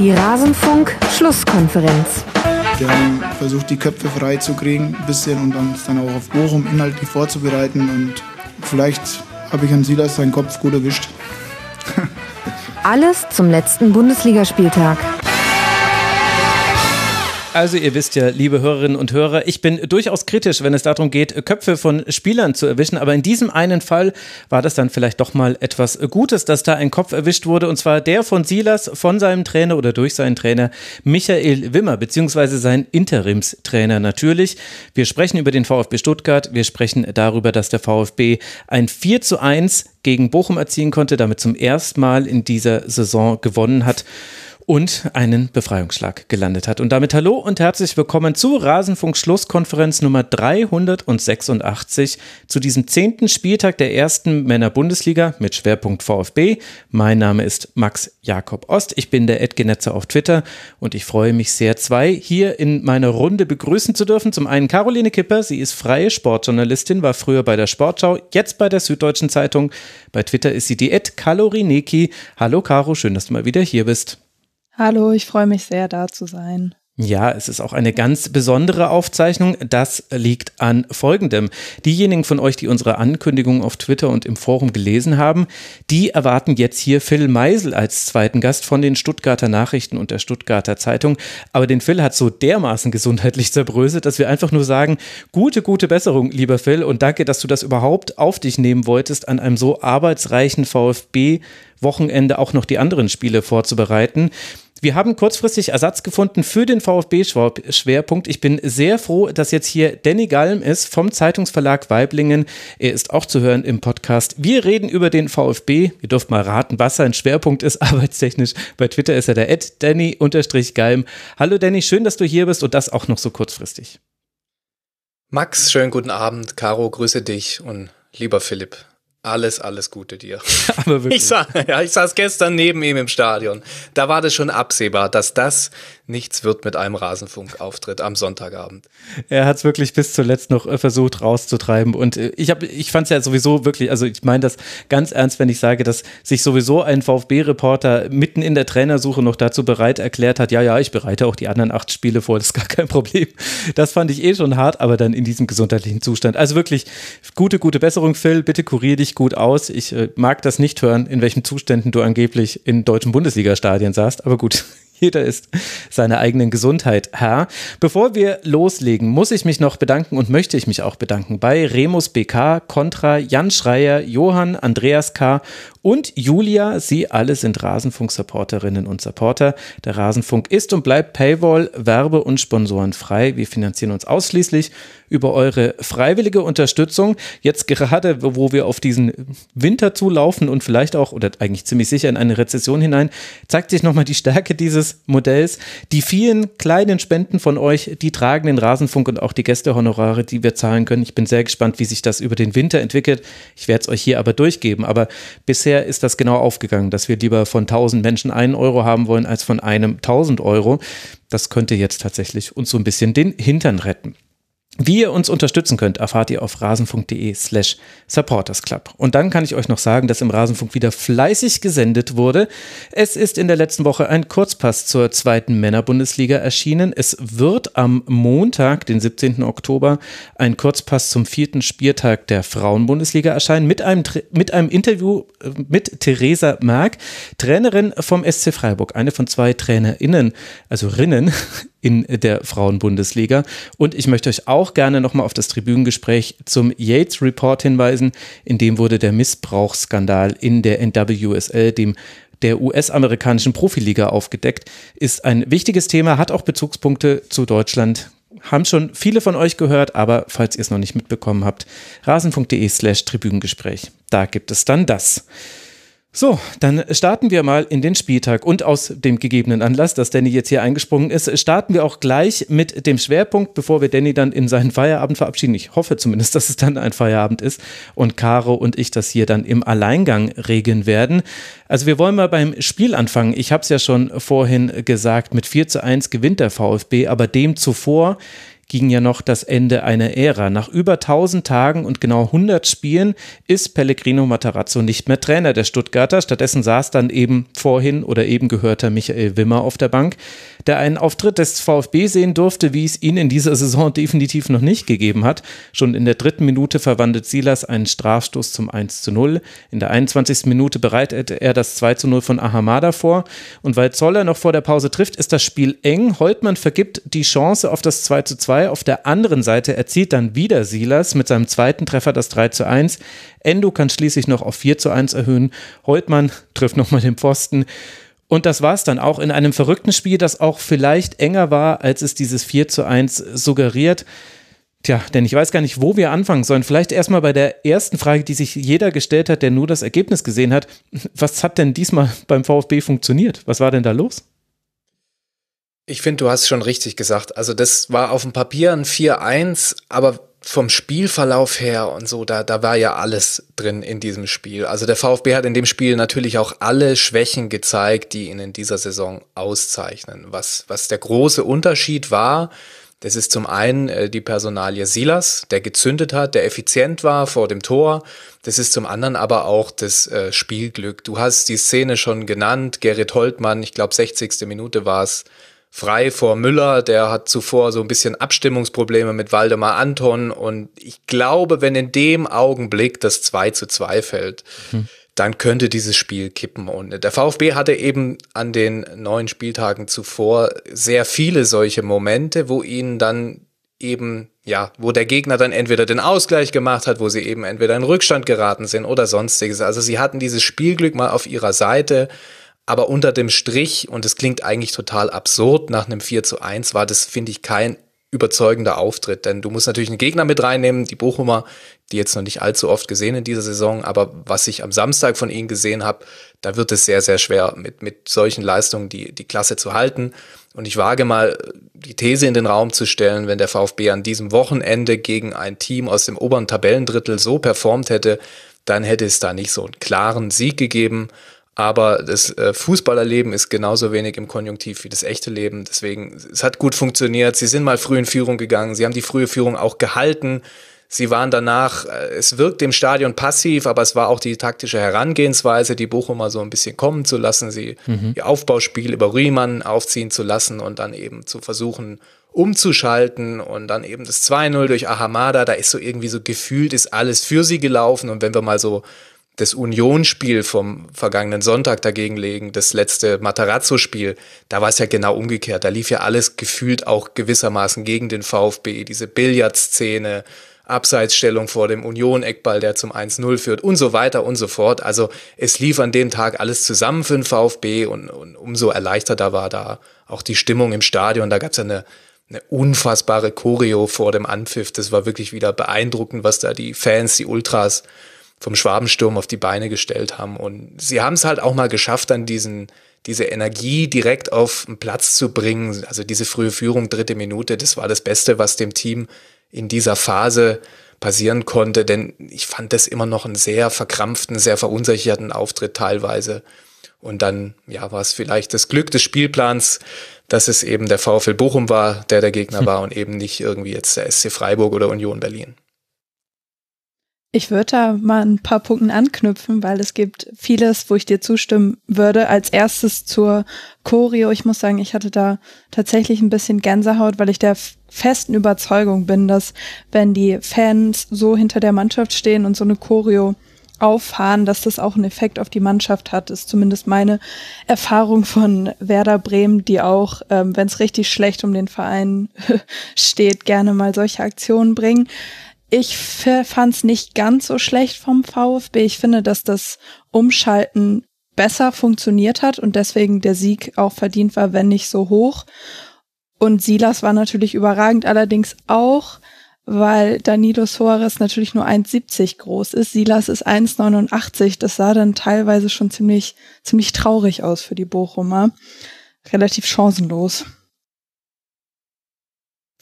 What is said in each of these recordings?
Die Rasenfunk-Schlusskonferenz. Wir haben versucht, die Köpfe frei zu kriegen, ein bisschen und dann, dann auch auf Bochum inhaltlich vorzubereiten. Und vielleicht habe ich an Silas seinen Kopf gut erwischt. Alles zum letzten Bundesligaspieltag. Also ihr wisst ja, liebe Hörerinnen und Hörer, ich bin durchaus kritisch, wenn es darum geht, Köpfe von Spielern zu erwischen. Aber in diesem einen Fall war das dann vielleicht doch mal etwas Gutes, dass da ein Kopf erwischt wurde. Und zwar der von Silas, von seinem Trainer oder durch seinen Trainer Michael Wimmer, beziehungsweise sein Interimstrainer natürlich. Wir sprechen über den VfB Stuttgart. Wir sprechen darüber, dass der VfB ein 4 zu 1 gegen Bochum erzielen konnte, damit zum ersten Mal in dieser Saison gewonnen hat und einen Befreiungsschlag gelandet hat. Und damit hallo und herzlich willkommen zu Rasenfunk Schlusskonferenz Nummer 386 zu diesem zehnten Spieltag der ersten Männer-Bundesliga mit Schwerpunkt VfB. Mein Name ist Max Jakob Ost. Ich bin der Edgenetzer auf Twitter und ich freue mich sehr, zwei hier in meiner Runde begrüßen zu dürfen. Zum einen Caroline Kipper. Sie ist freie Sportjournalistin, war früher bei der Sportschau, jetzt bei der Süddeutschen Zeitung. Bei Twitter ist sie die Ed Kalorineki. Hallo Caro, schön, dass du mal wieder hier bist. Hallo, ich freue mich sehr, da zu sein. Ja, es ist auch eine ganz besondere Aufzeichnung. Das liegt an Folgendem. Diejenigen von euch, die unsere Ankündigung auf Twitter und im Forum gelesen haben, die erwarten jetzt hier Phil Meisel als zweiten Gast von den Stuttgarter Nachrichten und der Stuttgarter Zeitung. Aber den Phil hat so dermaßen gesundheitlich zerbröselt, dass wir einfach nur sagen, gute, gute Besserung, lieber Phil. Und danke, dass du das überhaupt auf dich nehmen wolltest, an einem so arbeitsreichen VfB Wochenende auch noch die anderen Spiele vorzubereiten. Wir haben kurzfristig Ersatz gefunden für den VfB-Schwerpunkt. Ich bin sehr froh, dass jetzt hier Danny Galm ist vom Zeitungsverlag Weiblingen. Er ist auch zu hören im Podcast. Wir reden über den VfB. Ihr dürft mal raten, was sein Schwerpunkt ist, arbeitstechnisch. Bei Twitter ist er der Danny-Galm. Hallo Danny, schön, dass du hier bist und das auch noch so kurzfristig. Max, schönen guten Abend. Caro, grüße dich und lieber Philipp. Alles, alles Gute dir. Aber wirklich. Ich, sah, ja, ich saß gestern neben ihm im Stadion. Da war das schon absehbar, dass das nichts wird mit einem Rasenfunk-Auftritt am Sonntagabend. Er hat es wirklich bis zuletzt noch äh, versucht rauszutreiben. Und äh, ich, hab, ich fand es ja sowieso wirklich, also ich meine das ganz ernst, wenn ich sage, dass sich sowieso ein VfB-Reporter mitten in der Trainersuche noch dazu bereit erklärt hat, ja, ja, ich bereite auch die anderen acht Spiele vor, das ist gar kein Problem. Das fand ich eh schon hart, aber dann in diesem gesundheitlichen Zustand. Also wirklich gute, gute Besserung, Phil. Bitte kurier dich gut aus. Ich äh, mag das nicht hören, in welchen Zuständen du angeblich in deutschen Bundesliga-Stadien saßt, aber gut. Jeder ist seiner eigenen Gesundheit Herr. Bevor wir loslegen, muss ich mich noch bedanken und möchte ich mich auch bedanken bei Remus BK, Contra, Jan Schreier, Johann, Andreas K. und Julia. Sie alle sind Rasenfunk-Supporterinnen und Supporter. Der Rasenfunk ist und bleibt Paywall, Werbe- und Sponsoren frei. Wir finanzieren uns ausschließlich über eure freiwillige Unterstützung. Jetzt gerade, wo wir auf diesen Winter zulaufen und vielleicht auch, oder eigentlich ziemlich sicher in eine Rezession hinein, zeigt sich nochmal die Stärke dieses Modells. Die vielen kleinen Spenden von euch, die tragen den Rasenfunk und auch die Gästehonorare, die wir zahlen können. Ich bin sehr gespannt, wie sich das über den Winter entwickelt. Ich werde es euch hier aber durchgeben. Aber bisher ist das genau aufgegangen, dass wir lieber von 1000 Menschen einen Euro haben wollen als von einem 1000 Euro. Das könnte jetzt tatsächlich uns so ein bisschen den Hintern retten. Wie ihr uns unterstützen könnt, erfahrt ihr auf rasenfunk.de slash supportersclub. Und dann kann ich euch noch sagen, dass im Rasenfunk wieder fleißig gesendet wurde. Es ist in der letzten Woche ein Kurzpass zur zweiten Männerbundesliga erschienen. Es wird am Montag, den 17. Oktober, ein Kurzpass zum vierten Spieltag der Frauenbundesliga erscheinen mit einem, mit einem Interview äh, mit Theresa Merck, Trainerin vom SC Freiburg, eine von zwei TrainerInnen, also Rinnen in der Frauenbundesliga. Und ich möchte euch auch gerne nochmal auf das Tribünengespräch zum Yates Report hinweisen. In dem wurde der Missbrauchsskandal in der NWSL, dem der US-amerikanischen Profiliga aufgedeckt. Ist ein wichtiges Thema, hat auch Bezugspunkte zu Deutschland. Haben schon viele von euch gehört, aber falls ihr es noch nicht mitbekommen habt, rasen.de slash Tribünengespräch. Da gibt es dann das. So, dann starten wir mal in den Spieltag und aus dem gegebenen Anlass, dass Danny jetzt hier eingesprungen ist, starten wir auch gleich mit dem Schwerpunkt, bevor wir Danny dann in seinen Feierabend verabschieden. Ich hoffe zumindest, dass es dann ein Feierabend ist und Caro und ich das hier dann im Alleingang regeln werden. Also wir wollen mal beim Spiel anfangen. Ich habe es ja schon vorhin gesagt, mit 4 zu 1 gewinnt der VfB, aber dem zuvor ging ja noch das Ende einer Ära. Nach über 1000 Tagen und genau 100 Spielen ist Pellegrino Matarazzo nicht mehr Trainer der Stuttgarter. Stattdessen saß dann eben vorhin oder eben gehörter Michael Wimmer auf der Bank, der einen Auftritt des VfB sehen durfte, wie es ihn in dieser Saison definitiv noch nicht gegeben hat. Schon in der dritten Minute verwandelt Silas einen Strafstoß zum 1 zu 0. In der 21. Minute bereitet er das 2 zu 0 von Ahamada vor. Und weil Zoller noch vor der Pause trifft, ist das Spiel eng. Holtmann vergibt die Chance auf das 2 zu 2. Auf der anderen Seite erzielt dann wieder Silas mit seinem zweiten Treffer das 3 zu 1. Endo kann schließlich noch auf 4 zu 1 erhöhen. Holtmann trifft nochmal den Pfosten. Und das war es dann auch in einem verrückten Spiel, das auch vielleicht enger war, als es dieses 4 zu 1 suggeriert. Tja, denn ich weiß gar nicht, wo wir anfangen sollen. Vielleicht erstmal bei der ersten Frage, die sich jeder gestellt hat, der nur das Ergebnis gesehen hat. Was hat denn diesmal beim VfB funktioniert? Was war denn da los? Ich finde, du hast schon richtig gesagt. Also das war auf dem Papier ein 4-1, aber vom Spielverlauf her und so, da, da war ja alles drin in diesem Spiel. Also der VfB hat in dem Spiel natürlich auch alle Schwächen gezeigt, die ihn in dieser Saison auszeichnen. Was, was der große Unterschied war, das ist zum einen äh, die Personalie Silas, der gezündet hat, der effizient war vor dem Tor. Das ist zum anderen aber auch das äh, Spielglück. Du hast die Szene schon genannt, Gerrit Holtmann, ich glaube 60. Minute war es, frei vor Müller. Der hat zuvor so ein bisschen Abstimmungsprobleme mit Waldemar Anton. Und ich glaube, wenn in dem Augenblick das 2 zu 2 fällt, hm. dann könnte dieses Spiel kippen. Und der VfB hatte eben an den neun Spieltagen zuvor sehr viele solche Momente, wo ihnen dann eben, ja, wo der Gegner dann entweder den Ausgleich gemacht hat, wo sie eben entweder in Rückstand geraten sind oder sonstiges. Also sie hatten dieses Spielglück mal auf ihrer Seite aber unter dem Strich, und es klingt eigentlich total absurd, nach einem 4 zu 1 war das, finde ich, kein überzeugender Auftritt. Denn du musst natürlich einen Gegner mit reinnehmen, die Bochumer, die jetzt noch nicht allzu oft gesehen in dieser Saison, aber was ich am Samstag von ihnen gesehen habe, da wird es sehr, sehr schwer, mit, mit solchen Leistungen die, die Klasse zu halten. Und ich wage mal die These in den Raum zu stellen, wenn der VfB an diesem Wochenende gegen ein Team aus dem oberen Tabellendrittel so performt hätte, dann hätte es da nicht so einen klaren Sieg gegeben. Aber das äh, Fußballerleben ist genauso wenig im Konjunktiv wie das echte Leben. Deswegen, es hat gut funktioniert. Sie sind mal früh in Führung gegangen. Sie haben die frühe Führung auch gehalten. Sie waren danach, äh, es wirkt im Stadion passiv, aber es war auch die taktische Herangehensweise, die Bochumer so ein bisschen kommen zu lassen, sie mhm. ihr Aufbauspiel über Riemann aufziehen zu lassen und dann eben zu versuchen, umzuschalten und dann eben das 2-0 durch Ahamada, da ist so irgendwie so gefühlt, ist alles für sie gelaufen und wenn wir mal so das Unionsspiel vom vergangenen Sonntag dagegen legen, das letzte Matarazzo-Spiel, da war es ja genau umgekehrt. Da lief ja alles gefühlt auch gewissermaßen gegen den VfB. Diese Billardszene, Abseitsstellung vor dem Union-Eckball, der zum 1-0 führt und so weiter und so fort. Also es lief an dem Tag alles zusammen für den VfB und, und umso erleichterter war da auch die Stimmung im Stadion. Da gab es ja eine, eine unfassbare Choreo vor dem Anpfiff. Das war wirklich wieder beeindruckend, was da die Fans, die Ultras vom Schwabensturm auf die Beine gestellt haben. Und sie haben es halt auch mal geschafft, dann diesen, diese Energie direkt auf den Platz zu bringen. Also diese frühe Führung, dritte Minute, das war das Beste, was dem Team in dieser Phase passieren konnte. Denn ich fand das immer noch einen sehr verkrampften, sehr verunsicherten Auftritt teilweise. Und dann, ja, war es vielleicht das Glück des Spielplans, dass es eben der VfL Bochum war, der der Gegner war und eben nicht irgendwie jetzt der SC Freiburg oder Union Berlin. Ich würde da mal ein paar Punkten anknüpfen, weil es gibt vieles, wo ich dir zustimmen würde. Als erstes zur Choreo. Ich muss sagen, ich hatte da tatsächlich ein bisschen Gänsehaut, weil ich der festen Überzeugung bin, dass wenn die Fans so hinter der Mannschaft stehen und so eine Choreo auffahren, dass das auch einen Effekt auf die Mannschaft hat. Ist zumindest meine Erfahrung von Werder Bremen, die auch, ähm, wenn es richtig schlecht um den Verein steht, gerne mal solche Aktionen bringen. Ich fand es nicht ganz so schlecht vom VfB. Ich finde, dass das Umschalten besser funktioniert hat und deswegen der Sieg auch verdient war, wenn nicht so hoch. Und Silas war natürlich überragend, allerdings auch, weil Danilo Soares natürlich nur 1,70 groß ist. Silas ist 1,89. Das sah dann teilweise schon ziemlich, ziemlich traurig aus für die Bochumer. Relativ chancenlos.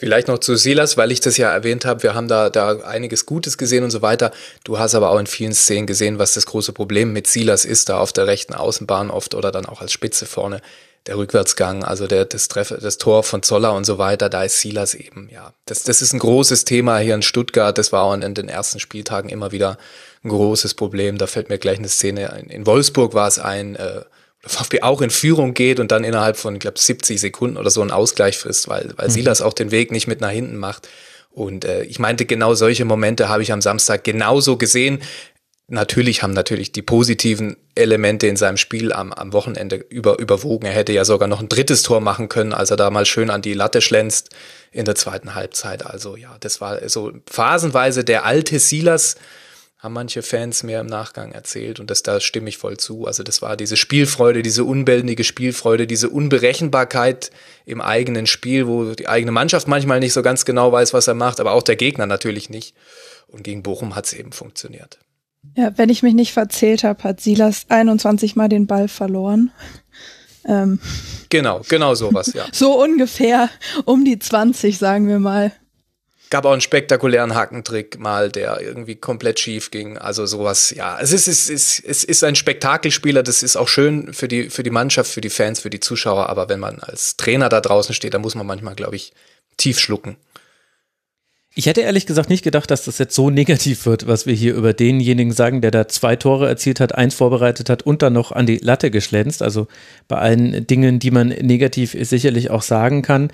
Vielleicht noch zu Silas, weil ich das ja erwähnt habe, wir haben da, da einiges Gutes gesehen und so weiter. Du hast aber auch in vielen Szenen gesehen, was das große Problem mit Silas ist, da auf der rechten Außenbahn oft oder dann auch als Spitze vorne. der Rückwärtsgang, also der, das, Treff, das Tor von Zoller und so weiter, da ist Silas eben, ja. Das, das ist ein großes Thema hier in Stuttgart. Das war auch in den ersten Spieltagen immer wieder ein großes Problem. Da fällt mir gleich eine Szene ein. In Wolfsburg war es ein, äh, VfB auch in Führung geht und dann innerhalb von, ich glaube, 70 Sekunden oder so einen Ausgleich frisst, weil, weil mhm. Silas auch den Weg nicht mit nach hinten macht. Und äh, ich meinte, genau solche Momente habe ich am Samstag genauso gesehen natürlich haben natürlich die positiven Elemente in seinem Spiel am, am Wochenende über, überwogen. Er hätte ja sogar noch ein drittes Tor machen können, als er da mal schön an die Latte schlänzt in der zweiten Halbzeit. Also ja, das war so phasenweise der alte Silas, haben manche Fans mir im Nachgang erzählt und das da stimme ich voll zu. Also das war diese Spielfreude, diese unbändige Spielfreude, diese Unberechenbarkeit im eigenen Spiel, wo die eigene Mannschaft manchmal nicht so ganz genau weiß, was er macht, aber auch der Gegner natürlich nicht. Und gegen Bochum hat es eben funktioniert. Ja, wenn ich mich nicht verzählt habe, hat Silas 21 Mal den Ball verloren. Ähm, genau, genau sowas, ja. so ungefähr um die 20, sagen wir mal. Gab auch einen spektakulären Hackentrick mal, der irgendwie komplett schief ging. Also sowas, ja. Es ist, es ist, es ist ein Spektakelspieler, das ist auch schön für die, für die Mannschaft, für die Fans, für die Zuschauer, aber wenn man als Trainer da draußen steht, dann muss man manchmal, glaube ich, tief schlucken. Ich hätte ehrlich gesagt nicht gedacht, dass das jetzt so negativ wird, was wir hier über denjenigen sagen, der da zwei Tore erzielt hat, eins vorbereitet hat und dann noch an die Latte geschlänzt. Also bei allen Dingen, die man negativ sicherlich auch sagen kann.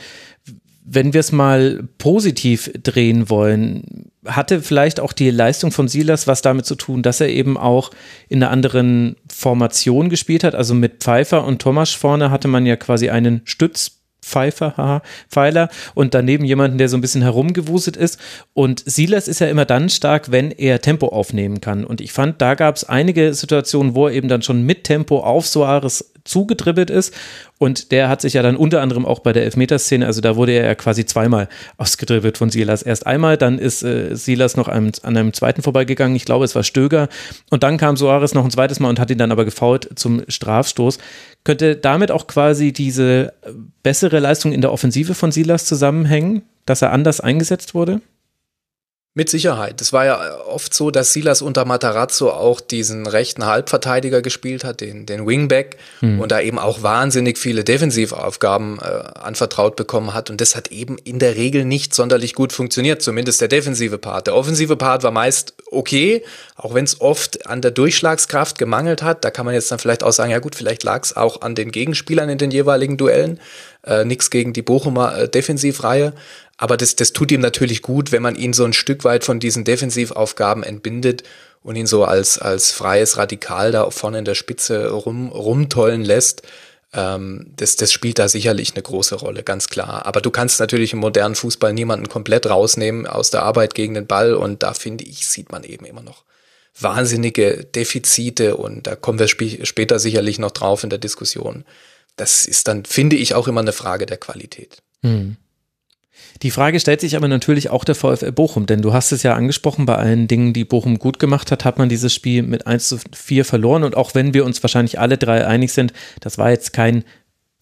Wenn wir es mal positiv drehen wollen, hatte vielleicht auch die Leistung von Silas was damit zu tun, dass er eben auch in einer anderen Formation gespielt hat. Also mit Pfeiffer und Thomas vorne hatte man ja quasi einen Stütz Pfeifer, haha, Pfeiler und daneben jemanden, der so ein bisschen herumgewuselt ist. Und Silas ist ja immer dann stark, wenn er Tempo aufnehmen kann. Und ich fand, da gab es einige Situationen, wo er eben dann schon mit Tempo auf Soares zugedribbelt ist. Und der hat sich ja dann unter anderem auch bei der Elfmeterszene, also da wurde er ja quasi zweimal ausgedribbelt von Silas. Erst einmal, dann ist äh, Silas noch einem, an einem zweiten vorbeigegangen. Ich glaube, es war Stöger. Und dann kam Soares noch ein zweites Mal und hat ihn dann aber gefault zum Strafstoß. Könnte damit auch quasi diese bessere Leistung in der Offensive von Silas zusammenhängen, dass er anders eingesetzt wurde? Mit Sicherheit. Es war ja oft so, dass Silas unter Matarazzo auch diesen rechten Halbverteidiger gespielt hat, den, den Wingback, hm. und da eben auch wahnsinnig viele Defensivaufgaben äh, anvertraut bekommen hat. Und das hat eben in der Regel nicht sonderlich gut funktioniert, zumindest der defensive Part. Der offensive Part war meist okay, auch wenn es oft an der Durchschlagskraft gemangelt hat. Da kann man jetzt dann vielleicht auch sagen, ja gut, vielleicht lag es auch an den Gegenspielern in den jeweiligen Duellen. Äh, Nichts gegen die Bochumer äh, Defensivreihe. Aber das, das tut ihm natürlich gut, wenn man ihn so ein Stück weit von diesen Defensivaufgaben entbindet und ihn so als, als freies Radikal da vorne in der Spitze rum, rumtollen lässt. Ähm, das, das spielt da sicherlich eine große Rolle, ganz klar. Aber du kannst natürlich im modernen Fußball niemanden komplett rausnehmen aus der Arbeit gegen den Ball und da finde ich, sieht man eben immer noch wahnsinnige Defizite und da kommen wir sp später sicherlich noch drauf in der Diskussion. Das ist dann, finde ich, auch immer eine Frage der Qualität. Hm. Die Frage stellt sich aber natürlich auch der VfL Bochum, denn du hast es ja angesprochen, bei allen Dingen, die Bochum gut gemacht hat, hat man dieses Spiel mit 1 zu 4 verloren und auch wenn wir uns wahrscheinlich alle drei einig sind, das war jetzt kein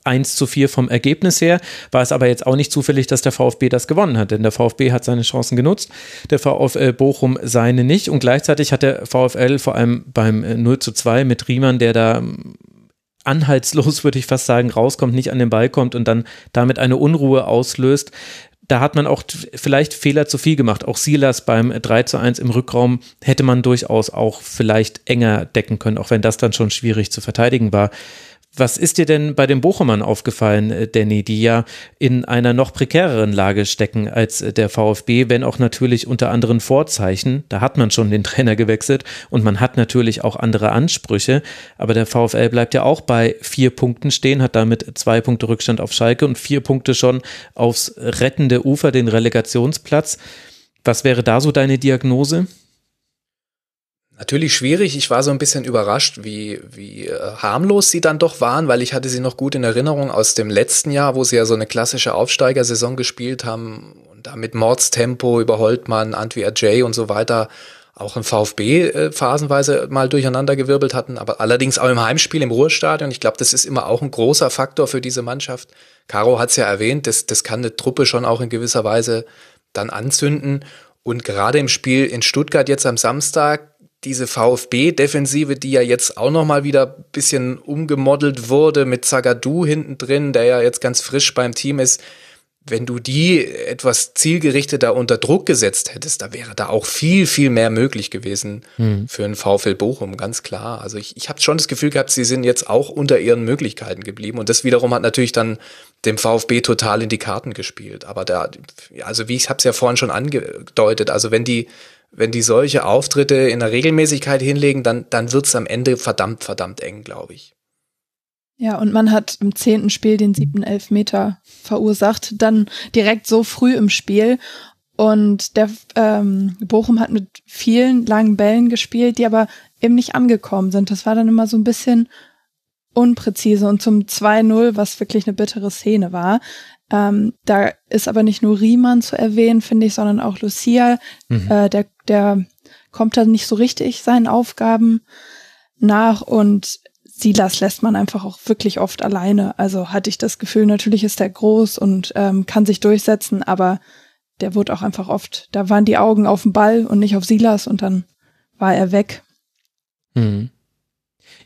1 zu 4 vom Ergebnis her, war es aber jetzt auch nicht zufällig, dass der VfB das gewonnen hat, denn der VfB hat seine Chancen genutzt, der VfL Bochum seine nicht und gleichzeitig hat der VfL vor allem beim 0 zu 2 mit Riemann, der da anhaltslos, würde ich fast sagen, rauskommt, nicht an den Ball kommt und dann damit eine Unruhe auslöst, da hat man auch vielleicht Fehler zu viel gemacht. Auch Silas beim 3 zu 1 im Rückraum hätte man durchaus auch vielleicht enger decken können, auch wenn das dann schon schwierig zu verteidigen war. Was ist dir denn bei den Bochumern aufgefallen, äh, Danny, die ja in einer noch prekäreren Lage stecken als äh, der VfB, wenn auch natürlich unter anderen Vorzeichen? Da hat man schon den Trainer gewechselt und man hat natürlich auch andere Ansprüche. Aber der VfL bleibt ja auch bei vier Punkten stehen, hat damit zwei Punkte Rückstand auf Schalke und vier Punkte schon aufs rettende Ufer, den Relegationsplatz. Was wäre da so deine Diagnose? Natürlich schwierig. Ich war so ein bisschen überrascht, wie, wie äh, harmlos sie dann doch waren, weil ich hatte sie noch gut in Erinnerung aus dem letzten Jahr, wo sie ja so eine klassische Aufsteigersaison gespielt haben und da mit Mordstempo über Holtmann, Antwi Jay und so weiter auch im VfB äh, phasenweise mal durcheinandergewirbelt hatten, aber allerdings auch im Heimspiel im Ruhrstadion. Ich glaube, das ist immer auch ein großer Faktor für diese Mannschaft. Caro hat es ja erwähnt, das, das kann eine Truppe schon auch in gewisser Weise dann anzünden. Und gerade im Spiel in Stuttgart jetzt am Samstag diese VfB-Defensive, die ja jetzt auch nochmal wieder bisschen umgemodelt wurde mit Zagadou hinten drin, der ja jetzt ganz frisch beim Team ist, wenn du die etwas zielgerichteter unter Druck gesetzt hättest, da wäre da auch viel, viel mehr möglich gewesen hm. für einen VfL Bochum, ganz klar. Also ich, ich habe schon das Gefühl gehabt, sie sind jetzt auch unter ihren Möglichkeiten geblieben. Und das wiederum hat natürlich dann dem VfB total in die Karten gespielt. Aber da, also wie ich habe es ja vorhin schon angedeutet, also wenn die, wenn die solche Auftritte in der Regelmäßigkeit hinlegen, dann, dann wird's am Ende verdammt, verdammt eng, glaube ich. Ja, und man hat im zehnten Spiel den siebten Elfmeter verursacht, dann direkt so früh im Spiel. Und der ähm, Bochum hat mit vielen langen Bällen gespielt, die aber eben nicht angekommen sind. Das war dann immer so ein bisschen unpräzise. Und zum 2-0, was wirklich eine bittere Szene war, ähm, da ist aber nicht nur Riemann zu erwähnen, finde ich, sondern auch Lucia. Mhm. Äh, der, der kommt da nicht so richtig seinen Aufgaben nach und Silas lässt man einfach auch wirklich oft alleine. Also hatte ich das Gefühl, natürlich ist er groß und ähm, kann sich durchsetzen, aber der wurde auch einfach oft, da waren die Augen auf dem Ball und nicht auf Silas und dann war er weg. Mhm.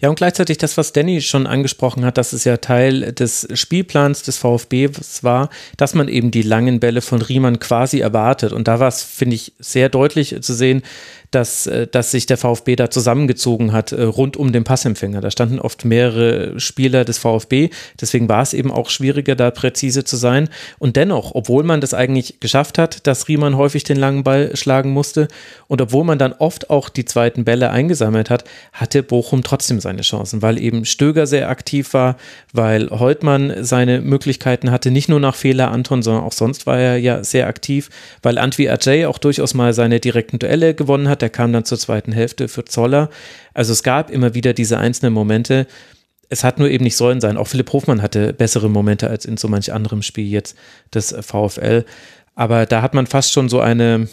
Ja, und gleichzeitig das, was Danny schon angesprochen hat, dass es ja Teil des Spielplans des VfB war, dass man eben die langen Bälle von Riemann quasi erwartet. Und da war es, finde ich, sehr deutlich zu sehen, dass, äh, dass sich der VfB da zusammengezogen hat äh, rund um den Passempfänger. Da standen oft mehrere Spieler des VfB, deswegen war es eben auch schwieriger, da präzise zu sein. Und dennoch, obwohl man das eigentlich geschafft hat, dass Riemann häufig den langen Ball schlagen musste und obwohl man dann oft auch die zweiten Bälle eingesammelt hat, hatte Bochum trotzdem seine Chancen, weil eben Stöger sehr aktiv war, weil Heutmann seine Möglichkeiten hatte, nicht nur nach Fehler Anton, sondern auch sonst war er ja sehr aktiv, weil Antwi Ajay auch durchaus mal seine direkten Duelle gewonnen hat, der kam dann zur zweiten Hälfte für Zoller. Also es gab immer wieder diese einzelnen Momente. Es hat nur eben nicht sollen sein. Auch Philipp Hofmann hatte bessere Momente als in so manch anderem Spiel jetzt des VfL. Aber da hat man fast schon so eine,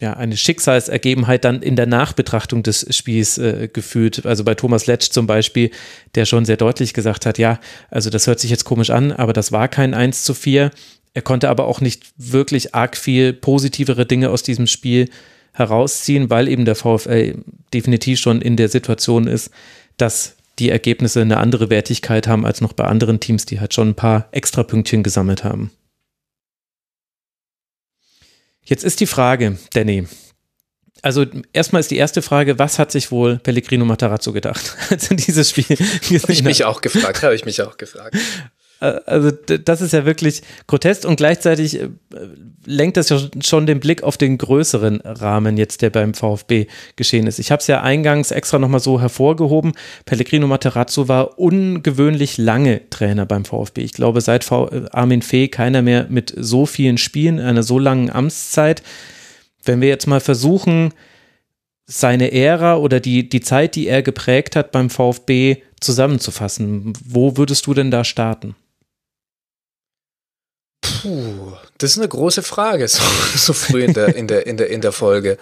ja, eine Schicksalsergebenheit dann in der Nachbetrachtung des Spiels äh, gefühlt. Also bei Thomas Letsch zum Beispiel, der schon sehr deutlich gesagt hat, ja, also das hört sich jetzt komisch an, aber das war kein 1 zu 4. Er konnte aber auch nicht wirklich arg viel positivere Dinge aus diesem Spiel herausziehen, weil eben der VfL definitiv schon in der Situation ist, dass die Ergebnisse eine andere Wertigkeit haben als noch bei anderen Teams, die halt schon ein paar extra Pünktchen gesammelt haben. Jetzt ist die Frage, Danny. Also erstmal ist die erste Frage, was hat sich wohl Pellegrino Matarazzo gedacht, als er dieses Spiel gesehen Habe ich mich auch gefragt, habe ich mich auch gefragt. Äh, also das ist ja wirklich grotesk und gleichzeitig äh, lenkt das ja schon den Blick auf den größeren Rahmen jetzt, der beim VfB geschehen ist. Ich habe es ja eingangs extra nochmal so hervorgehoben. Pellegrino Materazzo war ungewöhnlich lange Trainer beim VfB. Ich glaube, seit äh, Armin Fee keiner mehr mit so vielen Spielen, einer so langen Amtszeit. Wenn wir jetzt mal versuchen, seine Ära oder die, die Zeit, die er geprägt hat beim VfB zusammenzufassen, wo würdest du denn da starten? Puh, das ist eine große Frage, so, so früh in der, in, der, in, der, in der Folge.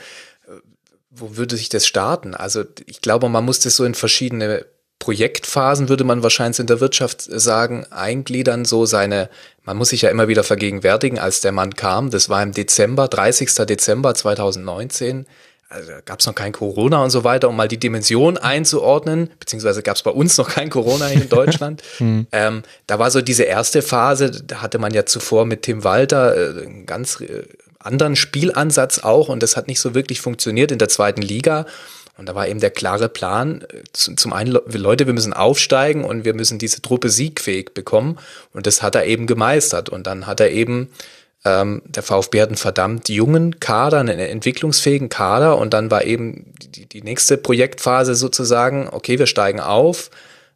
Wo würde sich das starten? Also ich glaube, man muss das so in verschiedene Projektphasen, würde man wahrscheinlich in der Wirtschaft sagen, eingliedern, so seine, man muss sich ja immer wieder vergegenwärtigen, als der Mann kam, das war im Dezember, 30. Dezember 2019, also gab es noch kein Corona und so weiter, um mal die Dimension einzuordnen, beziehungsweise gab es bei uns noch kein Corona in Deutschland. hm. ähm, da war so diese erste Phase, da hatte man ja zuvor mit Tim Walter äh, einen ganz äh, anderen Spielansatz auch und das hat nicht so wirklich funktioniert in der zweiten Liga. Und da war eben der klare Plan, äh, zum einen, Leute, wir müssen aufsteigen und wir müssen diese Truppe siegfähig bekommen. Und das hat er eben gemeistert. Und dann hat er eben ähm, der VfB hat einen verdammt jungen Kader, einen entwicklungsfähigen Kader. Und dann war eben die, die nächste Projektphase sozusagen, okay, wir steigen auf,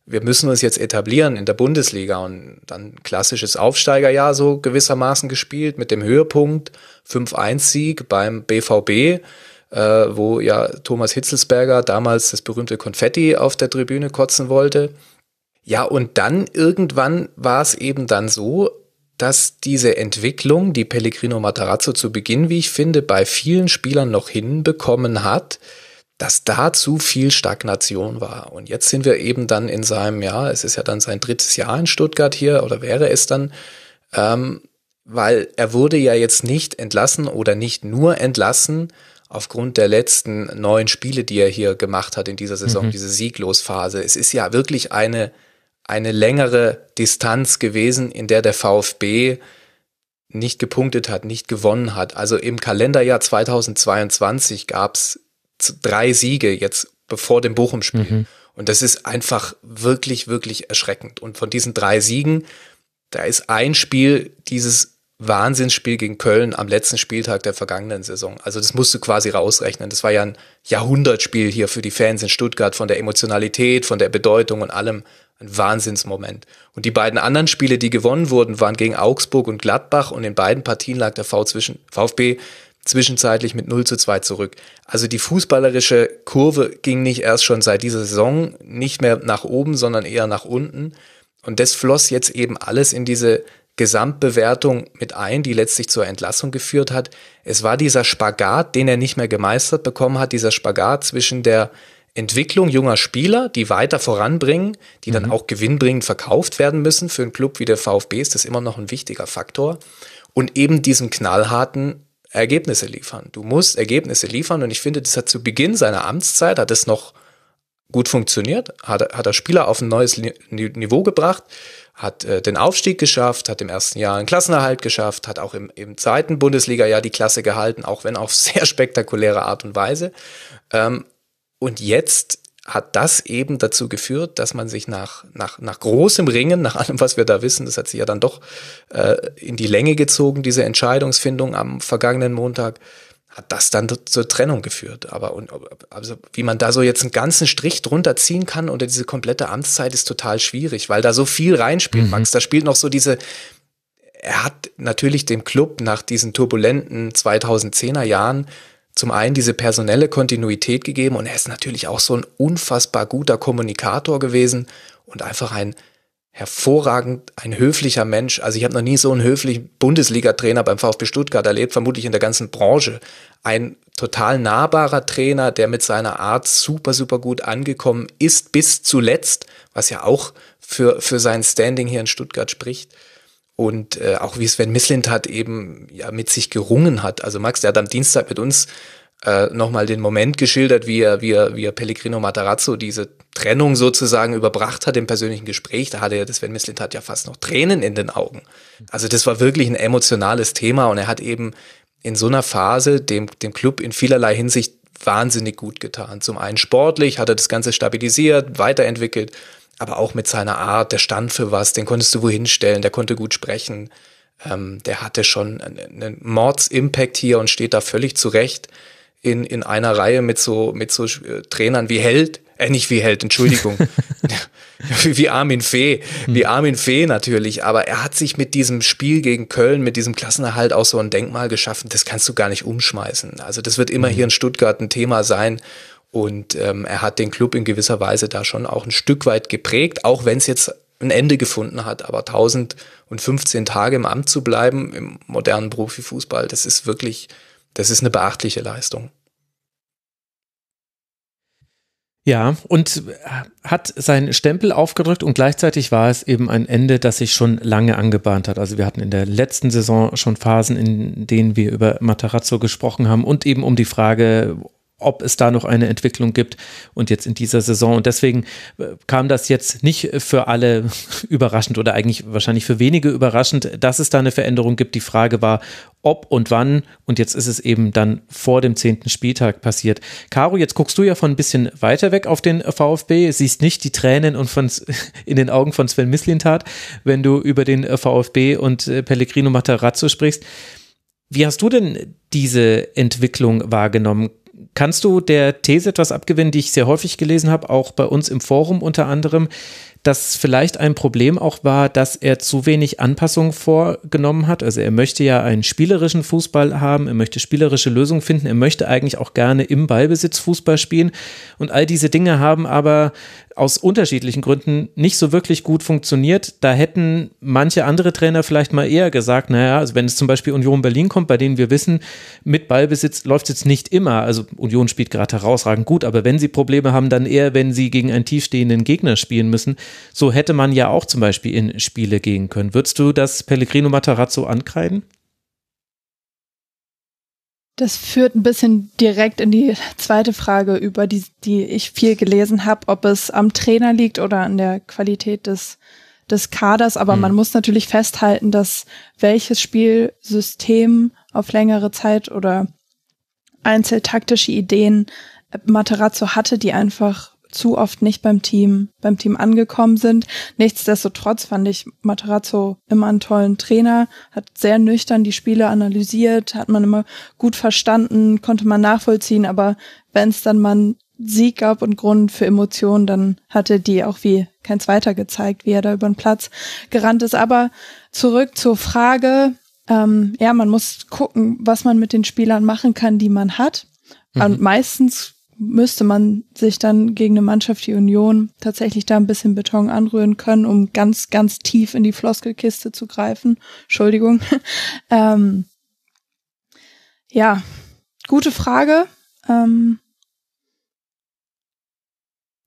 wir müssen uns jetzt etablieren in der Bundesliga. Und dann klassisches Aufsteigerjahr so gewissermaßen gespielt mit dem Höhepunkt 5-1-Sieg beim BVB, äh, wo ja Thomas Hitzelsberger damals das berühmte Konfetti auf der Tribüne kotzen wollte. Ja, und dann irgendwann war es eben dann so, dass diese Entwicklung, die Pellegrino Matarazzo zu Beginn, wie ich finde, bei vielen Spielern noch hinbekommen hat, dass da zu viel Stagnation war. Und jetzt sind wir eben dann in seinem, ja, es ist ja dann sein drittes Jahr in Stuttgart hier, oder wäre es dann, ähm, weil er wurde ja jetzt nicht entlassen oder nicht nur entlassen aufgrund der letzten neun Spiele, die er hier gemacht hat in dieser Saison, mhm. diese Sieglosphase. Es ist ja wirklich eine, eine längere Distanz gewesen, in der der VfB nicht gepunktet hat, nicht gewonnen hat. Also im Kalenderjahr 2022 gab es drei Siege jetzt bevor dem Bochum-Spiel. Mhm. Und das ist einfach wirklich, wirklich erschreckend. Und von diesen drei Siegen, da ist ein Spiel, dieses Wahnsinnsspiel gegen Köln am letzten Spieltag der vergangenen Saison. Also das musst du quasi rausrechnen. Das war ja ein Jahrhundertspiel hier für die Fans in Stuttgart von der Emotionalität, von der Bedeutung und allem. Ein Wahnsinnsmoment. Und die beiden anderen Spiele, die gewonnen wurden, waren gegen Augsburg und Gladbach und in beiden Partien lag der VfB zwischenzeitlich mit 0 zu 2 zurück. Also die fußballerische Kurve ging nicht erst schon seit dieser Saison nicht mehr nach oben, sondern eher nach unten. Und das floss jetzt eben alles in diese Gesamtbewertung mit ein, die letztlich zur Entlassung geführt hat. Es war dieser Spagat, den er nicht mehr gemeistert bekommen hat, dieser Spagat zwischen der Entwicklung junger Spieler, die weiter voranbringen, die mhm. dann auch gewinnbringend verkauft werden müssen. Für einen Club wie der VfB ist das immer noch ein wichtiger Faktor. Und eben diesen knallharten Ergebnisse liefern. Du musst Ergebnisse liefern und ich finde, das hat zu Beginn seiner Amtszeit, hat es noch gut funktioniert, hat, hat er Spieler auf ein neues Niveau gebracht, hat äh, den Aufstieg geschafft, hat im ersten Jahr einen Klassenerhalt geschafft, hat auch im, im zweiten Bundesliga-Jahr die Klasse gehalten, auch wenn auf sehr spektakuläre Art und Weise. Ähm, und jetzt hat das eben dazu geführt, dass man sich nach, nach, nach großem Ringen, nach allem, was wir da wissen, das hat sich ja dann doch äh, in die Länge gezogen, diese Entscheidungsfindung am vergangenen Montag, hat das dann zur Trennung geführt. Aber und, also wie man da so jetzt einen ganzen Strich drunter ziehen kann unter diese komplette Amtszeit ist total schwierig, weil da so viel reinspielt, mhm. Max. Da spielt noch so diese, er hat natürlich dem Club nach diesen turbulenten 2010er Jahren zum einen diese personelle Kontinuität gegeben und er ist natürlich auch so ein unfassbar guter Kommunikator gewesen und einfach ein hervorragend, ein höflicher Mensch. Also ich habe noch nie so einen höflichen Bundesliga-Trainer beim VfB Stuttgart erlebt, vermutlich in der ganzen Branche. Ein total nahbarer Trainer, der mit seiner Art super, super gut angekommen ist bis zuletzt, was ja auch für, für sein Standing hier in Stuttgart spricht. Und äh, auch wie Sven Mislint hat eben ja mit sich gerungen hat. Also Max, der hat am Dienstag mit uns äh, nochmal den Moment geschildert, wie er, wie er, wie er Pellegrino Matarazzo diese Trennung sozusagen überbracht hat im persönlichen Gespräch. Da hatte er, das Sven Mislint hat ja fast noch Tränen in den Augen. Also das war wirklich ein emotionales Thema und er hat eben in so einer Phase dem, dem Club in vielerlei Hinsicht wahnsinnig gut getan. Zum einen sportlich hat er das Ganze stabilisiert, weiterentwickelt aber auch mit seiner Art, der stand für was, den konntest du wohin stellen, der konnte gut sprechen. Ähm, der hatte schon einen Mordsimpact hier und steht da völlig zurecht in, in einer Reihe mit so, mit so äh, Trainern wie Held, äh, nicht wie Held, Entschuldigung, wie Armin Fee, wie hm. Armin Fee natürlich, aber er hat sich mit diesem Spiel gegen Köln, mit diesem Klassenerhalt auch so ein Denkmal geschaffen, das kannst du gar nicht umschmeißen. Also das wird immer mhm. hier in Stuttgart ein Thema sein und ähm, er hat den Club in gewisser Weise da schon auch ein Stück weit geprägt, auch wenn es jetzt ein Ende gefunden hat. Aber 1015 Tage im Amt zu bleiben im modernen Profifußball, das ist wirklich, das ist eine beachtliche Leistung. Ja, und hat seinen Stempel aufgedrückt und gleichzeitig war es eben ein Ende, das sich schon lange angebahnt hat. Also wir hatten in der letzten Saison schon Phasen, in denen wir über Matarazzo gesprochen haben und eben um die Frage, ob es da noch eine Entwicklung gibt und jetzt in dieser Saison. Und deswegen äh, kam das jetzt nicht für alle überraschend oder eigentlich wahrscheinlich für wenige überraschend, dass es da eine Veränderung gibt. Die Frage war, ob und wann. Und jetzt ist es eben dann vor dem zehnten Spieltag passiert. Caro, jetzt guckst du ja von ein bisschen weiter weg auf den VfB, siehst nicht die Tränen und von, in den Augen von Sven Mislintat, wenn du über den VfB und äh, Pellegrino Matarazzo sprichst. Wie hast du denn diese Entwicklung wahrgenommen? Kannst du der These etwas abgewinnen, die ich sehr häufig gelesen habe, auch bei uns im Forum unter anderem, dass vielleicht ein Problem auch war, dass er zu wenig Anpassung vorgenommen hat. Also er möchte ja einen spielerischen Fußball haben, er möchte spielerische Lösungen finden, er möchte eigentlich auch gerne im Ballbesitz Fußball spielen. Und all diese Dinge haben aber aus unterschiedlichen Gründen nicht so wirklich gut funktioniert. Da hätten manche andere Trainer vielleicht mal eher gesagt, naja, also wenn es zum Beispiel Union Berlin kommt, bei denen wir wissen, mit Ballbesitz läuft es jetzt nicht immer. Also Union spielt gerade herausragend gut, aber wenn sie Probleme haben, dann eher, wenn sie gegen einen tiefstehenden Gegner spielen müssen. So hätte man ja auch zum Beispiel in Spiele gehen können. Würdest du das Pellegrino Matarazzo ankreiden? Das führt ein bisschen direkt in die zweite Frage über, die, die ich viel gelesen habe, ob es am Trainer liegt oder an der Qualität des, des Kaders. Aber mhm. man muss natürlich festhalten, dass welches Spielsystem auf längere Zeit oder einzeltaktische Ideen Materazzo hatte, die einfach zu oft nicht beim Team, beim Team angekommen sind. Nichtsdestotrotz fand ich Materazzo immer einen tollen Trainer, hat sehr nüchtern die Spiele analysiert, hat man immer gut verstanden, konnte man nachvollziehen, aber wenn es dann mal Sieg gab und Grund für Emotionen, dann hatte die auch wie kein zweiter gezeigt, wie er da über den Platz gerannt ist. Aber zurück zur Frage, ähm, ja, man muss gucken, was man mit den Spielern machen kann, die man hat. Mhm. Und meistens müsste man sich dann gegen eine Mannschaft wie Union tatsächlich da ein bisschen Beton anrühren können, um ganz, ganz tief in die Floskelkiste zu greifen. Entschuldigung. ähm, ja, gute Frage. Ähm,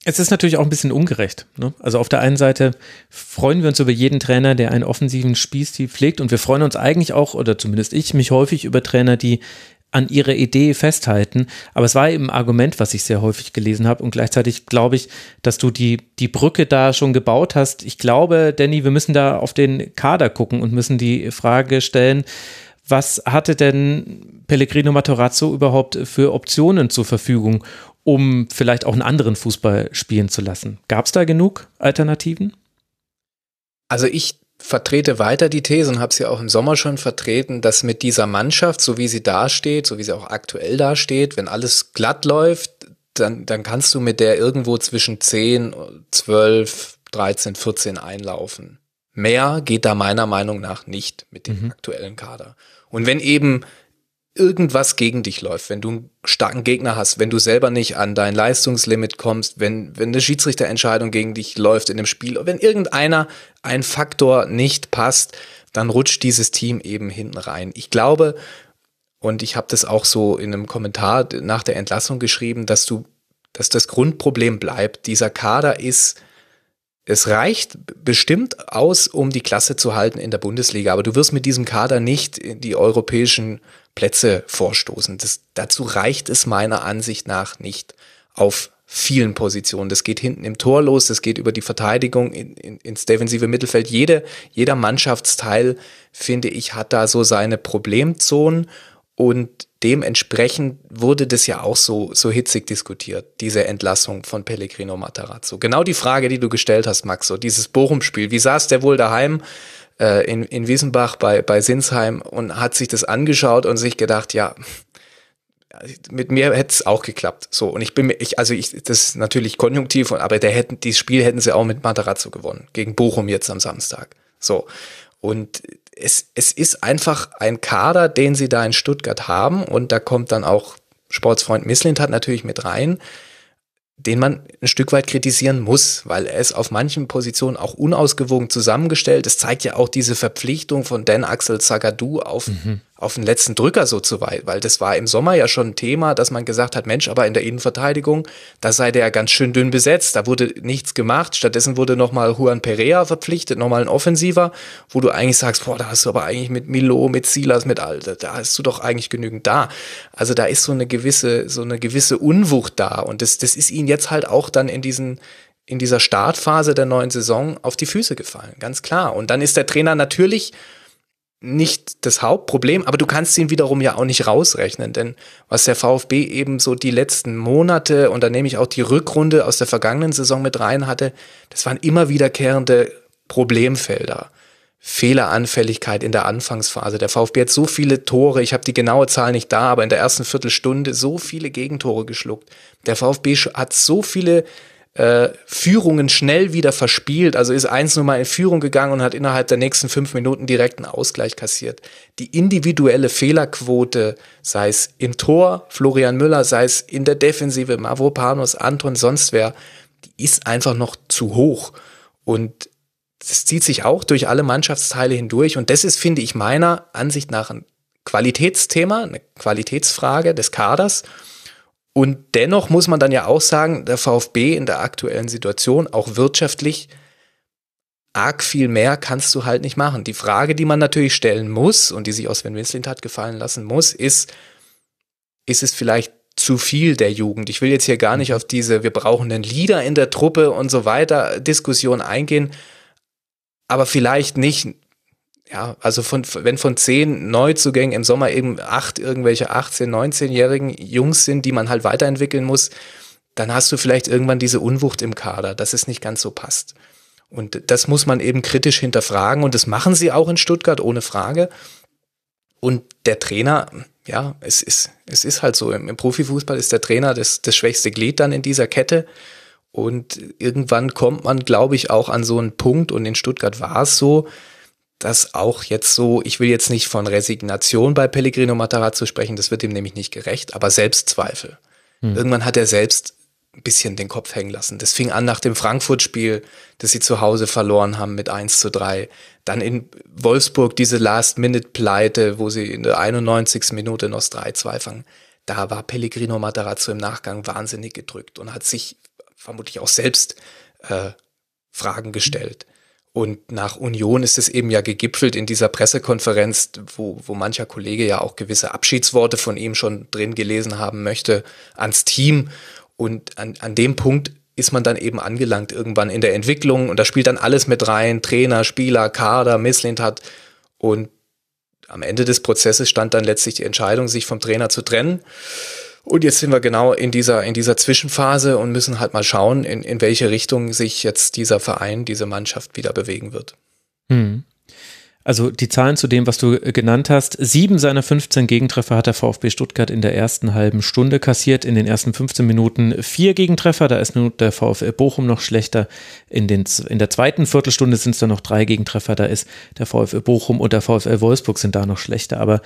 es ist natürlich auch ein bisschen ungerecht. Ne? Also auf der einen Seite freuen wir uns über jeden Trainer, der einen offensiven Spielstil pflegt und wir freuen uns eigentlich auch, oder zumindest ich, mich häufig über Trainer, die an ihrer Idee festhalten. Aber es war eben ein Argument, was ich sehr häufig gelesen habe. Und gleichzeitig glaube ich, dass du die, die Brücke da schon gebaut hast. Ich glaube, Danny, wir müssen da auf den Kader gucken und müssen die Frage stellen, was hatte denn Pellegrino Matarazzo überhaupt für Optionen zur Verfügung, um vielleicht auch einen anderen Fußball spielen zu lassen? Gab es da genug Alternativen? Also ich vertrete weiter die These und habe sie auch im Sommer schon vertreten, dass mit dieser Mannschaft, so wie sie dasteht, so wie sie auch aktuell dasteht, wenn alles glatt läuft, dann, dann kannst du mit der irgendwo zwischen 10, 12, 13, 14 einlaufen. Mehr geht da meiner Meinung nach nicht mit dem mhm. aktuellen Kader. Und wenn eben irgendwas gegen dich läuft, wenn du einen starken Gegner hast, wenn du selber nicht an dein Leistungslimit kommst, wenn, wenn eine Schiedsrichterentscheidung gegen dich läuft in dem Spiel, wenn irgendeiner ein Faktor nicht passt, dann rutscht dieses Team eben hinten rein. Ich glaube, und ich habe das auch so in einem Kommentar nach der Entlassung geschrieben, dass du, dass das Grundproblem bleibt. Dieser Kader ist es reicht bestimmt aus, um die Klasse zu halten in der Bundesliga, aber du wirst mit diesem Kader nicht die europäischen Plätze vorstoßen. Das, dazu reicht es meiner Ansicht nach nicht auf vielen Positionen. Das geht hinten im Tor los, das geht über die Verteidigung in, in, ins defensive Mittelfeld. Jede, jeder Mannschaftsteil, finde ich, hat da so seine Problemzonen und dementsprechend wurde das ja auch so, so hitzig diskutiert, diese Entlassung von Pellegrino Matarazzo. Genau die Frage, die du gestellt hast, Max, so dieses Bochum-Spiel. Wie saß der wohl daheim äh, in, in Wiesenbach bei, bei Sinsheim und hat sich das angeschaut und sich gedacht, ja, mit mir hätte es auch geklappt. So, und ich bin mir, ich, also ich, das ist natürlich konjunktiv, aber der hätten, dieses Spiel hätten sie auch mit Matarazzo gewonnen. Gegen Bochum jetzt am Samstag. So. Und es, es ist einfach ein Kader, den sie da in Stuttgart haben und da kommt dann auch Sportsfreund Misslint hat natürlich mit rein, den man ein Stück weit kritisieren muss, weil er ist auf manchen Positionen auch unausgewogen zusammengestellt. Es zeigt ja auch diese Verpflichtung von Dan Axel Zagadou auf mhm auf den letzten Drücker so zu weit, weil das war im Sommer ja schon ein Thema, dass man gesagt hat, Mensch, aber in der Innenverteidigung, da sei der ganz schön dünn besetzt, da wurde nichts gemacht, stattdessen wurde nochmal Juan Perea verpflichtet, nochmal ein Offensiver, wo du eigentlich sagst, boah, da hast du aber eigentlich mit Milo, mit Silas, mit Alter, da hast du doch eigentlich genügend da. Also da ist so eine gewisse, so eine gewisse Unwucht da und das, das ist ihnen jetzt halt auch dann in diesen, in dieser Startphase der neuen Saison auf die Füße gefallen, ganz klar. Und dann ist der Trainer natürlich nicht das Hauptproblem, aber du kannst ihn wiederum ja auch nicht rausrechnen, denn was der VfB eben so die letzten Monate und dann nehme ich auch die Rückrunde aus der vergangenen Saison mit rein hatte, das waren immer wiederkehrende Problemfelder. Fehleranfälligkeit in der Anfangsphase. Der VfB hat so viele Tore, ich habe die genaue Zahl nicht da, aber in der ersten Viertelstunde so viele Gegentore geschluckt. Der VfB hat so viele äh, Führungen schnell wieder verspielt. Also ist eins nur mal in Führung gegangen und hat innerhalb der nächsten fünf Minuten direkt einen Ausgleich kassiert. Die individuelle Fehlerquote, sei es im Tor, Florian Müller, sei es in der Defensive, Mavropanos, Anton, sonst wer, die ist einfach noch zu hoch. Und das zieht sich auch durch alle Mannschaftsteile hindurch. Und das ist, finde ich, meiner Ansicht nach ein Qualitätsthema, eine Qualitätsfrage des Kaders. Und dennoch muss man dann ja auch sagen, der VfB in der aktuellen Situation, auch wirtschaftlich, arg viel mehr kannst du halt nicht machen. Die Frage, die man natürlich stellen muss und die sich aus Sven Winslind hat gefallen lassen muss, ist, ist es vielleicht zu viel der Jugend. Ich will jetzt hier gar nicht auf diese, wir brauchen einen Leader in der Truppe und so weiter Diskussion eingehen, aber vielleicht nicht, ja, also von, wenn von zehn Neuzugängen im Sommer eben acht irgendwelche 18-, 19-jährigen Jungs sind, die man halt weiterentwickeln muss, dann hast du vielleicht irgendwann diese Unwucht im Kader, dass es nicht ganz so passt. Und das muss man eben kritisch hinterfragen und das machen sie auch in Stuttgart ohne Frage. Und der Trainer, ja, es ist, es ist halt so. Im, Profifußball ist der Trainer das, das schwächste Glied dann in dieser Kette. Und irgendwann kommt man, glaube ich, auch an so einen Punkt, und in Stuttgart war es so, dass auch jetzt so, ich will jetzt nicht von Resignation bei Pellegrino Matarazzo sprechen, das wird ihm nämlich nicht gerecht, aber Selbstzweifel. Hm. Irgendwann hat er selbst ein bisschen den Kopf hängen lassen. Das fing an nach dem Frankfurt-Spiel, das sie zu Hause verloren haben mit 1 zu 3. Dann in Wolfsburg diese Last-Minute-Pleite, wo sie in der 91. Minute noch 3-2 fangen. Da war Pellegrino Matarazzo im Nachgang wahnsinnig gedrückt und hat sich vermutlich auch selbst äh, Fragen gestellt. Und nach Union ist es eben ja gegipfelt in dieser Pressekonferenz, wo, wo mancher Kollege ja auch gewisse Abschiedsworte von ihm schon drin gelesen haben möchte ans Team. Und an, an dem Punkt ist man dann eben angelangt irgendwann in der Entwicklung und da spielt dann alles mit rein, Trainer, Spieler, Kader, Misslintat und am Ende des Prozesses stand dann letztlich die Entscheidung, sich vom Trainer zu trennen. Und jetzt sind wir genau in dieser, in dieser Zwischenphase und müssen halt mal schauen, in, in welche Richtung sich jetzt dieser Verein, diese Mannschaft wieder bewegen wird. Hm. Also die Zahlen zu dem, was du äh, genannt hast. Sieben seiner 15 Gegentreffer hat der VfB Stuttgart in der ersten halben Stunde kassiert. In den ersten 15 Minuten vier Gegentreffer. Da ist nur der VfL Bochum noch schlechter. In, den, in der zweiten Viertelstunde sind es dann noch drei Gegentreffer. Da ist der VfL Bochum und der VfL Wolfsburg sind da noch schlechter. Aber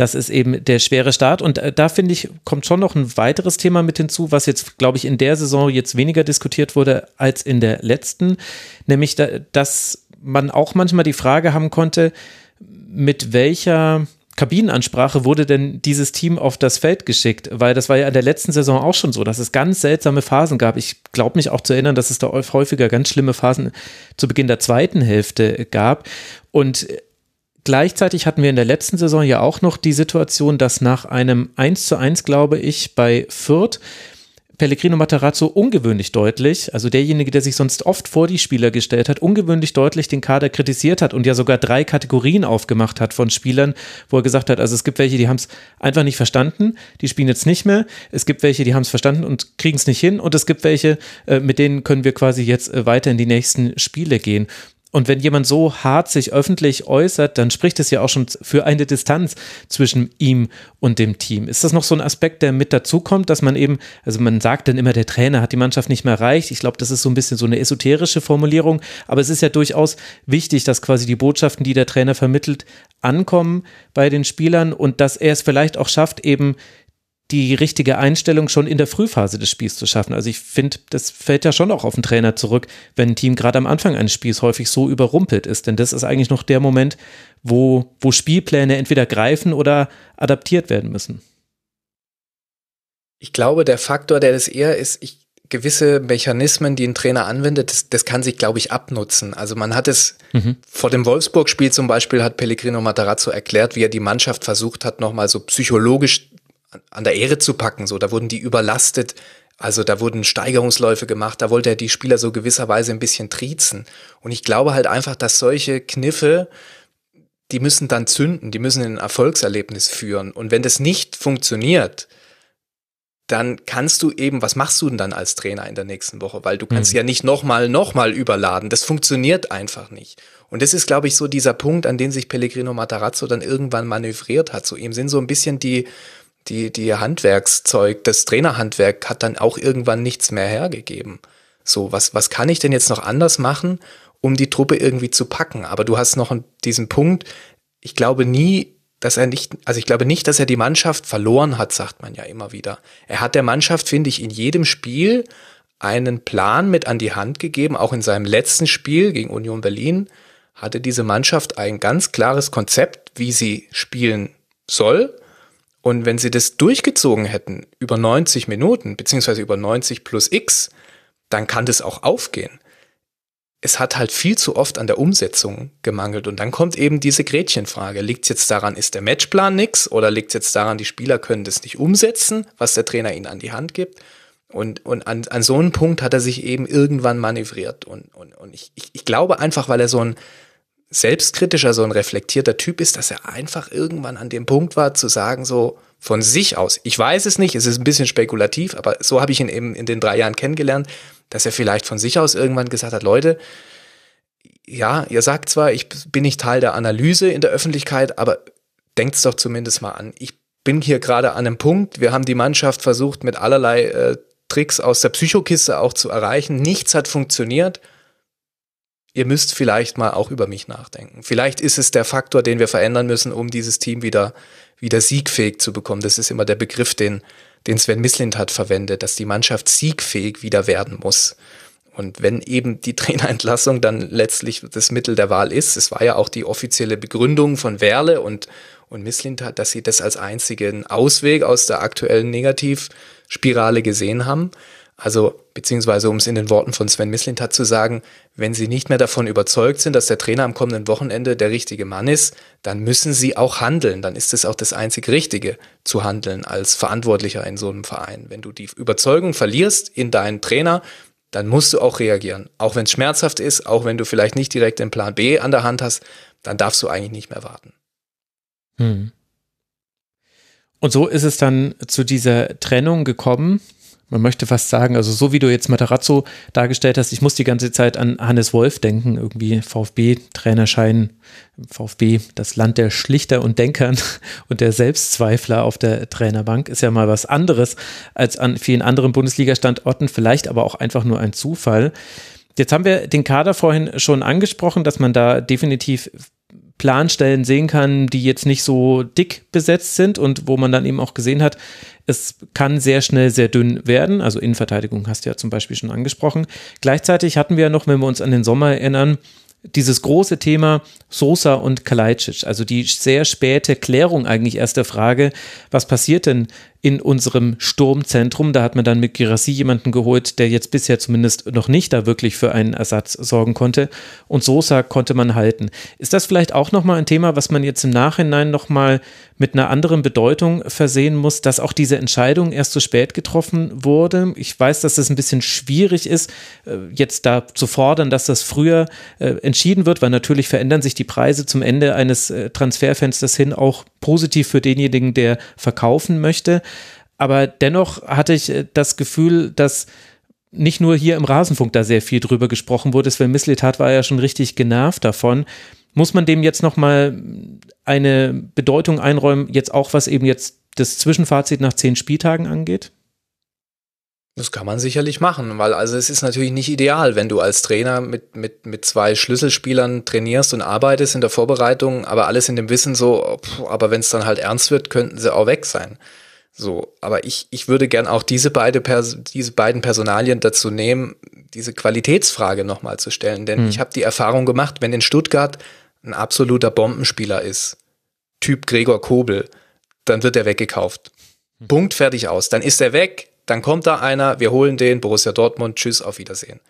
das ist eben der schwere Start. Und äh, da finde ich, kommt schon noch ein weiteres Thema mit hinzu, was jetzt, glaube ich, in der Saison jetzt weniger diskutiert wurde als in der letzten. Nämlich, dass man auch manchmal die Frage haben konnte, mit welcher Kabinenansprache wurde denn dieses Team auf das Feld geschickt? Weil das war ja in der letzten Saison auch schon so, dass es ganz seltsame Phasen gab. Ich glaube mich auch zu erinnern, dass es da häufiger ganz schlimme Phasen zu Beginn der zweiten Hälfte gab. Und gleichzeitig hatten wir in der letzten Saison ja auch noch die Situation, dass nach einem 1 zu 1, glaube ich, bei Fürth Pellegrino Matarazzo ungewöhnlich deutlich, also derjenige, der sich sonst oft vor die Spieler gestellt hat, ungewöhnlich deutlich den Kader kritisiert hat und ja sogar drei Kategorien aufgemacht hat von Spielern, wo er gesagt hat, also es gibt welche, die haben es einfach nicht verstanden, die spielen jetzt nicht mehr, es gibt welche, die haben es verstanden und kriegen es nicht hin und es gibt welche, äh, mit denen können wir quasi jetzt äh, weiter in die nächsten Spiele gehen. Und wenn jemand so hart sich öffentlich äußert, dann spricht es ja auch schon für eine Distanz zwischen ihm und dem Team. Ist das noch so ein Aspekt, der mit dazukommt, dass man eben, also man sagt dann immer, der Trainer hat die Mannschaft nicht mehr erreicht. Ich glaube, das ist so ein bisschen so eine esoterische Formulierung, aber es ist ja durchaus wichtig, dass quasi die Botschaften, die der Trainer vermittelt, ankommen bei den Spielern und dass er es vielleicht auch schafft, eben die richtige Einstellung schon in der Frühphase des Spiels zu schaffen. Also ich finde, das fällt ja schon auch auf den Trainer zurück, wenn ein Team gerade am Anfang eines Spiels häufig so überrumpelt ist. Denn das ist eigentlich noch der Moment, wo, wo Spielpläne entweder greifen oder adaptiert werden müssen. Ich glaube, der Faktor, der das eher ist, ich, gewisse Mechanismen, die ein Trainer anwendet, das, das kann sich, glaube ich, abnutzen. Also man hat es mhm. vor dem Wolfsburg-Spiel zum Beispiel, hat Pellegrino Matarazzo erklärt, wie er die Mannschaft versucht hat, nochmal so psychologisch an der Ehre zu packen. So, da wurden die überlastet. Also da wurden Steigerungsläufe gemacht, da wollte er die Spieler so gewisserweise ein bisschen triezen. Und ich glaube halt einfach, dass solche Kniffe, die müssen dann zünden, die müssen in ein Erfolgserlebnis führen. Und wenn das nicht funktioniert, dann kannst du eben, was machst du denn dann als Trainer in der nächsten Woche? Weil du kannst mhm. ja nicht nochmal, nochmal überladen. Das funktioniert einfach nicht. Und das ist, glaube ich, so dieser Punkt, an den sich Pellegrino Matarazzo dann irgendwann manövriert hat. So ihm sind so ein bisschen die, die, die Handwerkszeug, das Trainerhandwerk hat dann auch irgendwann nichts mehr hergegeben. So, was, was kann ich denn jetzt noch anders machen, um die Truppe irgendwie zu packen? Aber du hast noch diesen Punkt, ich glaube nie, dass er nicht, also ich glaube nicht, dass er die Mannschaft verloren hat, sagt man ja immer wieder. Er hat der Mannschaft, finde ich, in jedem Spiel einen Plan mit an die Hand gegeben, auch in seinem letzten Spiel gegen Union Berlin hatte diese Mannschaft ein ganz klares Konzept, wie sie spielen soll und wenn sie das durchgezogen hätten über 90 Minuten, beziehungsweise über 90 plus X, dann kann das auch aufgehen. es hat halt viel zu oft an der Umsetzung gemangelt. Und dann kommt eben diese Gretchenfrage. Liegt es jetzt daran, ist der Matchplan nix? Oder liegt es jetzt daran, die Spieler können das nicht umsetzen, was der Trainer ihnen an die Hand gibt? Und, und an, an so einem Punkt hat er sich eben irgendwann manövriert. Und, und, und ich, ich, ich glaube einfach, weil er so ein selbstkritischer, so ein reflektierter Typ ist, dass er einfach irgendwann an dem Punkt war, zu sagen, so von sich aus, ich weiß es nicht, es ist ein bisschen spekulativ, aber so habe ich ihn eben in den drei Jahren kennengelernt, dass er vielleicht von sich aus irgendwann gesagt hat, Leute, ja, ihr sagt zwar, ich bin nicht Teil der Analyse in der Öffentlichkeit, aber denkt's doch zumindest mal an. Ich bin hier gerade an einem Punkt, wir haben die Mannschaft versucht, mit allerlei äh, Tricks aus der Psychokiste auch zu erreichen. Nichts hat funktioniert. Ihr müsst vielleicht mal auch über mich nachdenken. Vielleicht ist es der Faktor, den wir verändern müssen, um dieses Team wieder, wieder siegfähig zu bekommen. Das ist immer der Begriff, den, den Sven Mislint hat verwendet, dass die Mannschaft siegfähig wieder werden muss. Und wenn eben die Trainerentlassung dann letztlich das Mittel der Wahl ist, es war ja auch die offizielle Begründung von Werle und, und Misslint hat, dass sie das als einzigen Ausweg aus der aktuellen Negativspirale gesehen haben. Also, beziehungsweise um es in den Worten von Sven Mislintat zu sagen, wenn Sie nicht mehr davon überzeugt sind, dass der Trainer am kommenden Wochenende der richtige Mann ist, dann müssen Sie auch handeln. Dann ist es auch das einzig Richtige zu handeln als Verantwortlicher in so einem Verein. Wenn du die Überzeugung verlierst in deinen Trainer, dann musst du auch reagieren. Auch wenn es schmerzhaft ist, auch wenn du vielleicht nicht direkt den Plan B an der Hand hast, dann darfst du eigentlich nicht mehr warten. Hm. Und so ist es dann zu dieser Trennung gekommen man möchte fast sagen, also so wie du jetzt Matarazzo dargestellt hast, ich muss die ganze Zeit an Hannes Wolf denken, irgendwie VfB-Trainerschein, VfB, das Land der Schlichter und Denkern und der Selbstzweifler auf der Trainerbank, ist ja mal was anderes als an vielen anderen Bundesliga-Standorten, vielleicht aber auch einfach nur ein Zufall. Jetzt haben wir den Kader vorhin schon angesprochen, dass man da definitiv Planstellen sehen kann, die jetzt nicht so dick besetzt sind und wo man dann eben auch gesehen hat, es kann sehr schnell sehr dünn werden. Also Innenverteidigung hast du ja zum Beispiel schon angesprochen. Gleichzeitig hatten wir ja noch, wenn wir uns an den Sommer erinnern, dieses große Thema Sosa und Kalajdzic, also die sehr späte Klärung eigentlich erst der Frage, was passiert denn in unserem Sturmzentrum. Da hat man dann mit Girassi jemanden geholt, der jetzt bisher zumindest noch nicht da wirklich für einen Ersatz sorgen konnte. Und Sosa konnte man halten. Ist das vielleicht auch nochmal ein Thema, was man jetzt im Nachhinein nochmal mit einer anderen Bedeutung versehen muss, dass auch diese Entscheidung erst so spät getroffen wurde? Ich weiß, dass das ein bisschen schwierig ist, äh, jetzt da zu fordern, dass das früher äh, entschieden wird, weil natürlich verändern sich die Preise zum Ende eines äh, Transferfensters hin auch positiv für denjenigen, der verkaufen möchte. Aber dennoch hatte ich äh, das Gefühl, dass nicht nur hier im Rasenfunk da sehr viel drüber gesprochen wurde. Sven Mislitat war ja schon richtig genervt davon. Muss man dem jetzt nochmal eine Bedeutung einräumen, jetzt auch was eben jetzt das Zwischenfazit nach zehn Spieltagen angeht? Das kann man sicherlich machen, weil also es ist natürlich nicht ideal, wenn du als Trainer mit, mit, mit zwei Schlüsselspielern trainierst und arbeitest in der Vorbereitung, aber alles in dem Wissen so, pff, aber wenn es dann halt ernst wird, könnten sie auch weg sein. So, aber ich, ich würde gern auch diese, beide Pers diese beiden Personalien dazu nehmen, diese Qualitätsfrage nochmal zu stellen. Denn hm. ich habe die Erfahrung gemacht, wenn in Stuttgart ein absoluter Bombenspieler ist, Typ Gregor Kobel, dann wird er weggekauft. Hm. Punkt, fertig aus. Dann ist er weg, dann kommt da einer, wir holen den, Borussia Dortmund, tschüss, auf Wiedersehen.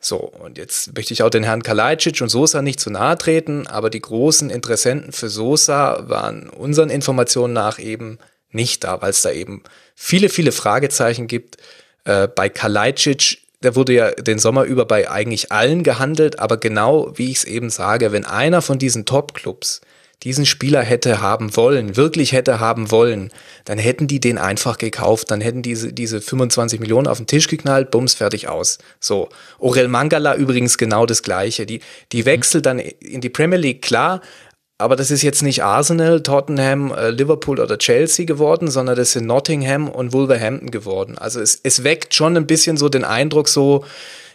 So, und jetzt möchte ich auch den Herrn Kalajdzic und Sosa nicht zu nahe treten, aber die großen Interessenten für Sosa waren unseren Informationen nach eben nicht da, weil es da eben viele, viele Fragezeichen gibt. Äh, bei Kalajdzic, der wurde ja den Sommer über bei eigentlich allen gehandelt, aber genau wie ich es eben sage, wenn einer von diesen Top-Clubs diesen Spieler hätte haben wollen, wirklich hätte haben wollen, dann hätten die den einfach gekauft, dann hätten diese, diese 25 Millionen auf den Tisch geknallt, bums, fertig aus. So. Orel Mangala übrigens genau das Gleiche. Die, die Wechsel dann in die Premier League, klar, aber das ist jetzt nicht Arsenal, Tottenham, äh, Liverpool oder Chelsea geworden, sondern das sind Nottingham und Wolverhampton geworden. Also es, es weckt schon ein bisschen so den Eindruck so,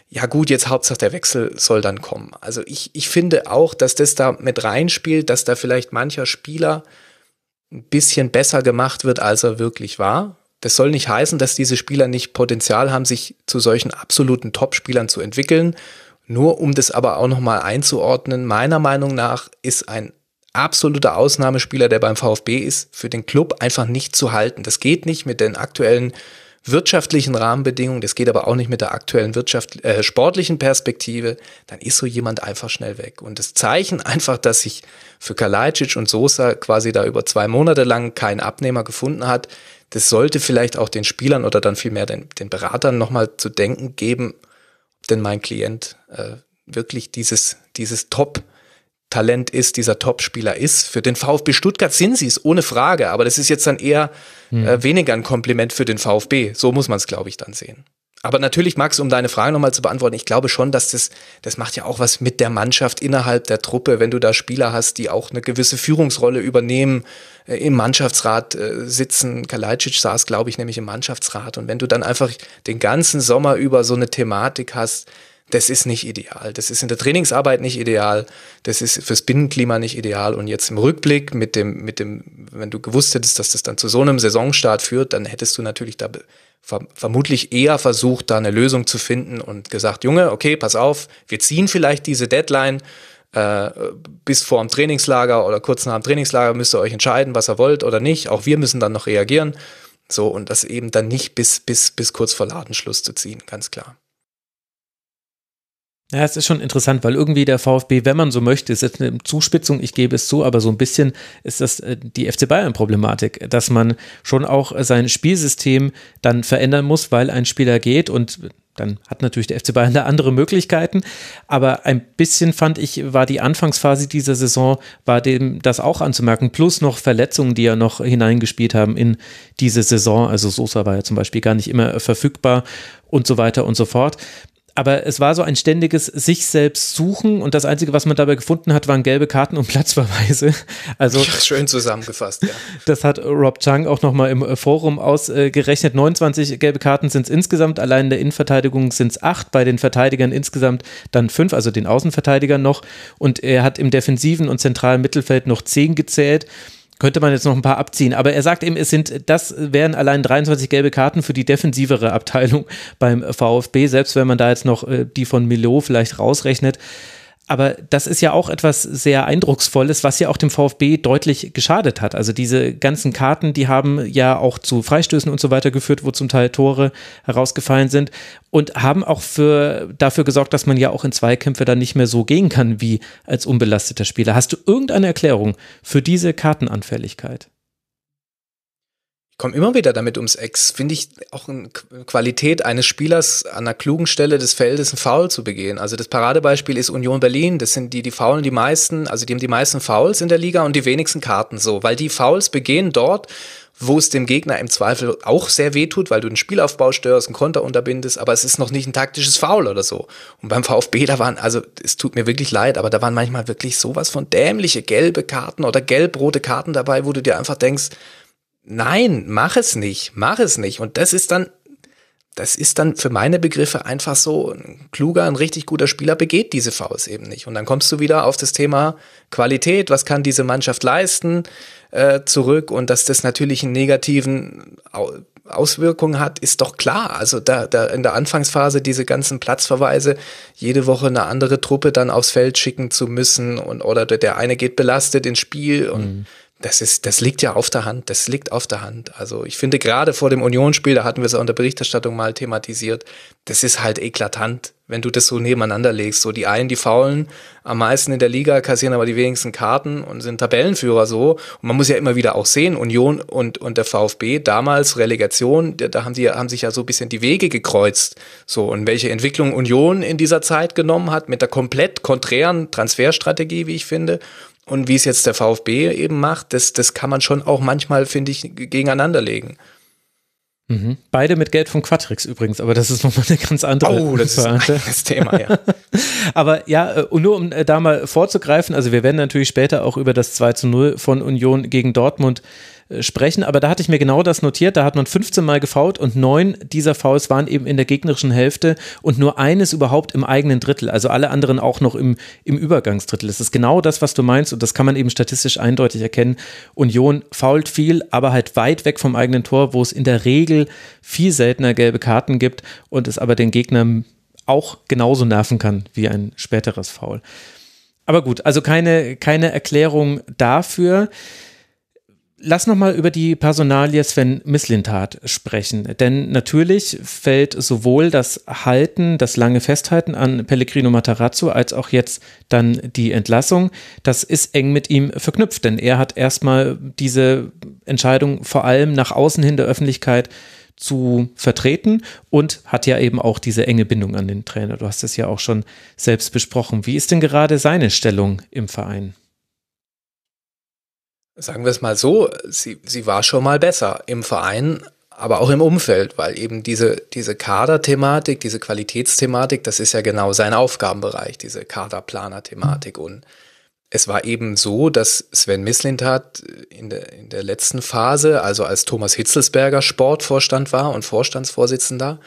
ja gut, jetzt Hauptsache der Wechsel soll dann kommen. Also ich, ich finde auch, dass das da mit reinspielt, dass da vielleicht mancher Spieler ein bisschen besser gemacht wird, als er wirklich war. Das soll nicht heißen, dass diese Spieler nicht Potenzial haben, sich zu solchen absoluten Top-Spielern zu entwickeln. Nur um das aber auch nochmal einzuordnen, meiner Meinung nach ist ein absoluter Ausnahmespieler, der beim VfB ist, für den Club einfach nicht zu halten. Das geht nicht mit den aktuellen wirtschaftlichen Rahmenbedingungen, das geht aber auch nicht mit der aktuellen Wirtschaft, äh, sportlichen Perspektive, dann ist so jemand einfach schnell weg. Und das Zeichen einfach, dass sich für Kalajdzic und Sosa quasi da über zwei Monate lang kein Abnehmer gefunden hat, das sollte vielleicht auch den Spielern oder dann vielmehr den, den Beratern nochmal zu denken geben, denn mein Klient äh, wirklich dieses, dieses Top- Talent ist, dieser Topspieler ist. Für den VfB Stuttgart sind sie es, ohne Frage. Aber das ist jetzt dann eher hm. äh, weniger ein Kompliment für den VfB. So muss man es, glaube ich, dann sehen. Aber natürlich, Max, um deine Frage nochmal zu beantworten, ich glaube schon, dass das, das macht ja auch was mit der Mannschaft innerhalb der Truppe, wenn du da Spieler hast, die auch eine gewisse Führungsrolle übernehmen, äh, im Mannschaftsrat äh, sitzen. Kalajdzic saß, glaube ich, nämlich im Mannschaftsrat. Und wenn du dann einfach den ganzen Sommer über so eine Thematik hast, das ist nicht ideal. Das ist in der Trainingsarbeit nicht ideal. Das ist fürs Binnenklima nicht ideal. Und jetzt im Rückblick mit dem, mit dem, wenn du gewusst hättest, dass das dann zu so einem Saisonstart führt, dann hättest du natürlich da vermutlich eher versucht, da eine Lösung zu finden und gesagt, Junge, okay, pass auf, wir ziehen vielleicht diese Deadline äh, bis vor dem Trainingslager oder kurz nach dem Trainingslager müsst ihr euch entscheiden, was ihr wollt oder nicht. Auch wir müssen dann noch reagieren. So, und das eben dann nicht bis, bis, bis kurz vor Ladenschluss zu ziehen, ganz klar. Ja, es ist schon interessant, weil irgendwie der VfB, wenn man so möchte, ist jetzt eine Zuspitzung, ich gebe es zu, aber so ein bisschen ist das äh, die FC Bayern-Problematik, dass man schon auch sein Spielsystem dann verändern muss, weil ein Spieler geht und dann hat natürlich der FC Bayern da andere Möglichkeiten. Aber ein bisschen fand ich, war die Anfangsphase dieser Saison, war dem das auch anzumerken. Plus noch Verletzungen, die ja noch hineingespielt haben in diese Saison. Also Sosa war ja zum Beispiel gar nicht immer verfügbar und so weiter und so fort aber es war so ein ständiges sich selbst suchen und das Einzige, was man dabei gefunden hat, waren gelbe Karten und Platzverweise. Also schön zusammengefasst, ja. Das hat Rob Chang auch nochmal im Forum ausgerechnet. 29 gelbe Karten sind es insgesamt, allein in der Innenverteidigung sind es acht, bei den Verteidigern insgesamt dann fünf, also den Außenverteidigern noch. Und er hat im defensiven und zentralen Mittelfeld noch zehn gezählt könnte man jetzt noch ein paar abziehen. Aber er sagt eben, es sind, das wären allein 23 gelbe Karten für die defensivere Abteilung beim VfB, selbst wenn man da jetzt noch äh, die von Milo vielleicht rausrechnet. Aber das ist ja auch etwas sehr Eindrucksvolles, was ja auch dem VfB deutlich geschadet hat. Also diese ganzen Karten, die haben ja auch zu Freistößen und so weiter geführt, wo zum Teil Tore herausgefallen sind und haben auch für, dafür gesorgt, dass man ja auch in Zweikämpfe dann nicht mehr so gehen kann wie als unbelasteter Spieler. Hast du irgendeine Erklärung für diese Kartenanfälligkeit? Komme immer wieder damit ums Ex. Finde ich auch eine Qualität eines Spielers an einer klugen Stelle des Feldes ein Foul zu begehen. Also das Paradebeispiel ist Union Berlin. Das sind die, die faulen die meisten, also die haben die meisten Fouls in der Liga und die wenigsten Karten so, weil die Fouls begehen dort, wo es dem Gegner im Zweifel auch sehr weh tut, weil du den Spielaufbau störst, einen Konter unterbindest, aber es ist noch nicht ein taktisches Foul oder so. Und beim VfB, da waren, also es tut mir wirklich leid, aber da waren manchmal wirklich sowas von dämliche gelbe Karten oder gelb-rote Karten dabei, wo du dir einfach denkst, nein, mach es nicht, mach es nicht. Und das ist dann, das ist dann für meine Begriffe einfach so, ein kluger, ein richtig guter Spieler begeht diese Fouls eben nicht. Und dann kommst du wieder auf das Thema Qualität, was kann diese Mannschaft leisten, äh, zurück. Und dass das natürlich einen negativen Auswirkungen hat, ist doch klar. Also da, da in der Anfangsphase diese ganzen Platzverweise, jede Woche eine andere Truppe dann aufs Feld schicken zu müssen und oder der eine geht belastet ins Spiel und mhm das ist, das liegt ja auf der Hand. Das liegt auf der Hand. Also ich finde gerade vor dem Unionsspiel, da hatten wir es auch in der Berichterstattung mal thematisiert, das ist halt eklatant, wenn du das so nebeneinander legst. So die einen, die faulen am meisten in der Liga, kassieren aber die wenigsten Karten und sind Tabellenführer so. Und man muss ja immer wieder auch sehen, Union und, und der VfB, damals Relegation, da haben die, haben sich ja so ein bisschen die Wege gekreuzt. So, und welche Entwicklung Union in dieser Zeit genommen hat, mit der komplett konträren Transferstrategie, wie ich finde. Und wie es jetzt der VfB eben macht, das, das kann man schon auch manchmal, finde ich, gegeneinander legen. Mhm. Beide mit Geld von Quatrix übrigens, aber das ist nochmal eine ganz andere Oh, das ist ein anderes Thema, ja. aber ja, äh, und nur um äh, da mal vorzugreifen, also wir werden natürlich später auch über das 2 zu 0 von Union gegen Dortmund äh, sprechen, aber da hatte ich mir genau das notiert, da hat man 15 Mal gefault und neun dieser Fouls waren eben in der gegnerischen Hälfte und nur eines überhaupt im eigenen Drittel, also alle anderen auch noch im, im Übergangsdrittel. Das ist genau das, was du meinst und das kann man eben statistisch eindeutig erkennen. Union fault viel, aber halt weit weg vom eigenen Tor, wo es in der Regel viel seltener gelbe Karten gibt und es aber den Gegner auch genauso nerven kann wie ein späteres Foul. Aber gut, also keine, keine Erklärung dafür lass noch mal über die Personalie Sven Mislintat sprechen, denn natürlich fällt sowohl das Halten, das lange Festhalten an Pellegrino Matarazzo als auch jetzt dann die Entlassung, das ist eng mit ihm verknüpft, denn er hat erstmal diese Entscheidung vor allem nach außen hin der Öffentlichkeit zu vertreten und hat ja eben auch diese enge Bindung an den Trainer. Du hast es ja auch schon selbst besprochen. Wie ist denn gerade seine Stellung im Verein? Sagen wir es mal so, sie, sie war schon mal besser im Verein, aber auch im Umfeld, weil eben diese, diese Kaderthematik, diese Qualitätsthematik, das ist ja genau sein Aufgabenbereich, diese Kaderplaner-Thematik. Und es war eben so, dass Sven Mislintat in der, in der letzten Phase, also als Thomas Hitzelsberger Sportvorstand war und Vorstandsvorsitzender,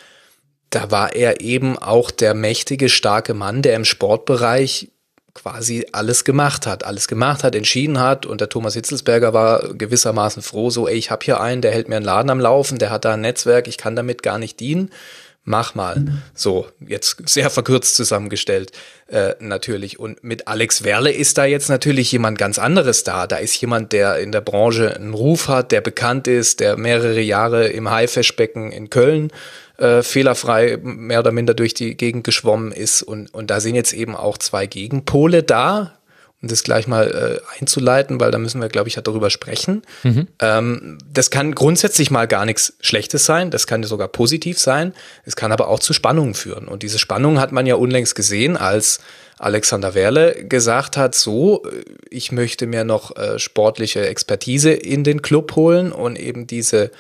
da war er eben auch der mächtige, starke Mann, der im Sportbereich quasi alles gemacht hat, alles gemacht hat, entschieden hat und der Thomas Hitzelsberger war gewissermaßen froh, so ey, ich habe hier einen, der hält mir einen Laden am Laufen, der hat da ein Netzwerk, ich kann damit gar nicht dienen, mach mal. So, jetzt sehr verkürzt zusammengestellt äh, natürlich. Und mit Alex Werle ist da jetzt natürlich jemand ganz anderes da. Da ist jemand, der in der Branche einen Ruf hat, der bekannt ist, der mehrere Jahre im Haifischbecken in Köln äh, fehlerfrei mehr oder minder durch die Gegend geschwommen ist. Und, und da sind jetzt eben auch zwei Gegenpole da, um das gleich mal äh, einzuleiten, weil da müssen wir, glaube ich, darüber sprechen. Mhm. Ähm, das kann grundsätzlich mal gar nichts Schlechtes sein, das kann sogar positiv sein, es kann aber auch zu Spannungen führen. Und diese Spannung hat man ja unlängst gesehen, als Alexander Werle gesagt hat, so, ich möchte mir noch äh, sportliche Expertise in den Club holen und eben diese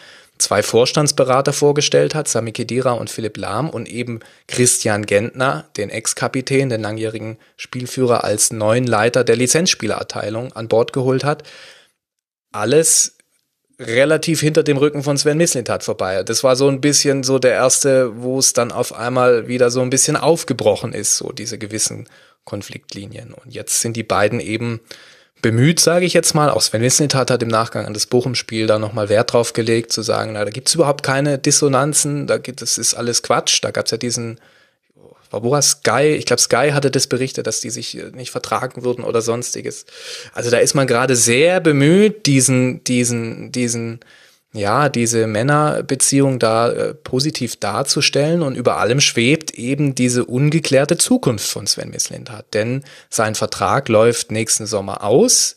zwei Vorstandsberater vorgestellt hat, Sami Kedira und Philipp Lahm und eben Christian Gentner, den Ex-Kapitän, den langjährigen Spielführer als neuen Leiter der Lizenzspielerabteilung an Bord geholt hat. Alles relativ hinter dem Rücken von Sven Mislintat vorbei. Das war so ein bisschen so der erste, wo es dann auf einmal wieder so ein bisschen aufgebrochen ist, so diese gewissen Konfliktlinien. Und jetzt sind die beiden eben bemüht, sage ich jetzt mal. Auch Sven Wisnitat hat im Nachgang an das Bochum-Spiel da nochmal Wert drauf gelegt, zu sagen, na, da gibt's überhaupt keine Dissonanzen, da gibt es ist alles Quatsch. Da gab's ja diesen, war Sky, ich glaube Sky hatte das berichtet, dass die sich nicht vertragen würden oder sonstiges. Also da ist man gerade sehr bemüht, diesen, diesen, diesen ja, diese Männerbeziehung da äh, positiv darzustellen und über allem schwebt eben diese ungeklärte Zukunft von Sven Mislintat. Denn sein Vertrag läuft nächsten Sommer aus.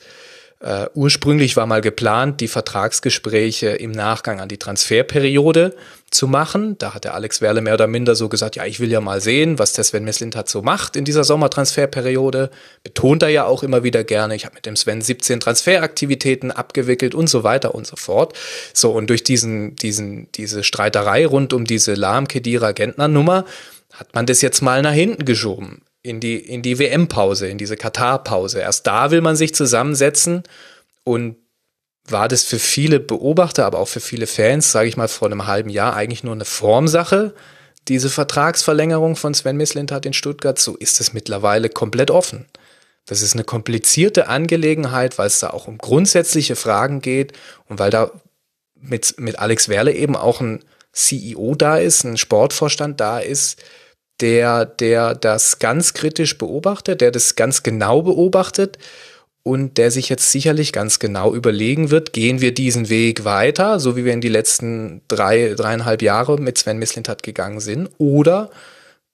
Uh, ursprünglich war mal geplant, die Vertragsgespräche im Nachgang an die Transferperiode zu machen. Da hat der Alex Werle mehr oder minder so gesagt, ja, ich will ja mal sehen, was der Sven Mislintat so macht in dieser Sommertransferperiode. Betont er ja auch immer wieder gerne, ich habe mit dem Sven 17 Transferaktivitäten abgewickelt und so weiter und so fort. So, und durch diesen, diesen, diese Streiterei rund um diese Lahm-Kedira-Gentner-Nummer hat man das jetzt mal nach hinten geschoben in die, in die WM-Pause, in diese Katar-Pause. Erst da will man sich zusammensetzen und war das für viele Beobachter, aber auch für viele Fans, sage ich mal, vor einem halben Jahr eigentlich nur eine Formsache, diese Vertragsverlängerung von Sven Mislintat in Stuttgart. So ist es mittlerweile komplett offen. Das ist eine komplizierte Angelegenheit, weil es da auch um grundsätzliche Fragen geht und weil da mit, mit Alex Werle eben auch ein CEO da ist, ein Sportvorstand da ist, der, der das ganz kritisch beobachtet, der das ganz genau beobachtet und der sich jetzt sicherlich ganz genau überlegen wird, gehen wir diesen Weg weiter, so wie wir in die letzten drei, dreieinhalb Jahre mit Sven Mislintat gegangen sind, oder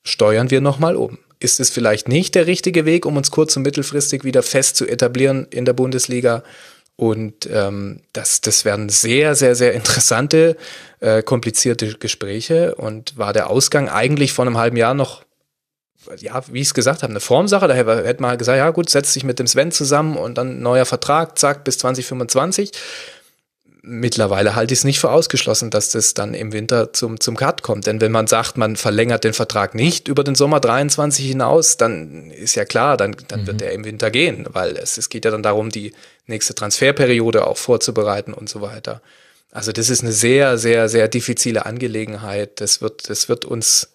steuern wir nochmal um? Ist es vielleicht nicht der richtige Weg, um uns kurz- und mittelfristig wieder fest zu etablieren in der Bundesliga? Und ähm, das, das werden sehr, sehr, sehr interessante, äh, komplizierte Gespräche. Und war der Ausgang eigentlich vor einem halben Jahr noch, ja, wie ich es gesagt habe, eine Formsache. Daher hätte man gesagt, ja gut, setzt sich mit dem Sven zusammen und dann neuer Vertrag, zack, bis 2025 mittlerweile halte ich es nicht für ausgeschlossen, dass das dann im Winter zum, zum Cut kommt. Denn wenn man sagt, man verlängert den Vertrag nicht über den Sommer 23 hinaus, dann ist ja klar, dann, dann mhm. wird der im Winter gehen, weil es, es geht ja dann darum, die nächste Transferperiode auch vorzubereiten und so weiter. Also das ist eine sehr, sehr, sehr diffizile Angelegenheit. Das wird, das wird uns,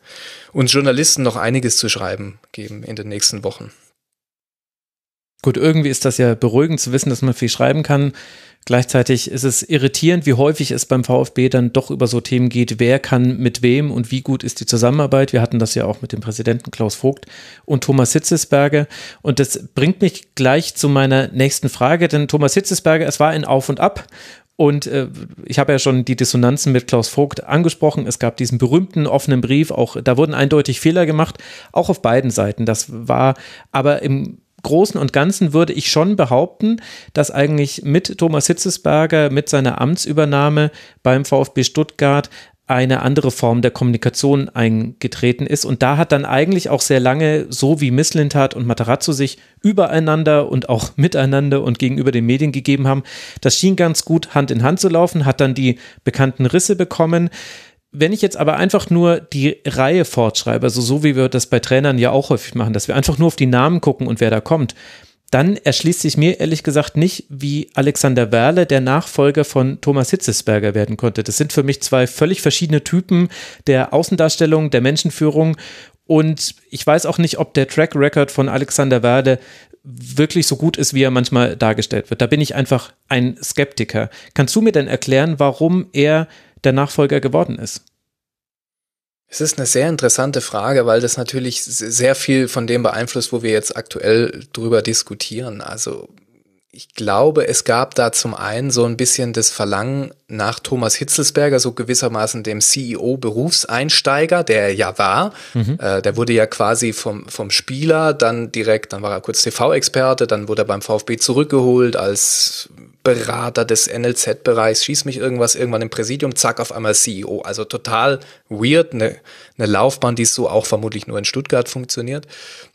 uns Journalisten noch einiges zu schreiben geben in den nächsten Wochen. Gut, irgendwie ist das ja beruhigend zu wissen, dass man viel schreiben kann. Gleichzeitig ist es irritierend, wie häufig es beim VfB dann doch über so Themen geht, wer kann mit wem und wie gut ist die Zusammenarbeit. Wir hatten das ja auch mit dem Präsidenten Klaus Vogt und Thomas Hitzesberger. Und das bringt mich gleich zu meiner nächsten Frage, denn Thomas Hitzesberger, es war ein Auf und Ab. Und äh, ich habe ja schon die Dissonanzen mit Klaus Vogt angesprochen. Es gab diesen berühmten offenen Brief, auch da wurden eindeutig Fehler gemacht, auch auf beiden Seiten. Das war aber im Großen und Ganzen würde ich schon behaupten, dass eigentlich mit Thomas Hitzesberger, mit seiner Amtsübernahme beim VfB Stuttgart eine andere Form der Kommunikation eingetreten ist. Und da hat dann eigentlich auch sehr lange, so wie Misslintat und Matarazzo sich übereinander und auch miteinander und gegenüber den Medien gegeben haben, das schien ganz gut Hand in Hand zu laufen, hat dann die bekannten Risse bekommen. Wenn ich jetzt aber einfach nur die Reihe fortschreibe, also so wie wir das bei Trainern ja auch häufig machen, dass wir einfach nur auf die Namen gucken und wer da kommt, dann erschließt sich mir ehrlich gesagt nicht, wie Alexander Werle der Nachfolger von Thomas Hitzesberger werden konnte. Das sind für mich zwei völlig verschiedene Typen der Außendarstellung, der Menschenführung. Und ich weiß auch nicht, ob der Track Record von Alexander Werle wirklich so gut ist, wie er manchmal dargestellt wird. Da bin ich einfach ein Skeptiker. Kannst du mir denn erklären, warum er der Nachfolger geworden ist? Es ist eine sehr interessante Frage, weil das natürlich sehr viel von dem beeinflusst, wo wir jetzt aktuell drüber diskutieren. Also ich glaube, es gab da zum einen so ein bisschen das Verlangen nach Thomas Hitzelsberger, so gewissermaßen dem CEO-Berufseinsteiger, der er ja war. Mhm. Äh, der wurde ja quasi vom, vom Spieler dann direkt, dann war er kurz TV-Experte, dann wurde er beim VfB zurückgeholt als Berater des NLZ-Bereichs, schieß mich irgendwas, irgendwann im Präsidium, zack, auf einmal CEO. Also total weird, eine, eine Laufbahn, die so auch vermutlich nur in Stuttgart funktioniert.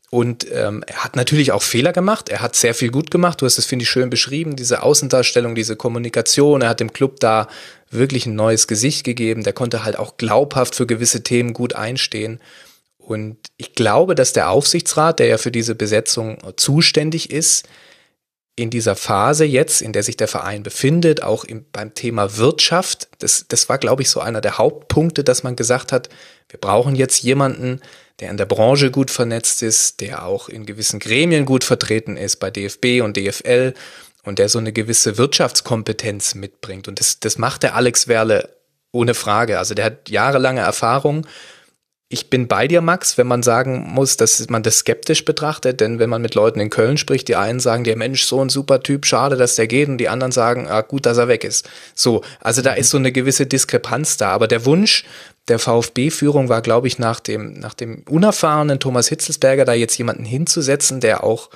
Und ähm, er hat natürlich auch Fehler gemacht. Er hat sehr viel gut gemacht. Du hast es, finde ich, schön beschrieben, diese Außendarstellung, diese Kommunikation. Er hat dem Club da wirklich ein neues Gesicht gegeben. Der konnte halt auch glaubhaft für gewisse Themen gut einstehen. Und ich glaube, dass der Aufsichtsrat, der ja für diese Besetzung zuständig ist, in dieser Phase jetzt, in der sich der Verein befindet, auch im, beim Thema Wirtschaft, das, das war, glaube ich, so einer der Hauptpunkte, dass man gesagt hat, wir brauchen jetzt jemanden, der in der Branche gut vernetzt ist, der auch in gewissen Gremien gut vertreten ist, bei DFB und DFL und der so eine gewisse Wirtschaftskompetenz mitbringt. Und das, das macht der Alex Werle ohne Frage. Also der hat jahrelange Erfahrung ich bin bei dir, Max, wenn man sagen muss, dass man das skeptisch betrachtet, denn wenn man mit Leuten in Köln spricht, die einen sagen, der Mensch, so ein super Typ, schade, dass der geht, und die anderen sagen, ah, gut, dass er weg ist. So, also da ist so eine gewisse Diskrepanz da. Aber der Wunsch der VfB-Führung war, glaube ich, nach dem, nach dem unerfahrenen Thomas Hitzelsberger da jetzt jemanden hinzusetzen, der auch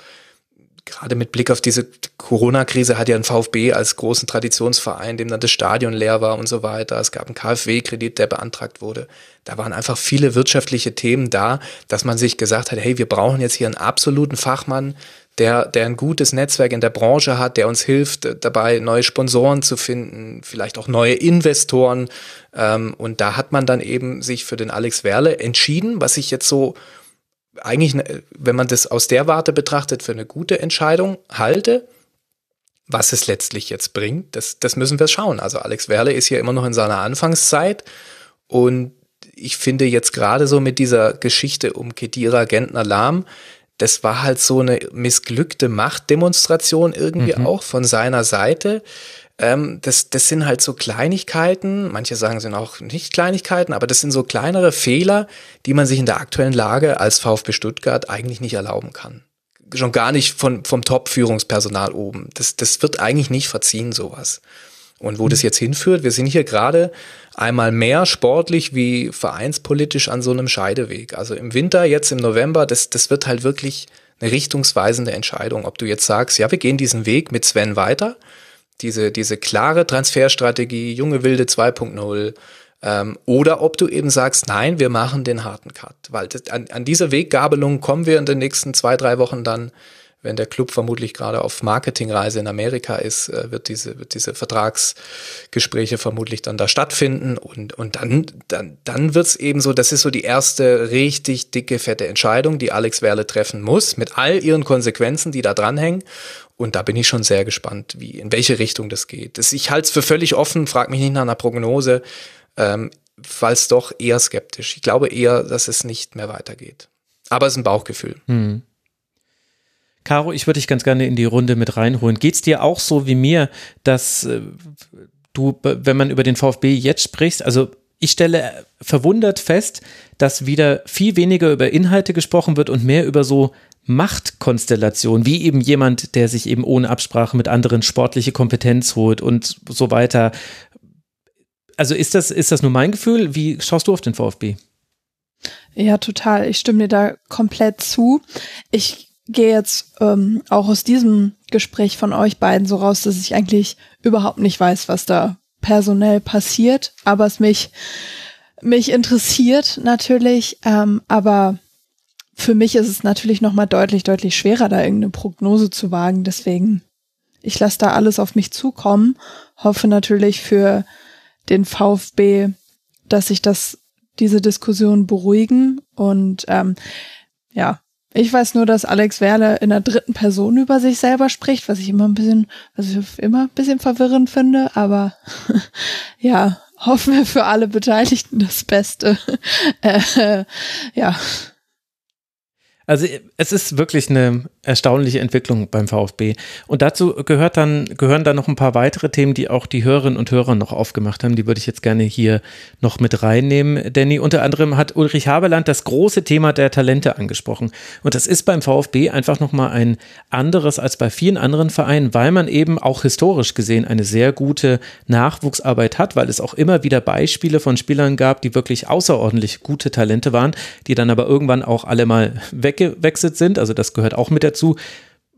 gerade mit Blick auf diese Corona-Krise hat ja ein VfB als großen Traditionsverein, dem dann das Stadion leer war und so weiter. Es gab einen KfW-Kredit, der beantragt wurde. Da waren einfach viele wirtschaftliche Themen da, dass man sich gesagt hat, hey, wir brauchen jetzt hier einen absoluten Fachmann, der, der ein gutes Netzwerk in der Branche hat, der uns hilft, dabei neue Sponsoren zu finden, vielleicht auch neue Investoren. Ähm, und da hat man dann eben sich für den Alex Werle entschieden, was ich jetzt so eigentlich, ne, wenn man das aus der Warte betrachtet, für eine gute Entscheidung halte. Was es letztlich jetzt bringt, das, das müssen wir schauen. Also Alex Werle ist ja immer noch in seiner Anfangszeit und ich finde jetzt gerade so mit dieser Geschichte um Kedira Gentner Lahm, das war halt so eine missglückte Machtdemonstration irgendwie mhm. auch von seiner Seite. Ähm, das, das sind halt so Kleinigkeiten, manche sagen, sind auch nicht Kleinigkeiten, aber das sind so kleinere Fehler, die man sich in der aktuellen Lage als VfB Stuttgart eigentlich nicht erlauben kann. Schon gar nicht von, vom Top-Führungspersonal oben. Das, das wird eigentlich nicht verziehen, sowas. Und wo mhm. das jetzt hinführt, wir sind hier gerade einmal mehr sportlich wie vereinspolitisch an so einem Scheideweg. Also im Winter, jetzt im November, das, das wird halt wirklich eine richtungsweisende Entscheidung, ob du jetzt sagst, ja, wir gehen diesen Weg mit Sven weiter diese, diese klare Transferstrategie, junge Wilde 2.0, ähm, oder ob du eben sagst, nein, wir machen den harten Cut. Weil das, an, an diese Weggabelung kommen wir in den nächsten zwei, drei Wochen dann, wenn der Club vermutlich gerade auf Marketingreise in Amerika ist, äh, wird diese, wird diese Vertragsgespräche vermutlich dann da stattfinden. Und, und dann, dann, dann wird's eben so, das ist so die erste richtig dicke, fette Entscheidung, die Alex Werle treffen muss, mit all ihren Konsequenzen, die da dranhängen. Und da bin ich schon sehr gespannt, wie, in welche Richtung das geht. Das, ich halte es für völlig offen, frag mich nicht nach einer Prognose, ähm, weil es doch eher skeptisch. Ich glaube eher, dass es nicht mehr weitergeht. Aber es ist ein Bauchgefühl. Hm. Caro, ich würde dich ganz gerne in die Runde mit reinholen. Geht es dir auch so wie mir, dass äh, du, wenn man über den VfB jetzt sprichst, also ich stelle verwundert fest, dass wieder viel weniger über Inhalte gesprochen wird und mehr über so Machtkonstellationen, wie eben jemand, der sich eben ohne Absprache mit anderen sportliche Kompetenz holt und so weiter. Also ist das, ist das nur mein Gefühl? Wie schaust du auf den VfB? Ja, total. Ich stimme dir da komplett zu. Ich gehe jetzt ähm, auch aus diesem Gespräch von euch beiden so raus, dass ich eigentlich überhaupt nicht weiß, was da personell passiert, aber es mich, mich interessiert natürlich, ähm, aber für mich ist es natürlich nochmal deutlich, deutlich schwerer, da irgendeine Prognose zu wagen. Deswegen, ich lasse da alles auf mich zukommen, hoffe natürlich für den VfB, dass sich das, diese Diskussion beruhigen und ähm, ja, ich weiß nur, dass Alex Werle in der dritten Person über sich selber spricht, was ich immer ein bisschen, ich immer ein bisschen verwirrend finde, aber ja, hoffen wir für alle Beteiligten das Beste. äh, ja. Also es ist wirklich eine erstaunliche Entwicklung beim VfB. Und dazu gehört dann, gehören dann noch ein paar weitere Themen, die auch die Hörerinnen und Hörer noch aufgemacht haben. Die würde ich jetzt gerne hier noch mit reinnehmen. Danny, unter anderem hat Ulrich Haberland das große Thema der Talente angesprochen. Und das ist beim VfB einfach nochmal ein anderes als bei vielen anderen Vereinen, weil man eben auch historisch gesehen eine sehr gute Nachwuchsarbeit hat, weil es auch immer wieder Beispiele von Spielern gab, die wirklich außerordentlich gute Talente waren, die dann aber irgendwann auch alle mal weg weggewechselt sind. Also das gehört auch mit dazu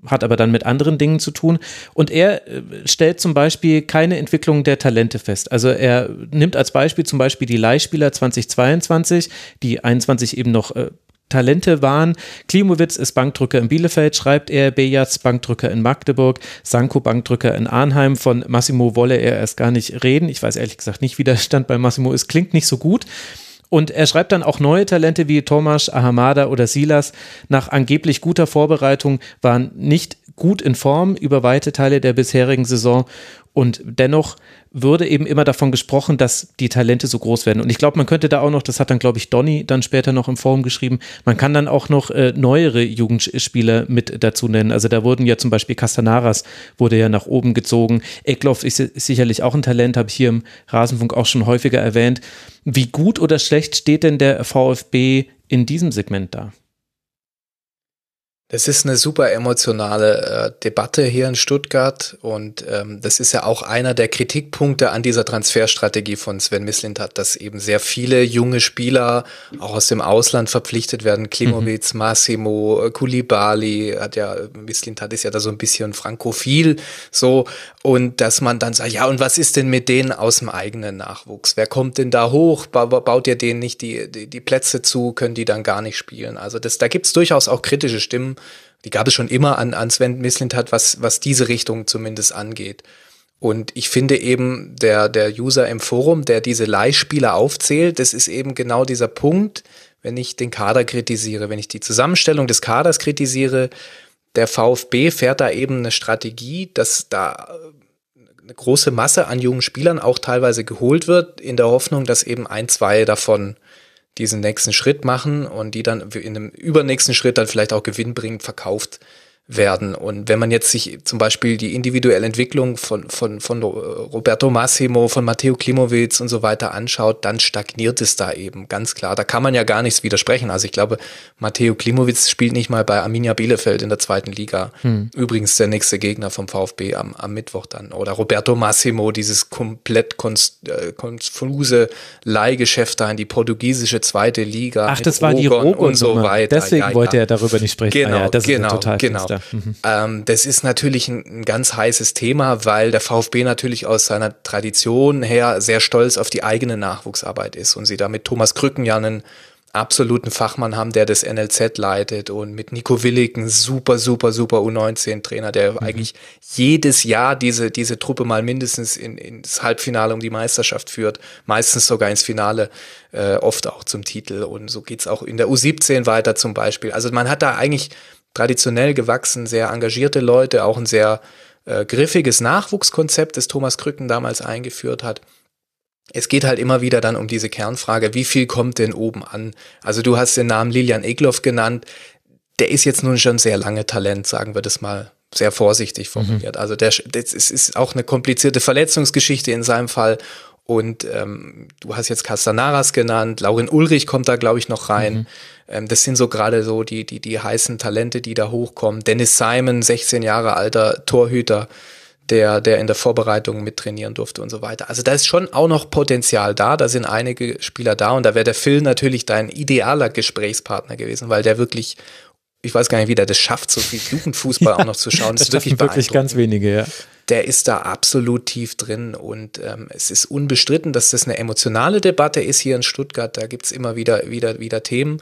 hat aber dann mit anderen Dingen zu tun. Und er äh, stellt zum Beispiel keine Entwicklung der Talente fest. Also er nimmt als Beispiel zum Beispiel die Leihspieler 2022, die 21 eben noch äh, Talente waren. Klimowitz ist Bankdrücker in Bielefeld, schreibt er, Bejaz Bankdrücker in Magdeburg, Sanko Bankdrücker in Arnheim. Von Massimo wolle er erst gar nicht reden. Ich weiß ehrlich gesagt nicht, wie der Stand bei Massimo ist. Klingt nicht so gut. Und er schreibt dann auch neue Talente wie Tomasz, Ahamada oder Silas. Nach angeblich guter Vorbereitung waren nicht gut in Form über weite Teile der bisherigen Saison. Und dennoch würde eben immer davon gesprochen, dass die Talente so groß werden. Und ich glaube, man könnte da auch noch, das hat dann, glaube ich, Donny dann später noch im Forum geschrieben, man kann dann auch noch äh, neuere Jugendspieler mit dazu nennen. Also da wurden ja zum Beispiel Castanaras wurde ja nach oben gezogen. Eckloff ist, ist sicherlich auch ein Talent, habe ich hier im Rasenfunk auch schon häufiger erwähnt. Wie gut oder schlecht steht denn der VfB in diesem Segment da? Das ist eine super emotionale äh, Debatte hier in Stuttgart und ähm, das ist ja auch einer der Kritikpunkte an dieser Transferstrategie von Sven Mislintat, dass eben sehr viele junge Spieler auch aus dem Ausland verpflichtet werden. Klimowitz, mhm. Massimo, äh, Kulibali, hat ja, Mislintat ist ja da so ein bisschen frankophil, so und dass man dann sagt, ja und was ist denn mit denen aus dem eigenen Nachwuchs? Wer kommt denn da hoch? Ba baut ihr denen nicht die, die, die Plätze zu? Können die dann gar nicht spielen? Also das, da gibt's durchaus auch kritische Stimmen die gab es schon immer an, an Sven Mislintat, was, was diese Richtung zumindest angeht. Und ich finde eben, der, der User im Forum, der diese Leihspieler aufzählt, das ist eben genau dieser Punkt, wenn ich den Kader kritisiere, wenn ich die Zusammenstellung des Kaders kritisiere, der VfB fährt da eben eine Strategie, dass da eine große Masse an jungen Spielern auch teilweise geholt wird, in der Hoffnung, dass eben ein, zwei davon diesen nächsten Schritt machen und die dann in einem übernächsten Schritt dann vielleicht auch gewinnbringend verkauft werden. Und wenn man jetzt sich zum Beispiel die individuelle Entwicklung von, von, von Roberto Massimo, von Matteo Klimowitz und so weiter anschaut, dann stagniert es da eben, ganz klar. Da kann man ja gar nichts widersprechen. Also ich glaube, Matteo Klimowitz spielt nicht mal bei Arminia Bielefeld in der zweiten Liga. Hm. Übrigens der nächste Gegner vom VfB am, am Mittwoch dann. Oder Roberto Massimo, dieses komplett äh, konfuse Leihgeschäft da in die portugiesische zweite Liga. Ach, das war die Rogon und so weiter. Deswegen ja, wollte er darüber nicht sprechen. Genau, ah ja, das genau, ist total genau. Mhm. Ähm, das ist natürlich ein, ein, ganz heißes Thema, weil der VfB natürlich aus seiner Tradition her sehr stolz auf die eigene Nachwuchsarbeit ist und sie da mit Thomas Krücken ja einen absoluten Fachmann haben, der das NLZ leitet und mit Nico Willig ein super, super, super U19-Trainer, der mhm. eigentlich jedes Jahr diese, diese Truppe mal mindestens in, ins Halbfinale um die Meisterschaft führt, meistens sogar ins Finale, äh, oft auch zum Titel und so geht's auch in der U17 weiter zum Beispiel. Also man hat da eigentlich traditionell gewachsen, sehr engagierte Leute, auch ein sehr äh, griffiges Nachwuchskonzept, das Thomas Krücken damals eingeführt hat. Es geht halt immer wieder dann um diese Kernfrage, wie viel kommt denn oben an? Also du hast den Namen Lilian Egloff genannt. der ist jetzt nun schon sehr lange Talent, sagen wir das mal sehr vorsichtig formuliert. Mhm. Also der, das ist, ist auch eine komplizierte Verletzungsgeschichte in seinem Fall. Und ähm, du hast jetzt Castanaras genannt, Laurin Ulrich kommt da, glaube ich, noch rein. Mhm. Ähm, das sind so gerade so die, die, die heißen Talente, die da hochkommen. Dennis Simon, 16 Jahre alter Torhüter, der, der in der Vorbereitung mittrainieren durfte und so weiter. Also da ist schon auch noch Potenzial da, da sind einige Spieler da und da wäre der Phil natürlich dein idealer Gesprächspartner gewesen, weil der wirklich ich weiß gar nicht, wie der das schafft, so viel Jugendfußball ja, auch noch zu schauen. Das, das ist wirklich, wirklich ganz wenige, ja. Der ist da absolut tief drin und ähm, es ist unbestritten, dass das eine emotionale Debatte ist hier in Stuttgart. Da gibt's immer wieder, wieder, wieder Themen.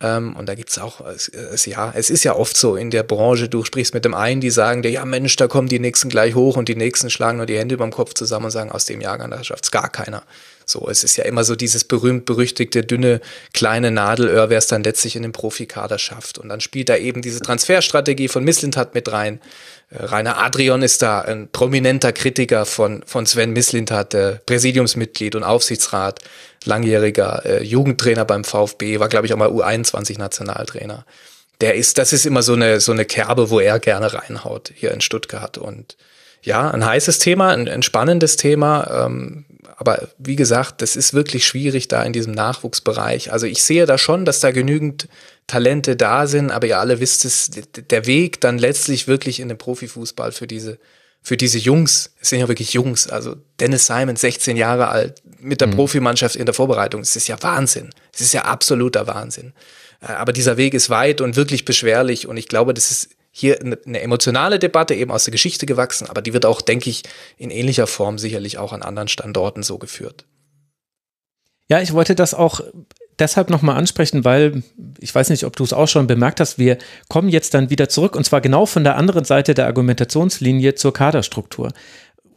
Ähm, und da gibt's auch, es, es, ja, es ist ja oft so in der Branche, du sprichst mit dem einen, die sagen dir, ja Mensch, da kommen die Nächsten gleich hoch und die Nächsten schlagen nur die Hände über dem Kopf zusammen und sagen, aus dem Jahrgang, da schafft's gar keiner. So, es ist ja immer so dieses berühmt-berüchtigte, dünne, kleine Nadelöhr, wer es dann letztlich in den Profikader schafft. Und dann spielt da eben diese Transferstrategie von Misslintat mit rein. Äh, Rainer Adrian ist da ein prominenter Kritiker von, von Sven Misslintat, der Präsidiumsmitglied und Aufsichtsrat, langjähriger äh, Jugendtrainer beim VfB, war, glaube ich, auch mal U21-Nationaltrainer. Der ist, das ist immer so eine, so eine Kerbe, wo er gerne reinhaut, hier in Stuttgart. Und ja, ein heißes Thema, ein, ein spannendes Thema. Ähm, aber wie gesagt, das ist wirklich schwierig da in diesem Nachwuchsbereich. Also ich sehe da schon, dass da genügend Talente da sind, aber ihr alle wisst es, der Weg dann letztlich wirklich in den Profifußball für diese, für diese Jungs, es sind ja wirklich Jungs, also Dennis Simon, 16 Jahre alt, mit der mhm. Profimannschaft in der Vorbereitung, es ist ja Wahnsinn. Es ist ja absoluter Wahnsinn. Äh, aber dieser Weg ist weit und wirklich beschwerlich und ich glaube, das ist hier eine emotionale Debatte eben aus der Geschichte gewachsen, aber die wird auch, denke ich, in ähnlicher Form sicherlich auch an anderen Standorten so geführt. Ja, ich wollte das auch deshalb nochmal ansprechen, weil ich weiß nicht, ob du es auch schon bemerkt hast, wir kommen jetzt dann wieder zurück und zwar genau von der anderen Seite der Argumentationslinie zur Kaderstruktur.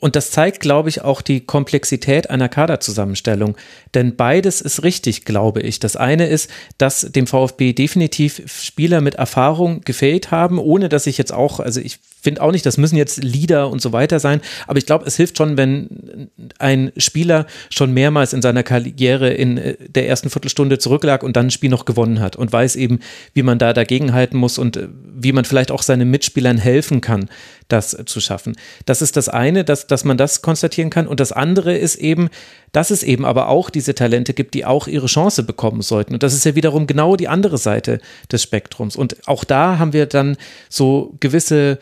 Und das zeigt, glaube ich, auch die Komplexität einer Kaderzusammenstellung. Denn beides ist richtig, glaube ich. Das eine ist, dass dem VfB definitiv Spieler mit Erfahrung gefehlt haben, ohne dass ich jetzt auch, also ich finde auch nicht, das müssen jetzt Leader und so weiter sein, aber ich glaube, es hilft schon, wenn ein Spieler schon mehrmals in seiner Karriere in äh, der ersten Viertelstunde zurücklag und dann ein Spiel noch gewonnen hat und weiß eben, wie man da dagegenhalten muss und äh, wie man vielleicht auch seinen Mitspielern helfen kann, das zu schaffen. Das ist das eine, dass, dass man das konstatieren kann. Und das andere ist eben, dass es eben aber auch diese Talente gibt, die auch ihre Chance bekommen sollten. Und das ist ja wiederum genau die andere Seite des Spektrums. Und auch da haben wir dann so gewisse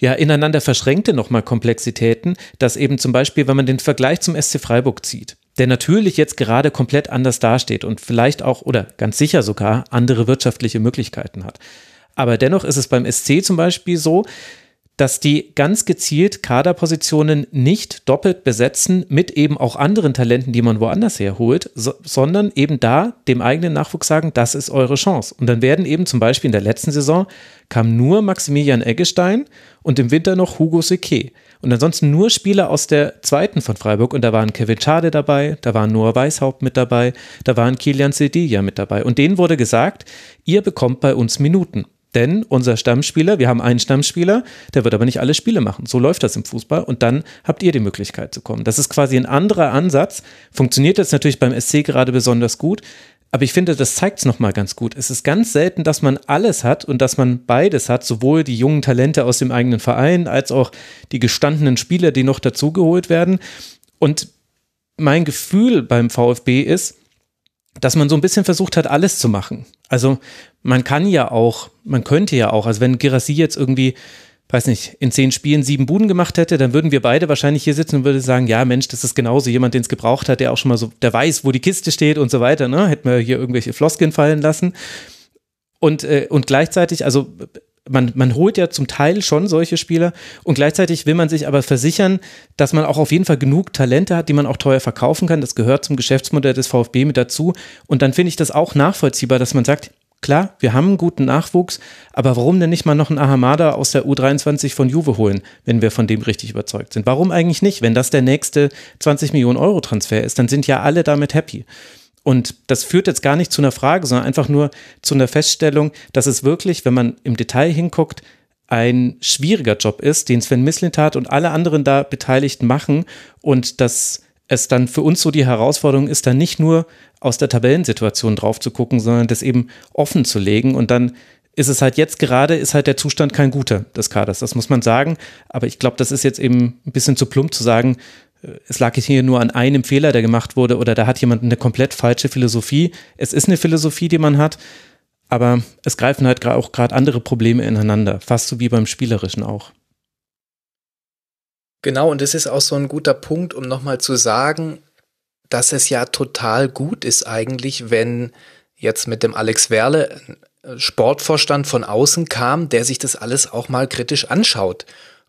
ja ineinander verschränkte nochmal Komplexitäten, dass eben zum Beispiel, wenn man den Vergleich zum SC Freiburg zieht, der natürlich jetzt gerade komplett anders dasteht und vielleicht auch oder ganz sicher sogar andere wirtschaftliche Möglichkeiten hat. Aber dennoch ist es beim SC zum Beispiel so, dass die ganz gezielt Kaderpositionen nicht doppelt besetzen mit eben auch anderen Talenten, die man woanders herholt, so, sondern eben da dem eigenen Nachwuchs sagen, das ist eure Chance. Und dann werden eben zum Beispiel in der letzten Saison kam nur Maximilian Eggestein und im Winter noch Hugo Seke. Und ansonsten nur Spieler aus der zweiten von Freiburg. Und da waren Kevin Schade dabei, da war Noah Weishaupt mit dabei, da waren Kilian Sedilla mit dabei. Und denen wurde gesagt, ihr bekommt bei uns Minuten. Denn unser Stammspieler, wir haben einen Stammspieler, der wird aber nicht alle Spiele machen. So läuft das im Fußball und dann habt ihr die Möglichkeit zu kommen. Das ist quasi ein anderer Ansatz. Funktioniert jetzt natürlich beim SC gerade besonders gut, aber ich finde, das zeigt es nochmal ganz gut. Es ist ganz selten, dass man alles hat und dass man beides hat, sowohl die jungen Talente aus dem eigenen Verein als auch die gestandenen Spieler, die noch dazugeholt werden. Und mein Gefühl beim VfB ist, dass man so ein bisschen versucht hat, alles zu machen. Also man kann ja auch, man könnte ja auch, also wenn Girassi jetzt irgendwie, weiß nicht, in zehn Spielen sieben Buden gemacht hätte, dann würden wir beide wahrscheinlich hier sitzen und würden sagen, ja Mensch, das ist genauso jemand, den es gebraucht hat, der auch schon mal so, der weiß, wo die Kiste steht und so weiter, ne? Hätten wir hier irgendwelche Floskeln fallen lassen. Und, äh, und gleichzeitig, also man, man holt ja zum Teil schon solche Spieler und gleichzeitig will man sich aber versichern, dass man auch auf jeden Fall genug Talente hat, die man auch teuer verkaufen kann. Das gehört zum Geschäftsmodell des VfB mit dazu. Und dann finde ich das auch nachvollziehbar, dass man sagt, klar, wir haben einen guten Nachwuchs, aber warum denn nicht mal noch einen Ahamada aus der U23 von Juve holen, wenn wir von dem richtig überzeugt sind? Warum eigentlich nicht? Wenn das der nächste 20 Millionen Euro Transfer ist, dann sind ja alle damit happy. Und das führt jetzt gar nicht zu einer Frage, sondern einfach nur zu einer Feststellung, dass es wirklich, wenn man im Detail hinguckt, ein schwieriger Job ist, den Sven Mislintat und alle anderen da Beteiligten machen und dass es dann für uns so die Herausforderung ist, dann nicht nur aus der Tabellensituation drauf zu gucken, sondern das eben offen zu legen und dann ist es halt jetzt gerade, ist halt der Zustand kein guter des Kaders. Das muss man sagen. Aber ich glaube, das ist jetzt eben ein bisschen zu plump zu sagen, es lag hier nur an einem Fehler, der gemacht wurde, oder da hat jemand eine komplett falsche Philosophie. Es ist eine Philosophie, die man hat, aber es greifen halt auch gerade andere Probleme ineinander, fast so wie beim Spielerischen auch. Genau, und das ist auch so ein guter Punkt, um nochmal zu sagen, dass es ja total gut ist eigentlich, wenn jetzt mit dem Alex Werle Sportvorstand von außen kam, der sich das alles auch mal kritisch anschaut.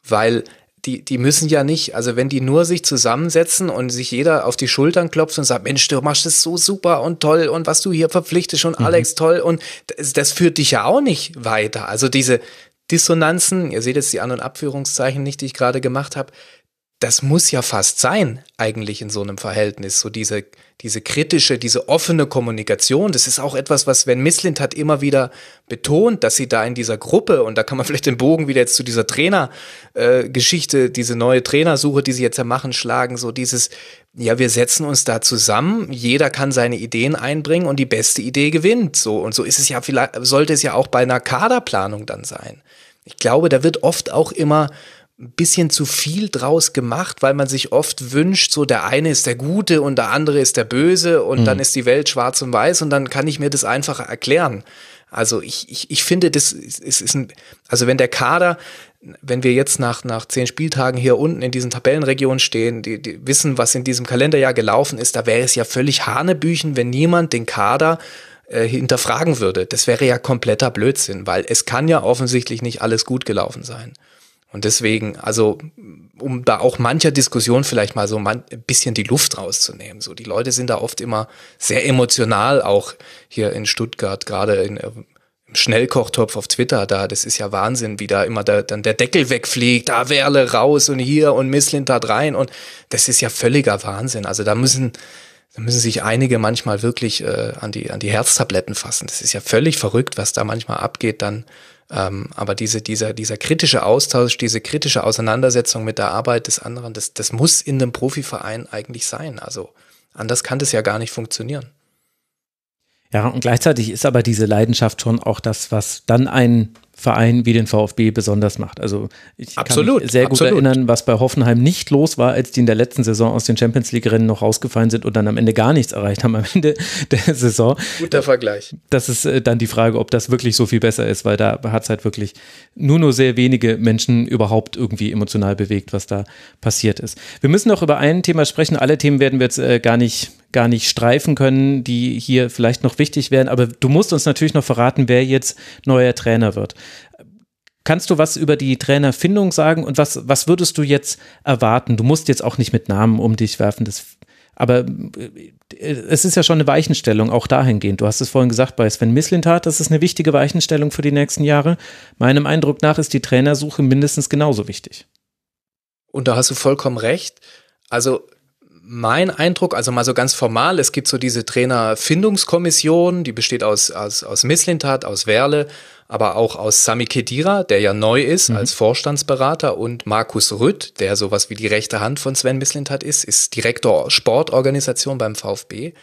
Weil die, die müssen ja nicht, also wenn die nur sich zusammensetzen und sich jeder auf die Schultern klopft und sagt, Mensch, du machst das so super und toll und was du hier verpflichtest und mhm. Alex toll und das, das führt dich ja auch nicht weiter. Also diese Dissonanzen, ihr seht jetzt die An- und Abführungszeichen nicht, die ich gerade gemacht habe, das muss ja fast sein, eigentlich in so einem Verhältnis. So diese, diese kritische, diese offene Kommunikation. Das ist auch etwas, was Sven Mislint hat immer wieder betont, dass sie da in dieser Gruppe, und da kann man vielleicht den Bogen wieder jetzt zu dieser Trainergeschichte, äh, diese neue Trainersuche, die sie jetzt ja machen, schlagen, so dieses, ja, wir setzen uns da zusammen, jeder kann seine Ideen einbringen und die beste Idee gewinnt. So, und so ist es ja vielleicht, sollte es ja auch bei einer Kaderplanung dann sein. Ich glaube, da wird oft auch immer ein bisschen zu viel draus gemacht, weil man sich oft wünscht, so der eine ist der Gute und der andere ist der Böse und mhm. dann ist die Welt schwarz und weiß und dann kann ich mir das einfacher erklären. Also ich, ich, ich finde, das ist, ist ein, also wenn der Kader, wenn wir jetzt nach, nach zehn Spieltagen hier unten in diesen Tabellenregionen stehen, die, die wissen, was in diesem Kalenderjahr gelaufen ist, da wäre es ja völlig Hanebüchen, wenn niemand den Kader äh, hinterfragen würde. Das wäre ja kompletter Blödsinn, weil es kann ja offensichtlich nicht alles gut gelaufen sein. Und deswegen, also um da auch mancher Diskussion vielleicht mal so ein bisschen die Luft rauszunehmen. So, die Leute sind da oft immer sehr emotional, auch hier in Stuttgart, gerade in, äh, im Schnellkochtopf auf Twitter, da, das ist ja Wahnsinn, wie da immer da, dann der Deckel wegfliegt, da Werle raus und hier und Misslintat rein und das ist ja völliger Wahnsinn. Also da müssen, da müssen sich einige manchmal wirklich äh, an, die, an die Herztabletten fassen. Das ist ja völlig verrückt, was da manchmal abgeht dann ähm, aber diese, dieser, dieser kritische Austausch, diese kritische Auseinandersetzung mit der Arbeit des anderen, das, das muss in einem Profiverein eigentlich sein. Also anders kann das ja gar nicht funktionieren. Ja, und gleichzeitig ist aber diese Leidenschaft schon auch das, was dann einen Verein wie den VfB besonders macht. Also ich absolut, kann mich sehr gut absolut. erinnern, was bei Hoffenheim nicht los war, als die in der letzten Saison aus den Champions League-Rennen noch rausgefallen sind und dann am Ende gar nichts erreicht haben am Ende der Saison. Guter Vergleich. Das ist äh, dann die Frage, ob das wirklich so viel besser ist, weil da hat es halt wirklich nur nur sehr wenige Menschen überhaupt irgendwie emotional bewegt, was da passiert ist. Wir müssen noch über ein Thema sprechen. Alle Themen werden wir jetzt äh, gar nicht gar nicht streifen können, die hier vielleicht noch wichtig wären. Aber du musst uns natürlich noch verraten, wer jetzt neuer Trainer wird. Kannst du was über die Trainerfindung sagen und was, was würdest du jetzt erwarten? Du musst jetzt auch nicht mit Namen um dich werfen, das, aber äh, es ist ja schon eine Weichenstellung, auch dahingehend. Du hast es vorhin gesagt bei Sven Mislintat, das ist eine wichtige Weichenstellung für die nächsten Jahre. Meinem Eindruck nach ist die Trainersuche mindestens genauso wichtig. Und da hast du vollkommen recht. Also mein Eindruck, also mal so ganz formal, es gibt so diese Trainerfindungskommission, die besteht aus, aus, aus Misslintat, aus Werle, aber auch aus Sami Kedira, der ja neu ist mhm. als Vorstandsberater und Markus Rütt, der sowas wie die rechte Hand von Sven Misslintat ist, ist Direktor Sportorganisation beim VfB.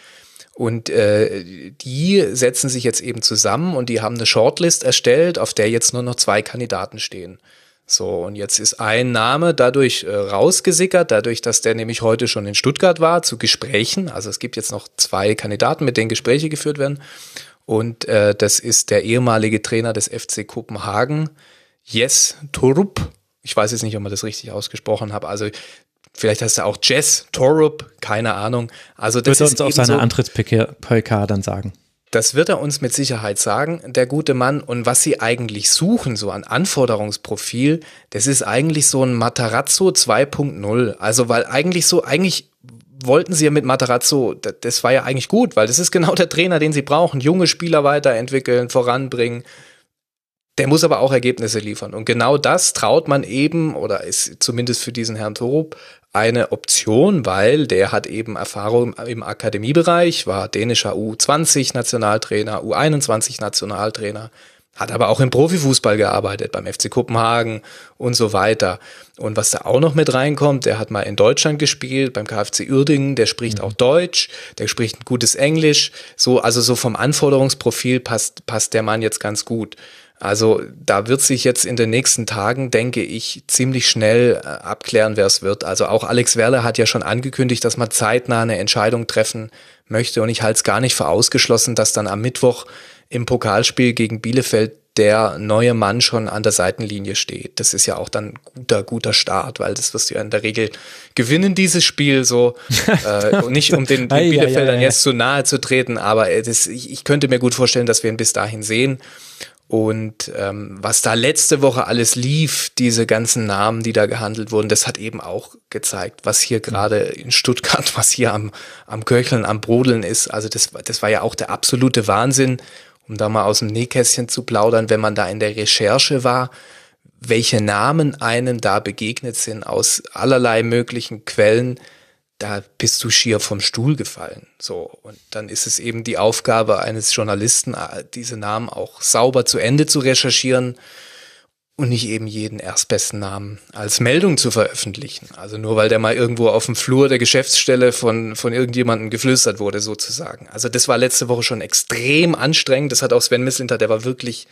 Und äh, die setzen sich jetzt eben zusammen und die haben eine Shortlist erstellt, auf der jetzt nur noch zwei Kandidaten stehen. So, und jetzt ist ein Name dadurch äh, rausgesickert, dadurch, dass der nämlich heute schon in Stuttgart war zu Gesprächen. Also es gibt jetzt noch zwei Kandidaten, mit denen Gespräche geführt werden. Und äh, das ist der ehemalige Trainer des FC Kopenhagen, Jes Torup. Ich weiß jetzt nicht, ob man das richtig ausgesprochen habe. Also vielleicht heißt er auch Jess Torup, keine Ahnung. Also das Wird ist uns auf seiner so, Antritts-PK dann sagen. Das wird er uns mit Sicherheit sagen, der gute Mann. Und was sie eigentlich suchen, so an Anforderungsprofil, das ist eigentlich so ein Matarazzo 2.0. Also, weil eigentlich so, eigentlich wollten sie ja mit Matarazzo, das war ja eigentlich gut, weil das ist genau der Trainer, den sie brauchen. Junge Spieler weiterentwickeln, voranbringen. Der muss aber auch Ergebnisse liefern. Und genau das traut man eben, oder ist zumindest für diesen Herrn Torup, eine Option, weil der hat eben Erfahrung im Akademiebereich, war dänischer U20-Nationaltrainer, U21-Nationaltrainer, hat aber auch im Profifußball gearbeitet, beim FC Kopenhagen und so weiter. Und was da auch noch mit reinkommt, der hat mal in Deutschland gespielt, beim KfC Uerdingen, der spricht mhm. auch Deutsch, der spricht ein gutes Englisch, so, also so vom Anforderungsprofil passt, passt der Mann jetzt ganz gut. Also da wird sich jetzt in den nächsten Tagen, denke ich, ziemlich schnell äh, abklären, wer es wird. Also auch Alex Werle hat ja schon angekündigt, dass man zeitnah eine Entscheidung treffen möchte. Und ich halte es gar nicht für ausgeschlossen, dass dann am Mittwoch im Pokalspiel gegen Bielefeld der neue Mann schon an der Seitenlinie steht. Das ist ja auch dann guter, guter Start, weil das wirst du ja in der Regel gewinnen, dieses Spiel so. äh, nicht um den, den Bielefeldern jetzt zu nahe zu treten, aber das, ich, ich könnte mir gut vorstellen, dass wir ihn bis dahin sehen. Und ähm, was da letzte Woche alles lief, diese ganzen Namen, die da gehandelt wurden, das hat eben auch gezeigt, was hier gerade in Stuttgart, was hier am, am Köcheln, am Brodeln ist. Also das, das war ja auch der absolute Wahnsinn um da mal aus dem Nähkästchen zu plaudern, wenn man da in der Recherche war, welche Namen einem da begegnet sind aus allerlei möglichen Quellen, da bist du schier vom Stuhl gefallen. So. Und dann ist es eben die Aufgabe eines Journalisten, diese Namen auch sauber zu Ende zu recherchieren und nicht eben jeden erstbesten Namen als Meldung zu veröffentlichen. Also nur weil der mal irgendwo auf dem Flur der Geschäftsstelle von, von irgendjemandem geflüstert wurde, sozusagen. Also das war letzte Woche schon extrem anstrengend. Das hat auch Sven Mislinter, der war wirklich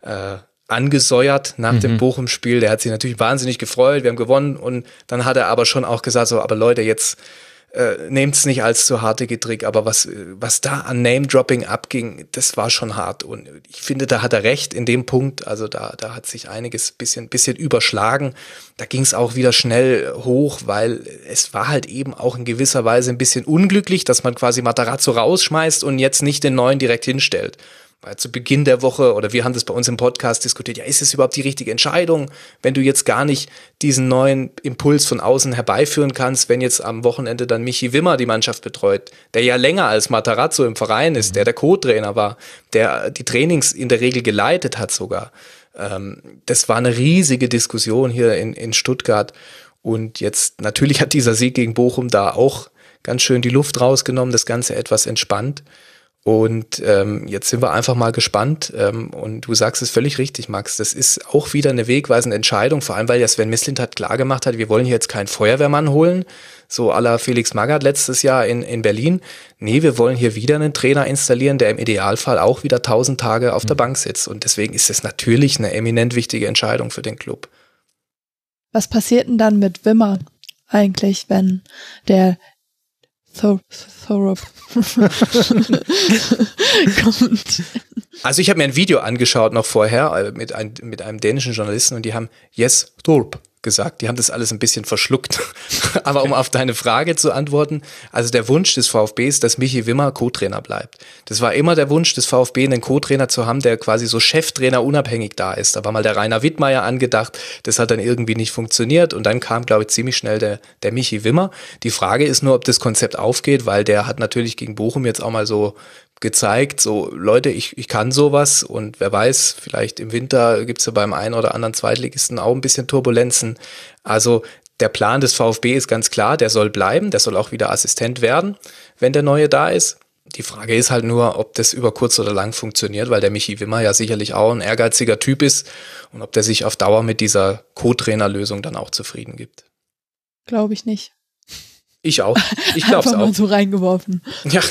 äh, angesäuert nach mhm. dem Bochum-Spiel. Der hat sich natürlich wahnsinnig gefreut, wir haben gewonnen und dann hat er aber schon auch gesagt, so, aber Leute, jetzt äh, nehmt es nicht als zu harte Getrick, aber was, was da an Name-Dropping abging, das war schon hart. Und ich finde, da hat er recht in dem Punkt. Also da, da hat sich einiges bisschen, bisschen überschlagen. Da ging es auch wieder schnell hoch, weil es war halt eben auch in gewisser Weise ein bisschen unglücklich, dass man quasi Matarazzo rausschmeißt und jetzt nicht den neuen direkt hinstellt weil zu Beginn der Woche oder wir haben das bei uns im Podcast diskutiert, ja, ist es überhaupt die richtige Entscheidung, wenn du jetzt gar nicht diesen neuen Impuls von außen herbeiführen kannst, wenn jetzt am Wochenende dann Michi Wimmer die Mannschaft betreut, der ja länger als Matarazzo im Verein ist, der der Co-Trainer war, der die Trainings in der Regel geleitet hat sogar. Ähm, das war eine riesige Diskussion hier in, in Stuttgart und jetzt natürlich hat dieser Sieg gegen Bochum da auch ganz schön die Luft rausgenommen, das Ganze etwas entspannt. Und ähm, jetzt sind wir einfach mal gespannt. Ähm, und du sagst es völlig richtig, Max. Das ist auch wieder eine wegweisende Entscheidung, vor allem weil ja Sven Mislint hat klar gemacht hat, wir wollen hier jetzt keinen Feuerwehrmann holen, so aller Felix Magath letztes Jahr in, in Berlin. Nee, wir wollen hier wieder einen Trainer installieren, der im Idealfall auch wieder tausend Tage auf der Bank sitzt. Und deswegen ist es natürlich eine eminent wichtige Entscheidung für den Club. Was passiert denn dann mit Wimmer eigentlich, wenn der Thor Thorop kommt. Also ich habe mir ein Video angeschaut noch vorher äh, mit, ein, mit einem dänischen Journalisten und die haben Yes Thorp gesagt. Die haben das alles ein bisschen verschluckt. Aber um auf deine Frage zu antworten, also der Wunsch des VfB ist, dass Michi Wimmer Co-Trainer bleibt. Das war immer der Wunsch des VfB, einen Co-Trainer zu haben, der quasi so Cheftrainer unabhängig da ist. Da war mal der Rainer Wittmeier angedacht. Das hat dann irgendwie nicht funktioniert und dann kam, glaube ich, ziemlich schnell der, der Michi Wimmer. Die Frage ist nur, ob das Konzept aufgeht, weil der hat natürlich gegen Bochum jetzt auch mal so gezeigt, so Leute, ich, ich kann sowas und wer weiß, vielleicht im Winter gibt's ja beim einen oder anderen Zweitligisten auch ein bisschen Turbulenzen. Also der Plan des VfB ist ganz klar, der soll bleiben, der soll auch wieder Assistent werden, wenn der neue da ist. Die Frage ist halt nur, ob das über kurz oder lang funktioniert, weil der Michi Wimmer ja sicherlich auch ein ehrgeiziger Typ ist und ob der sich auf Dauer mit dieser Co-Trainer-Lösung dann auch zufrieden gibt. Glaube ich nicht. Ich auch. Ich glaube es auch. mal so reingeworfen. Ja,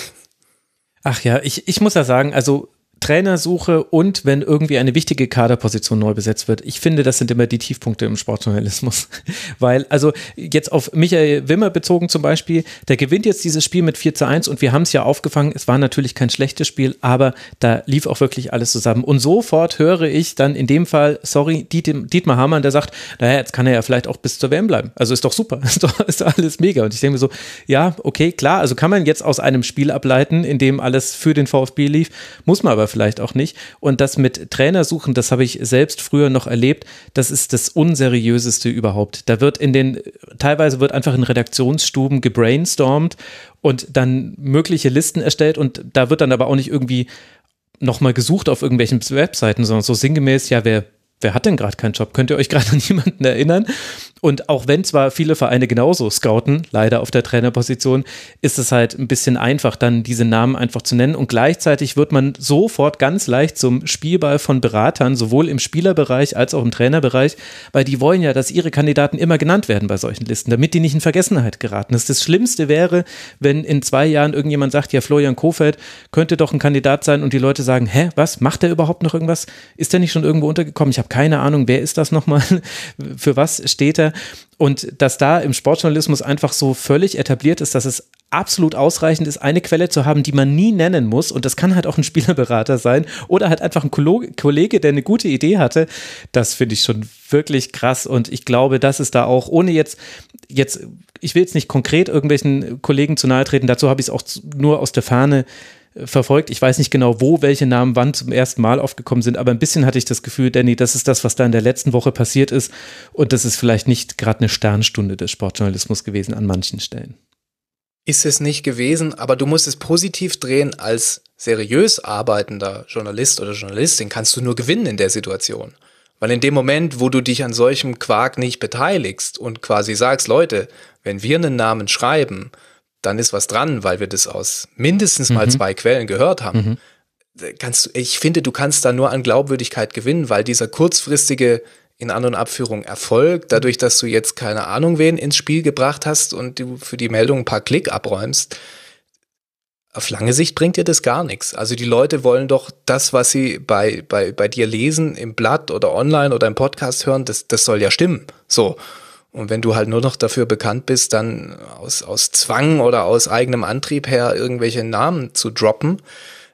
Ach ja, ich, ich muss ja sagen, also Trainersuche und wenn irgendwie eine wichtige Kaderposition neu besetzt wird. Ich finde, das sind immer die Tiefpunkte im Sportjournalismus. Weil, also jetzt auf Michael Wimmer bezogen zum Beispiel, der gewinnt jetzt dieses Spiel mit 4 zu 1 und wir haben es ja aufgefangen. Es war natürlich kein schlechtes Spiel, aber da lief auch wirklich alles zusammen. Und sofort höre ich dann in dem Fall, sorry, Dietmar Hamann, der sagt, naja, jetzt kann er ja vielleicht auch bis zur WM bleiben. Also ist doch super, ist doch, ist doch alles mega. Und ich denke mir so, ja, okay, klar, also kann man jetzt aus einem Spiel ableiten, in dem alles für den VfB lief, muss man aber vielleicht auch nicht. Und das mit Trainersuchen, das habe ich selbst früher noch erlebt, das ist das unseriöseste überhaupt. Da wird in den, teilweise wird einfach in Redaktionsstuben gebrainstormt und dann mögliche Listen erstellt und da wird dann aber auch nicht irgendwie nochmal gesucht auf irgendwelchen Webseiten, sondern so sinngemäß, ja, wer, wer hat denn gerade keinen Job? Könnt ihr euch gerade an jemanden erinnern? Und auch wenn zwar viele Vereine genauso scouten, leider auf der Trainerposition, ist es halt ein bisschen einfach, dann diese Namen einfach zu nennen. Und gleichzeitig wird man sofort ganz leicht zum Spielball von Beratern, sowohl im Spielerbereich als auch im Trainerbereich, weil die wollen ja, dass ihre Kandidaten immer genannt werden bei solchen Listen, damit die nicht in Vergessenheit geraten. Das, das Schlimmste wäre, wenn in zwei Jahren irgendjemand sagt, ja, Florian Kofeld könnte doch ein Kandidat sein und die Leute sagen, hä, was, macht der überhaupt noch irgendwas? Ist der nicht schon irgendwo untergekommen? Ich habe keine Ahnung, wer ist das nochmal? Für was steht er? Und dass da im Sportjournalismus einfach so völlig etabliert ist, dass es absolut ausreichend ist, eine Quelle zu haben, die man nie nennen muss. Und das kann halt auch ein Spielerberater sein oder halt einfach ein Kollege, der eine gute Idee hatte. Das finde ich schon wirklich krass. Und ich glaube, das ist da auch, ohne jetzt, jetzt, ich will jetzt nicht konkret irgendwelchen Kollegen zu nahe treten, dazu habe ich es auch nur aus der Ferne verfolgt. Ich weiß nicht genau, wo welche Namen wann zum ersten Mal aufgekommen sind, aber ein bisschen hatte ich das Gefühl, Danny, das ist das, was da in der letzten Woche passiert ist. Und das ist vielleicht nicht gerade eine Sternstunde des Sportjournalismus gewesen an manchen Stellen. Ist es nicht gewesen, aber du musst es positiv drehen. Als seriös arbeitender Journalist oder Journalistin kannst du nur gewinnen in der Situation. Weil in dem Moment, wo du dich an solchem Quark nicht beteiligst und quasi sagst, Leute, wenn wir einen Namen schreiben, dann ist was dran, weil wir das aus mindestens mal mhm. zwei Quellen gehört haben. Mhm. Kannst, ich finde, du kannst da nur an Glaubwürdigkeit gewinnen, weil dieser kurzfristige in An- und Abführung Erfolg, dadurch, dass du jetzt keine Ahnung wen ins Spiel gebracht hast und du für die Meldung ein paar Klick abräumst, auf lange Sicht bringt dir das gar nichts. Also die Leute wollen doch das, was sie bei, bei, bei dir lesen, im Blatt oder online oder im Podcast hören, das, das soll ja stimmen. So. Und wenn du halt nur noch dafür bekannt bist, dann aus, aus Zwang oder aus eigenem Antrieb her irgendwelche Namen zu droppen,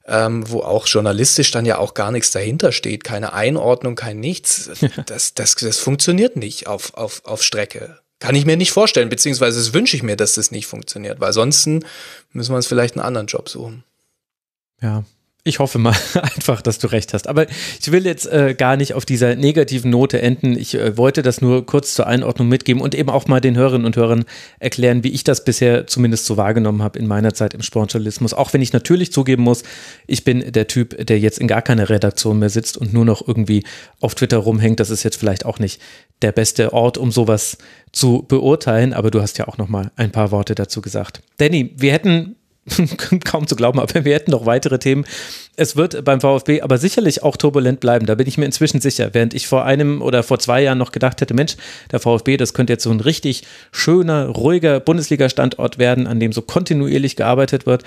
ähm, wo auch journalistisch dann ja auch gar nichts dahinter steht, keine Einordnung, kein Nichts, das, das, das funktioniert nicht auf, auf, auf Strecke. Kann ich mir nicht vorstellen, beziehungsweise das wünsche ich mir, dass das nicht funktioniert, weil sonst müssen wir uns vielleicht einen anderen Job suchen. Ja, ich hoffe mal einfach, dass du recht hast. Aber ich will jetzt äh, gar nicht auf dieser negativen Note enden. Ich äh, wollte das nur kurz zur Einordnung mitgeben und eben auch mal den Hörerinnen und Hörern erklären, wie ich das bisher zumindest so wahrgenommen habe in meiner Zeit im Sportjournalismus. Auch wenn ich natürlich zugeben muss, ich bin der Typ, der jetzt in gar keiner Redaktion mehr sitzt und nur noch irgendwie auf Twitter rumhängt. Das ist jetzt vielleicht auch nicht der beste Ort, um sowas zu beurteilen. Aber du hast ja auch noch mal ein paar Worte dazu gesagt. Danny, wir hätten kaum zu glauben, aber wir hätten noch weitere Themen. Es wird beim VfB aber sicherlich auch turbulent bleiben, da bin ich mir inzwischen sicher. Während ich vor einem oder vor zwei Jahren noch gedacht hätte, Mensch, der VfB, das könnte jetzt so ein richtig schöner, ruhiger Bundesliga-Standort werden, an dem so kontinuierlich gearbeitet wird.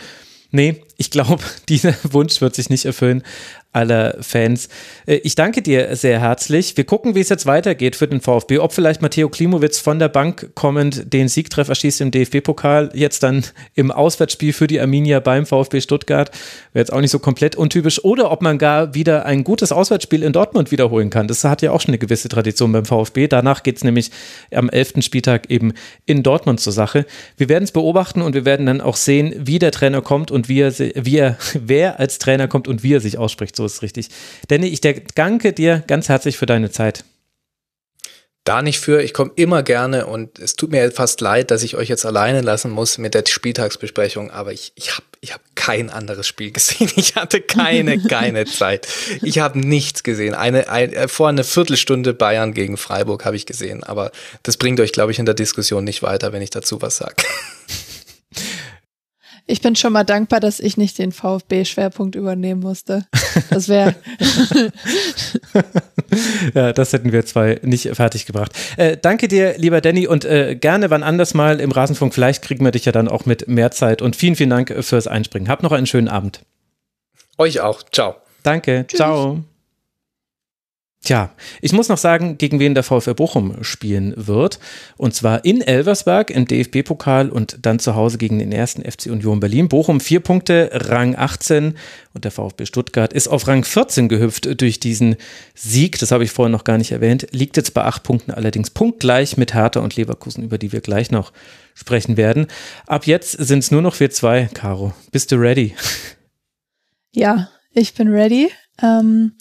Nee, ich glaube, dieser Wunsch wird sich nicht erfüllen aller Fans. Äh, ich danke dir sehr herzlich. Wir gucken, wie es jetzt weitergeht für den VfB. Ob vielleicht Matteo Klimowitz von der Bank kommend den Siegtreffer schießt im DFB-Pokal, jetzt dann im Auswärtsspiel für die Arminia beim VfB Stuttgart. Wäre jetzt auch nicht so komplett untypisch. Oder ob man gar wieder ein gutes Auswärtsspiel in Dortmund wiederholen kann. Das hat ja auch schon eine gewisse Tradition beim VfB. Danach geht es nämlich am 11. Spieltag eben in Dortmund zur Sache. Wir werden es beobachten und wir werden dann auch sehen, wie der Trainer kommt und wie er, wie er, wer als Trainer kommt und wie er sich ausspricht so ist richtig. Danny, ich danke dir ganz herzlich für deine Zeit. Da nicht für, ich komme immer gerne und es tut mir fast leid, dass ich euch jetzt alleine lassen muss mit der Spieltagsbesprechung, aber ich, ich habe ich hab kein anderes Spiel gesehen. Ich hatte keine, keine Zeit. Ich habe nichts gesehen. Eine, ein, äh, vor einer Viertelstunde Bayern gegen Freiburg habe ich gesehen, aber das bringt euch, glaube ich, in der Diskussion nicht weiter, wenn ich dazu was sage. Ich bin schon mal dankbar, dass ich nicht den VfB-Schwerpunkt übernehmen musste. Das wäre. ja, das hätten wir zwei nicht fertig gebracht. Äh, danke dir, lieber Danny, und äh, gerne wann anders mal im Rasenfunk. Vielleicht kriegen wir dich ja dann auch mit mehr Zeit. Und vielen, vielen Dank fürs Einspringen. Habt noch einen schönen Abend. Euch auch. Ciao. Danke. Tschüss. Ciao. Tja, ich muss noch sagen, gegen wen der VfL Bochum spielen wird. Und zwar in Elversberg im DFB-Pokal und dann zu Hause gegen den ersten FC Union Berlin. Bochum vier Punkte, Rang 18 und der VfB Stuttgart ist auf Rang 14 gehüpft durch diesen Sieg. Das habe ich vorhin noch gar nicht erwähnt. Liegt jetzt bei acht Punkten allerdings punktgleich mit Hertha und Leverkusen, über die wir gleich noch sprechen werden. Ab jetzt sind es nur noch wir zwei. Caro, bist du ready? Ja, ich bin ready. Ähm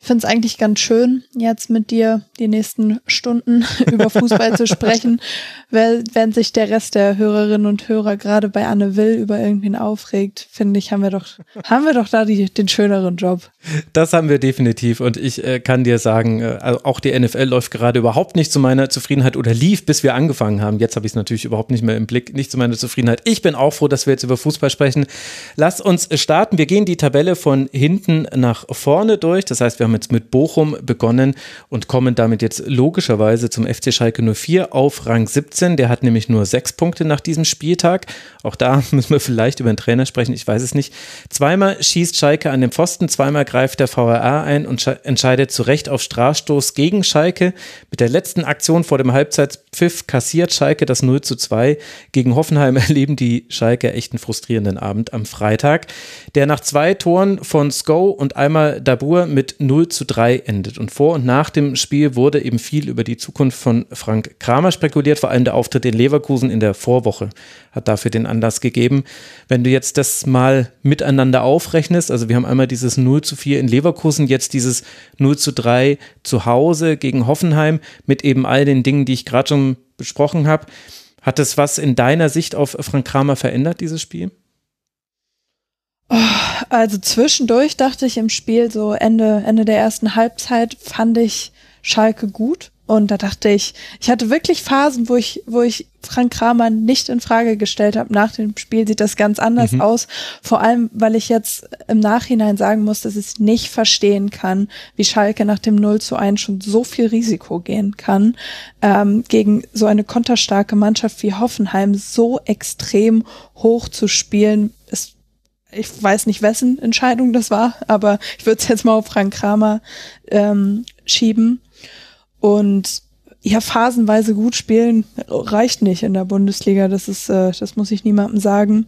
Ich finde es eigentlich ganz schön, jetzt mit dir die nächsten Stunden über Fußball zu sprechen, wenn sich der Rest der Hörerinnen und Hörer gerade bei Anne Will über irgendwen aufregt, finde ich, haben wir doch, haben wir doch da die, den schöneren Job. Das haben wir definitiv und ich äh, kann dir sagen, äh, also auch die NFL läuft gerade überhaupt nicht zu meiner Zufriedenheit oder lief, bis wir angefangen haben. Jetzt habe ich es natürlich überhaupt nicht mehr im Blick, nicht zu meiner Zufriedenheit. Ich bin auch froh, dass wir jetzt über Fußball sprechen. Lass uns starten. Wir gehen die Tabelle von hinten nach vorne durch. Das heißt, wir haben jetzt mit Bochum begonnen und kommen damit jetzt logischerweise zum FC Schalke 04 auf Rang 17. Der hat nämlich nur sechs Punkte nach diesem Spieltag. Auch da müssen wir vielleicht über den Trainer sprechen. Ich weiß es nicht. Zweimal schießt Schalke an den Pfosten, zweimal greift der VRA ein und entscheidet zu Recht auf Strafstoß gegen Schalke. Mit der letzten Aktion vor dem Halbzeitpfiff kassiert Schalke das 0 zu 2. Gegen Hoffenheim erleben die Schalke echt einen frustrierenden Abend am Freitag, der nach zwei Toren von Sko und einmal Dabur mit 0 zu 3 endet. Und vor und nach dem Spiel wurde eben viel über die Zukunft von Frank Kramer spekuliert, vor allem der Auftritt in Leverkusen in der Vorwoche hat dafür den Anlass gegeben. Wenn du jetzt das mal miteinander aufrechnest, also wir haben einmal dieses 0 zu 4 in Leverkusen, jetzt dieses 0 zu 3 zu Hause gegen Hoffenheim mit eben all den Dingen, die ich gerade schon besprochen habe. Hat es was in deiner Sicht auf Frank Kramer verändert, dieses Spiel? Oh, also zwischendurch dachte ich im Spiel, so Ende, Ende der ersten Halbzeit, fand ich Schalke gut. Und da dachte ich, ich hatte wirklich Phasen, wo ich, wo ich Frank Kramer nicht in Frage gestellt habe. Nach dem Spiel sieht das ganz anders mhm. aus. Vor allem, weil ich jetzt im Nachhinein sagen muss, dass ich nicht verstehen kann, wie Schalke nach dem 0 zu 1 schon so viel Risiko gehen kann, ähm, gegen so eine konterstarke Mannschaft wie Hoffenheim so extrem hoch zu spielen. Ich weiß nicht, wessen Entscheidung das war, aber ich würde es jetzt mal auf Frank Kramer ähm, schieben. Und ja, phasenweise gut spielen reicht nicht in der Bundesliga. Das ist, äh, das muss ich niemandem sagen.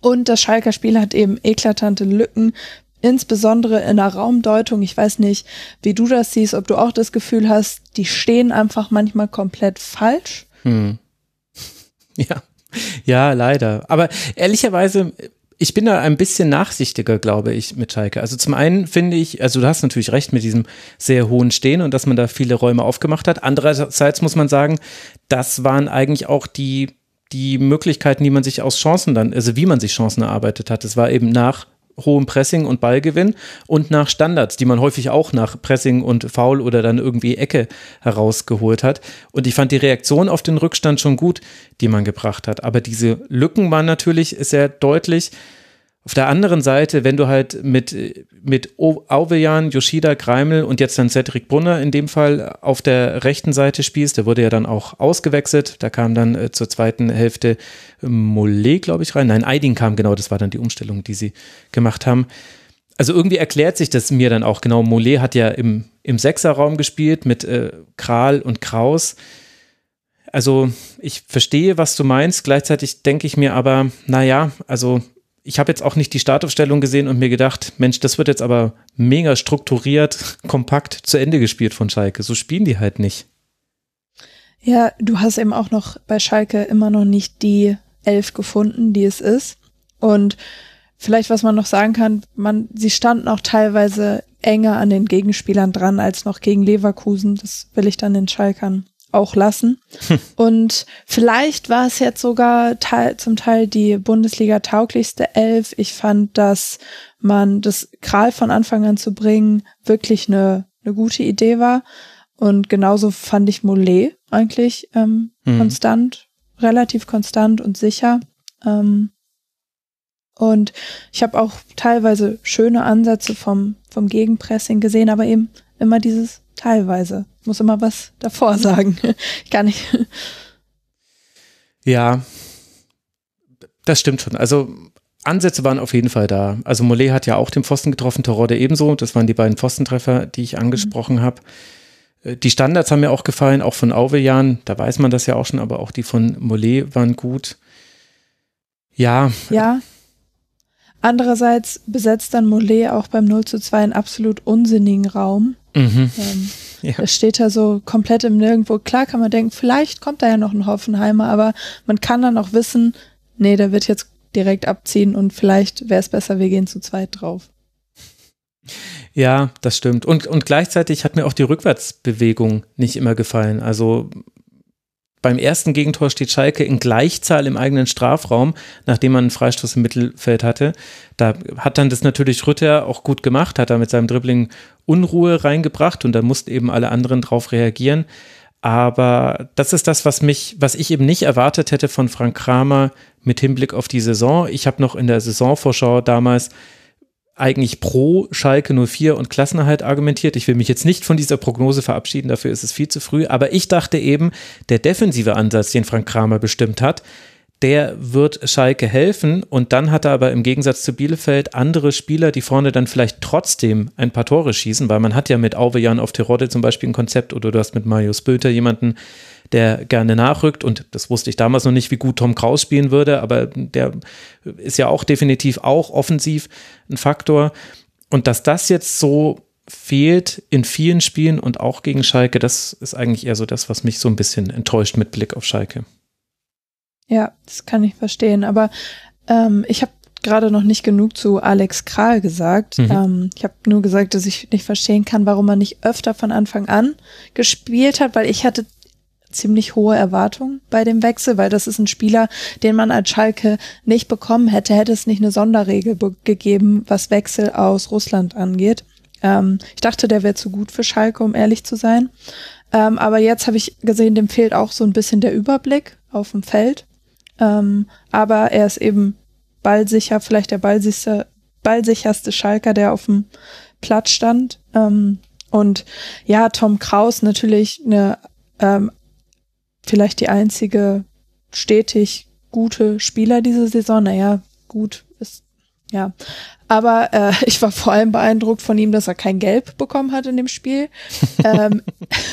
Und das Schalker Spiel hat eben eklatante Lücken, insbesondere in der Raumdeutung. Ich weiß nicht, wie du das siehst, ob du auch das Gefühl hast, die stehen einfach manchmal komplett falsch. Hm. Ja. Ja, leider. Aber ehrlicherweise, ich bin da ein bisschen nachsichtiger, glaube ich, mit Schalke. Also zum einen finde ich, also du hast natürlich recht mit diesem sehr hohen Stehen und dass man da viele Räume aufgemacht hat. Andererseits muss man sagen, das waren eigentlich auch die, die Möglichkeiten, die man sich aus Chancen dann, also wie man sich Chancen erarbeitet hat. Es war eben nach hohem Pressing und Ballgewinn und nach Standards, die man häufig auch nach Pressing und Foul oder dann irgendwie Ecke herausgeholt hat. Und ich fand die Reaktion auf den Rückstand schon gut, die man gebracht hat. Aber diese Lücken waren natürlich sehr deutlich. Auf der anderen Seite, wenn du halt mit, mit Auvejan, Yoshida, Greimel und jetzt dann Cedric Brunner in dem Fall auf der rechten Seite spielst, der wurde ja dann auch ausgewechselt. Da kam dann äh, zur zweiten Hälfte Mollet, glaube ich, rein. Nein, Aydin kam, genau, das war dann die Umstellung, die sie gemacht haben. Also irgendwie erklärt sich das mir dann auch genau. Mollet hat ja im, im Sechserraum gespielt mit äh, Kral und Kraus. Also ich verstehe, was du meinst. Gleichzeitig denke ich mir aber, naja, also ich habe jetzt auch nicht die Startaufstellung gesehen und mir gedacht, Mensch, das wird jetzt aber mega strukturiert, kompakt zu Ende gespielt von Schalke. So spielen die halt nicht. Ja, du hast eben auch noch bei Schalke immer noch nicht die Elf gefunden, die es ist. Und vielleicht, was man noch sagen kann, man, sie standen auch teilweise enger an den Gegenspielern dran als noch gegen Leverkusen. Das will ich dann den Schalkern auch lassen. Hm. Und vielleicht war es jetzt sogar teil, zum Teil die Bundesliga tauglichste Elf. Ich fand, dass man das Kral von Anfang an zu bringen wirklich eine, eine gute Idee war. Und genauso fand ich Mollet eigentlich ähm, hm. konstant, relativ konstant und sicher. Ähm, und ich habe auch teilweise schöne Ansätze vom, vom Gegenpressing gesehen, aber eben immer dieses teilweise muss immer was davor sagen. Ich kann nicht. Ja, das stimmt schon. Also Ansätze waren auf jeden Fall da. Also Mollet hat ja auch den Pfosten getroffen, Torode ebenso. Das waren die beiden Pfostentreffer, die ich angesprochen mhm. habe. Äh, die Standards haben mir auch gefallen, auch von Auvejan, da weiß man das ja auch schon, aber auch die von Mollet waren gut. Ja. Ja. Andererseits besetzt dann Mollet auch beim 0 zu 2 einen absolut unsinnigen Raum. Mhm. Ähm, ja. Das steht da so komplett im Nirgendwo. Klar kann man denken, vielleicht kommt da ja noch ein Hoffenheimer, aber man kann dann auch wissen, nee, der wird jetzt direkt abziehen und vielleicht wäre es besser, wir gehen zu zweit drauf. Ja, das stimmt. Und, und gleichzeitig hat mir auch die Rückwärtsbewegung nicht immer gefallen. Also beim ersten Gegentor steht Schalke in Gleichzahl im eigenen Strafraum, nachdem man einen Freistoß im Mittelfeld hatte. Da hat dann das natürlich Rütter auch gut gemacht, hat da mit seinem Dribbling Unruhe reingebracht und da mussten eben alle anderen drauf reagieren. Aber das ist das, was mich, was ich eben nicht erwartet hätte von Frank Kramer mit Hinblick auf die Saison. Ich habe noch in der Saisonvorschau damals eigentlich pro Schalke 04 und Klassenerhalt argumentiert. Ich will mich jetzt nicht von dieser Prognose verabschieden, dafür ist es viel zu früh. Aber ich dachte eben, der defensive Ansatz, den Frank Kramer bestimmt hat, der wird Schalke helfen. Und dann hat er aber im Gegensatz zu Bielefeld andere Spieler, die vorne dann vielleicht trotzdem ein paar Tore schießen, weil man hat ja mit Auwe Jan auf Terodde zum Beispiel ein Konzept oder du hast mit Marius Böter jemanden, der gerne nachrückt. Und das wusste ich damals noch nicht, wie gut Tom Kraus spielen würde, aber der ist ja auch definitiv auch offensiv ein Faktor. Und dass das jetzt so fehlt in vielen Spielen und auch gegen Schalke, das ist eigentlich eher so das, was mich so ein bisschen enttäuscht mit Blick auf Schalke. Ja, das kann ich verstehen. Aber ähm, ich habe gerade noch nicht genug zu Alex Kral gesagt. Mhm. Ähm, ich habe nur gesagt, dass ich nicht verstehen kann, warum er nicht öfter von Anfang an gespielt hat, weil ich hatte ziemlich hohe Erwartungen bei dem Wechsel, weil das ist ein Spieler, den man als Schalke nicht bekommen hätte, hätte es nicht eine Sonderregel gegeben, was Wechsel aus Russland angeht. Ähm, ich dachte, der wäre zu gut für Schalke, um ehrlich zu sein. Ähm, aber jetzt habe ich gesehen, dem fehlt auch so ein bisschen der Überblick auf dem Feld. Ähm, aber er ist eben ballsicher, vielleicht der ballsicherste, ballsicherste Schalker, der auf dem Platz stand. Ähm, und ja, Tom Kraus natürlich eine ähm, vielleicht die einzige stetig gute Spieler diese Saison. Naja, gut ist, ja. Aber äh, ich war vor allem beeindruckt von ihm, dass er kein Gelb bekommen hat in dem Spiel. ähm,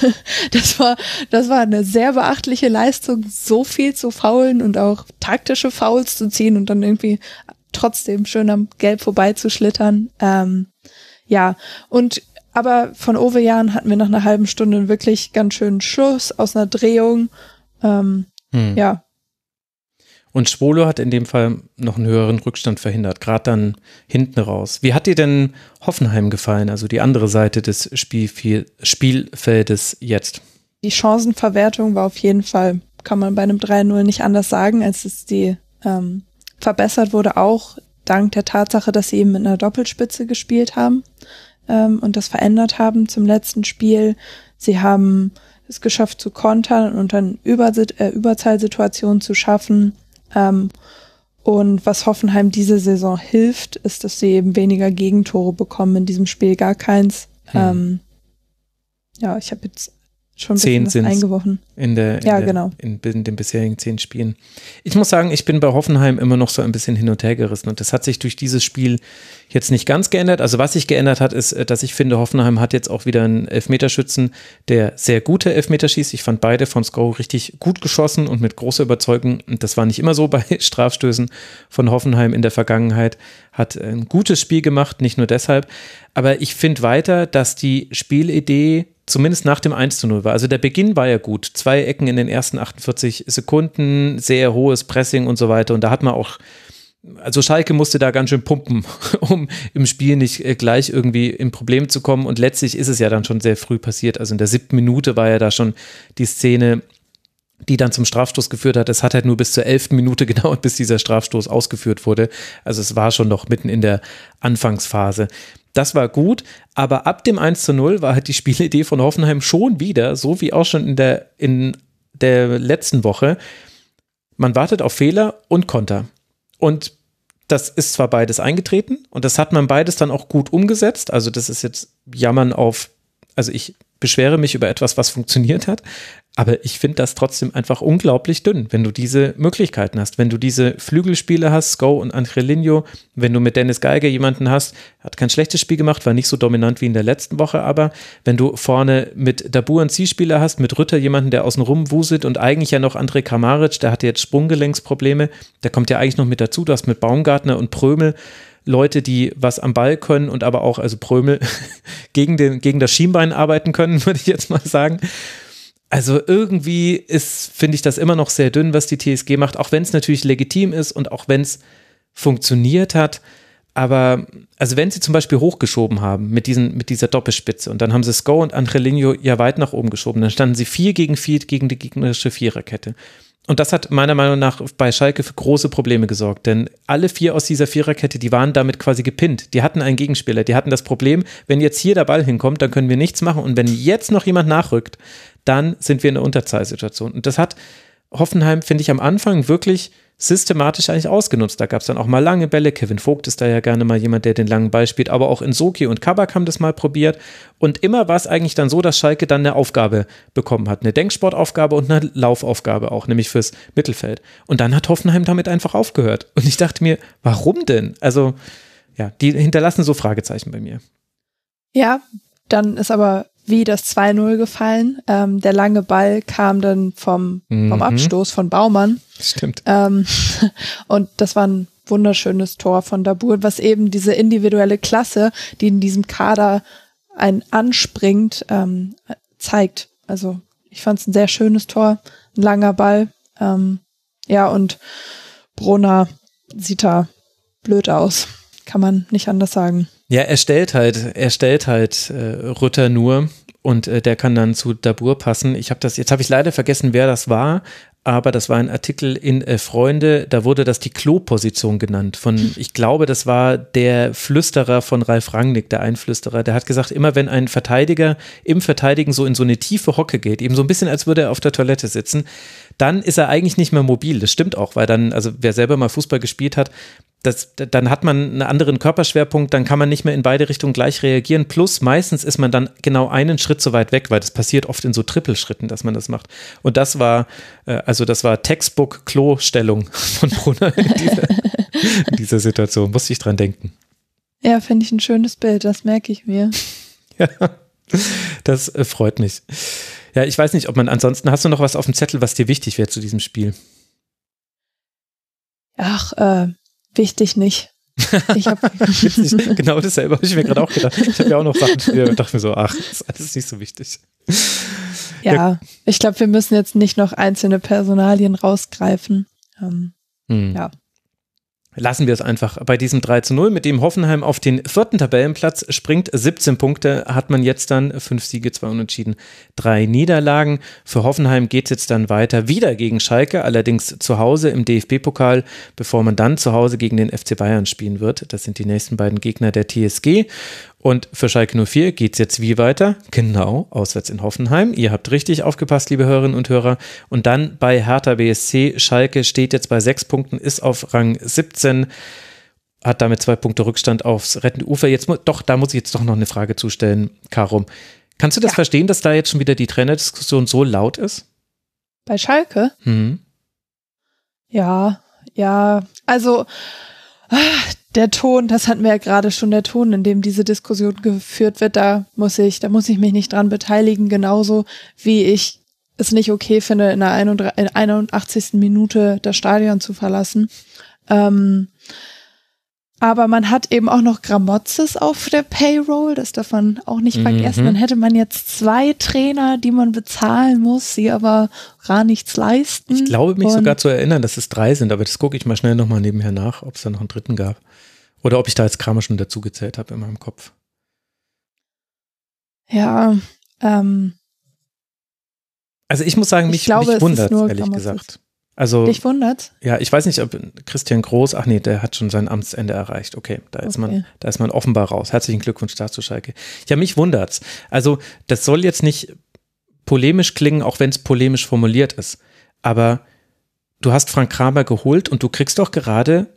das war, das war eine sehr beachtliche Leistung, so viel zu faulen und auch taktische Fouls zu ziehen und dann irgendwie trotzdem schön am Gelb vorbeizuschlittern. Ähm, ja, und aber von Ovejan hatten wir nach einer halben Stunde einen wirklich ganz schönen Schuss aus einer Drehung. Ähm, hm. Ja. Und Schwolo hat in dem Fall noch einen höheren Rückstand verhindert, gerade dann hinten raus. Wie hat dir denn Hoffenheim gefallen, also die andere Seite des Spielfil Spielfeldes jetzt? Die Chancenverwertung war auf jeden Fall, kann man bei einem 3-0 nicht anders sagen, als es die ähm, verbessert wurde, auch dank der Tatsache, dass sie eben mit einer Doppelspitze gespielt haben ähm, und das verändert haben zum letzten Spiel. Sie haben es geschafft zu kontern und dann Über äh, Überzahlsituationen zu schaffen. Ähm, und was Hoffenheim diese Saison hilft, ist, dass sie eben weniger Gegentore bekommen in diesem Spiel, gar keins. Hm. Ähm, ja, ich habe jetzt schon ein bisschen eingeworfen. In der, in ja, der, genau. In, in, den bisherigen zehn Spielen. Ich muss sagen, ich bin bei Hoffenheim immer noch so ein bisschen hin und her gerissen und das hat sich durch dieses Spiel jetzt nicht ganz geändert. Also was sich geändert hat, ist, dass ich finde, Hoffenheim hat jetzt auch wieder einen Elfmeterschützen, der sehr gute Elfmeter schießt. Ich fand beide von Sko richtig gut geschossen und mit großer Überzeugung. Und das war nicht immer so bei Strafstößen von Hoffenheim in der Vergangenheit. Hat ein gutes Spiel gemacht, nicht nur deshalb. Aber ich finde weiter, dass die Spielidee zumindest nach dem 1 zu 0 war. Also der Beginn war ja gut. Zwei Ecken in den ersten 48 Sekunden, sehr hohes Pressing und so weiter. Und da hat man auch, also Schalke musste da ganz schön pumpen, um im Spiel nicht äh, gleich irgendwie in Problem zu kommen. Und letztlich ist es ja dann schon sehr früh passiert. Also in der siebten Minute war ja da schon die Szene, die dann zum Strafstoß geführt hat. Es hat halt nur bis zur elften Minute gedauert, bis dieser Strafstoß ausgeführt wurde. Also es war schon noch mitten in der Anfangsphase. Das war gut, aber ab dem 1 zu 0 war halt die Spielidee von Hoffenheim schon wieder, so wie auch schon in der, in der letzten Woche. Man wartet auf Fehler und Konter. Und das ist zwar beides eingetreten und das hat man beides dann auch gut umgesetzt. Also das ist jetzt Jammern auf, also ich beschwere mich über etwas, was funktioniert hat, aber ich finde das trotzdem einfach unglaublich dünn, wenn du diese Möglichkeiten hast. Wenn du diese Flügelspiele hast, Sko und Angelino, wenn du mit Dennis Geiger jemanden hast, hat kein schlechtes Spiel gemacht, war nicht so dominant wie in der letzten Woche, aber wenn du vorne mit Dabur einen Zielspieler hast, mit Rütter jemanden, der außen rum wuselt und eigentlich ja noch André Kramaric, der hatte jetzt Sprunggelenksprobleme, der kommt ja eigentlich noch mit dazu, du hast mit Baumgartner und Prömel Leute, die was am Ball können und aber auch, also Prömel, gegen, den, gegen das Schienbein arbeiten können, würde ich jetzt mal sagen. Also irgendwie ist, finde ich das immer noch sehr dünn, was die TSG macht, auch wenn es natürlich legitim ist und auch wenn es funktioniert hat. Aber, also wenn sie zum Beispiel hochgeschoben haben mit, diesen, mit dieser Doppelspitze und dann haben sie Sko und Angelino ja weit nach oben geschoben, dann standen sie vier gegen vier gegen die gegnerische Viererkette. Und das hat meiner Meinung nach bei Schalke für große Probleme gesorgt, denn alle vier aus dieser Viererkette, die waren damit quasi gepinnt. Die hatten einen Gegenspieler, die hatten das Problem, wenn jetzt hier der Ball hinkommt, dann können wir nichts machen und wenn jetzt noch jemand nachrückt, dann sind wir in einer Unterzahlsituation. Und das hat Hoffenheim, finde ich, am Anfang wirklich systematisch eigentlich ausgenutzt. Da gab es dann auch mal lange Bälle. Kevin Vogt ist da ja gerne mal jemand, der den langen Ball spielt, aber auch Insoki und Kabak haben das mal probiert. Und immer war es eigentlich dann so, dass Schalke dann eine Aufgabe bekommen hat. Eine Denksportaufgabe und eine Laufaufgabe auch, nämlich fürs Mittelfeld. Und dann hat Hoffenheim damit einfach aufgehört. Und ich dachte mir, warum denn? Also, ja, die hinterlassen so Fragezeichen bei mir. Ja, dann ist aber wie das 2-0 gefallen. Ähm, der lange Ball kam dann vom, mhm. vom Abstoß von Baumann. Stimmt. Ähm, und das war ein wunderschönes Tor von Dabur, was eben diese individuelle Klasse, die in diesem Kader ein anspringt, ähm, zeigt. Also ich fand es ein sehr schönes Tor, ein langer Ball. Ähm, ja, und Brunner sieht da blöd aus. Kann man nicht anders sagen. Ja, er stellt halt, er stellt halt äh, Rütter nur und äh, der kann dann zu Dabur passen. Ich habe das, jetzt habe ich leider vergessen, wer das war, aber das war ein Artikel in äh, Freunde, da wurde das die Klo-Position genannt. Von, ich glaube, das war der Flüsterer von Ralf Rangnick, der Einflüsterer. Der hat gesagt, immer wenn ein Verteidiger im Verteidigen so in so eine tiefe Hocke geht, eben so ein bisschen, als würde er auf der Toilette sitzen, dann ist er eigentlich nicht mehr mobil. Das stimmt auch, weil dann, also wer selber mal Fußball gespielt hat, das, dann hat man einen anderen Körperschwerpunkt, dann kann man nicht mehr in beide Richtungen gleich reagieren. Plus meistens ist man dann genau einen Schritt zu weit weg, weil das passiert oft in so Trippelschritten, dass man das macht. Und das war, äh, also das war Textbook-Klo-Stellung von Brunner in dieser, in dieser Situation. Musste ich dran denken. Ja, finde ich ein schönes Bild, das merke ich mir. Ja, das äh, freut mich. Ja, ich weiß nicht, ob man ansonsten, hast du noch was auf dem Zettel, was dir wichtig wäre zu diesem Spiel? Ach, äh, wichtig nicht. Ich hab genau dasselbe habe ich mir gerade auch gedacht. Ich habe ja auch noch Sachen, ich dachte mir so, ach, das ist alles nicht so wichtig. Ja, ja. ich glaube, wir müssen jetzt nicht noch einzelne Personalien rausgreifen. Ähm, hm. Ja. Lassen wir es einfach bei diesem 3 zu 0, mit dem Hoffenheim auf den vierten Tabellenplatz springt. 17 Punkte hat man jetzt dann, fünf Siege, zwei Unentschieden, drei Niederlagen. Für Hoffenheim geht es jetzt dann weiter wieder gegen Schalke, allerdings zu Hause im DFB-Pokal, bevor man dann zu Hause gegen den FC Bayern spielen wird. Das sind die nächsten beiden Gegner der TSG. Und für Schalke 04 geht es jetzt wie weiter? Genau, auswärts in Hoffenheim. Ihr habt richtig aufgepasst, liebe Hörerinnen und Hörer. Und dann bei Hertha BSC. Schalke steht jetzt bei sechs Punkten, ist auf Rang 17, hat damit zwei Punkte Rückstand aufs rettende Ufer. Jetzt, doch, da muss ich jetzt doch noch eine Frage zustellen, Karum. Kannst du das ja. verstehen, dass da jetzt schon wieder die Trainerdiskussion so laut ist? Bei Schalke? Hm. Ja, ja. Also, ah, der Ton, das hatten wir ja gerade schon, der Ton, in dem diese Diskussion geführt wird, da muss ich, da muss ich mich nicht dran beteiligen, genauso wie ich es nicht okay finde, in der 81. Minute das Stadion zu verlassen. Ähm, aber man hat eben auch noch Gramotzes auf der Payroll, das darf man auch nicht vergessen. Mhm. Dann hätte man jetzt zwei Trainer, die man bezahlen muss, die aber gar nichts leisten. Ich glaube mich Und sogar zu erinnern, dass es drei sind, aber das gucke ich mal schnell nochmal nebenher nach, ob es da noch einen dritten gab. Oder ob ich da jetzt Kramer schon dazu gezählt habe in meinem Kopf. Ja, ähm. Also ich muss sagen, mich, ich glaube, mich wundert ehrlich gesagt. Also, Dich wundert? Ja, ich weiß nicht, ob Christian Groß, ach nee, der hat schon sein Amtsende erreicht. Okay, da ist okay. man, da ist man offenbar raus. Herzlichen Glückwunsch dazu, Schalke. Ja, mich wundert's. Also, das soll jetzt nicht polemisch klingen, auch wenn es polemisch formuliert ist. Aber du hast Frank Kramer geholt und du kriegst doch gerade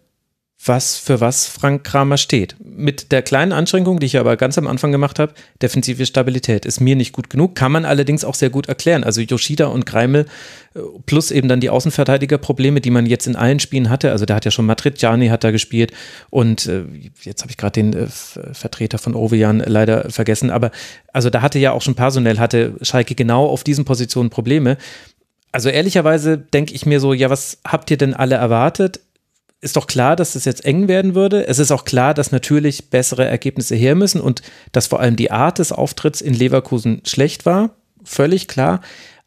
was für was Frank Kramer steht. Mit der kleinen Anschränkung, die ich aber ganz am Anfang gemacht habe, defensive Stabilität ist mir nicht gut genug, kann man allerdings auch sehr gut erklären. Also Yoshida und Greimel äh, plus eben dann die Außenverteidigerprobleme, die man jetzt in allen Spielen hatte. Also da hat ja schon Madrid Gianni hat da gespielt und äh, jetzt habe ich gerade den äh, Vertreter von Ovejan leider vergessen, aber also da hatte ja auch schon personell hatte Schalke genau auf diesen Positionen Probleme. Also ehrlicherweise denke ich mir so, ja, was habt ihr denn alle erwartet? Ist doch klar, dass das jetzt eng werden würde. Es ist auch klar, dass natürlich bessere Ergebnisse her müssen und dass vor allem die Art des Auftritts in Leverkusen schlecht war. Völlig klar.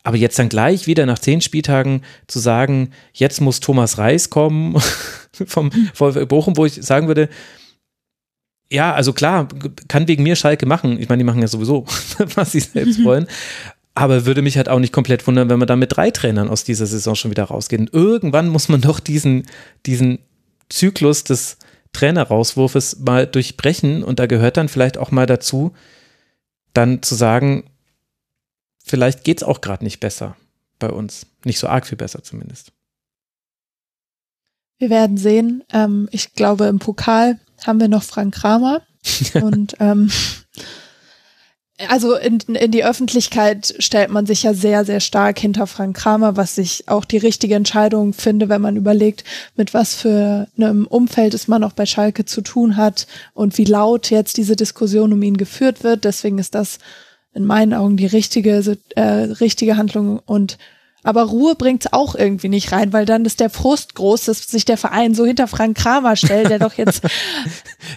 Aber jetzt dann gleich wieder nach zehn Spieltagen zu sagen, jetzt muss Thomas Reis kommen vom VfL Bochum, wo ich sagen würde, ja, also klar, kann wegen mir Schalke machen. Ich meine, die machen ja sowieso, was sie selbst wollen. Aber würde mich halt auch nicht komplett wundern, wenn wir da mit drei Trainern aus dieser Saison schon wieder rausgehen. Irgendwann muss man doch diesen, diesen Zyklus des Trainerauswurfes mal durchbrechen und da gehört dann vielleicht auch mal dazu, dann zu sagen, vielleicht geht es auch gerade nicht besser bei uns. Nicht so arg viel besser zumindest. Wir werden sehen. Ähm, ich glaube, im Pokal haben wir noch Frank Kramer. und ähm, also in, in die Öffentlichkeit stellt man sich ja sehr, sehr stark hinter Frank Kramer, was ich auch die richtige Entscheidung finde, wenn man überlegt, mit was für einem Umfeld es man auch bei Schalke zu tun hat und wie laut jetzt diese Diskussion um ihn geführt wird. Deswegen ist das in meinen Augen die richtige, äh, richtige Handlung und aber Ruhe bringt's auch irgendwie nicht rein, weil dann ist der Frust groß, dass sich der Verein so hinter Frank Kramer stellt, der doch jetzt.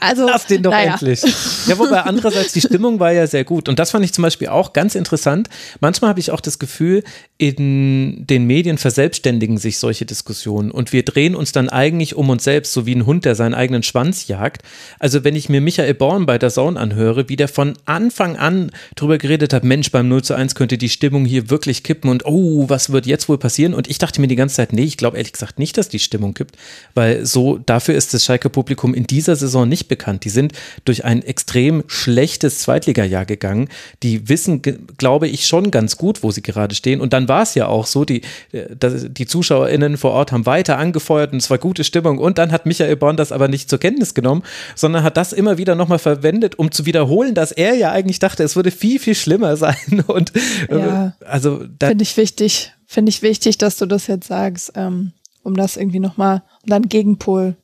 Also, Lass den doch naja. endlich. Ja, wobei andererseits die Stimmung war ja sehr gut. Und das fand ich zum Beispiel auch ganz interessant. Manchmal habe ich auch das Gefühl, in den Medien verselbstständigen sich solche Diskussionen und wir drehen uns dann eigentlich um uns selbst, so wie ein Hund, der seinen eigenen Schwanz jagt. Also wenn ich mir Michael Born bei der Zone anhöre, wie der von Anfang an drüber geredet hat, Mensch, beim 0 zu 1 könnte die Stimmung hier wirklich kippen und oh, was wird jetzt wohl passieren? Und ich dachte mir die ganze Zeit, nee, ich glaube ehrlich gesagt nicht, dass die Stimmung kippt, weil so dafür ist das Schalke Publikum in dieser Saison nicht bekannt. Die sind durch ein extrem schlechtes Zweitligajahr gegangen. Die wissen, glaube ich, schon ganz gut, wo sie gerade stehen. Und dann war es ja auch so, die, die ZuschauerInnen vor Ort haben weiter angefeuert und es war gute Stimmung. Und dann hat Michael Born das aber nicht zur Kenntnis genommen, sondern hat das immer wieder nochmal verwendet, um zu wiederholen, dass er ja eigentlich dachte, es würde viel, viel schlimmer sein. Und ja, also finde ich wichtig finde ich wichtig, dass du das jetzt sagst, ähm, um das irgendwie nochmal, und dann Gegenpol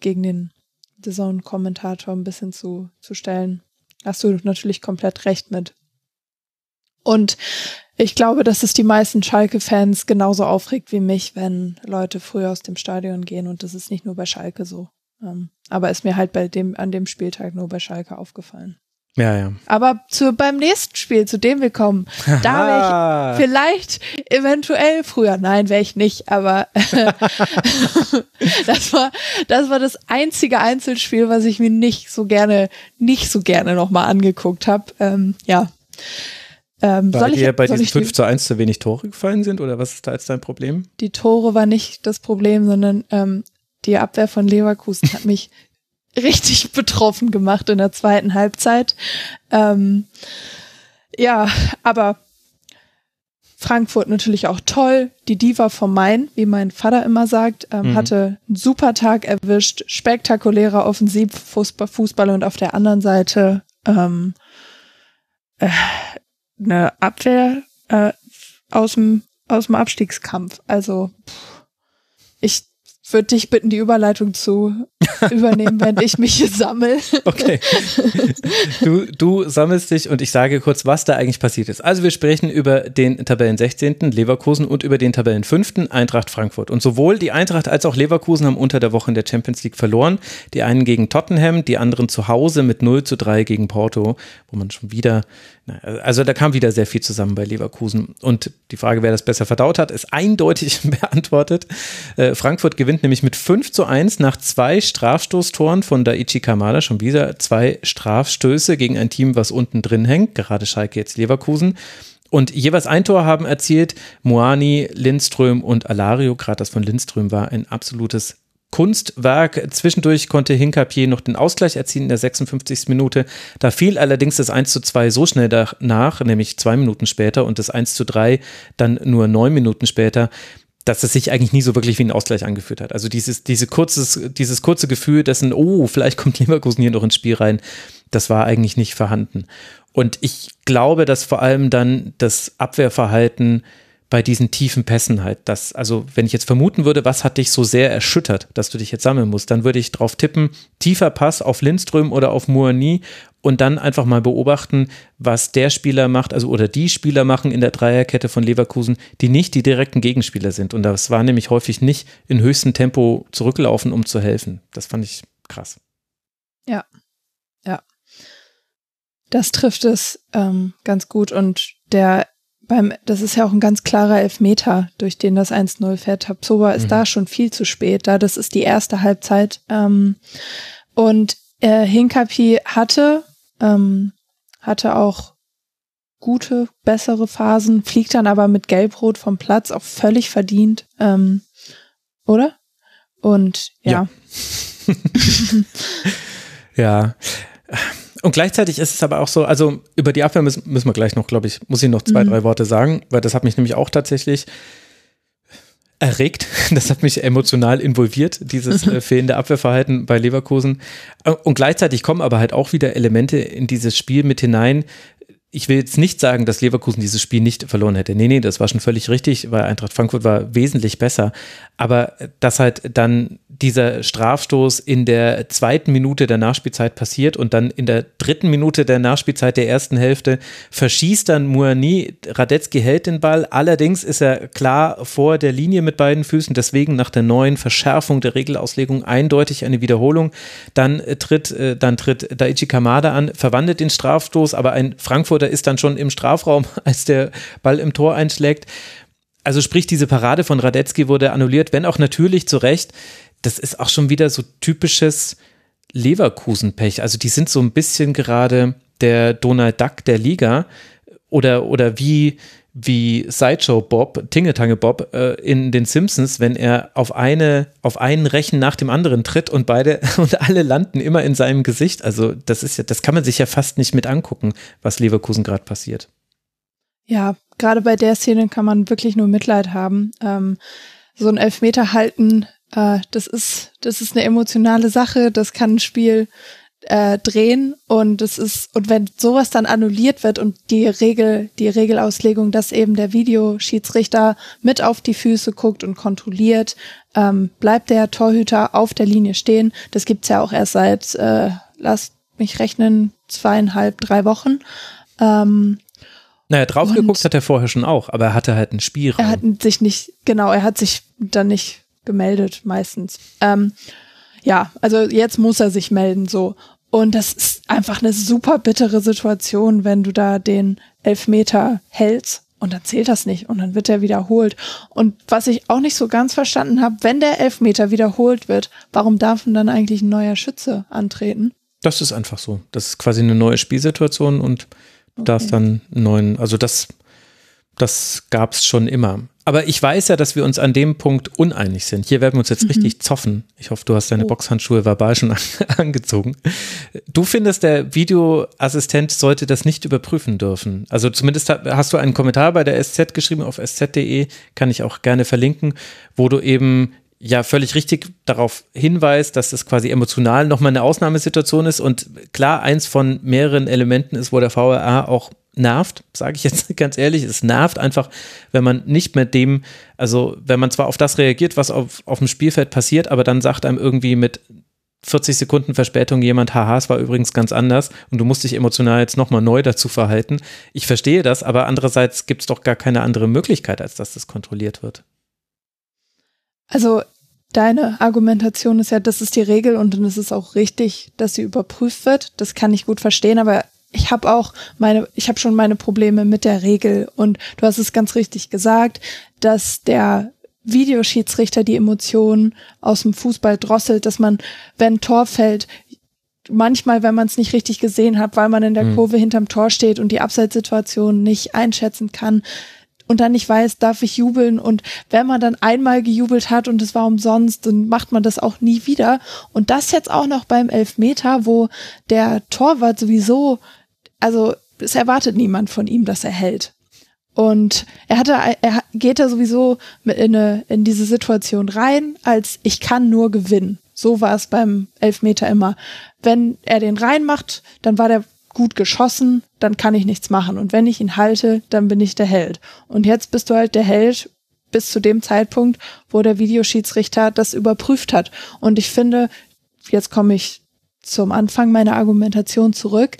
gegen den Saison-Kommentator ein bisschen zu, zu stellen. Hast du natürlich komplett recht mit. Und ich glaube, dass es die meisten Schalke-Fans genauso aufregt wie mich, wenn Leute früher aus dem Stadion gehen. Und das ist nicht nur bei Schalke so. Ähm, aber ist mir halt bei dem, an dem Spieltag nur bei Schalke aufgefallen. Ja, ja. Aber zu, beim nächsten Spiel, zu dem wir kommen, da wäre ich vielleicht eventuell früher. Nein, wäre ich nicht, aber das war, das war das einzige Einzelspiel, was ich mir nicht so gerne, nicht so gerne nochmal angeguckt habe. Ähm, ja. Ähm, Weil dir bei diesen 5 zu 1 zu wenig Tore gefallen sind oder was ist da jetzt dein Problem? Die Tore war nicht das Problem, sondern ähm, die Abwehr von Leverkusen hat mich richtig betroffen gemacht in der zweiten Halbzeit. Ähm, ja, aber Frankfurt natürlich auch toll. Die Diva vom Main, wie mein Vater immer sagt, ähm, mhm. hatte einen super Tag erwischt, spektakulärer Offensivfußball und auf der anderen Seite ähm, äh, eine Abwehr äh, aus dem aus dem Abstiegskampf. Also pff, ich würde dich bitten, die Überleitung zu übernehmen, wenn ich mich sammle. Okay. Du, du sammelst dich und ich sage kurz, was da eigentlich passiert ist. Also wir sprechen über den Tabellen 16. Leverkusen und über den Tabellen 5. Eintracht Frankfurt. Und sowohl die Eintracht als auch Leverkusen haben unter der Woche in der Champions League verloren. Die einen gegen Tottenham, die anderen zu Hause mit 0 zu 3 gegen Porto, wo man schon wieder also da kam wieder sehr viel zusammen bei Leverkusen. Und die Frage, wer das besser verdaut hat, ist eindeutig beantwortet. Äh, Frankfurt gewinnt nämlich mit 5 zu 1 nach zwei Strafstoßtoren von Daichi Kamada. Schon wieder zwei Strafstöße gegen ein Team, was unten drin hängt. Gerade Schalke jetzt Leverkusen. Und jeweils ein Tor haben erzielt Moani, Lindström und Alario. Gerade das von Lindström war ein absolutes Kunstwerk. Zwischendurch konnte Hinkapier noch den Ausgleich erzielen in der 56. Minute. Da fiel allerdings das 1 zu 2 so schnell nach, nämlich zwei Minuten später und das 1 zu 3 dann nur neun Minuten später, dass es sich eigentlich nie so wirklich wie ein Ausgleich angeführt hat. Also dieses, diese kurzes, dieses kurze Gefühl dessen, oh, vielleicht kommt Leverkusen hier noch ins Spiel rein, das war eigentlich nicht vorhanden. Und ich glaube, dass vor allem dann das Abwehrverhalten bei diesen tiefen Pässen halt. Das, also, wenn ich jetzt vermuten würde, was hat dich so sehr erschüttert, dass du dich jetzt sammeln musst, dann würde ich drauf tippen, tiefer Pass auf Lindström oder auf Moani und dann einfach mal beobachten, was der Spieler macht, also oder die Spieler machen in der Dreierkette von Leverkusen, die nicht die direkten Gegenspieler sind. Und das war nämlich häufig nicht in höchstem Tempo zurücklaufen, um zu helfen. Das fand ich krass. Ja, ja. Das trifft es ähm, ganz gut und der beim, das ist ja auch ein ganz klarer Elfmeter, durch den das 1-0 fährt. Tabsoba ist mhm. da schon viel zu spät, da das ist die erste Halbzeit. Ähm, und Äh, Hinkapi hatte, ähm, hatte auch gute, bessere Phasen, fliegt dann aber mit Gelbrot vom Platz, auch völlig verdient, ähm, oder? Und ja. Ja. ja. Und gleichzeitig ist es aber auch so, also über die Abwehr müssen, müssen wir gleich noch, glaube ich, muss ich noch zwei, mhm. drei Worte sagen, weil das hat mich nämlich auch tatsächlich erregt. Das hat mich emotional involviert, dieses äh, fehlende Abwehrverhalten bei Leverkusen. Und gleichzeitig kommen aber halt auch wieder Elemente in dieses Spiel mit hinein, ich will jetzt nicht sagen, dass Leverkusen dieses Spiel nicht verloren hätte. Nee, nee, das war schon völlig richtig, weil Eintracht Frankfurt war wesentlich besser. Aber dass halt dann dieser Strafstoß in der zweiten Minute der Nachspielzeit passiert und dann in der dritten Minute der Nachspielzeit der ersten Hälfte verschießt dann Muani, Radetzky hält den Ball, allerdings ist er klar vor der Linie mit beiden Füßen, deswegen nach der neuen Verschärfung der Regelauslegung eindeutig eine Wiederholung. Dann tritt, äh, dann tritt Daichi Kamada an, verwandelt den Strafstoß, aber ein Frankfurter ist dann schon im Strafraum, als der Ball im Tor einschlägt. Also sprich, diese Parade von Radetzky wurde annulliert, wenn auch natürlich zu Recht das ist auch schon wieder so typisches Leverkusen-Pech. Also die sind so ein bisschen gerade der Donald Duck der Liga oder, oder wie, wie Sideshow Bob, Tingetange Bob äh, in den Simpsons, wenn er auf eine, auf einen Rechen nach dem anderen tritt und beide und alle landen immer in seinem Gesicht. Also das ist ja, das kann man sich ja fast nicht mit angucken, was Leverkusen gerade passiert. Ja, gerade bei der Szene kann man wirklich nur Mitleid haben. Ähm, so ein Elfmeter halten äh, das ist, das ist eine emotionale Sache, das kann ein Spiel äh, drehen und es ist, und wenn sowas dann annulliert wird und die Regel, die Regelauslegung, dass eben der Videoschiedsrichter mit auf die Füße guckt und kontrolliert, ähm, bleibt der Torhüter auf der Linie stehen. Das gibt's ja auch erst seit, äh, lasst mich rechnen, zweieinhalb, drei Wochen. Ähm, naja, drauf geguckt hat er vorher schon auch, aber er hatte halt einen Spielraum. Er hat sich nicht, genau, er hat sich dann nicht gemeldet meistens. Ähm, ja, also jetzt muss er sich melden so. Und das ist einfach eine super bittere Situation, wenn du da den Elfmeter hältst und dann zählt das nicht und dann wird er wiederholt. Und was ich auch nicht so ganz verstanden habe, wenn der Elfmeter wiederholt wird, warum darf denn dann eigentlich ein neuer Schütze antreten? Das ist einfach so. Das ist quasi eine neue Spielsituation und okay. da ist dann einen neuen, also das, das gab es schon immer. Aber ich weiß ja, dass wir uns an dem Punkt uneinig sind. Hier werden wir uns jetzt mhm. richtig zoffen. Ich hoffe, du hast deine oh. Boxhandschuhe verbal schon angezogen. Du findest, der Videoassistent sollte das nicht überprüfen dürfen. Also zumindest hast du einen Kommentar bei der SZ geschrieben auf sz.de, kann ich auch gerne verlinken, wo du eben ja völlig richtig darauf hinweist, dass es quasi emotional nochmal eine Ausnahmesituation ist und klar eins von mehreren Elementen ist, wo der VRA auch nervt, sage ich jetzt ganz ehrlich, es nervt einfach, wenn man nicht mehr dem, also wenn man zwar auf das reagiert, was auf, auf dem Spielfeld passiert, aber dann sagt einem irgendwie mit 40 Sekunden Verspätung jemand, haha, es war übrigens ganz anders und du musst dich emotional jetzt nochmal neu dazu verhalten. Ich verstehe das, aber andererseits gibt es doch gar keine andere Möglichkeit, als dass das kontrolliert wird. Also deine Argumentation ist ja, das ist die Regel und dann ist es auch richtig, dass sie überprüft wird. Das kann ich gut verstehen, aber ich habe auch meine, ich habe schon meine Probleme mit der Regel. Und du hast es ganz richtig gesagt, dass der Videoschiedsrichter die Emotionen aus dem Fußball drosselt, dass man, wenn Tor fällt, manchmal, wenn man es nicht richtig gesehen hat, weil man in der mhm. Kurve hinterm Tor steht und die Abseitssituation nicht einschätzen kann und dann nicht weiß, darf ich jubeln? Und wenn man dann einmal gejubelt hat und es war umsonst, dann macht man das auch nie wieder. Und das jetzt auch noch beim Elfmeter, wo der Torwart sowieso also es erwartet niemand von ihm, dass er hält. Und er hatte, er geht da sowieso in, eine, in diese Situation rein, als ich kann nur gewinnen. So war es beim Elfmeter immer. Wenn er den reinmacht, dann war der gut geschossen, dann kann ich nichts machen. Und wenn ich ihn halte, dann bin ich der Held. Und jetzt bist du halt der Held bis zu dem Zeitpunkt, wo der Videoschiedsrichter das überprüft hat. Und ich finde, jetzt komme ich zum Anfang meiner Argumentation zurück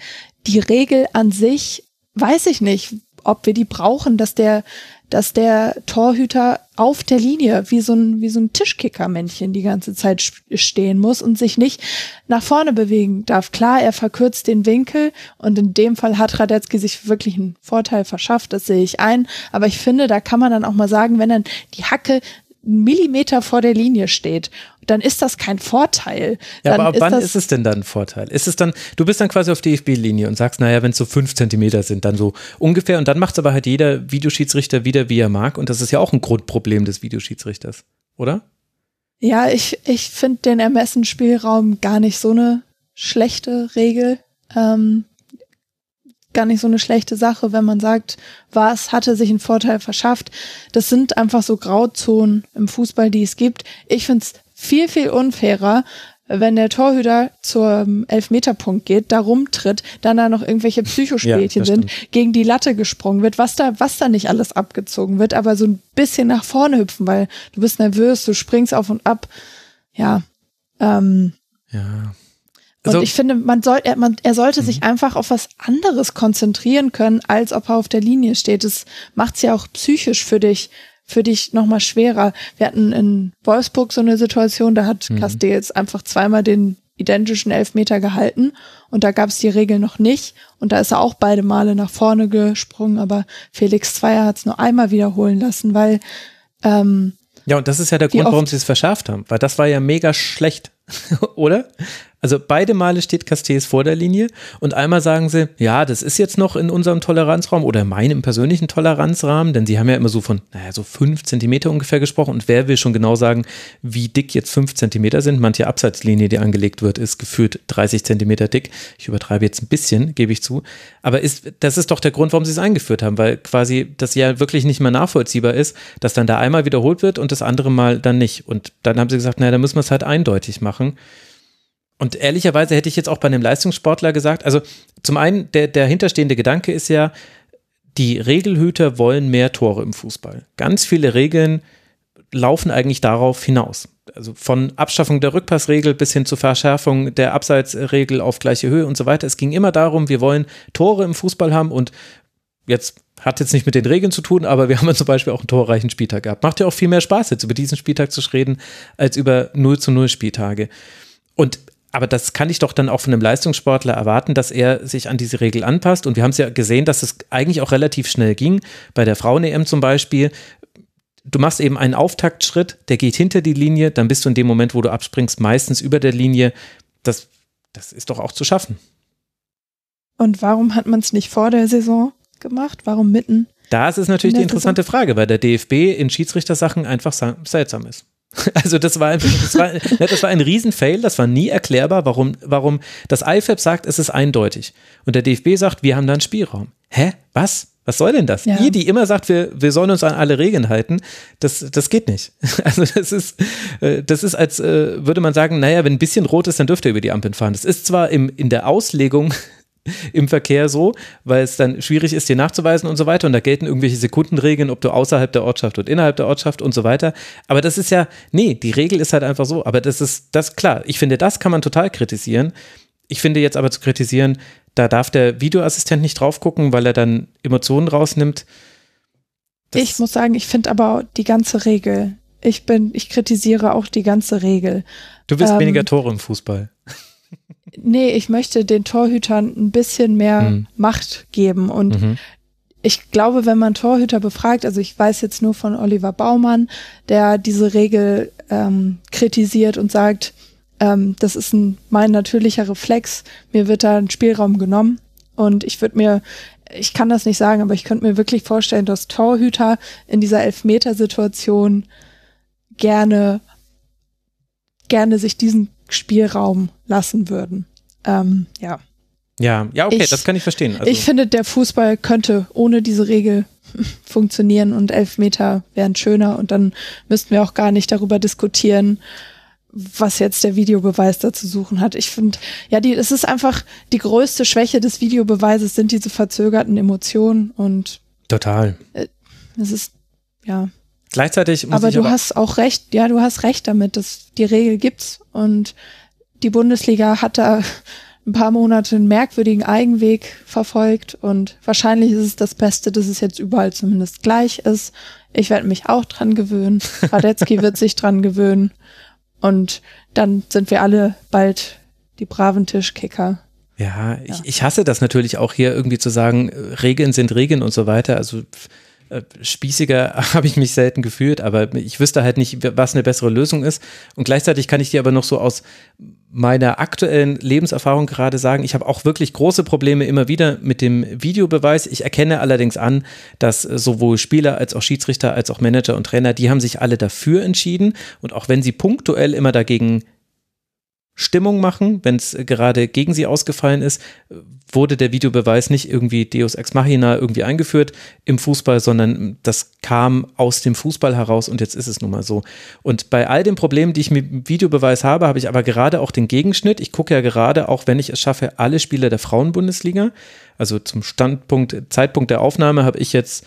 die Regel an sich weiß ich nicht, ob wir die brauchen, dass der, dass der Torhüter auf der Linie wie so ein, wie so ein Tischkickermännchen die ganze Zeit stehen muss und sich nicht nach vorne bewegen darf. Klar, er verkürzt den Winkel und in dem Fall hat Radetzky sich wirklich einen Vorteil verschafft, das sehe ich ein. Aber ich finde, da kann man dann auch mal sagen, wenn dann die Hacke einen Millimeter vor der Linie steht, dann ist das kein Vorteil. Ja, aber ab wann ist es denn dann ein Vorteil? Ist es dann, du bist dann quasi auf DFB-Linie und sagst, naja, wenn es so fünf Zentimeter sind, dann so ungefähr. Und dann macht es aber halt jeder Videoschiedsrichter wieder, wie er mag. Und das ist ja auch ein Grundproblem des Videoschiedsrichters, oder? Ja, ich, ich finde den Ermessensspielraum gar nicht so eine schlechte Regel. Ähm, gar nicht so eine schlechte Sache, wenn man sagt, was hatte sich einen Vorteil verschafft. Das sind einfach so Grauzonen im Fußball, die es gibt. Ich finde es viel, viel unfairer, wenn der Torhüter zum Elfmeterpunkt geht, da rumtritt, dann da noch irgendwelche Psychospielchen ja, sind, gegen die Latte gesprungen wird, was da, was da nicht alles abgezogen wird, aber so ein bisschen nach vorne hüpfen, weil du bist nervös, du springst auf und ab. Ja. Ähm, ja. Also, und ich finde, man soll, er, man, er sollte sich mhm. einfach auf was anderes konzentrieren können, als ob er auf der Linie steht. Das macht es ja auch psychisch für dich, für dich nochmal schwerer. Wir hatten in Wolfsburg so eine Situation, da hat mhm. Castells einfach zweimal den identischen Elfmeter gehalten und da gab es die Regel noch nicht und da ist er auch beide Male nach vorne gesprungen, aber Felix Zweier hat es nur einmal wiederholen lassen, weil ähm, ja, und das ist ja der Grund, warum sie es verschärft haben, weil das war ja mega schlecht, oder? Also beide Male steht Castells vor der Linie und einmal sagen sie, ja, das ist jetzt noch in unserem Toleranzraum oder meinem persönlichen Toleranzrahmen, denn sie haben ja immer so von, naja, so fünf Zentimeter ungefähr gesprochen und wer will schon genau sagen, wie dick jetzt fünf Zentimeter sind? Manche Abseitslinie, die angelegt wird, ist gefühlt 30 Zentimeter dick. Ich übertreibe jetzt ein bisschen, gebe ich zu. Aber ist, das ist doch der Grund, warum sie es eingeführt haben, weil quasi das ja wirklich nicht mehr nachvollziehbar ist, dass dann da einmal wiederholt wird und das andere Mal dann nicht. Und dann haben sie gesagt, naja, da müssen wir es halt eindeutig machen. Und ehrlicherweise hätte ich jetzt auch bei einem Leistungssportler gesagt, also zum einen, der, der hinterstehende Gedanke ist ja, die Regelhüter wollen mehr Tore im Fußball. Ganz viele Regeln laufen eigentlich darauf hinaus. Also von Abschaffung der Rückpassregel bis hin zur Verschärfung der Abseitsregel auf gleiche Höhe und so weiter. Es ging immer darum, wir wollen Tore im Fußball haben und jetzt hat jetzt nicht mit den Regeln zu tun, aber wir haben zum Beispiel auch einen torreichen Spieltag gehabt. Macht ja auch viel mehr Spaß, jetzt über diesen Spieltag zu reden, als über 0 zu 0 Spieltage. Und aber das kann ich doch dann auch von einem Leistungssportler erwarten, dass er sich an diese Regel anpasst. Und wir haben es ja gesehen, dass es eigentlich auch relativ schnell ging. Bei der Frauen-EM zum Beispiel. Du machst eben einen Auftaktschritt, der geht hinter die Linie, dann bist du in dem Moment, wo du abspringst, meistens über der Linie. Das, das ist doch auch zu schaffen. Und warum hat man es nicht vor der Saison gemacht? Warum mitten? Das ist natürlich die interessante Saison? Frage, weil der DFB in Schiedsrichtersachen einfach seltsam ist. Also das war, das war, ne, das war ein Riesenfail, das war nie erklärbar, warum, warum das IFAB sagt, es ist eindeutig. Und der DFB sagt, wir haben da einen Spielraum. Hä? Was? Was soll denn das? Ja. Ihr, die immer sagt, wir, wir sollen uns an alle Regeln halten, das, das geht nicht. Also das ist, äh, das ist, als äh, würde man sagen, naja, wenn ein bisschen rot ist, dann dürft ihr über die Ampeln fahren. Das ist zwar im, in der Auslegung im Verkehr so, weil es dann schwierig ist, dir nachzuweisen und so weiter. Und da gelten irgendwelche Sekundenregeln, ob du außerhalb der Ortschaft und innerhalb der Ortschaft und so weiter. Aber das ist ja, nee, die Regel ist halt einfach so. Aber das ist, das klar. Ich finde, das kann man total kritisieren. Ich finde jetzt aber zu kritisieren, da darf der Videoassistent nicht drauf gucken, weil er dann Emotionen rausnimmt. Das ich muss sagen, ich finde aber die ganze Regel. Ich bin, ich kritisiere auch die ganze Regel. Du willst ähm, weniger Tore im Fußball. Nee, ich möchte den Torhütern ein bisschen mehr mhm. Macht geben und mhm. Ich glaube, wenn man Torhüter befragt, also ich weiß jetzt nur von Oliver Baumann, der diese Regel ähm, kritisiert und sagt, ähm, das ist ein, mein natürlicher Reflex, mir wird da ein Spielraum genommen und ich würde mir, ich kann das nicht sagen, aber ich könnte mir wirklich vorstellen, dass Torhüter in dieser Elfmetersituation gerne, gerne sich diesen Spielraum lassen würden. Ähm, ja. Ja, ja, okay, ich, das kann ich verstehen. Also. Ich finde, der Fußball könnte ohne diese Regel funktionieren und Elfmeter wären schöner und dann müssten wir auch gar nicht darüber diskutieren, was jetzt der Videobeweis da zu suchen hat. Ich finde, ja, die, es ist einfach die größte Schwäche des Videobeweises sind diese verzögerten Emotionen und total. Äh, es ist ja. Gleichzeitig muss aber ich du aber hast auch recht, ja, du hast recht damit, dass die Regel gibt's und die Bundesliga hat da ein paar Monate einen merkwürdigen Eigenweg verfolgt und wahrscheinlich ist es das Beste, dass es jetzt überall zumindest gleich ist. Ich werde mich auch dran gewöhnen. Radetzky wird sich dran gewöhnen und dann sind wir alle bald die braven Tischkicker. Ja, ich, ja. ich hasse das natürlich auch hier irgendwie zu sagen, Regeln sind Regeln und so weiter. Also Äh, spießiger habe ich mich selten gefühlt, aber ich wüsste halt nicht, was eine bessere Lösung ist. Und gleichzeitig kann ich dir aber noch so aus meiner aktuellen Lebenserfahrung gerade sagen, ich habe auch wirklich große Probleme immer wieder mit dem Videobeweis. Ich erkenne allerdings an, dass sowohl Spieler als auch Schiedsrichter als auch Manager und Trainer, die haben sich alle dafür entschieden. Und auch wenn sie punktuell immer dagegen Stimmung machen, wenn es gerade gegen sie ausgefallen ist, wurde der Videobeweis nicht irgendwie Deus Ex Machina irgendwie eingeführt im Fußball, sondern das kam aus dem Fußball heraus und jetzt ist es nun mal so. Und bei all den Problemen, die ich mit Videobeweis habe, habe ich aber gerade auch den Gegenschnitt. Ich gucke ja gerade, auch wenn ich es schaffe, alle Spiele der Frauenbundesliga. Also zum Standpunkt, Zeitpunkt der Aufnahme habe ich jetzt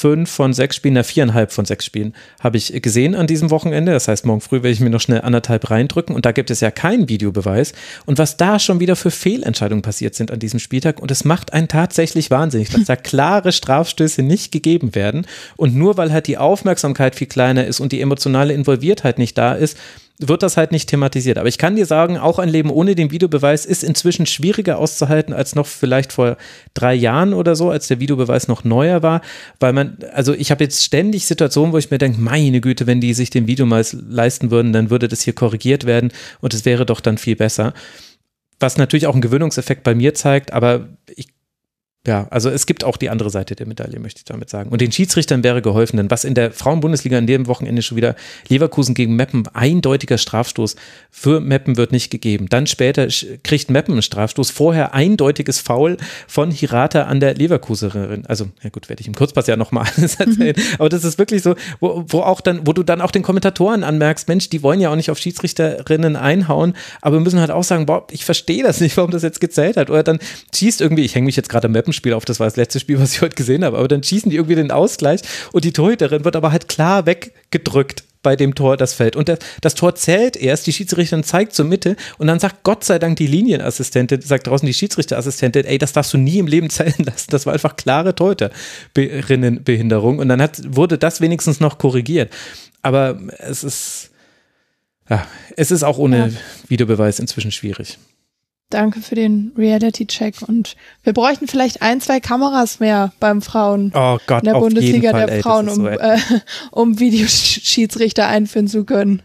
fünf von sechs Spielen, na viereinhalb von sechs Spielen habe ich gesehen an diesem Wochenende. Das heißt, morgen früh werde ich mir noch schnell anderthalb reindrücken und da gibt es ja keinen Videobeweis. Und was da schon wieder für Fehlentscheidungen passiert sind an diesem Spieltag und es macht einen tatsächlich wahnsinnig, dass da klare Strafstöße nicht gegeben werden und nur weil halt die Aufmerksamkeit viel kleiner ist und die emotionale Involviertheit nicht da ist, wird das halt nicht thematisiert. Aber ich kann dir sagen, auch ein Leben ohne den Videobeweis ist inzwischen schwieriger auszuhalten als noch vielleicht vor drei Jahren oder so, als der Videobeweis noch neuer war, weil man, also ich habe jetzt ständig Situationen, wo ich mir denke, meine Güte, wenn die sich den Videobeweis leisten würden, dann würde das hier korrigiert werden und es wäre doch dann viel besser. Was natürlich auch einen Gewöhnungseffekt bei mir zeigt, aber ich ja, also es gibt auch die andere Seite der Medaille, möchte ich damit sagen. Und den Schiedsrichtern wäre geholfen, denn was in der Frauenbundesliga an dem Wochenende schon wieder Leverkusen gegen Meppen, eindeutiger Strafstoß für Meppen wird nicht gegeben. Dann später kriegt Meppen einen Strafstoß, vorher eindeutiges Foul von Hirata an der Leverkuserin. Also, ja gut, werde ich im Kurzpass ja nochmal alles erzählen. Mhm. Aber das ist wirklich so, wo, wo auch dann, wo du dann auch den Kommentatoren anmerkst, Mensch, die wollen ja auch nicht auf Schiedsrichterinnen einhauen, aber müssen halt auch sagen, boah, ich verstehe das nicht, warum das jetzt gezählt hat. Oder dann schießt irgendwie, ich hänge mich jetzt gerade Meppen Treppenspiel auf, das war das letzte Spiel, was ich heute gesehen habe, aber dann schießen die irgendwie den Ausgleich und die Torhüterin wird aber halt klar weggedrückt bei dem Tor das Feld. Und das, das, Tor zählt erst, die Schiedsrichterin zeigt zur Mitte und dann sagt Gott sei Dank die Linienassistentin, sagt draußen die Schiedsrichterassistentin, ey, das darfst du nie im Leben zählen lassen. Das war einfach klare Torhüterinnenbehinderung. Und dann hat, wurde das wenigstens noch korrigiert. Aber es ist, ja, es ist auch ohne ja. Videobeweis inzwischen schwierig. Danke für den Reality-Check. Und wir bräuchten vielleicht ein, zwei Kameras mehr beim Frauen oh Gott, in der Bundesliga Fall, der ey, Frauen, um, so äh, um Videoschiedsrichter einführen zu können.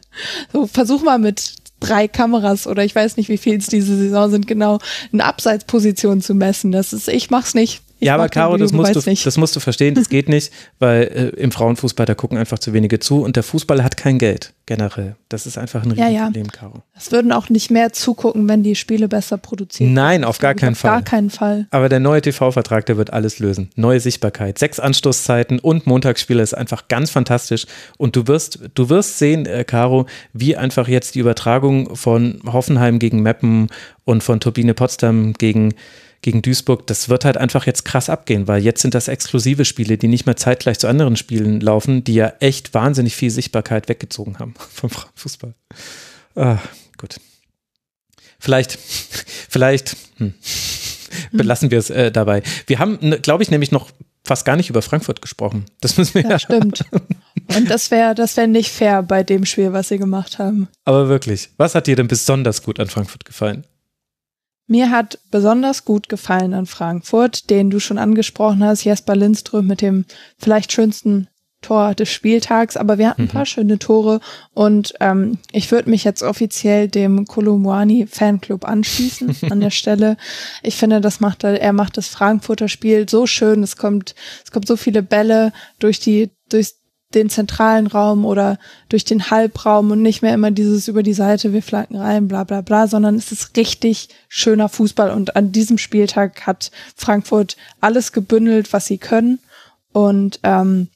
So, versuch mal mit drei Kameras oder ich weiß nicht, wie viel es diese Saison sind, genau, eine Abseitsposition zu messen. Das ist, ich mach's nicht. Ich ja, aber Caro, das musst, du, das musst du verstehen, das geht nicht, weil äh, im Frauenfußball, da gucken einfach zu wenige zu und der Fußball hat kein Geld generell. Das ist einfach ein Riesenproblem, ja, ja. Caro. Es würden auch nicht mehr zugucken, wenn die Spiele besser produziert Nein, auf gar keinen auf Fall. Gar keinen Fall. Aber der neue TV-Vertrag, der wird alles lösen. Neue Sichtbarkeit, sechs Anstoßzeiten und Montagsspiele ist einfach ganz fantastisch und du wirst, du wirst sehen, äh, Caro, wie einfach jetzt die Übertragung von Hoffenheim gegen Meppen und von Turbine Potsdam gegen gegen Duisburg, das wird halt einfach jetzt krass abgehen, weil jetzt sind das exklusive Spiele, die nicht mehr zeitgleich zu anderen Spielen laufen, die ja echt wahnsinnig viel Sichtbarkeit weggezogen haben vom Fußball. Ah, gut. Vielleicht, vielleicht hm, belassen wir es äh, dabei. Wir haben, ne, glaube ich, nämlich noch fast gar nicht über Frankfurt gesprochen. Das müssen wir ja. Stimmt. Und das wäre das wäre nicht fair bei dem Spiel, was sie gemacht haben. Aber wirklich, was hat dir denn besonders gut an Frankfurt gefallen? Mir hat besonders gut gefallen an Frankfurt, den du schon angesprochen hast, Jesper Lindström mit dem vielleicht schönsten Tor des Spieltags, aber wir hatten mhm. ein paar schöne Tore und ähm, ich würde mich jetzt offiziell dem Kolumwani Fanclub anschließen an der Stelle. Ich finde, das macht er, er macht das Frankfurter Spiel so schön. Es kommt, es kommt so viele Bälle durch die, durch den zentralen Raum oder durch den Halbraum und nicht mehr immer dieses über die Seite, wir flanken rein, bla bla bla, sondern es ist richtig schöner Fußball und an diesem Spieltag hat Frankfurt alles gebündelt, was sie können und ähm,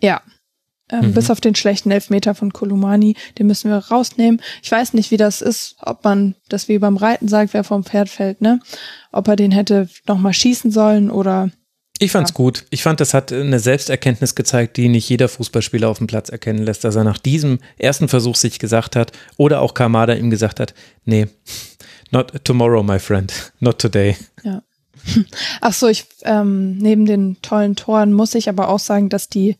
ja, ähm, mhm. bis auf den schlechten Elfmeter von Kolumani, den müssen wir rausnehmen. Ich weiß nicht, wie das ist, ob man das wie beim Reiten sagt, wer vom Pferd fällt, ne? Ob er den hätte nochmal schießen sollen oder ich fand's ja. gut. Ich fand, das hat eine Selbsterkenntnis gezeigt, die nicht jeder Fußballspieler auf dem Platz erkennen lässt, dass er nach diesem ersten Versuch sich gesagt hat oder auch Kamada ihm gesagt hat, nee, not tomorrow, my friend, not today. Ja. Ach so, ich ähm, neben den tollen Toren muss ich aber auch sagen, dass die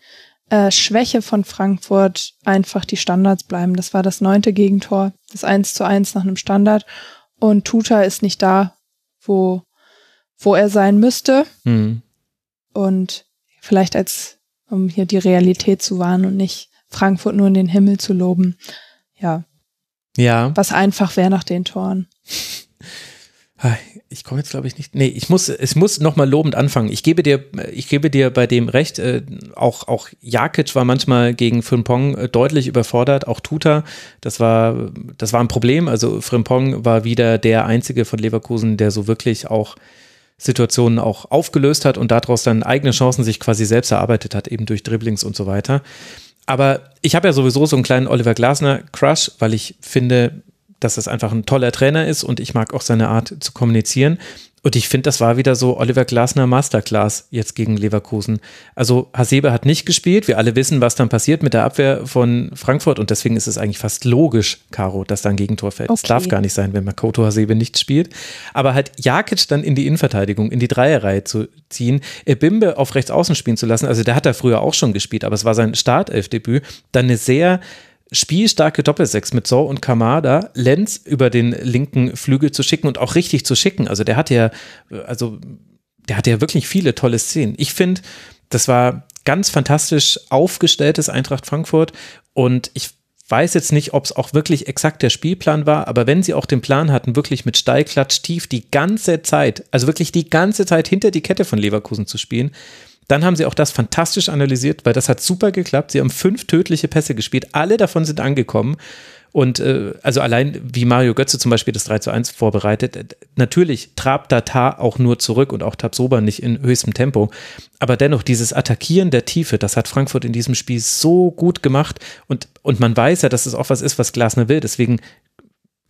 äh, Schwäche von Frankfurt einfach die Standards bleiben. Das war das neunte Gegentor, das eins zu eins nach einem Standard und Tuta ist nicht da, wo wo er sein müsste. Mhm. Und vielleicht als, um hier die Realität zu wahren und nicht Frankfurt nur in den Himmel zu loben. Ja. Ja. Was einfach wäre nach den Toren. Ich komme jetzt, glaube ich, nicht. Nee, ich muss, es muss nochmal lobend anfangen. Ich gebe dir, ich gebe dir bei dem recht, äh, auch, auch Jakic war manchmal gegen Frimpong äh, deutlich überfordert, auch Tuta. Das war, das war ein Problem. Also Frimpong war wieder der einzige von Leverkusen, der so wirklich auch Situationen auch aufgelöst hat und daraus dann eigene Chancen sich quasi selbst erarbeitet hat, eben durch Dribblings und so weiter. Aber ich habe ja sowieso so einen kleinen Oliver Glasner Crush, weil ich finde, dass es einfach ein toller Trainer ist und ich mag auch seine Art zu kommunizieren. Und ich finde, das war wieder so Oliver Glasner Masterclass jetzt gegen Leverkusen. Also Hasebe hat nicht gespielt. Wir alle wissen, was dann passiert mit der Abwehr von Frankfurt. Und deswegen ist es eigentlich fast logisch, Caro, dass da ein Gegentor fällt. Es darf gar nicht sein, wenn Makoto Hasebe nicht spielt. Aber halt Jakic dann in die Innenverteidigung, in die Dreierreihe zu ziehen, Ebimbe auf rechts außen spielen zu lassen. Also der hat da früher auch schon gespielt, aber es war sein Startelfdebüt. Dann eine sehr spielstarke Doppelsechs mit So und Kamada, Lenz über den linken Flügel zu schicken und auch richtig zu schicken. Also der hat ja, also der hat ja wirklich viele tolle Szenen. Ich finde, das war ganz fantastisch aufgestelltes Eintracht Frankfurt und ich weiß jetzt nicht, ob es auch wirklich exakt der Spielplan war, aber wenn sie auch den Plan hatten, wirklich mit Steilklatsch tief die ganze Zeit, also wirklich die ganze Zeit hinter die Kette von Leverkusen zu spielen, dann haben sie auch das fantastisch analysiert, weil das hat super geklappt. Sie haben fünf tödliche Pässe gespielt. Alle davon sind angekommen. Und äh, also allein wie Mario Götze zum Beispiel das 3 zu 1 vorbereitet, äh, natürlich trabt Data auch nur zurück und auch Tabsoba nicht in höchstem Tempo. Aber dennoch, dieses Attackieren der Tiefe, das hat Frankfurt in diesem Spiel so gut gemacht. Und, und man weiß ja, dass es auch was ist, was Glasner will. Deswegen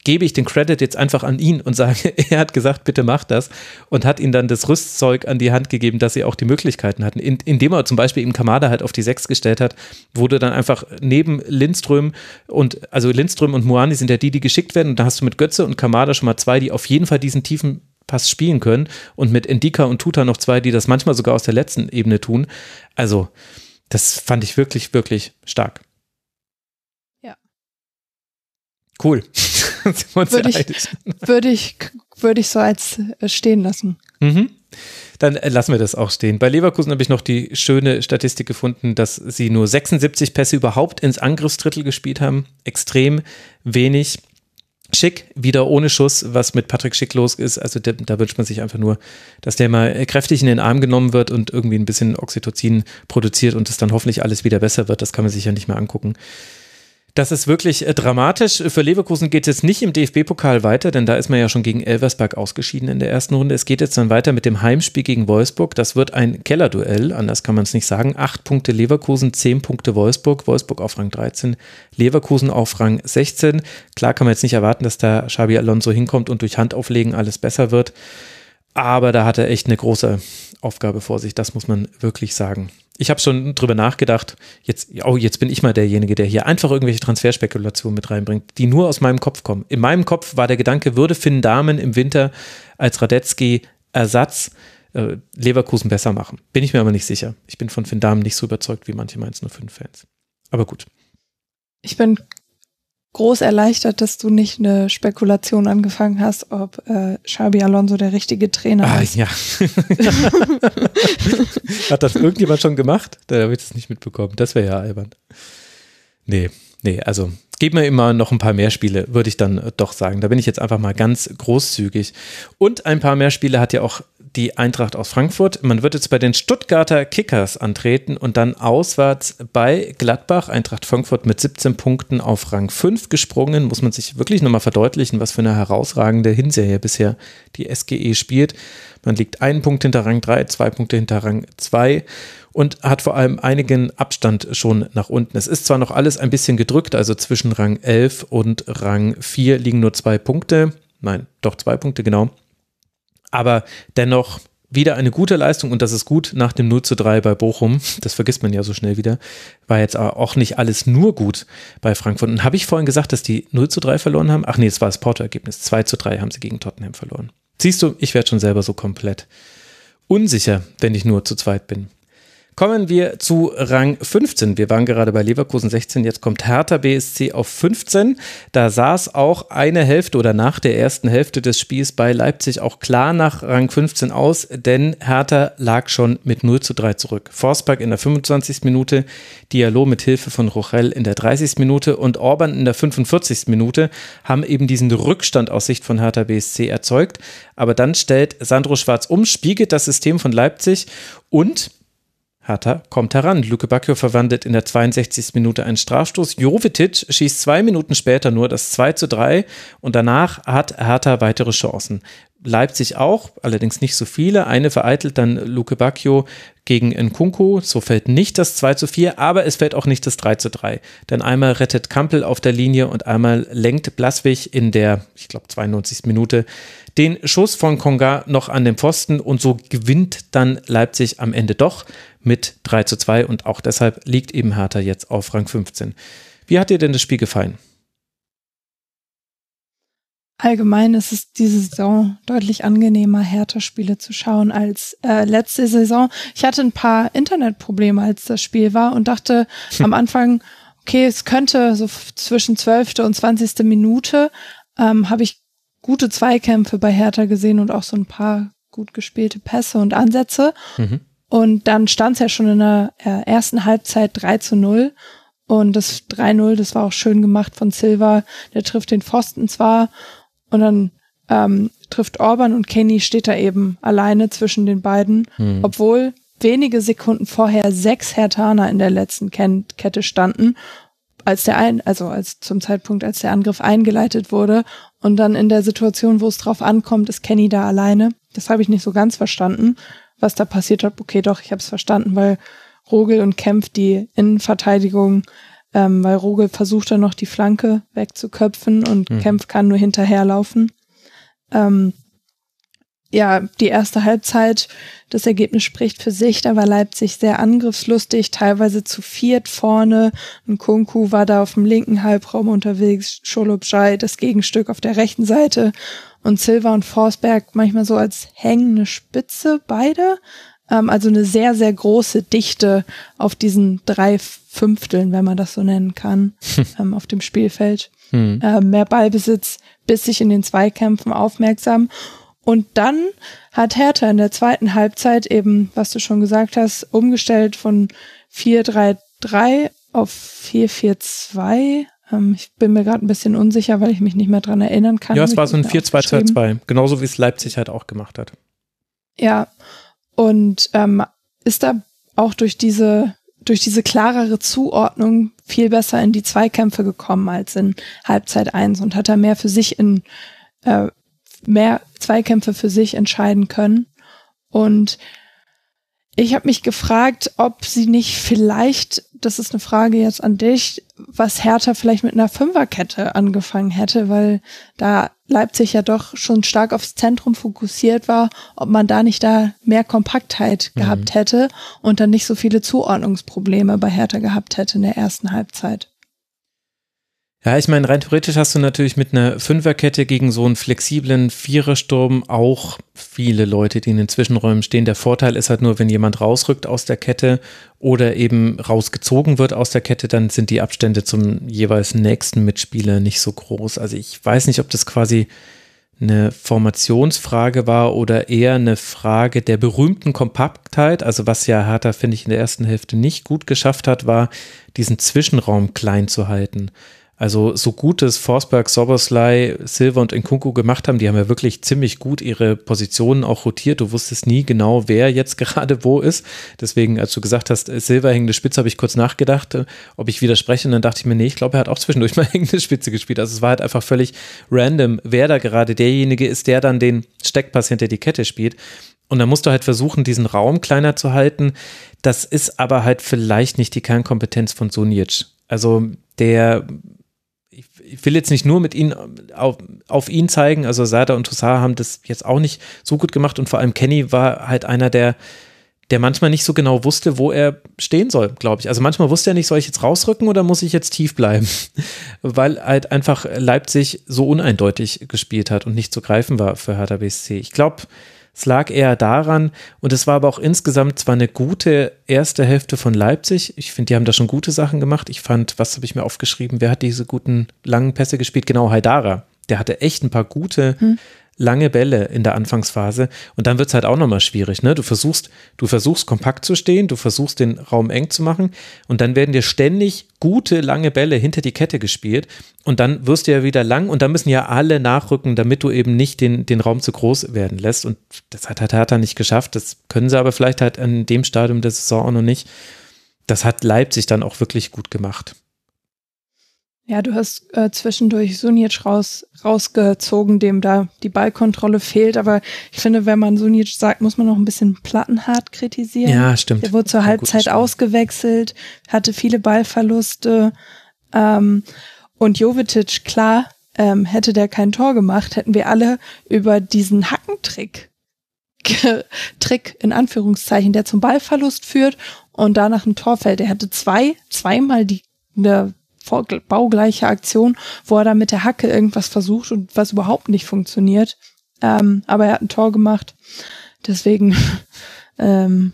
gebe ich den Credit jetzt einfach an ihn und sage, er hat gesagt, bitte mach das und hat ihnen dann das Rüstzeug an die Hand gegeben, dass sie auch die Möglichkeiten hatten. In, indem er zum Beispiel eben Kamada halt auf die Sechs gestellt hat, wurde dann einfach neben Lindström und, also Lindström und Moani sind ja die, die geschickt werden und da hast du mit Götze und Kamada schon mal zwei, die auf jeden Fall diesen tiefen Pass spielen können und mit Endika und Tuta noch zwei, die das manchmal sogar aus der letzten Ebene tun. Also, das fand ich wirklich, wirklich stark. Ja. Cool. Würde ich, würde ich, würde ich so als äh, stehen lassen. Mhm. Dann äh, lassen wir das auch stehen. Bei Leverkusen habe ich noch die schöne Statistik gefunden, dass sie nur 76 Pässe überhaupt ins Angriffsdrittel gespielt haben. Extrem wenig. Schick, wieder ohne Schuss, was mit Patrick Schick los ist. Also da, da wünscht man sich einfach nur, dass der mal kräftig in den Arm genommen wird und irgendwie ein bisschen Oxytocin produziert und es dann hoffentlich alles wieder besser wird. Das kann man sich ja nicht mehr angucken. Das ist wirklich äh, dramatisch. Für Leverkusen geht es nicht im DFB-Pokal weiter, denn da ist man ja schon gegen Elversberg ausgeschieden in der ersten Runde. Es geht jetzt dann weiter mit dem Heimspiel gegen Wolfsburg. Das wird ein Kellerduell, anders kann man es nicht sagen. Acht Punkte Leverkusen, zehn Punkte Wolfsburg. Wolfsburg auf Rang 13, Leverkusen auf Rang 16. Klar kann man jetzt nicht erwarten, dass da Xabi Alonso hinkommt und durch Handauflegen alles besser wird. Aber da hat er echt eine große Aufgabe vor sich, das muss man wirklich sagen ich habe schon drüber nachgedacht, jetzt, oh, jetzt bin ich mal derjenige, der hier einfach irgendwelche Transferspekulationen mit reinbringt, die nur aus meinem Kopf kommen. In meinem Kopf war der Gedanke, würde Finn Dahmen im Winter als Radetzky Ersatz äh, Leverkusen besser machen. Bin ich mir aber nicht sicher. Ich bin von Finn Dahmen nicht so überzeugt wie manche Mainz 05-Fans. Aber gut. Ich bin groß erleichtert, dass du nicht eine Spekulation angefangen hast, ob äh, Xabi Alonso der richtige Trainer ah, ist. Ja. Hat das irgendjemand schon gemacht? Da habe ich es nicht mitbekommen. Das wäre ja albern. Nee, nee, also gib mir immer noch ein paar mehr Spiele, würde ich dann doch sagen. Da bin ich jetzt einfach mal ganz großzügig. Und ein paar mehr Spiele hat ja auch die Eintracht aus Frankfurt. Man wird jetzt bei den Stuttgarter Kickers antreten und dann auswärts bei Gladbach. Eintracht Frankfurt mit 17 Punkten auf Rang 5 gesprungen. Muss man sich wirklich nochmal verdeutlichen, was für eine herausragende Hinserie bisher die SGE spielt. Man liegt einen Punkt hinter Rang 3, zwei Punkte hinter Rang 2 und hat vor allem einigen Abstand schon nach unten. Es ist zwar noch alles ein bisschen gedrückt, also zwischen Rang 11 und Rang 4 liegen nur zwei Punkte. Nein, doch zwei Punkte, genau. Aber dennoch wieder eine gute Leistung und das ist gut nach dem 0 zu 3 bei Bochum. Das vergisst man ja so schnell wieder. War jetzt auch nicht alles nur gut bei Frankfurt. Und habe ich vorhin gesagt, dass die 0 zu 3 verloren haben? Ach nee, es war das Porto-Ergebnis. 2 zu 3 haben sie gegen Tottenham verloren. Siehst du, ich werde schon selber so komplett unsicher, wenn ich nur zu zweit bin. Kommen wir zu Rang 15. Wir waren gerade bei Leverkusen 16, jetzt kommt Hertha BSC auf 15. Da saß auch eine Hälfte oder nach der ersten Hälfte des Spiels bei Leipzig auch klar nach Rang 15 aus, denn Hertha lag schon mit 0 zu 3 zurück. Forsberg in der 25. Minute, Dialog mit Hilfe von Rochel in der 30. Minute und Orban in der 45. Minute haben eben diesen Rückstand aus Sicht von Hertha BSC erzeugt. Aber dann stellt Sandro Schwarz um, spiegelt das System von Leipzig und Hertha kommt heran. Luke Bacchio verwandelt in der 62. Minute einen Strafstoß. Jovetic schießt zwei Minuten später nur das 2 zu 3 und danach hat Hertha weitere Chancen. Leipzig auch, allerdings nicht so viele. Eine vereitelt dann Luke Bacchio gegen Nkunku. So fällt nicht das 2 zu 4, aber es fällt auch nicht das 3 zu 3. Denn einmal rettet Kampel auf der Linie und einmal lenkt Blaswig in der, ich glaube, 92. Minute den Schuss von Konga noch an den Pfosten und so gewinnt dann Leipzig am Ende doch mit 3 zu 2 und auch deshalb liegt eben Hertha jetzt auf Rang 15. Wie hat dir denn das Spiel gefallen? Allgemein ist es diese Saison deutlich angenehmer, Hertha-Spiele zu schauen als äh, letzte Saison. Ich hatte ein paar Internetprobleme, als das Spiel war und dachte am Anfang, okay, es könnte so zwischen 12. und 20. Minute ähm, habe ich gute Zweikämpfe bei Hertha gesehen und auch so ein paar gut gespielte Pässe und Ansätze. Mhm. Und dann stand es ja schon in der äh, ersten Halbzeit 3 zu 0. Und das 3-0, das war auch schön gemacht von Silva. Der trifft den Pfosten zwar und dann ähm, trifft Orban und Kenny steht da eben alleine zwischen den beiden, hm. obwohl wenige Sekunden vorher sechs Hertaner in der letzten Ken Kette standen, als der ein, also als zum Zeitpunkt, als der Angriff eingeleitet wurde. Und dann in der Situation, wo es drauf ankommt, ist Kenny da alleine. Das habe ich nicht so ganz verstanden, was da passiert hat. Okay, doch, ich habe es verstanden, weil Rogel und Kempf die Innenverteidigung ähm, weil Rogel versucht dann noch die Flanke wegzuköpfen und mhm. Kempf kann nur hinterherlaufen. Ähm, ja, die erste Halbzeit, das Ergebnis spricht für sich, da war Leipzig sehr angriffslustig, teilweise zu viert vorne. Ein Kunku war da auf dem linken Halbraum unterwegs, Scholobjai das Gegenstück auf der rechten Seite und Silva und Forsberg manchmal so als hängende Spitze, beide. Ähm, also eine sehr, sehr große Dichte auf diesen drei Fünfteln, wenn man das so nennen kann, ähm, auf dem Spielfeld. Hm. Äh, mehr Ballbesitz, bis sich in den Zweikämpfen aufmerksam. Und dann hat Hertha in der zweiten Halbzeit eben, was du schon gesagt hast, umgestellt von 4-3-3 auf 4-4-2. Ähm, ich bin mir gerade ein bisschen unsicher, weil ich mich nicht mehr dran erinnern kann. Ja, es war so ein 4-2-2-2, genauso wie es Leipzig halt auch gemacht hat. Ja, und ähm, ist da auch durch diese durch diese klarere Zuordnung viel besser in die Zweikämpfe gekommen als in Halbzeit eins und hat da mehr für sich in äh, mehr Zweikämpfe für sich entscheiden können. Und ich habe mich gefragt, ob sie nicht vielleicht, das ist eine Frage jetzt an dich, was Hertha vielleicht mit einer Fünferkette angefangen hätte, weil da Leipzig ja doch schon stark aufs Zentrum fokussiert war, ob man da nicht da mehr Kompaktheit mhm. gehabt hätte und dann nicht so viele Zuordnungsprobleme bei Hertha gehabt hätte in der ersten Halbzeit. Ja, ich meine, rein theoretisch hast du natürlich mit einer Fünferkette gegen so einen flexiblen Vierersturm auch viele Leute, die in den Zwischenräumen stehen. Der Vorteil ist halt nur, wenn jemand rausrückt aus der Kette oder eben rausgezogen wird aus der Kette, dann sind die Abstände zum jeweils nächsten Mitspieler nicht so groß. Also ich weiß nicht, ob das quasi eine Formationsfrage war oder eher eine Frage der berühmten Kompaktheit. Also was ja Hertha, finde ich, in der ersten Hälfte nicht gut geschafft hat, war, diesen Zwischenraum klein zu halten. Also so gut es Forsberg, Soboslai, Silver und Nkunku gemacht haben, die haben ja wirklich ziemlich gut ihre Positionen auch rotiert. Du wusstest nie genau, wer jetzt gerade wo ist. Deswegen, als du gesagt hast, Silver hängende Spitze, habe ich kurz nachgedacht, äh, ob ich widerspreche. Und dann dachte ich mir, nee, ich glaube, er hat auch zwischendurch mal hängende Spitze gespielt. Also es war halt einfach völlig random, wer da gerade derjenige ist, der dann den Steckpass hinter die Kette spielt. Und dann musst du halt versuchen, diesen Raum kleiner zu halten. Das ist aber halt vielleicht nicht die Kernkompetenz von Sunic. Also der ich will jetzt nicht nur mit ihnen auf, auf ihn zeigen, also Sada und Toussaint haben das jetzt auch nicht so gut gemacht und vor allem Kenny war halt einer, der, der manchmal nicht so genau wusste, wo er stehen soll, glaube ich. Also manchmal wusste er nicht, soll ich jetzt rausrücken oder muss ich jetzt tief bleiben? Weil halt einfach Leipzig so uneindeutig gespielt hat und nicht zu greifen war für Hertha BSC. Ich glaube, Es lag eher daran, und es war aber auch insgesamt zwar eine gute erste Hälfte von Leipzig. Ich finde, die haben da schon gute Sachen gemacht. Ich fand, was habe ich mir aufgeschrieben? Wer hat diese guten langen Pässe gespielt? Genau, Haidara. Der hatte echt ein paar gute hm lange Bälle in der Anfangsphase und dann wird es halt auch nochmal schwierig. Ne? Du versuchst, du versuchst kompakt zu stehen, du versuchst den Raum eng zu machen und dann werden dir ständig gute lange Bälle hinter die Kette gespielt und dann wirst du ja wieder lang und dann müssen ja alle nachrücken, damit du eben nicht den, den Raum zu groß werden lässt und das hat halt Hertha nicht geschafft. Das können sie aber vielleicht halt an dem Stadium der Saison auch noch nicht. Das hat Leipzig dann auch wirklich gut gemacht. Ja, du hast äh, zwischendurch Sunic raus, rausgezogen, dem da die Ballkontrolle fehlt. Aber ich finde, wenn man Sunic sagt, muss man noch ein bisschen plattenhart kritisieren. Ja, stimmt. Der wurde zur Halbzeit gut, ausgewechselt, hatte viele Ballverluste. Ähm, und Jovetic, klar, ähm, hätte der kein Tor gemacht, hätten wir alle über diesen Hackentrick, Trick in Anführungszeichen, der zum Ballverlust führt und danach ein Tor fällt. Er hatte zwei, zweimal die eine baugleiche Aktion, wo er da mit der Hacke irgendwas versucht und was überhaupt nicht funktioniert. Ähm, aber er hat ein Tor gemacht. Deswegen ähm,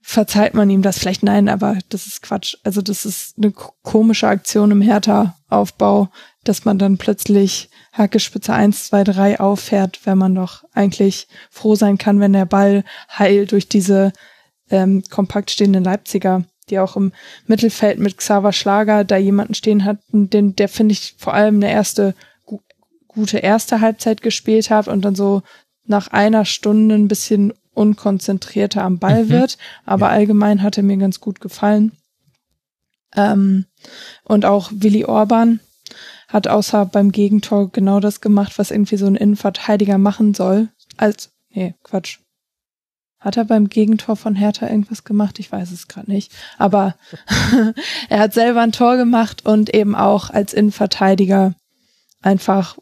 verzeiht man ihm das vielleicht. Nein, aber das ist Quatsch. Also das ist eine komische Aktion im Hertha-Aufbau, dass man dann plötzlich Hacke Spitze 1, 2, 3 auffährt, wenn man doch eigentlich froh sein kann, wenn der Ball heil durch diese ähm, kompakt stehenden Leipziger die auch im Mittelfeld mit Xaver Schlager da jemanden stehen hatten, den, der finde ich vor allem eine erste gu gute erste Halbzeit gespielt hat und dann so nach einer Stunde ein bisschen unkonzentrierter am Ball mhm. wird. Aber ja. allgemein hat er mir ganz gut gefallen. Ähm, und auch Willi Orban hat außer beim Gegentor genau das gemacht, was irgendwie so ein Innenverteidiger machen soll. Als, nee, Quatsch. Hat er beim Gegentor von Hertha irgendwas gemacht? Ich weiß es gerade nicht. Aber er hat selber ein Tor gemacht und eben auch als Innenverteidiger einfach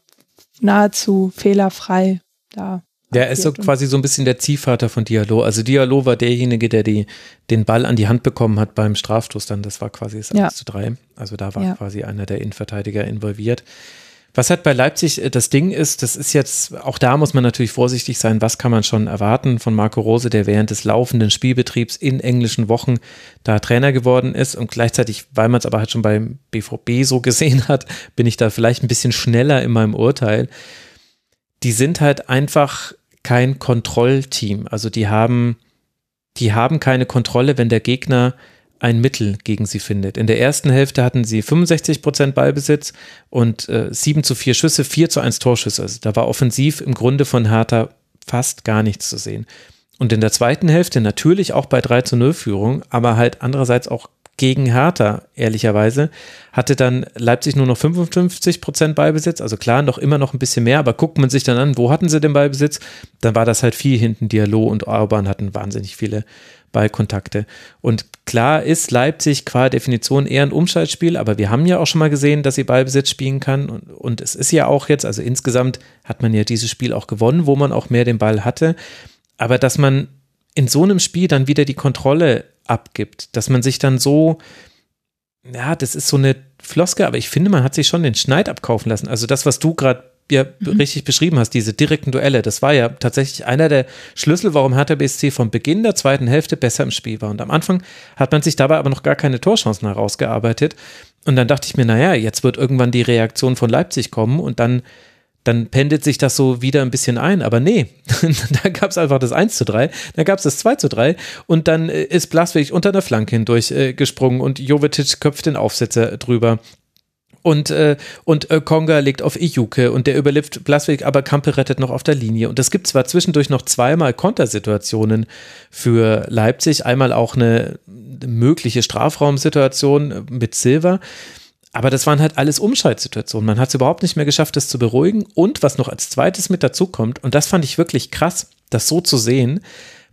nahezu fehlerfrei da. Der ist so quasi so ein bisschen der Ziehvater von Diallo. Also Diallo war derjenige, der die, den Ball an die Hand bekommen hat beim Strafstoß dann. Das war quasi das ja. 1 zu 3. Also da war ja. quasi einer der Innenverteidiger involviert. Was halt bei Leipzig äh, das Ding ist, das ist jetzt, auch da muss man natürlich vorsichtig sein, was kann man schon erwarten von Marco Rose, der während des laufenden Spielbetriebs in englischen Wochen da Trainer geworden ist und gleichzeitig, weil man es aber halt schon beim BVB so gesehen hat, bin ich da vielleicht ein bisschen schneller in meinem Urteil. Die sind halt einfach kein Kontrollteam. Also die haben, die haben keine Kontrolle, wenn der Gegner ein Mittel gegen sie findet. In der ersten Hälfte hatten sie 65 Prozent Ballbesitz und äh, 7 zu 4 Schüsse, 4 zu 1 Torschüsse. Also da war offensiv im Grunde von Hertha fast gar nichts zu sehen. Und in der zweiten Hälfte natürlich auch bei 3 zu 0 Führung, aber halt andererseits auch gegen Hertha, ehrlicherweise, hatte dann Leipzig nur noch 55 Prozent Ballbesitz, also klar, noch immer noch ein bisschen mehr, aber guckt man sich dann an, wo hatten sie den Ballbesitz, dann war das halt viel hinten. Dialog und Orban hatten wahnsinnig viele Ballkontakte. Und klar ist Leipzig qua Definition eher ein Umschaltspiel, aber wir haben ja auch schon mal gesehen, dass sie Ballbesitz spielen kann. Und, und es ist ja auch jetzt, also insgesamt hat man ja dieses Spiel auch gewonnen, wo man auch mehr den Ball hatte. Aber dass man in so einem Spiel dann wieder die Kontrolle abgibt, dass man sich dann so, ja, das ist so eine Floske, aber ich finde, man hat sich schon den Schneid abkaufen lassen. Also das, was du gerade ja mhm. richtig beschrieben hast, diese direkten Duelle, das war ja tatsächlich einer der Schlüssel, warum Hertha BSC von Beginn der zweiten Hälfte besser im Spiel war. Und am Anfang hat man sich dabei aber noch gar keine Torchancen herausgearbeitet. Und dann dachte ich mir, naja, jetzt wird irgendwann die Reaktion von Leipzig kommen und dann, dann pendelt sich das so wieder ein bisschen ein. Aber nee, da gab es einfach das 1 zu 3, dann gab es das 2 zu 3 und dann äh, ist Blaswig unter der Flanke hindurch äh, gesprungen und Jovetic köpft den Aufsetzer drüber und, äh, und äh, Konga legt auf Ijuke und der überlebt Blaswig, aber Kampe rettet noch auf der Linie. Und es gibt zwar zwischendurch noch zweimal Kontersituationen für Leipzig, einmal auch eine mögliche Strafraumsituation mit Silva. Aber das waren halt alles Umschaltsituationen. Man hat es überhaupt nicht mehr geschafft, das zu beruhigen. Und was noch als zweites mit dazu kommt, und das fand ich wirklich krass, das so zu sehen,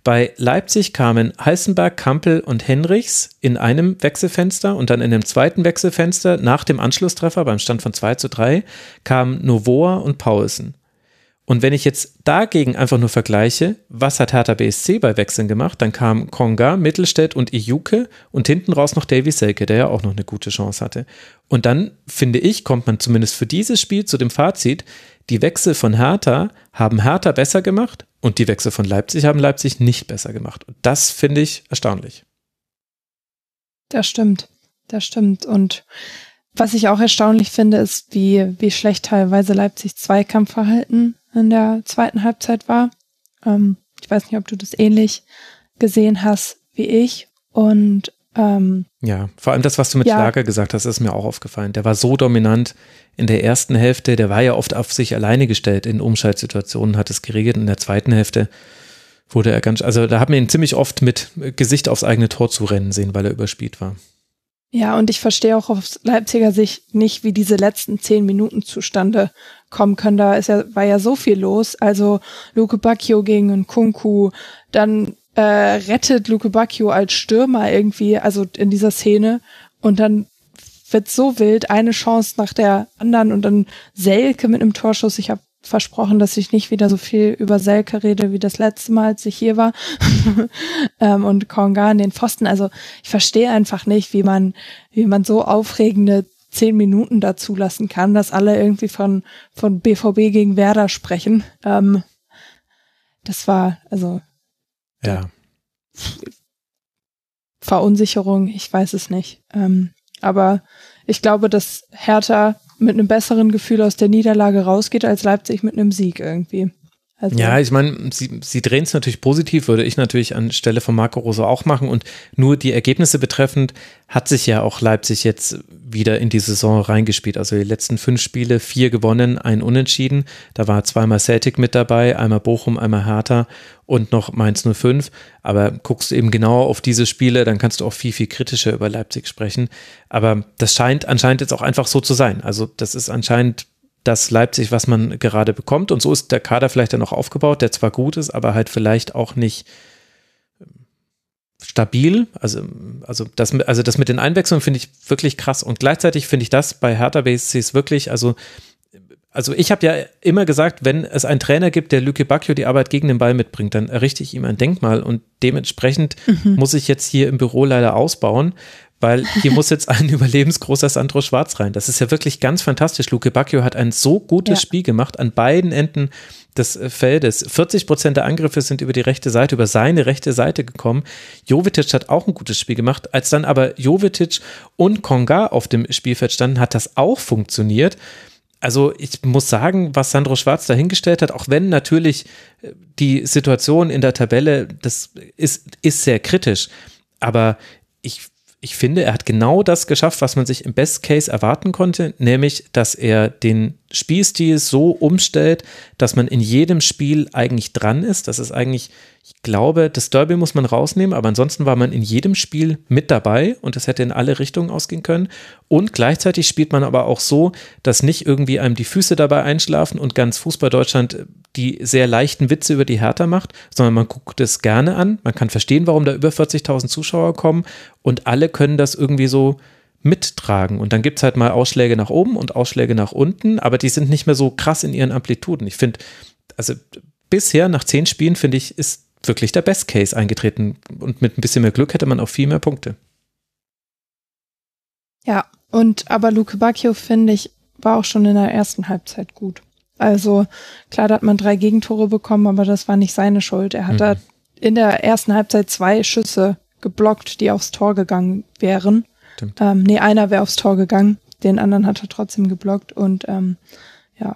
bei Leipzig kamen Heißenberg, Kampel und Henrichs in einem Wechselfenster und dann in dem zweiten Wechselfenster nach dem Anschlusstreffer beim Stand von 2 zu 3 kamen Novoa und Paulsen. Und wenn ich jetzt dagegen einfach nur vergleiche, was hat Hertha BSC bei Wechseln gemacht, dann kamen Konga, Mittelstädt und Ijuke und hinten raus noch Davy Selke, der ja auch noch eine gute Chance hatte. Und dann, finde ich, kommt man zumindest für dieses Spiel zu dem Fazit, die Wechsel von Hertha haben Hertha besser gemacht Und die Wechsel von Leipzig haben Leipzig nicht besser gemacht. Und das finde ich erstaunlich. Das stimmt. Das stimmt. Und was ich auch erstaunlich finde, ist, wie, wie schlecht teilweise Leipzig Zweikampfverhalten in der zweiten Halbzeit war. Ähm, ich weiß nicht, ob du das ähnlich gesehen hast wie ich. Und ähm, ja, vor allem das, was du mit ja. Schlager gesagt hast, ist mir auch aufgefallen. Der war so dominant in der ersten Hälfte, der war ja oft auf sich alleine gestellt. In Umschaltsituationen hat es geregelt. In der zweiten Hälfte wurde er ganz, also da hat man ihn ziemlich oft mit Gesicht aufs eigene Tor zu rennen sehen, weil er überspielt war. Ja, und ich verstehe auch aus Leipziger Sicht nicht, wie diese letzten zehn Minuten zustande kommen können. Da ist ja, war ja so viel los. Also Luke Bacchio gegen Kunku, dann äh, rettet Luke Bacchio als Stürmer irgendwie, also in dieser Szene. Und dann wird so wild, eine Chance nach der anderen und dann Selke mit einem Torschuss. Ich habe versprochen, dass ich nicht wieder so viel über Selke rede wie das letzte Mal, als ich hier war. ähm, und Konga in den Pfosten. Also ich verstehe einfach nicht, wie man, wie man so aufregende zehn Minuten dazu lassen kann, dass alle irgendwie von, von BVB gegen Werder sprechen. Ähm, das war, also. Ja. Verunsicherung, ich weiß es nicht. Ähm, aber ich glaube, dass Hertha mit einem besseren Gefühl aus der Niederlage rausgeht als Leipzig mit einem Sieg irgendwie. Also ja, ich meine, sie, sie drehen es natürlich positiv, würde ich natürlich anstelle von Marco Rose auch machen. Und nur die Ergebnisse betreffend hat sich ja auch Leipzig jetzt wieder in die Saison reingespielt. Also die letzten fünf Spiele, vier gewonnen, ein Unentschieden. Da war zweimal Celtic mit dabei, einmal Bochum, einmal Hertha und noch Mainz 05. Aber guckst du eben genauer auf diese Spiele, dann kannst du auch viel, viel kritischer über Leipzig sprechen. Aber das scheint anscheinend jetzt auch einfach so zu sein. Also das ist anscheinend das Leipzig, was man gerade bekommt. Und so ist der Kader vielleicht dann auch aufgebaut, der zwar gut ist, aber halt vielleicht auch nicht ähm, stabil. Also, also, das, also das mit den Einwechslungen finde ich wirklich krass. Und gleichzeitig finde ich das bei Hertha BSCs wirklich, also also ich habe ja immer gesagt, wenn es einen Trainer gibt, der Lüke Bacchio die Arbeit gegen den Ball mitbringt, dann errichte ich ihm ein Denkmal und dementsprechend mhm. muss ich jetzt hier im Büro leider ausbauen, weil hier muss jetzt ein überlebensgroßer Sandro Schwarz rein. Das ist ja wirklich ganz fantastisch. Luke Bacchio hat ein so gutes ja. Spiel gemacht an beiden Enden des äh, Feldes. 40 Prozent der Angriffe sind über die rechte Seite, über seine rechte Seite gekommen. Jovetic hat auch ein gutes Spiel gemacht. Als dann aber Jovetic und Konga auf dem Spielfeld standen, hat das auch funktioniert. Also ich muss sagen, was Sandro Schwarz dahingestellt hat, auch wenn natürlich äh, die Situation in der Tabelle, das ist, ist sehr kritisch. Aber ich ich finde, er hat genau das geschafft, was man sich im Best Case erwarten konnte, nämlich, dass er den Spielstil so umstellt, dass man in jedem Spiel eigentlich dran ist. Das ist eigentlich, ich glaube, das Derby muss man rausnehmen, aber ansonsten war man in jedem Spiel mit dabei und es hätte in alle Richtungen ausgehen können. Und gleichzeitig spielt man aber auch so, dass nicht irgendwie einem die Füße dabei einschlafen und ganz Fußball Deutschland die sehr leichten Witze über die Hertha macht, sondern man guckt es gerne an. Man kann verstehen, warum da über 40.000 Zuschauer kommen und alle können das irgendwie so mittragen. Und dann gibt es halt mal Ausschläge nach oben und Ausschläge nach unten, aber die sind nicht mehr so krass in ihren Amplituden. Ich finde, also bisher nach zehn Spielen, finde ich, ist wirklich der Best Case eingetreten. Und mit ein bisschen mehr Glück hätte man auch viel mehr Punkte. Ja, und aber Luke Bacchio, finde ich, war auch schon in der ersten Halbzeit gut. Also klar, da hat man drei Gegentore bekommen, aber das war nicht seine Schuld. Er hat mhm. da in der ersten Halbzeit zwei Schüsse geblockt, die aufs Tor gegangen wären. Stimmt. Ähm, nee, einer wäre aufs Tor gegangen, den anderen hat er trotzdem geblockt und ähm, ja.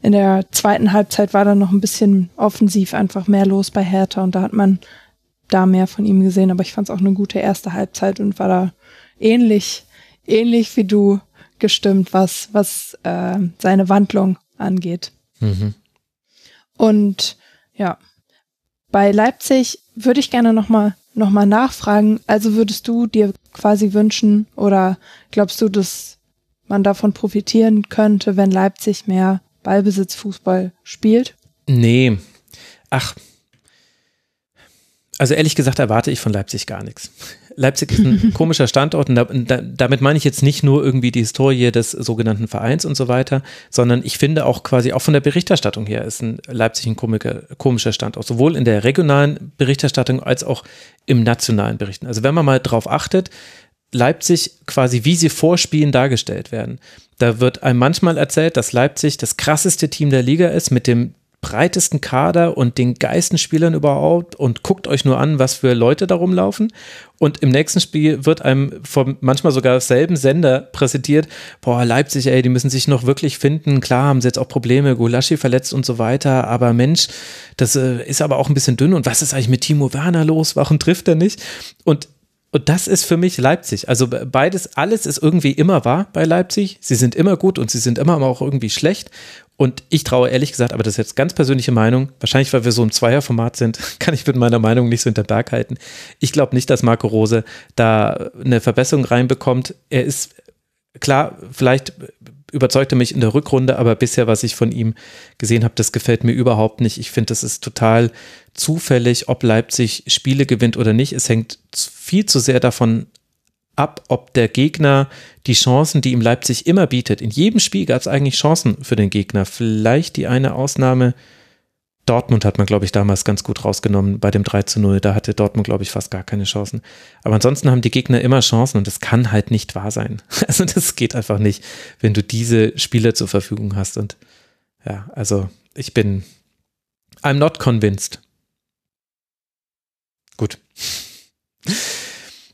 In der zweiten Halbzeit war dann noch ein bisschen offensiv einfach mehr los bei Hertha und da hat man da mehr von ihm gesehen, aber ich fand es auch eine gute erste Halbzeit und war da ähnlich, ähnlich wie du gestimmt, was, was äh, seine Wandlung angeht. Mhm. Und ja, bei Leipzig würde ich gerne nochmal nochmal nachfragen. Also würdest du dir quasi wünschen oder glaubst du, dass man davon profitieren könnte, wenn Leipzig mehr Ballbesitzfußball spielt? Nee. Ach. Also ehrlich gesagt erwarte ich von Leipzig gar nichts. Leipzig ist ein komischer Standort und da, da, damit meine ich jetzt nicht nur irgendwie die Historie des sogenannten Vereins und so weiter, sondern ich finde auch quasi auch von der Berichterstattung her ist ein Leipzig ein komischer, komischer Standort, sowohl in der regionalen Berichterstattung als auch im nationalen Berichten. Also wenn man mal drauf achtet, Leipzig quasi wie sie vorspielen dargestellt werden. Da wird einem manchmal erzählt, dass Leipzig das krasseste Team der Liga ist mit dem breitesten Kader und den geilsten Spielern überhaupt und guckt euch nur an, was für Leute da rumlaufen. Und im nächsten Spiel wird einem vom manchmal sogar selben Sender präsentiert, boah, Leipzig, ey, die müssen sich noch wirklich finden. Klar haben sie jetzt auch Probleme, Gulaschi verletzt und so weiter, aber Mensch, das äh, ist aber auch ein bisschen dünn. Und was ist eigentlich mit Timo Werner los? Warum trifft er nicht? Und und das ist für mich Leipzig. Also beides, alles ist irgendwie immer wahr bei Leipzig. Sie sind immer gut und sie sind immer auch irgendwie schlecht. Und ich traue ehrlich gesagt, aber das ist jetzt ganz persönliche Meinung, wahrscheinlich weil wir so im Zweierformat sind, kann ich mit meiner Meinung nicht so hinter Berg halten. Ich glaube nicht, dass Marco Rose da eine Verbesserung reinbekommt. Er ist klar, vielleicht überzeugte mich in der Rückrunde, aber bisher, was ich von ihm gesehen habe, das gefällt mir überhaupt nicht. Ich finde, das ist total zufällig, ob Leipzig Spiele gewinnt oder nicht. Es hängt viel zu sehr davon ab, ob der Gegner die Chancen, die ihm Leipzig immer bietet. In jedem Spiel gab es eigentlich Chancen für den Gegner. Vielleicht die eine Ausnahme. Dortmund hat man, glaube ich, damals ganz gut rausgenommen bei dem 3 zu 0. Da hatte Dortmund, glaube ich, fast gar keine Chancen. Aber ansonsten haben die Gegner immer Chancen und das kann halt nicht wahr sein. Also das geht einfach nicht, wenn du diese Spieler zur Verfügung hast. Und ja, also ich bin, I'm not convinced. Gut.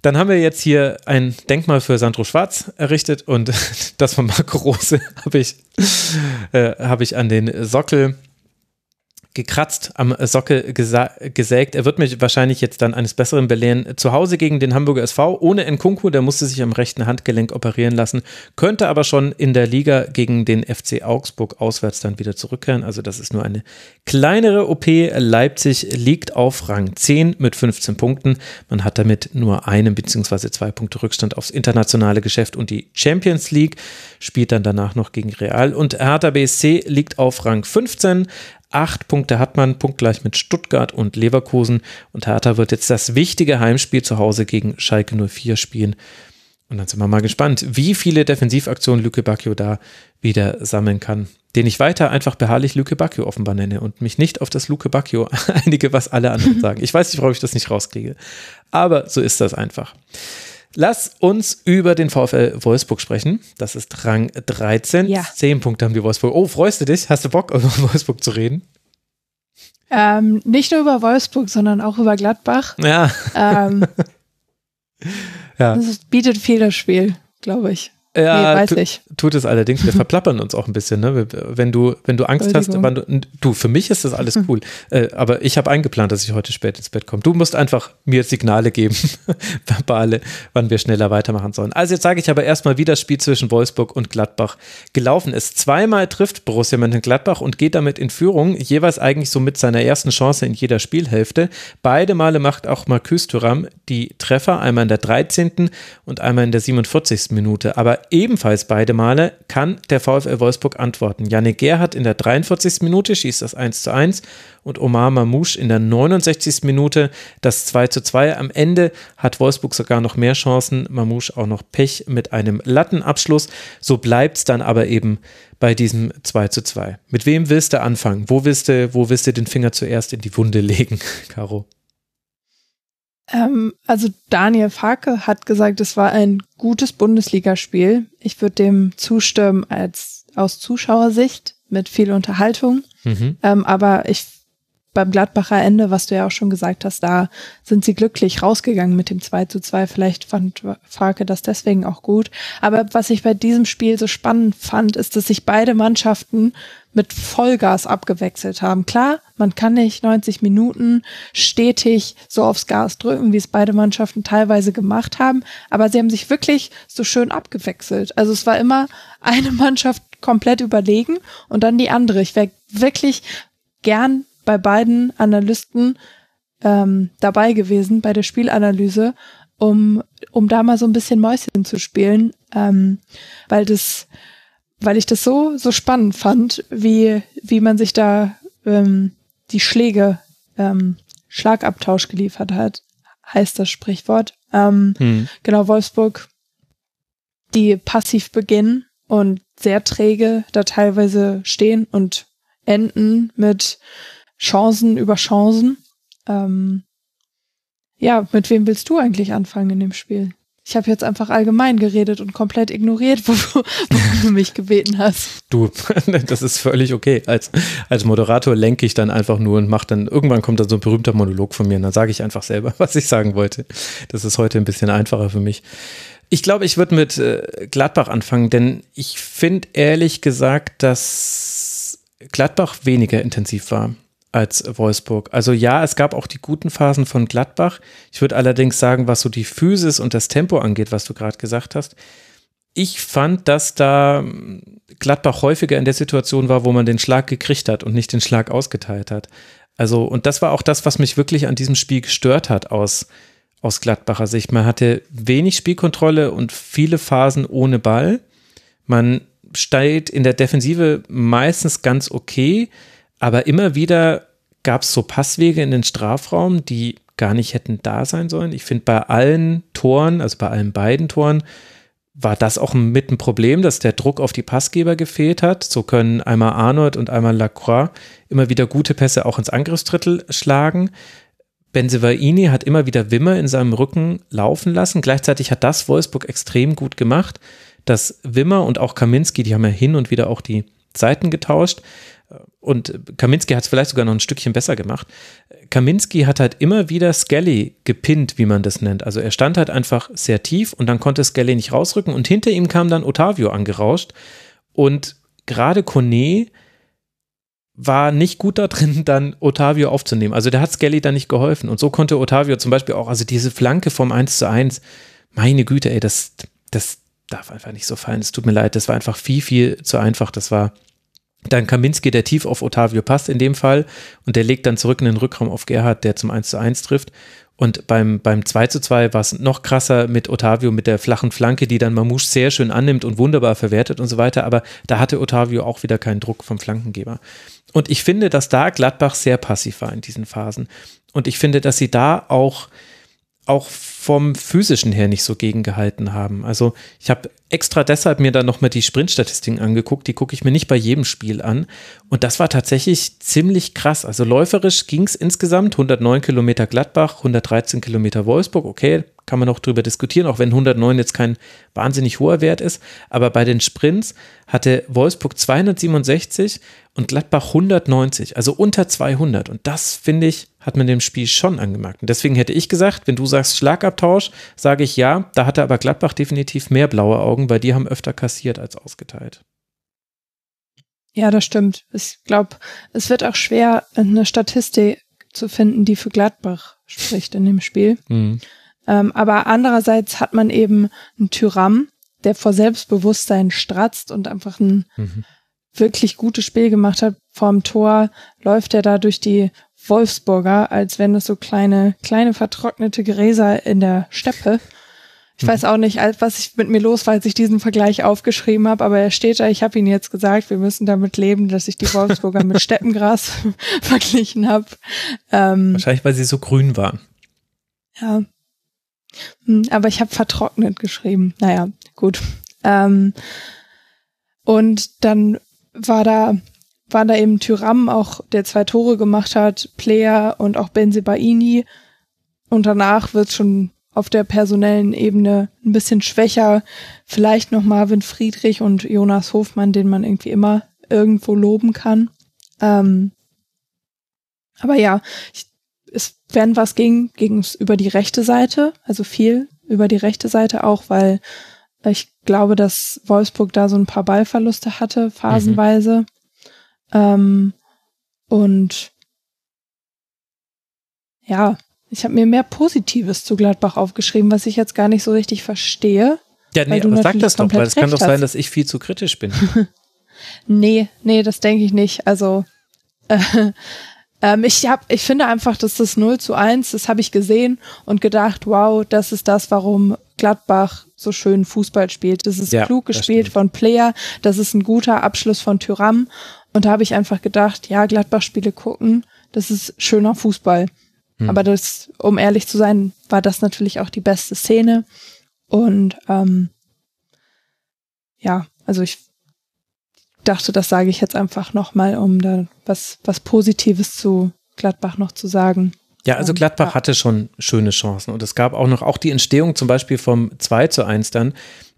Dann haben wir jetzt hier ein Denkmal für Sandro Schwarz errichtet und das von Marco Rose habe ich, äh, hab ich an den Sockel gekratzt, am Sockel gesägt. Er wird mich wahrscheinlich jetzt dann eines Besseren belehren. Zu Hause gegen den Hamburger SV ohne Nkunku, der musste sich am rechten Handgelenk operieren lassen, könnte aber schon in der Liga gegen den FC Augsburg auswärts dann wieder zurückkehren. Also das ist nur eine kleinere OP. Leipzig liegt auf Rang 10 mit 15 Punkten. Man hat damit nur einen bzw. zwei Punkte Rückstand aufs internationale Geschäft und die Champions League, spielt dann danach noch gegen Real und Hertha BSC liegt auf Rang 15 Acht Punkte hat man, punktgleich mit Stuttgart und Leverkusen. Und Hertha wird jetzt das wichtige Heimspiel zu Hause gegen Schalke 04 spielen. Und dann sind wir mal gespannt, wie viele Defensivaktionen Lüke Bacchio da wieder sammeln kann. Den ich weiter einfach beharrlich Lüke Bacchio offenbar nenne und mich nicht auf das Luke Bacchio einige, was alle anderen sagen. Ich weiß nicht, warum ich das nicht rauskriege. Aber so ist das einfach. Lass uns über den VfL Wolfsburg sprechen. Das ist Rang 13. Ja. Zehn Punkte haben die Wolfsburg. Oh, freust du dich? Hast du Bock, über Wolfsburg zu reden? Ähm, nicht nur über Wolfsburg, sondern auch über Gladbach. Ja. Ähm, ja. Das bietet viel das Spiel, glaube ich. Ja, nee, weiß ich. tut es allerdings. Wir verplappern uns auch ein bisschen, ne? Wenn du, wenn du Angst hast, du, du, für mich ist das alles cool. äh, aber ich habe eingeplant, dass ich heute spät ins Bett komme. Du musst einfach mir Signale geben, verbale, wann wir schneller weitermachen sollen. Also jetzt sage ich aber erstmal, wie das Spiel zwischen Wolfsburg und Gladbach gelaufen ist. Zweimal trifft Borussia Mönchengladbach und geht damit in Führung, jeweils eigentlich so mit seiner ersten Chance in jeder Spielhälfte. Beide Male macht auch Marcus Thuram die Treffer, einmal in der 13. und einmal in der 47. Minute. Aber ebenfalls beide Male kann der VfL Wolfsburg antworten. Janik Gerhardt in der 43. Minute schießt das 1 zu 1 und Omar Mamouche in der 69. Minute das 2 zu 2. Am Ende hat Wolfsburg sogar noch mehr Chancen, Mamouche auch noch Pech mit einem Lattenabschluss. So bleibt es dann aber eben bei diesem 2 zu 2. Mit wem willst du anfangen? Wo willst du, wo willst du den Finger zuerst in die Wunde legen, Caro? Ähm, also Daniel Farke hat gesagt, es war ein gutes Bundesligaspiel. Ich würde dem zustimmen als aus Zuschauersicht mit viel Unterhaltung. Mhm. Ähm, aber ich beim Gladbacher Ende, was du ja auch schon gesagt hast, da sind sie glücklich rausgegangen mit dem 2 zu 2. Vielleicht fand Farke das deswegen auch gut. Aber was ich bei diesem Spiel so spannend fand, ist, dass sich beide Mannschaften mit Vollgas abgewechselt haben. Klar, man kann nicht 90 Minuten stetig so aufs Gas drücken, wie es beide Mannschaften teilweise gemacht haben, aber sie haben sich wirklich so schön abgewechselt. Also es war immer eine Mannschaft komplett überlegen und dann die andere. Ich wäre wirklich gern bei beiden Analysten ähm, dabei gewesen bei der Spielanalyse, um, um da mal so ein bisschen Mäuschen zu spielen, ähm, weil das, weil ich das so, so spannend fand, wie, wie man sich da ähm, die Schläge, ähm, Schlagabtausch geliefert hat, heißt das Sprichwort. Ähm, hm. Genau, Wolfsburg, die passiv beginnen und sehr träge da teilweise stehen und enden mit Chancen über Chancen. Ähm, ja, mit wem willst du eigentlich anfangen in dem Spiel? Ich habe jetzt einfach allgemein geredet und komplett ignoriert, wofür du mich gebeten hast. Du, das ist völlig okay. Als, als Moderator lenke ich dann einfach nur und mache dann, irgendwann kommt dann so ein berühmter Monolog von mir und dann sage ich einfach selber, was ich sagen wollte. Das ist heute ein bisschen einfacher für mich. Ich glaube, ich würde mit äh, Gladbach anfangen, denn ich finde ehrlich gesagt, dass Gladbach weniger intensiv war als Wolfsburg. Also ja, es gab auch die guten Phasen von Gladbach. Ich würde allerdings sagen, was so die Physis und das Tempo angeht, was du gerade gesagt hast, ich fand, dass da Gladbach häufiger in der Situation war, wo man den Schlag gekriegt hat und nicht den Schlag ausgeteilt hat. Also, und das war auch das, was mich wirklich an diesem Spiel gestört hat aus, aus Gladbacher Sicht. Man hatte wenig Spielkontrolle und viele Phasen ohne Ball. Man steht in der Defensive meistens ganz okay aber immer wieder gab es so Passwege in den Strafraum, die gar nicht hätten da sein sollen. Ich finde, bei allen Toren, also bei allen beiden Toren, war das auch mit ein Problem, dass der Druck auf die Passgeber gefehlt hat. So können einmal Arnold und einmal Lacroix immer wieder gute Pässe auch ins Angriffsdrittel schlagen. Benzevaini hat immer wieder Wimmer in seinem Rücken laufen lassen. Gleichzeitig hat das Wolfsburg extrem gut gemacht, dass Wimmer und auch Kaminski, die haben ja hin und wieder auch die Seiten getauscht, und Kaminski hat es vielleicht sogar noch ein Stückchen besser gemacht. Kaminski hat halt immer wieder Skelly gepinnt, wie man das nennt. Also er stand halt einfach sehr tief und dann konnte Skelly nicht rausrücken und hinter ihm kam dann Otavio angerauscht und gerade Kone war nicht gut da drin, dann Otavio aufzunehmen. Also der hat Skelly dann nicht geholfen und so konnte Otavio zum Beispiel auch, also diese Flanke vom 1 zu 1, meine Güte, ey, das, das darf einfach nicht so fallen. Es tut mir leid, das war einfach viel, viel zu einfach. Das war dann Kaminski, der tief auf Otavio passt in dem Fall und der legt dann zurück in den Rückraum auf Gerhard, der zum 1 zu 1 trifft. Und beim, beim 2 zu 2 war es noch krasser mit Otavio mit der flachen Flanke, die dann Mamouche sehr schön annimmt und wunderbar verwertet und so weiter. Aber da hatte Otavio auch wieder keinen Druck vom Flankengeber. Und ich finde, dass da Gladbach sehr passiv war in diesen Phasen. Und ich finde, dass sie da auch, auch vom physischen her nicht so gegengehalten haben. Also ich habe extra deshalb mir dann nochmal die Sprintstatistiken angeguckt, die gucke ich mir nicht bei jedem Spiel an. Und das war tatsächlich ziemlich krass. Also läuferisch ging es insgesamt 109 Kilometer Gladbach, 113 Kilometer Wolfsburg. Okay, kann man auch drüber diskutieren, auch wenn 109 jetzt kein wahnsinnig hoher Wert ist. Aber bei den Sprints hatte Wolfsburg 267 und Gladbach 190, also unter 200. Und das, finde ich, hat man dem Spiel schon angemerkt. Und deswegen hätte ich gesagt, wenn du sagst Schlagabtausch, sage ich ja, da hatte aber Gladbach definitiv mehr blaue Augen, weil die haben öfter kassiert als ausgeteilt. Ja, das stimmt. Ich glaube, es wird auch schwer, eine Statistik zu finden, die für Gladbach spricht in dem Spiel. Mhm. Ähm, aber andererseits hat man eben einen Tyram, der vor Selbstbewusstsein stratzt und einfach ein mhm. wirklich gutes Spiel gemacht hat. Vorm Tor läuft er da durch die Wolfsburger, als wenn es so kleine, kleine vertrocknete Gräser in der Steppe. Ich mhm. weiß auch nicht, was ich mit mir los war, als ich diesen Vergleich aufgeschrieben habe, aber er steht da, ich habe ihn jetzt gesagt, wir müssen damit leben, dass ich die Wolfsburger mit Steppengras verglichen habe. Ähm, Wahrscheinlich, weil sie so grün waren. Ja, hm, aber ich habe vertrocknet geschrieben. Naja, gut. Ähm, und dann war da, war da eben Tyram auch, der zwei Tore gemacht hat, Player und auch Benzebaini. Und danach wird schon auf der personellen Ebene ein bisschen schwächer. Vielleicht noch Marvin Friedrich und Jonas Hofmann, den man irgendwie immer irgendwo loben kann. Ähm, aber ja, ich es, wenn was ging, ging es über die rechte Seite, also viel über die rechte Seite auch, weil ich glaube, dass Wolfsburg da so ein paar Ballverluste hatte, phasenweise. Mhm. Ähm, und ja, ich habe mir mehr Positives zu Gladbach aufgeschrieben, was ich jetzt gar nicht so richtig verstehe. Ja, nee, aber sag das doch, weil es kann doch sein, dass ich viel zu kritisch bin. nee, nee, das denke ich nicht. Also äh, ähm, ich, hab, ich finde einfach, dass das 0 zu 1, das habe ich gesehen und gedacht, wow, das ist das, warum Gladbach so schön Fußball spielt. Das ist ja, klug gespielt von Player, das ist ein guter Abschluss von Tyram. Und da habe ich einfach gedacht, ja, Gladbach-Spiele gucken, das ist schöner Fußball. Hm. Aber das, um ehrlich zu sein, war das natürlich auch die beste Szene. Und ähm, ja, also ich dachte, das sage ich jetzt einfach nochmal, um da was, was Positives zu Gladbach noch zu sagen. Ja, also Gladbach ja. hatte schon schöne Chancen und es gab auch noch auch die Entstehung zum Beispiel vom 2 zu 1 dann.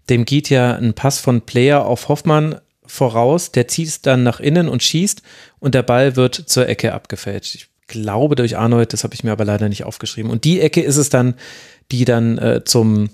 Dem geht ja ein Pass von Player auf Hoffmann voraus, der zieht es dann nach innen und schießt und der Ball wird zur Ecke abgefälscht. Ich glaube durch Arnold, das habe ich mir aber leider nicht aufgeschrieben. Und die Ecke ist es dann, die dann äh, zum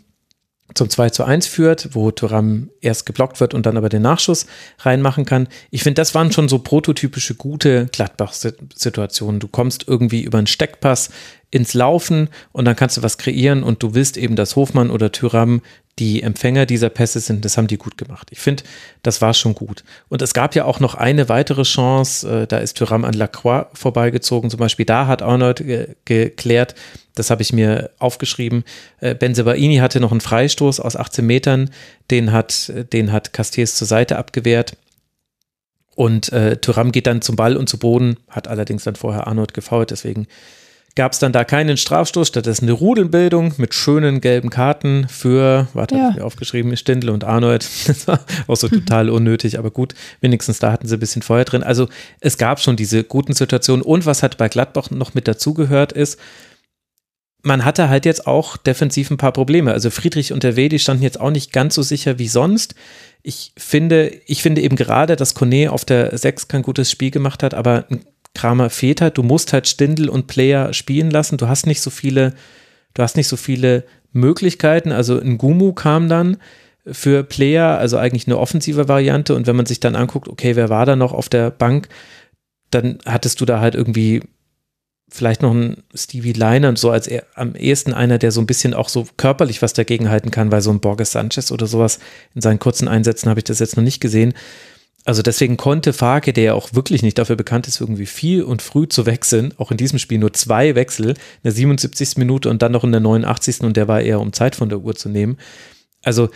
zum 2 zu 1 führt, wo Thuram erst geblockt wird und dann aber den Nachschuss reinmachen kann. Ich finde, das waren schon so prototypische gute Gladbach-Situationen. Du kommst irgendwie über einen Steckpass ins Laufen und dann kannst du was kreieren und du willst eben, dass Hofmann oder Tyram die Empfänger dieser Pässe sind, das haben die gut gemacht. Ich finde, das war schon gut. Und es gab ja auch noch eine weitere Chance, äh, da ist Tyram an Lacroix vorbeigezogen, zum Beispiel da hat Arnold ge geklärt, das habe ich mir aufgeschrieben, äh, Benzebaini hatte noch einen Freistoß aus 18 Metern, den hat, den hat Castells zur Seite abgewehrt. Und äh, Thuram geht dann zum Ball und zu Boden, hat allerdings dann vorher Arnold gefault, deswegen gab es dann da keinen Strafstoß, stattdessen eine Rudelbildung mit schönen gelben Karten für, warte, ja. mir aufgeschrieben, Stindl und Arnold. Das war auch so total unnötig, aber gut, wenigstens da hatten sie ein bisschen Feuer drin. Also es gab schon diese guten Situationen und was hat bei Gladbach noch mit dazugehört ist, man hatte halt jetzt auch defensiv ein paar Probleme. Also Friedrich und der Wedi standen jetzt auch nicht ganz so sicher wie sonst. Ich finde, ich finde eben gerade, dass Kone auf der 6 kein gutes Spiel gemacht hat, aber ein Kramer fehlt halt. Du musst halt Stindel und Player spielen lassen. Du hast nicht so viele, du hast nicht so viele Möglichkeiten. Also ein Gumu kam dann für Player, also eigentlich eine offensive Variante. Und wenn man sich dann anguckt, okay, wer war da noch auf der Bank, dann hattest du da halt irgendwie vielleicht noch ein Stevie Liner und so als er, am ehesten einer, der so ein bisschen auch so körperlich was dagegen halten kann, weil so ein Borges Sanchez oder sowas in seinen kurzen Einsätzen habe ich das jetzt noch nicht gesehen also deswegen konnte Farke, der ja auch wirklich nicht dafür bekannt ist, irgendwie viel und früh zu wechseln, auch in diesem Spiel nur zwei Wechsel, in der 77. Minute und dann noch in der 89. und der war eher um Zeit von der Uhr zu nehmen. Also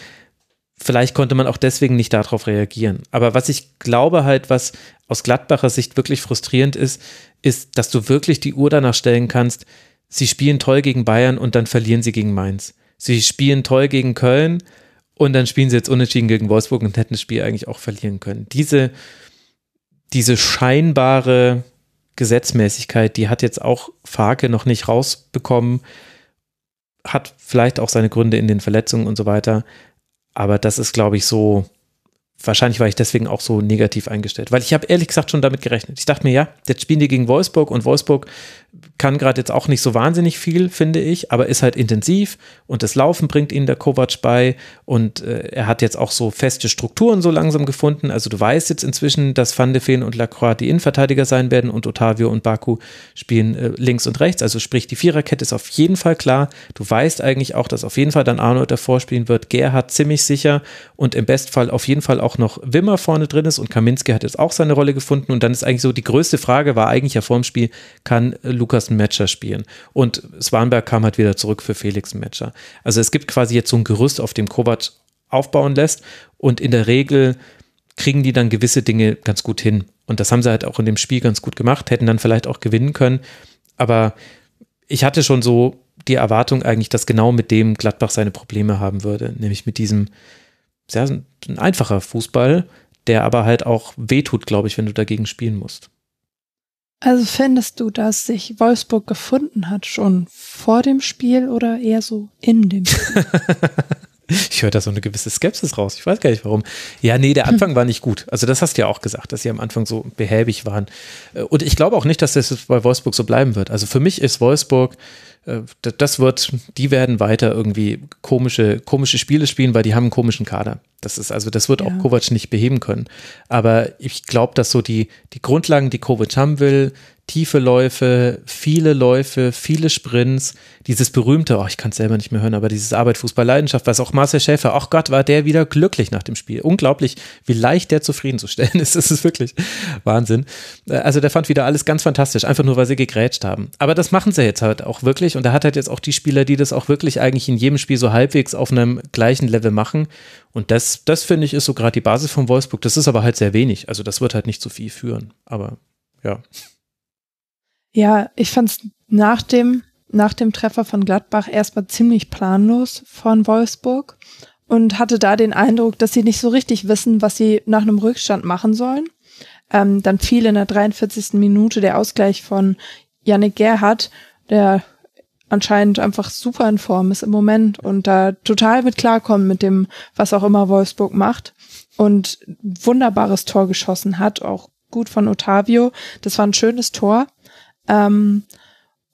vielleicht konnte man auch deswegen nicht darauf reagieren. Aber was ich glaube halt, was aus Gladbacher Sicht wirklich frustrierend ist, ist, dass du wirklich die Uhr danach stellen kannst, sie spielen toll gegen Bayern und dann verlieren sie gegen Mainz. Sie spielen toll gegen Köln und dann spielen sie jetzt unentschieden gegen Wolfsburg und hätten das Spiel eigentlich auch verlieren können. Diese, diese scheinbare Gesetzmäßigkeit, die hat jetzt auch Farke noch nicht rausbekommen, hat vielleicht auch seine Gründe in den Verletzungen und so weiter. Aber das ist, glaube ich, so wahrscheinlich war ich deswegen auch so negativ eingestellt, weil ich habe ehrlich gesagt schon damit gerechnet. Ich dachte mir, ja, jetzt spielen die gegen Wolfsburg und Wolfsburg kann gerade jetzt auch nicht so wahnsinnig viel, finde ich, aber ist halt intensiv und das Laufen bringt ihnen der Kovac bei und äh, er hat jetzt auch so feste Strukturen so langsam gefunden. Also du weißt jetzt inzwischen, dass Van de Feen und Lacroix die Innenverteidiger sein werden und Otavio und Baku spielen äh, links und rechts. Also sprich, die Viererkette ist auf jeden Fall klar. Du weißt eigentlich auch, dass auf jeden Fall dann Arnold davor spielen wird. Gerhard ziemlich sicher und im Bestfall auf jeden Fall auch noch Wimmer vorne drin ist und Kaminski hat jetzt auch seine Rolle gefunden und dann ist eigentlich so die größte Frage war eigentlich ja vor dem Spiel, kann Lukas ein Matcher spielen? Und Swanberg kam halt wieder zurück für Felix ein Matcher. Also es gibt quasi jetzt so ein Gerüst, auf dem Kovac aufbauen lässt und in der Regel kriegen die dann gewisse Dinge ganz gut hin. Und das haben sie halt auch in dem Spiel ganz gut gemacht, hätten dann vielleicht auch gewinnen können. Aber ich hatte schon so die Erwartung eigentlich, dass genau mit dem Gladbach seine Probleme haben würde, nämlich mit diesem sehr ein einfacher Fußball, der aber halt auch wehtut, glaube ich, wenn du dagegen spielen musst. Also findest du, dass sich Wolfsburg gefunden hat schon vor dem Spiel oder eher so in dem Spiel? ich höre da so eine gewisse Skepsis raus. Ich weiß gar nicht warum. Ja, nee, der Anfang war nicht gut. Also das hast du ja auch gesagt, dass sie am Anfang so behäbig waren. Und ich glaube auch nicht, dass das bei Wolfsburg so bleiben wird. Also für mich ist Wolfsburg äh, das wird, die werden weiter irgendwie komische, komische Spiele spielen, weil die haben einen komischen Kader. Das ist also, das wird ja. auch Kovac nicht beheben können. Aber ich glaube, dass so die, die Grundlagen, die Kovac haben will, tiefe Läufe, viele Läufe, viele Sprints, dieses berühmte, oh, ich kann es selber nicht mehr hören, aber dieses Arbeit, Fußball, Leidenschaft, was auch Marcel Schäfer, ach Gott, war der wieder glücklich nach dem Spiel. Unglaublich, wie leicht der zufriedenzustellen ist. Das ist wirklich Wahnsinn. Äh, also der fand wieder alles ganz fantastisch, einfach nur, weil sie gegrätscht haben. Aber das machen sie jetzt halt auch wirklich und er hat halt jetzt auch die Spieler, die das auch wirklich eigentlich in jedem Spiel so halbwegs auf einem gleichen Level machen. Und das, das finde ich, ist so gerade die Basis von Wolfsburg. Das ist aber halt sehr wenig. Also das wird halt nicht zu viel führen. Aber ja. Ja, ich fand es nach dem, nach dem Treffer von Gladbach erstmal ziemlich planlos von Wolfsburg und hatte da den Eindruck, dass sie nicht so richtig wissen, was sie nach einem Rückstand machen sollen. Ähm, dann fiel in der 43. Minute der Ausgleich von Yannick Gerhardt der anscheinend einfach super in Form ist im Moment und da total mit klarkommt mit dem, was auch immer Wolfsburg macht und wunderbares Tor geschossen hat, auch gut von Otavio. Das war ein schönes Tor. Ähm,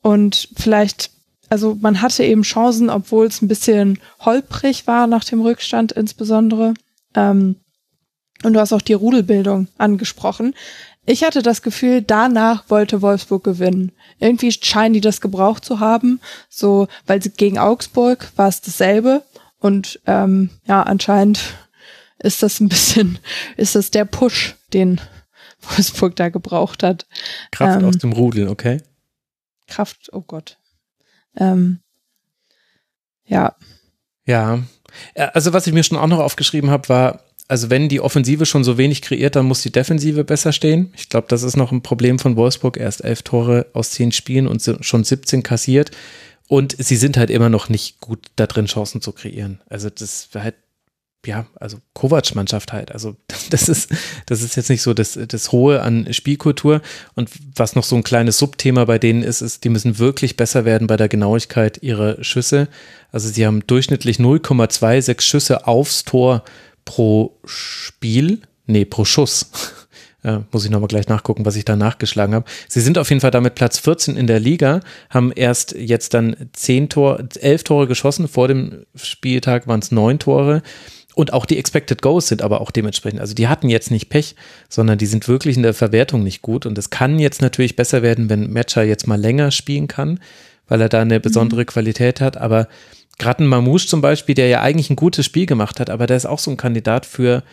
und vielleicht, also man hatte eben Chancen, obwohl es ein bisschen holprig war nach dem Rückstand insbesondere. Ähm, und du hast auch die Rudelbildung angesprochen. Ich hatte das Gefühl, danach wollte Wolfsburg gewinnen. Irgendwie scheinen die das gebraucht zu haben, so, weil sie gegen Augsburg war es dasselbe. Und ähm, ja, anscheinend ist das ein bisschen, ist das der Push, den Wolfsburg da gebraucht hat. Kraft ähm, aus dem Rudel, okay? Kraft, oh Gott. Ähm, ja. Ja. Also was ich mir schon auch noch aufgeschrieben habe, war, also wenn die Offensive schon so wenig kreiert, dann muss die Defensive besser stehen. Ich glaube, das ist noch ein Problem von Wolfsburg. Erst elf Tore aus zehn Spielen und schon 17 kassiert. Und sie sind halt immer noch nicht gut da drin, Chancen zu kreieren. Also das halt, ja, also Kovac-Mannschaft halt. Also das ist, das ist jetzt nicht so das, das Hohe an Spielkultur. Und was noch so ein kleines Subthema bei denen ist, ist, die müssen wirklich besser werden bei der Genauigkeit ihrer Schüsse. Also sie haben durchschnittlich 0,26 Schüsse aufs Tor pro Spiel, nee, pro Schuss. Äh, muss ich nochmal gleich nachgucken, was ich da nachgeschlagen habe. Sie sind auf jeden Fall damit Platz 14 in der Liga, haben erst jetzt dann 10 Tor, 11 Tore geschossen. Vor dem Spieltag waren es 9 Tore. Und auch die Expected Goals sind aber auch dementsprechend. Also die hatten jetzt nicht Pech, sondern die sind wirklich in der Verwertung nicht gut. Und es kann jetzt natürlich besser werden, wenn Matcher jetzt mal länger spielen kann, weil er da eine besondere mhm. Qualität hat. Aber gerade ein Mamouche zum Beispiel, der ja eigentlich ein gutes Spiel gemacht hat, aber der ist auch so ein Kandidat für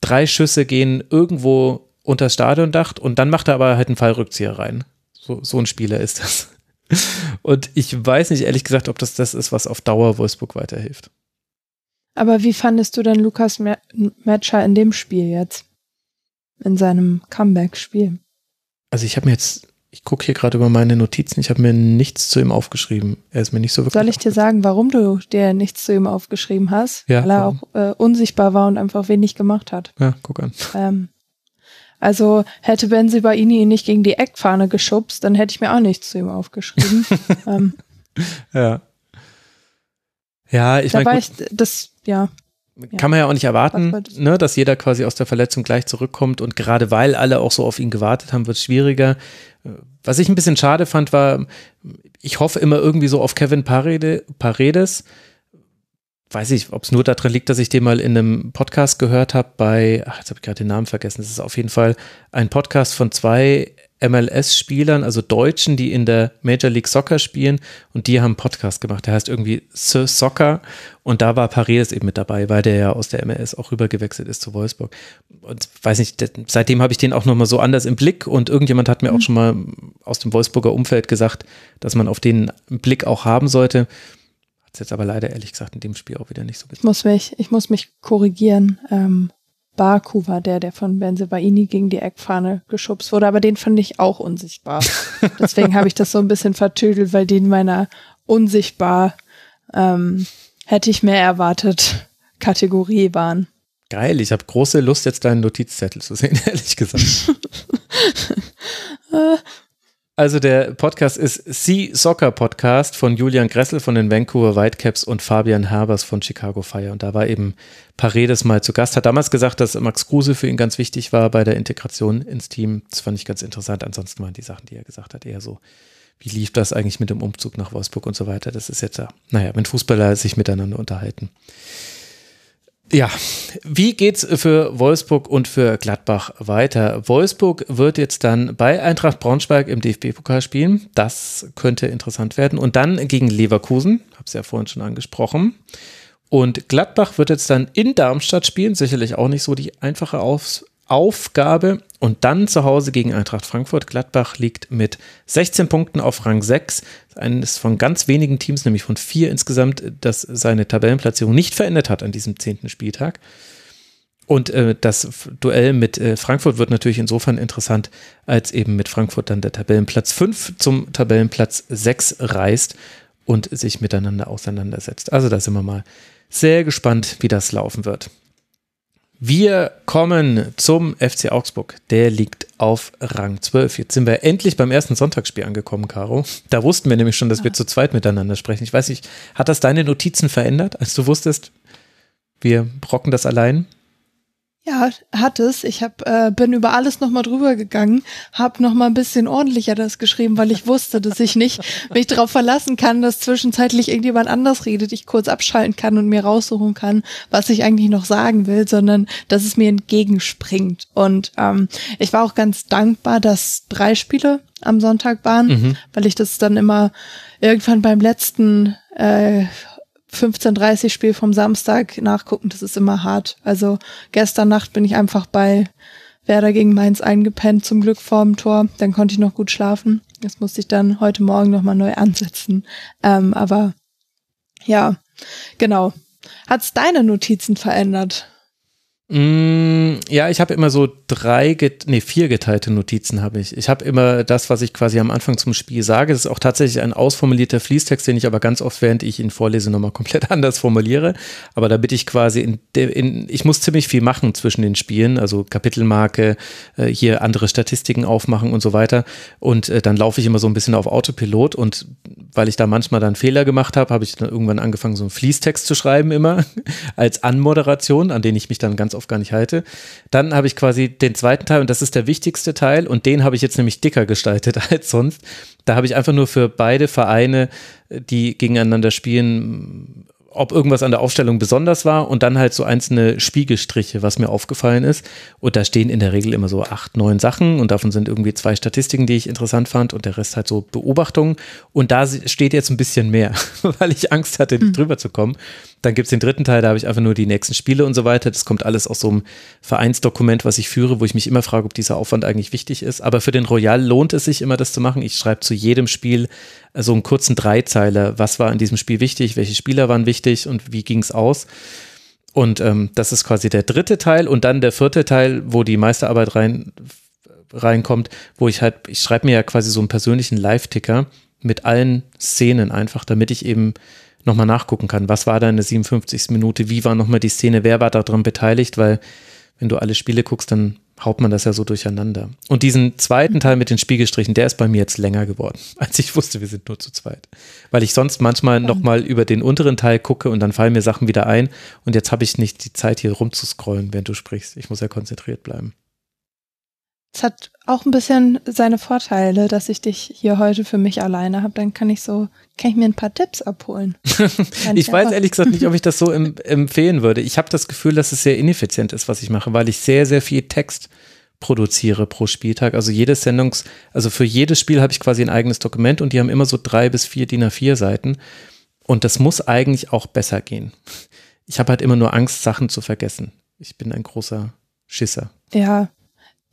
drei Schüsse gehen irgendwo unter das Stadiondach und dann macht er aber halt einen Fallrückzieher rein. So, so ein Spieler ist das. Und ich weiß nicht ehrlich gesagt, ob das das ist, was auf Dauer Wolfsburg weiterhilft. Aber wie fandest du denn Lukas Matcher in dem Spiel jetzt? In seinem Comeback-Spiel? Also ich habe mir jetzt ich gucke hier gerade über meine Notizen, ich habe mir nichts zu ihm aufgeschrieben. Er ist mir nicht so wirklich. Soll ich dir sagen, warum du dir nichts zu ihm aufgeschrieben hast? Ja. Weil er warum? auch äh, unsichtbar war und einfach wenig gemacht hat. Ja, guck an. Ähm, also hätte Benzibaini ihn nicht gegen die Eckfahne geschubst, dann hätte ich mir auch nichts zu ihm aufgeschrieben. ähm, ja. Ja, ich meine. Das, ja kann man ja auch nicht erwarten, ne, dass jeder quasi aus der Verletzung gleich zurückkommt und gerade weil alle auch so auf ihn gewartet haben, wird es schwieriger. Was ich ein bisschen schade fand, war, ich hoffe immer irgendwie so auf Kevin Parede, Paredes. Weiß ich, ob es nur daran liegt, dass ich den mal in einem Podcast gehört habe bei, ach, jetzt habe ich gerade den Namen vergessen. Das ist auf jeden Fall ein Podcast von zwei MLS-Spielern, also Deutschen, die in der Major League Soccer spielen und die haben einen Podcast gemacht, der heißt irgendwie Sir Soccer und da war Paredes eben mit dabei, weil der ja aus der MLS auch rübergewechselt ist zu Wolfsburg. Und weiß nicht, seitdem habe ich den auch nochmal so anders im Blick und irgendjemand hat mir mhm. auch schon mal aus dem Wolfsburger Umfeld gesagt, dass man auf den Blick auch haben sollte. Hat es jetzt aber leider ehrlich gesagt in dem Spiel auch wieder nicht so getan. Ich muss mich, ich muss mich korrigieren. Ähm Baku war der, der von Benzebaini gegen die Eckfahne geschubst wurde, aber den fand ich auch unsichtbar. Deswegen habe ich das so ein bisschen vertüdelt, weil den meiner unsichtbar ähm, hätte ich mehr erwartet Kategorie waren. Geil, ich habe große Lust, jetzt deinen Notizzettel zu sehen, ehrlich gesagt. Äh, also der Podcast ist Sea Soccer Podcast von Julian Gressel von den Vancouver Whitecaps und Fabian Herbers von Chicago Fire. Und da war eben Paredes mal zu Gast. Hat damals gesagt, dass Max Kruse für ihn ganz wichtig war bei der Integration ins Team. Das fand ich ganz interessant. Ansonsten waren die Sachen, die er gesagt hat, eher so, wie lief das eigentlich mit dem Umzug nach Wolfsburg und so weiter. Das ist jetzt, naja, wenn Fußballer sich miteinander unterhalten. Ja, wie geht's für Wolfsburg und für Gladbach weiter? Wolfsburg wird jetzt dann bei Eintracht Braunschweig im DFB-Pokal spielen. Das könnte interessant werden. Und dann gegen Leverkusen, habe es ja vorhin schon angesprochen. Und Gladbach wird jetzt dann in Darmstadt spielen, sicherlich auch nicht so die einfache Aufgabe. Und dann zu Hause gegen Eintracht Frankfurt. Gladbach liegt mit 16 Punkten auf Rang 6. Eines von ganz wenigen Teams, nämlich von vier insgesamt, das seine Tabellenplatzierung nicht verändert hat an diesem zehnten Spieltag. Und äh, das Duell mit äh, Frankfurt wird natürlich insofern interessant, als eben mit Frankfurt dann der Tabellenplatz 5 zum Tabellenplatz 6 reist und sich miteinander auseinandersetzt. Also da sind wir mal sehr gespannt, wie das laufen wird. Wir kommen zum FC Augsburg. Der liegt auf Rang 12. Jetzt sind wir endlich beim ersten Sonntagsspiel angekommen, Caro. Da wussten wir nämlich schon, dass wir zu zweit miteinander sprechen. Ich weiß nicht, hat das deine Notizen verändert, als du wusstest, wir brocken das allein? Ja, hat es. Ich hab, äh, bin über alles nochmal drüber gegangen, habe nochmal ein bisschen ordentlicher das geschrieben, weil ich wusste, dass ich nicht mich darauf verlassen kann, dass zwischenzeitlich irgendjemand anders redet, ich kurz abschalten kann und mir raussuchen kann, was ich eigentlich noch sagen will, sondern dass es mir entgegenspringt. Und ähm, ich war auch ganz dankbar, dass drei Spiele am Sonntag waren, mhm. weil ich das dann immer irgendwann beim letzten äh, 15.30 Spiel vom Samstag nachgucken, das ist immer hart. Also gestern Nacht bin ich einfach bei Werder gegen Mainz eingepennt, zum Glück vorm Tor. Dann konnte ich noch gut schlafen. Jetzt musste ich dann heute Morgen nochmal neu ansetzen. Ähm, aber ja, genau. Hat's deine Notizen verändert? Mm, ja, ich habe immer so drei, nee, vier geteilte Notizen habe ich. Ich habe immer das, was ich quasi am Anfang zum Spiel sage. Das ist auch tatsächlich ein ausformulierter Fließtext, den ich aber ganz oft, während ich ihn vorlese, nochmal komplett anders formuliere. Aber damit ich quasi in, in, ich muss ziemlich viel machen zwischen den Spielen, also Kapitelmarke, äh, hier andere Statistiken aufmachen und so weiter. Und äh, dann laufe ich immer so ein bisschen auf Autopilot und weil ich da manchmal dann Fehler gemacht habe, habe ich dann irgendwann angefangen, so einen Fließtext zu schreiben immer als Anmoderation, an den ich mich dann ganz oft gar nicht halte. Dann habe ich quasi den zweiten Teil und das ist der wichtigste Teil und den habe ich jetzt nämlich dicker gestaltet als sonst. Da habe ich einfach nur für beide Vereine, die gegeneinander spielen, ob irgendwas an der Aufstellung besonders war und dann halt so einzelne Spiegelstriche, was mir aufgefallen ist. Und da stehen in der Regel immer so acht, neun Sachen und davon sind irgendwie zwei Statistiken, die ich interessant fand und der Rest halt so Beobachtungen. Und da steht jetzt ein bisschen mehr, weil ich Angst hatte, mhm. drüber zu kommen. Dann gibt es den dritten Teil, da habe ich einfach nur die nächsten Spiele und so weiter. Das kommt alles aus so einem Vereinsdokument, was ich führe, wo ich mich immer frage, ob dieser Aufwand eigentlich wichtig ist. Aber für den Royal lohnt es sich immer, das zu machen. Ich schreibe zu jedem Spiel so einen kurzen Dreizeiler. Was war in diesem Spiel wichtig? Welche Spieler waren wichtig und wie ging es aus? Und ähm, das ist quasi der dritte Teil und dann der vierte Teil, wo die Meisterarbeit rein reinkommt, wo ich halt, ich schreibe mir ja quasi so einen persönlichen Live-Ticker mit allen Szenen einfach, damit ich eben nochmal nachgucken kann. Was war da in der 57. Minute? Wie war nochmal die Szene? Wer war daran beteiligt? Weil wenn du alle Spiele guckst, dann haut man das ja so durcheinander. Und diesen zweiten Teil mit den Spiegelstrichen, der ist bei mir jetzt länger geworden, als ich wusste, wir sind nur zu zweit. Weil ich sonst manchmal nochmal über den unteren Teil gucke und dann fallen mir Sachen wieder ein. Und jetzt habe ich nicht die Zeit, hier rumzuscrollen, während du sprichst. Ich muss ja konzentriert bleiben. Es hat auch ein bisschen seine Vorteile, dass ich dich hier heute für mich alleine habe. Dann kann ich so, kann ich mir ein paar Tipps abholen. ich weiß ehrlich gesagt nicht, ob ich das so em empfehlen würde. Ich habe das Gefühl, dass es sehr ineffizient ist, was ich mache, weil ich sehr, sehr viel Text produziere pro Spieltag. Also jedes Sendungs, also für jedes Spiel habe ich quasi ein eigenes Dokument und die haben immer so drei bis vier DIN A4 Seiten. Und das muss eigentlich auch besser gehen. Ich habe halt immer nur Angst, Sachen zu vergessen. Ich bin ein großer Schisser. Ja,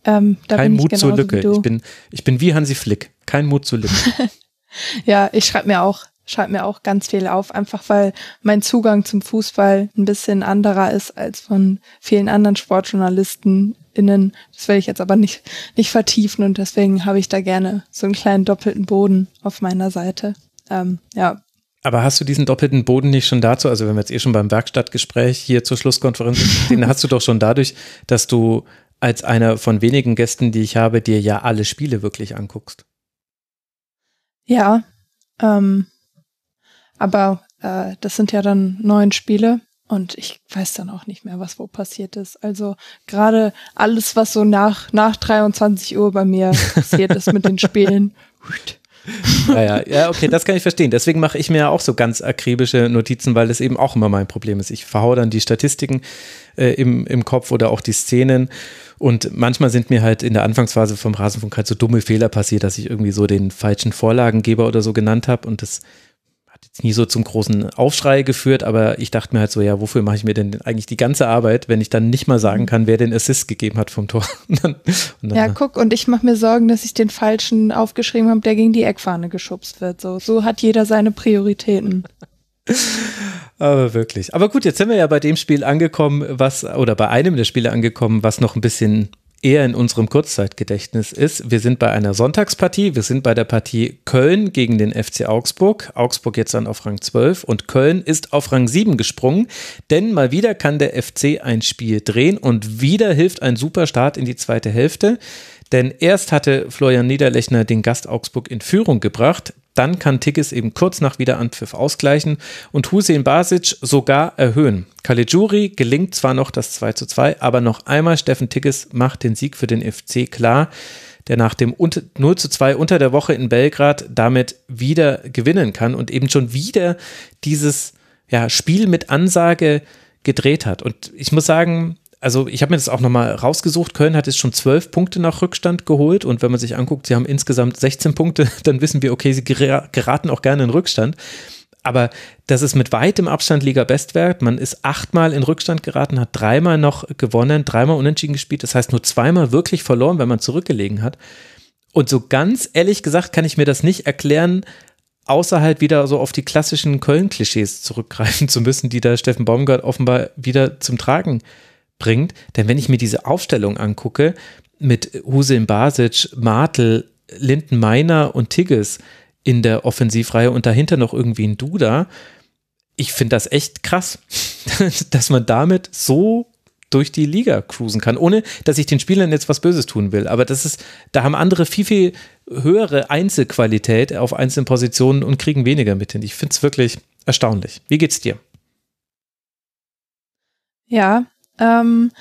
ähm, Kein Mut zur Lücke. Ich bin, ich bin wie Hansi Flick. Kein Mut zur Lücke. ja, ich schreibe mir auch, schreibe mir auch ganz viel auf, einfach weil mein Zugang zum Fußball ein bisschen anderer ist als von vielen anderen Sportjournalisten innen. Das will ich jetzt aber nicht, nicht vertiefen und deswegen habe ich da gerne so einen kleinen doppelten Boden auf meiner Seite. Ähm, ja. Aber hast du diesen doppelten Boden nicht schon dazu, also wenn wir jetzt eh schon beim Werkstattgespräch hier zur Schlusskonferenz, den hast du doch schon dadurch, dass du als einer von wenigen Gästen, die ich habe, dir ja alle Spiele wirklich anguckst. Ja, ähm, aber äh, das sind ja dann neun Spiele und ich weiß dann auch nicht mehr, was wo passiert ist. Also gerade alles, was so nach, nach 23 Uhr bei mir passiert ist mit den Spielen. Naja, ja, okay, das kann ich verstehen. Deswegen mache ich mir auch so ganz akribische Notizen, weil das eben auch immer mein Problem ist. Ich verhaue dann die Statistiken äh, im, im Kopf oder auch die Szenen. Und manchmal sind mir halt in der Anfangsphase vom Rasenfunk halt so dumme Fehler passiert, dass ich irgendwie so den falschen Vorlagengeber oder so genannt habe. Und das jetzt nie so zum großen Aufschrei geführt, aber ich dachte mir halt so, ja, wofür mache ich mir denn eigentlich die ganze Arbeit, wenn ich dann nicht mal sagen kann, wer den Assist gegeben hat vom Tor. Und dann, und dann, ja, guck, und ich mache mir Sorgen, dass ich den falschen aufgeschrieben habe, der gegen die Eckfahne geschubst wird. So, so hat jeder seine Prioritäten. Aber wirklich. Aber gut, jetzt sind wir ja bei dem Spiel angekommen, was, oder bei einem der Spiele angekommen, was noch ein bisschen eher in unserem Kurzzeitgedächtnis ist. Wir sind bei einer Sonntagspartie, wir sind bei der Partie Köln gegen den FC Augsburg. Augsburg jetzt dann auf Rang 12 und Köln ist auf Rang 7 gesprungen, denn mal wieder kann der FC ein Spiel drehen und wieder hilft ein super Start in die zweite Hälfte. Denn erst hatte Florian Niederlechner den Gast Augsburg in Führung gebracht, dann kann Tigges eben kurz nach Wiederanpfiff ausgleichen und Hussein Basic sogar erhöhen. Caligiuri gelingt zwar noch das 2 zu 2, aber noch einmal Steffen Tigges macht den Sieg für den FC klar, der nach dem 0 zu 2 unter der Woche in Belgrad damit wieder gewinnen kann und eben schon wieder dieses ja, Spiel mit Ansage gedreht hat. Und ich muss sagen, also ich habe mir das auch nochmal rausgesucht. Köln hat jetzt schon zwölf Punkte nach Rückstand geholt und wenn man sich anguckt, sie haben insgesamt 16 Punkte, dann wissen wir, okay, sie geraten auch gerne in Rückstand. Aber das ist mit weitem Abstand Liga-Bestwert. Man ist achtmal in Rückstand geraten, hat dreimal noch gewonnen, dreimal unentschieden gespielt. Das heißt nur zweimal wirklich verloren, wenn man zurückgelegen hat. Und so ganz ehrlich gesagt kann ich mir das nicht erklären, außer halt wieder so auf die klassischen Köln-Klischees zurückgreifen zu müssen, die da Steffen Baumgart offenbar wieder zum Tragen bringt. Denn wenn ich mir diese Aufstellung angucke, mit Husin Basic, Martel, Linden Meiner und Tigges in der Offensivreihe und dahinter noch irgendwie ein Duda, ich finde das echt krass, dass man damit so durch die Liga cruisen kann, ohne dass ich den Spielern jetzt was Böses tun will. Aber das ist, da haben andere viel, viel höhere Einzelqualität auf einzelnen Positionen und kriegen weniger mit hin. Ich finde es wirklich erstaunlich. Wie geht's dir? Ja, ähm,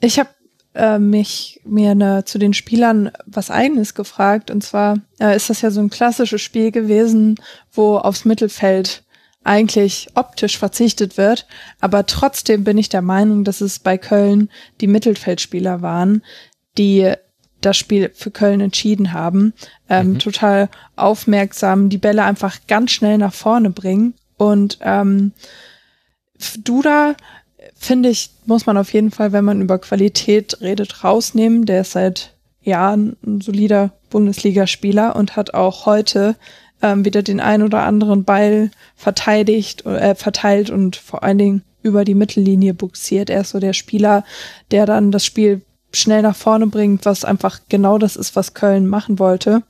ich habe äh, mich mir ne, zu den Spielern was eigenes gefragt. Und zwar äh, ist das ja so ein klassisches Spiel gewesen, wo aufs Mittelfeld eigentlich optisch verzichtet wird. Aber trotzdem bin ich der Meinung, dass es bei Köln die Mittelfeldspieler waren, die das Spiel für Köln entschieden haben. Ähm, mhm. Total aufmerksam, die Bälle einfach ganz schnell nach vorne bringen. Und ähm, Duda finde ich, muss man auf jeden Fall, wenn man über Qualität redet, rausnehmen. Der ist seit Jahren ein solider Bundesligaspieler und hat auch heute ähm, wieder den ein oder anderen Ball verteidigt, äh, verteilt und vor allen Dingen über die Mittellinie buxiert. Er ist so der Spieler, der dann das Spiel schnell nach vorne bringt, was einfach genau das ist, was Köln machen wollte.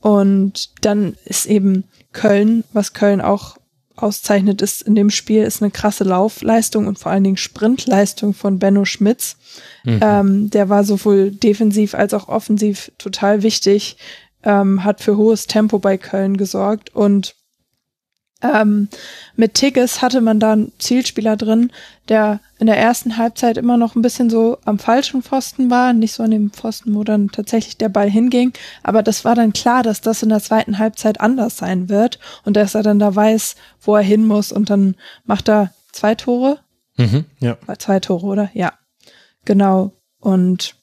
Und dann ist eben Köln, was Köln auch auszeichnet ist in dem Spiel, ist eine krasse Laufleistung und vor allen Dingen Sprintleistung von Benno Schmitz. Mhm. Ähm, der war sowohl defensiv als auch offensiv total wichtig, ähm, hat für hohes Tempo bei Köln gesorgt und ähm, mit Tigges hatte man da einen Zielspieler drin, der in der ersten Halbzeit immer noch ein bisschen so am falschen Pfosten war, nicht so an dem Pfosten, wo dann tatsächlich der Ball hinging. Aber das war dann klar, dass das in der zweiten Halbzeit anders sein wird und dass er dann da weiß, wo er hin muss und dann macht er zwei Tore. Mhm, ja. Zwei Tore, oder? Ja. Genau. Und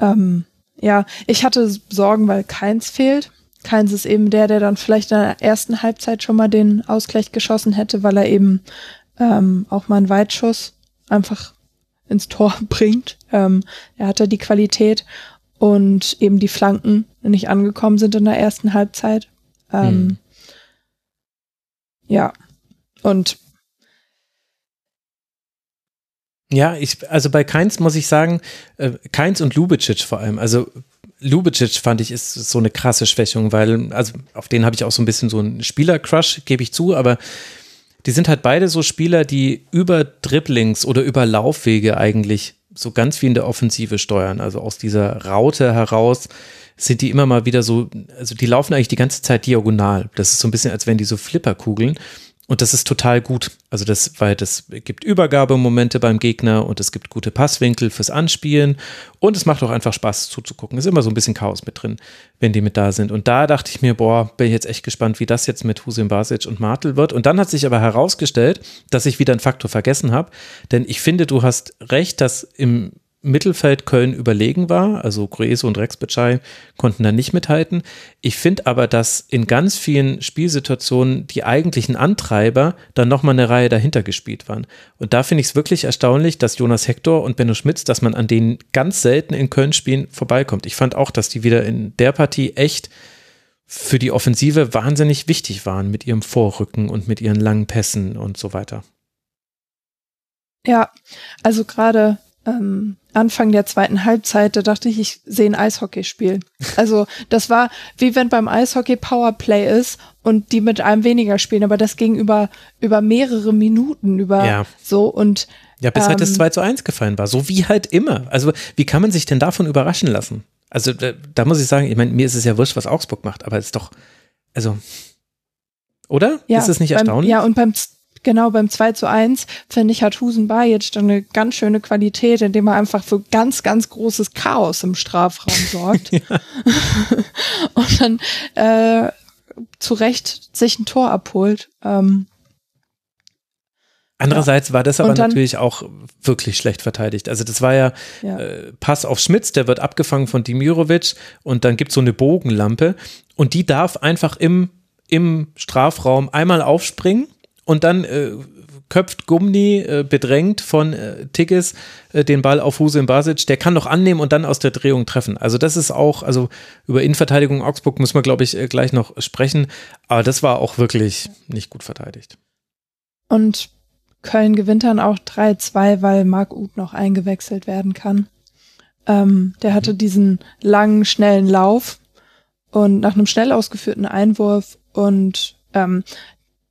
ähm, ja, ich hatte Sorgen, weil keins fehlt. Keins ist eben der, der dann vielleicht in der ersten Halbzeit schon mal den Ausgleich geschossen hätte, weil er eben ähm, auch mal einen Weitschuss einfach ins Tor bringt. Ähm, er hatte die Qualität und eben die Flanken nicht angekommen sind in der ersten Halbzeit. Ähm, hm. Ja, und ja, ich, also bei Keins muss ich sagen, äh, Keins und Lubicic vor allem, also Lubicic fand ich ist so eine krasse Schwächung, weil, also auf den habe ich auch so ein bisschen so einen Spieler-Crush, gebe ich zu, aber die sind halt beide so Spieler, die über Dribblings oder über Laufwege eigentlich so ganz wie in der Offensive steuern. Also aus dieser Raute heraus sind die immer mal wieder so, also die laufen eigentlich die ganze Zeit diagonal. Das ist so ein bisschen, als wären die so Flipperkugeln. Und das ist total gut. Also das, weil das gibt Übergabemomente beim Gegner und es gibt gute Passwinkel fürs Anspielen und es macht auch einfach Spaß zuzugucken. Ist immer so ein bisschen Chaos mit drin, wenn die mit da sind. Und da dachte ich mir, boah, bin ich jetzt echt gespannt, wie das jetzt mit Husin Basic und Martel wird. Und dann hat sich aber herausgestellt, dass ich wieder einen Faktor vergessen habe. Denn ich finde, du hast recht, dass im Mittelfeld Köln überlegen war. Also Grueso und Rex Bitschei konnten da nicht mithalten. Ich finde aber, dass in ganz vielen Spielsituationen die eigentlichen Antreiber dann nochmal eine Reihe dahinter gespielt waren. Und da finde ich es wirklich erstaunlich, dass Jonas Hector und Benno Schmitz, dass man an denen ganz selten in Köln spielen vorbeikommt. Ich fand auch, dass die wieder in der Partie echt für die Offensive wahnsinnig wichtig waren mit ihrem Vorrücken und mit ihren langen Pässen und so weiter. Ja, also gerade ähm, Anfang der zweiten Halbzeit, da dachte ich, ich sehe ein Eishockeyspiel. Also das war wie wenn beim Eishockey Powerplay ist und die mit einem weniger spielen, aber das ging über, über mehrere Minuten, über ja. so und ja, bis ähm, halt das 2 ähm, zu 1 gefallen war. So wie halt immer. Also, wie kann man sich denn davon überraschen lassen? Also, da, da muss ich sagen, ich meine, mir ist es ja wurscht, was Augsburg macht, aber es ist doch, also, oder? Ja, ist es nicht beim, erstaunlich? Ja, und beim Genau, beim 2 zu 1, finde ich, hat Husen jetzt eine ganz schöne Qualität, indem er einfach für ganz, ganz großes Chaos im Strafraum sorgt. und dann äh, zu Recht sich ein Tor abholt. Ähm, Andererseits war das aber dann, natürlich auch wirklich schlecht verteidigt. Also das war ja, ja. Äh, Pass auf Schmitz, der wird abgefangen von Dimirovic und dann gibt es so eine Bogenlampe und die darf einfach im, im Strafraum einmal aufspringen und dann äh, köpft Gumni äh, bedrängt von äh, Tigges äh, den Ball auf Huse in Basic. Der kann noch annehmen und dann aus der Drehung treffen. Also das ist auch, also über Innenverteidigung Augsburg muss man glaube ich äh, gleich noch sprechen, aber das war auch wirklich nicht gut verteidigt. Und Köln gewinnt dann auch 3-2, weil Marc Uth noch eingewechselt werden kann. Ähm, der hatte diesen langen, schnellen Lauf und nach einem schnell ausgeführten Einwurf und ähm,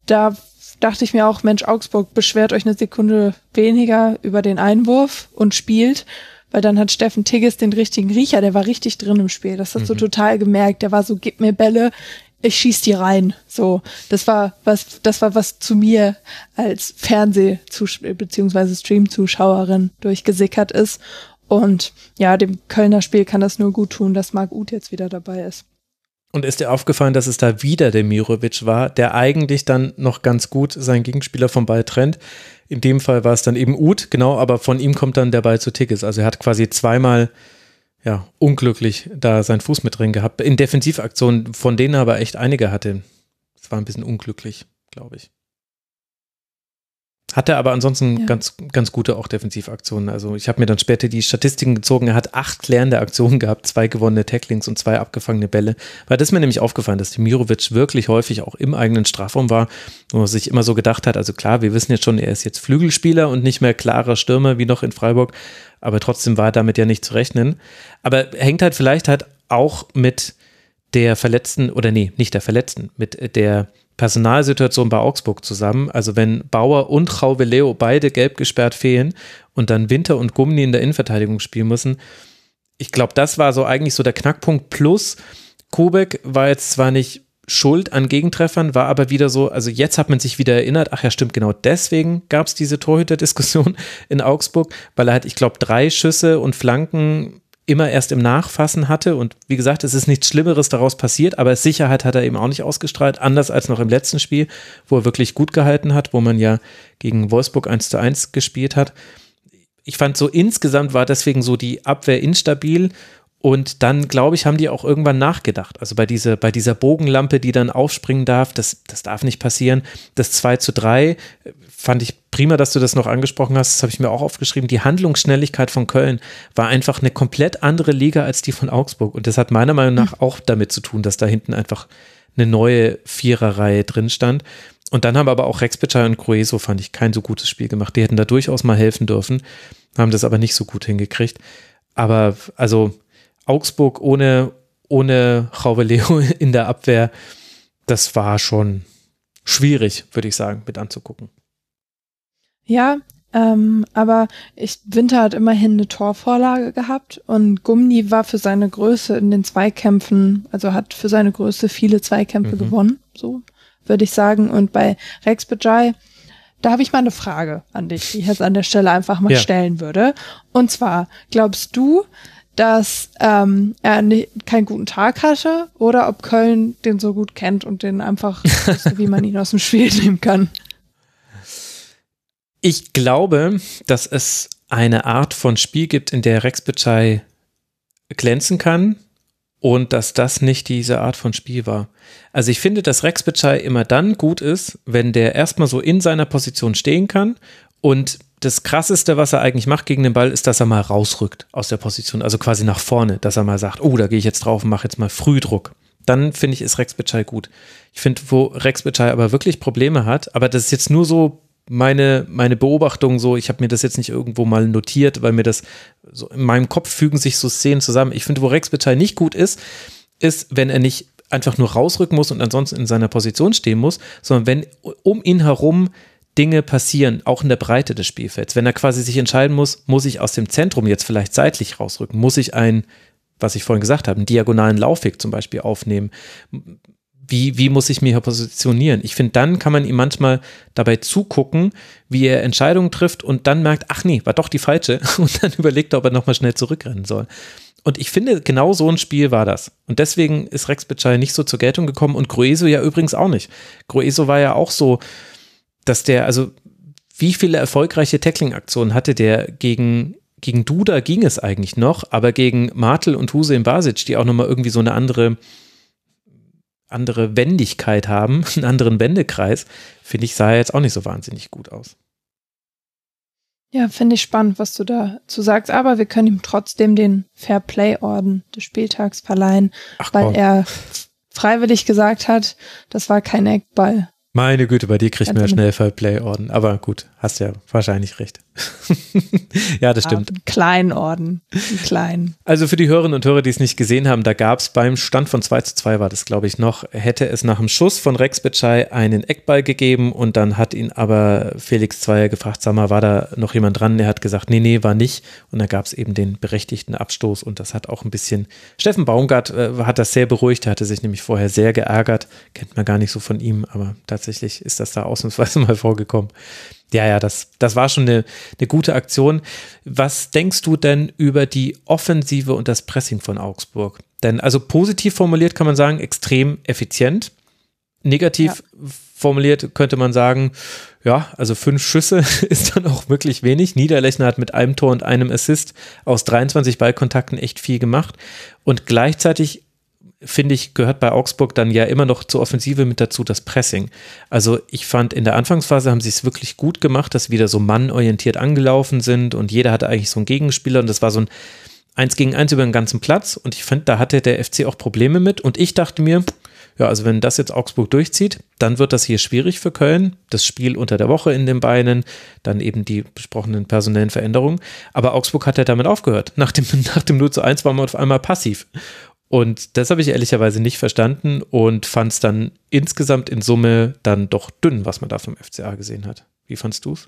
da dachte ich mir auch, Mensch, Augsburg beschwert euch eine Sekunde weniger über den Einwurf und spielt, weil dann hat Steffen Tigges den richtigen Riecher, der war richtig drin im Spiel. Das hast du mhm. total gemerkt. Der war so, gib mir Bälle, ich schieß die rein. So, das war was, das war was zu mir als Fernseh- bzw. Stream-Zuschauerin durchgesickert ist. Und ja, dem Kölner Spiel kann das nur gut tun, dass Marc Uth jetzt wieder dabei ist. Und ist dir aufgefallen, dass es da wieder der Mirovic war, der eigentlich dann noch ganz gut seinen Gegenspieler vom Ball trennt. In dem Fall war es dann eben Uth, genau, aber von ihm kommt dann der Ball zu Tickets. Also er hat quasi zweimal ja, unglücklich da seinen Fuß mit drin gehabt. In Defensivaktionen, von denen er aber echt einige hatte. Das war ein bisschen unglücklich, glaube ich. Hat er aber ansonsten ja. ganz, ganz gute auch Defensivaktionen. Also ich habe mir dann später die Statistiken gezogen. Er hat acht klärende Aktionen gehabt, zwei gewonnene Tacklings und zwei abgefangene Bälle. Weil das ist mir nämlich aufgefallen, dass Dimirovic wirklich häufig auch im eigenen Strafraum war, wo man sich immer so gedacht hat, also klar, wir wissen jetzt schon, er ist jetzt Flügelspieler und nicht mehr klarer Stürmer wie noch in Freiburg aber trotzdem war damit ja nicht zu rechnen. Aber hängt halt vielleicht halt auch mit der Verletzten, oder nee, nicht der Verletzten, mit der Personalsituation bei Augsburg zusammen. Also wenn Bauer und Leo beide gelb gesperrt fehlen und dann Winter und Gummi in der Innenverteidigung spielen müssen, ich glaube, das war so eigentlich so der Knackpunkt. Plus, Kubek war jetzt zwar nicht schuld an Gegentreffern, war aber wieder so, also jetzt hat man sich wieder erinnert, ach ja, stimmt, genau deswegen gab es diese Torhüter-Diskussion in Augsburg, weil er halt, ich glaube, drei Schüsse und Flanken immer erst im Nachfassen hatte und wie gesagt, es ist nichts Schlimmeres daraus passiert, aber Sicherheit hat er eben auch nicht ausgestrahlt, anders als noch im letzten Spiel, wo er wirklich gut gehalten hat, wo man ja gegen Wolfsburg 1 zu 1 gespielt hat. Ich fand so insgesamt war deswegen so die Abwehr instabil und dann, glaube ich, haben die auch irgendwann nachgedacht. Also bei, diese, bei dieser Bogenlampe, die dann aufspringen darf, das, das darf nicht passieren. Das 2 zu 3 äh, fand ich prima, dass du das noch angesprochen hast. Das habe ich mir auch aufgeschrieben. Die Handlungsschnelligkeit von Köln war einfach eine komplett andere Liga als die von Augsburg. Und das hat meiner Meinung nach auch damit zu tun, dass da hinten einfach eine neue Viererreihe drin stand. Und dann haben aber auch Rex Bitschei und Crueso, fand ich, kein so gutes Spiel gemacht. Die hätten da durchaus mal helfen dürfen, haben das aber nicht so gut hingekriegt. Aber also Augsburg ohne, ohne Leo in der Abwehr, das war schon schwierig, würde ich sagen, mit anzugucken. Ja, ähm, aber ich, Winter hat immerhin eine Torvorlage gehabt und Gumni war für seine Größe in den Zweikämpfen, also hat für seine Größe viele Zweikämpfe mhm. gewonnen, so würde ich sagen. Und bei Rex Bajai, da habe ich mal eine Frage an dich, die ich jetzt an der Stelle einfach mal ja. stellen würde. Und zwar, glaubst du, dass ähm, er nicht, keinen guten Tag hatte oder ob Köln den so gut kennt und den einfach, wusste, wie man ihn aus dem Spiel nehmen kann. Ich glaube, dass es eine Art von Spiel gibt, in der Rex Bitschei glänzen kann und dass das nicht diese Art von Spiel war. Also ich finde, dass Rex Bitschei immer dann gut ist, wenn der erstmal so in seiner Position stehen kann und das Krasseste, was er eigentlich macht gegen den Ball, ist, dass er mal rausrückt aus der Position, also quasi nach vorne, dass er mal sagt, oh, da gehe ich jetzt drauf und mache jetzt mal Frühdruck. Dann finde ich, ist Rex Bitschei gut. Ich finde, wo Rex Bitschei aber wirklich Probleme hat, aber das ist jetzt nur so meine, meine Beobachtung so, ich habe mir das jetzt nicht irgendwo mal notiert, weil mir das so in meinem Kopf fügen sich so Szenen zusammen. Ich finde, wo Rex Bitschei nicht gut ist, ist, wenn er nicht einfach nur rausrücken muss und ansonsten in seiner Position stehen muss, sondern wenn um ihn herum Dinge passieren, auch in der Breite des Spielfelds. Wenn er quasi sich entscheiden muss, muss ich aus dem Zentrum jetzt vielleicht seitlich rausrücken, muss ich ein, was ich vorhin gesagt habe, einen diagonalen Laufweg zum Beispiel aufnehmen. Wie, wie muss ich mich hier positionieren? Ich finde, dann kann man ihm manchmal dabei zugucken, wie er Entscheidungen trifft und dann merkt, ach nee, war doch die falsche und dann überlegt er, ob er nochmal schnell zurückrennen soll. Und ich finde, genau so ein Spiel war das. Und deswegen ist Rex Bitschei nicht so zur Geltung gekommen und Grueso ja übrigens auch nicht. Grueso war ja auch so, dass der, also wie viele erfolgreiche Tackling-Aktionen hatte der gegen, gegen Duda ging es eigentlich noch, aber gegen Martel und Hussein Basic, die auch nochmal irgendwie so eine andere, andere Wendigkeit haben, einen anderen Wendekreis, finde ich, sah er jetzt auch nicht so wahnsinnig gut aus. Ja, finde ich spannend, was du dazu sagst, aber wir können ihm trotzdem den Fair Play Orden des Spieltags verleihen, Ach, weil er freiwillig gesagt hat, das war kein Eckball. Meine Güte, bei dir kriegt man ja schnell Fairplay-Orden. Aber gut, hast ja wahrscheinlich recht. ja, das stimmt. Einen kleinen Orden. Einen kleinen. Also für die Hörerinnen und Hörer, die es nicht gesehen haben, da gab es beim Stand von 2 zu 2 war das, glaube ich, noch, hätte es nach dem Schuss von Rex Bitschei einen Eckball gegeben und dann hat ihn aber Felix Zweier gefragt, sag mal, war da noch jemand dran? Er hat gesagt, nee, nee, war nicht. Und dann gab es eben den berechtigten Abstoß und das hat auch ein bisschen, Steffen Baumgart äh, hat das sehr beruhigt, er hatte sich nämlich vorher sehr geärgert, kennt man gar nicht so von ihm, aber tatsächlich ist das da ausnahmsweise mal vorgekommen. Ja, ja, das, das war schon eine, eine gute Aktion. Was denkst du denn über die Offensive und das Pressing von Augsburg? Denn also positiv formuliert kann man sagen, extrem effizient. Negativ ja. formuliert könnte man sagen, ja, also fünf Schüsse ist dann auch wirklich wenig. Niederlechner hat mit einem Tor und einem Assist aus 23 Ballkontakten echt viel gemacht. Und gleichzeitig finde ich, gehört bei Augsburg dann ja immer noch zur Offensive mit dazu das Pressing. Also ich fand, in der Anfangsphase haben sie es wirklich gut gemacht, dass wieder so mannorientiert angelaufen sind und jeder hatte eigentlich so einen Gegenspieler und das war so ein Eins gegen Eins über den ganzen Platz und ich finde, da hatte der FC auch Probleme mit und ich dachte mir, ja, also wenn das jetzt Augsburg durchzieht, dann wird das hier schwierig für Köln. Das Spiel unter der Woche in den Beinen, dann eben die besprochenen personellen Veränderungen. Aber Augsburg hat ja damit aufgehört. Nach dem, nach dem 0 zu 1 war man auf einmal passiv. Und das habe ich ehrlicherweise nicht verstanden und fand es dann insgesamt in Summe dann doch dünn, was man da vom FCA gesehen hat. Wie fandst du es?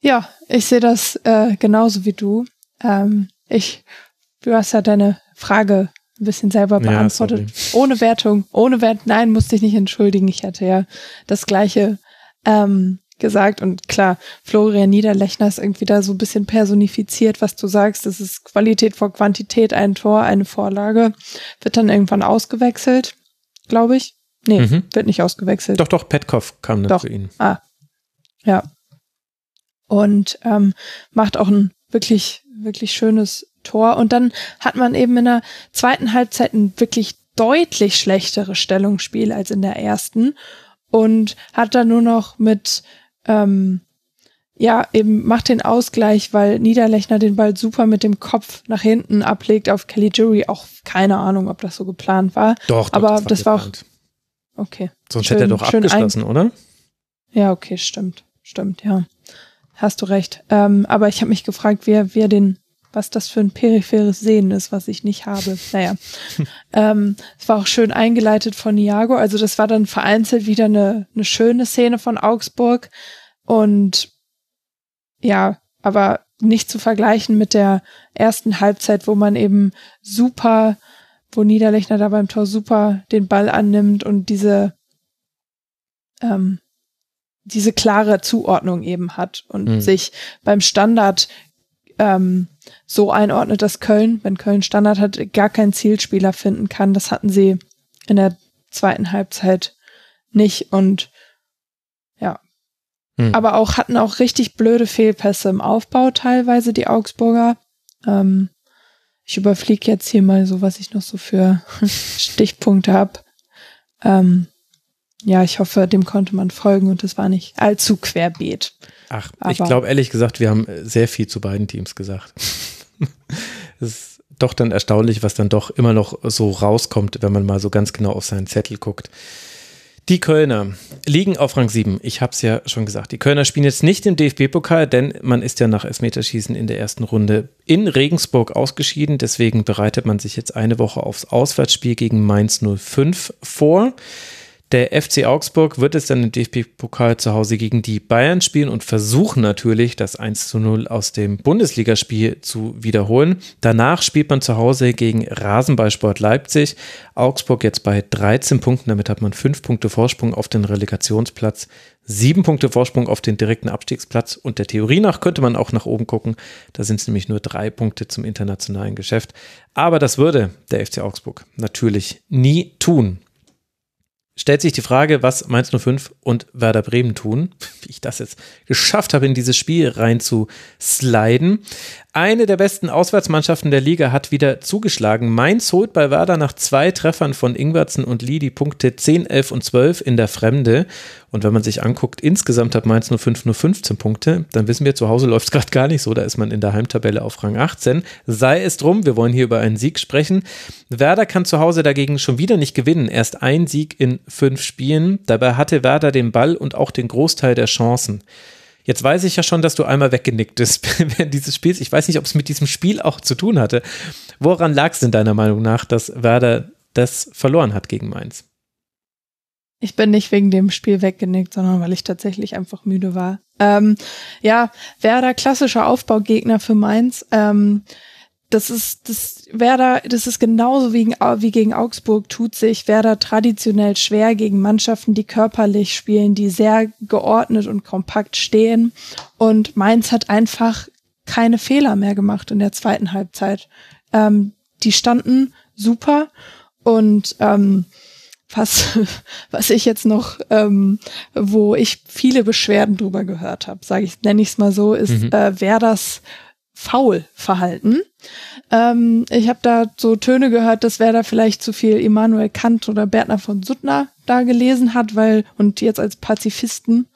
Ja, ich sehe das äh, genauso wie du. Ähm, ich, du hast ja deine Frage ein bisschen selber beantwortet. Ja, ohne Wertung, ohne Wert, nein, musste ich nicht entschuldigen. Ich hatte ja das gleiche ähm, gesagt. Und klar, Florian Niederlechner ist irgendwie da so ein bisschen personifiziert, was du sagst. Das ist Qualität vor Quantität, ein Tor, eine Vorlage. Wird dann irgendwann ausgewechselt, glaube ich. Nee, mhm. wird nicht ausgewechselt. Doch, doch, Petkov kam dann doch. für ihn. Ah, ja. Und ähm, macht auch ein wirklich, wirklich schönes Tor. Und dann hat man eben in der zweiten Halbzeit ein wirklich deutlich schlechteres Stellungsspiel als in der ersten und hat dann nur noch mit ähm, ja, eben macht den Ausgleich, weil Niederlechner den Ball super mit dem Kopf nach hinten ablegt auf Kelly Jury. Auch keine Ahnung, ob das so geplant war. Doch, doch aber das war, das war auch. Okay. Sonst schön, hätte er doch abgeschlossen, oder? Ja, okay, stimmt. Stimmt, ja. Hast du recht. Ähm, aber ich habe mich gefragt, wer, wer den, was das für ein peripheres Sehen ist, was ich nicht habe. Naja. ähm, es war auch schön eingeleitet von Niago. Also das war dann vereinzelt wieder eine, eine schöne Szene von Augsburg und ja, aber nicht zu vergleichen mit der ersten Halbzeit, wo man eben super, wo Niederlechner da beim Tor super den Ball annimmt und diese, ähm, diese klare Zuordnung eben hat und mhm. sich beim Standard ähm, so einordnet, dass Köln, wenn Köln Standard hat, gar keinen Zielspieler finden kann. Das hatten sie in der zweiten Halbzeit nicht und hm. Aber auch hatten auch richtig blöde Fehlpässe im Aufbau teilweise, die Augsburger. Ähm, ich überfliege jetzt hier mal so, was ich noch so für Stichpunkte habe. Ähm, ja, ich hoffe, dem konnte man folgen und es war nicht allzu querbeet. Ach, Aber ich glaube ehrlich gesagt, wir haben sehr viel zu beiden Teams gesagt. Ist doch dann erstaunlich, was dann doch immer noch so rauskommt, wenn man mal so ganz genau auf seinen Zettel guckt. Die Kölner liegen auf Rang 7. Ich habe es ja schon gesagt. Die Kölner spielen jetzt nicht im DFB-Pokal, denn man ist ja nach Elfmeterschießen in der ersten Runde in Regensburg ausgeschieden. Deswegen bereitet man sich jetzt eine Woche aufs Auswärtsspiel gegen Mainz 05 vor. Der FC Augsburg wird es dann im DFB-Pokal zu Hause gegen die Bayern spielen und versuchen natürlich, das 1 zu 0 aus dem Bundesligaspiel zu wiederholen. Danach spielt man zu Hause gegen Rasenballsport Leipzig. Augsburg jetzt bei 13 Punkten, damit hat man 5 Punkte Vorsprung auf den Relegationsplatz, 7 Punkte Vorsprung auf den direkten Abstiegsplatz und der Theorie nach könnte man auch nach oben gucken. Da sind es nämlich nur drei Punkte zum internationalen Geschäft. Aber das würde der FC Augsburg natürlich nie tun stellt sich die Frage, was Mainz 05 und Werder Bremen tun. Wie ich das jetzt geschafft habe, in dieses Spiel rein zu sliden. Eine der besten Auswärtsmannschaften der Liga hat wieder zugeschlagen. Mainz holt bei Werder nach zwei Treffern von Ingwertsen und Lee die Punkte 10, 11 und 12 in der Fremde. Und wenn man sich anguckt, insgesamt hat Mainz 05 nur 15 Punkte, dann wissen wir, zu Hause läuft es gerade gar nicht so. Da ist man in der Heimtabelle auf Rang 18. Sei es drum, wir wollen hier über einen Sieg sprechen. Werder kann zu Hause dagegen schon wieder nicht gewinnen. Erst ein Sieg in fünf Spielen. Dabei hatte Werder den Ball und auch den Großteil der Chancen. Jetzt weiß ich ja schon, dass du einmal weggenickt bist während dieses Spiels. Ich weiß nicht, ob es mit diesem Spiel auch zu tun hatte. Woran lag es denn deiner Meinung nach, dass Werder das verloren hat gegen Mainz? Ich bin nicht wegen dem Spiel weggenickt, sondern weil ich tatsächlich einfach müde war. Ähm, ja, Werder klassischer Aufbaugegner für Mainz. Ähm, das ist, das Werder, das ist genauso wie, wie gegen Augsburg tut sich Werder traditionell schwer gegen Mannschaften, die körperlich spielen, die sehr geordnet und kompakt stehen. Und Mainz hat einfach keine Fehler mehr gemacht in der zweiten Halbzeit. Ähm, die standen super und ähm, was, was ich jetzt noch, ähm, wo ich viele Beschwerden drüber gehört habe, sage ich, nenne ich es mal so, ist mhm. äh, Werders Faul-Verhalten. Ähm, ich habe da so Töne gehört, dass wer da vielleicht zu viel Immanuel Kant oder Bertner von Suttner da gelesen hat, weil und jetzt als Pazifisten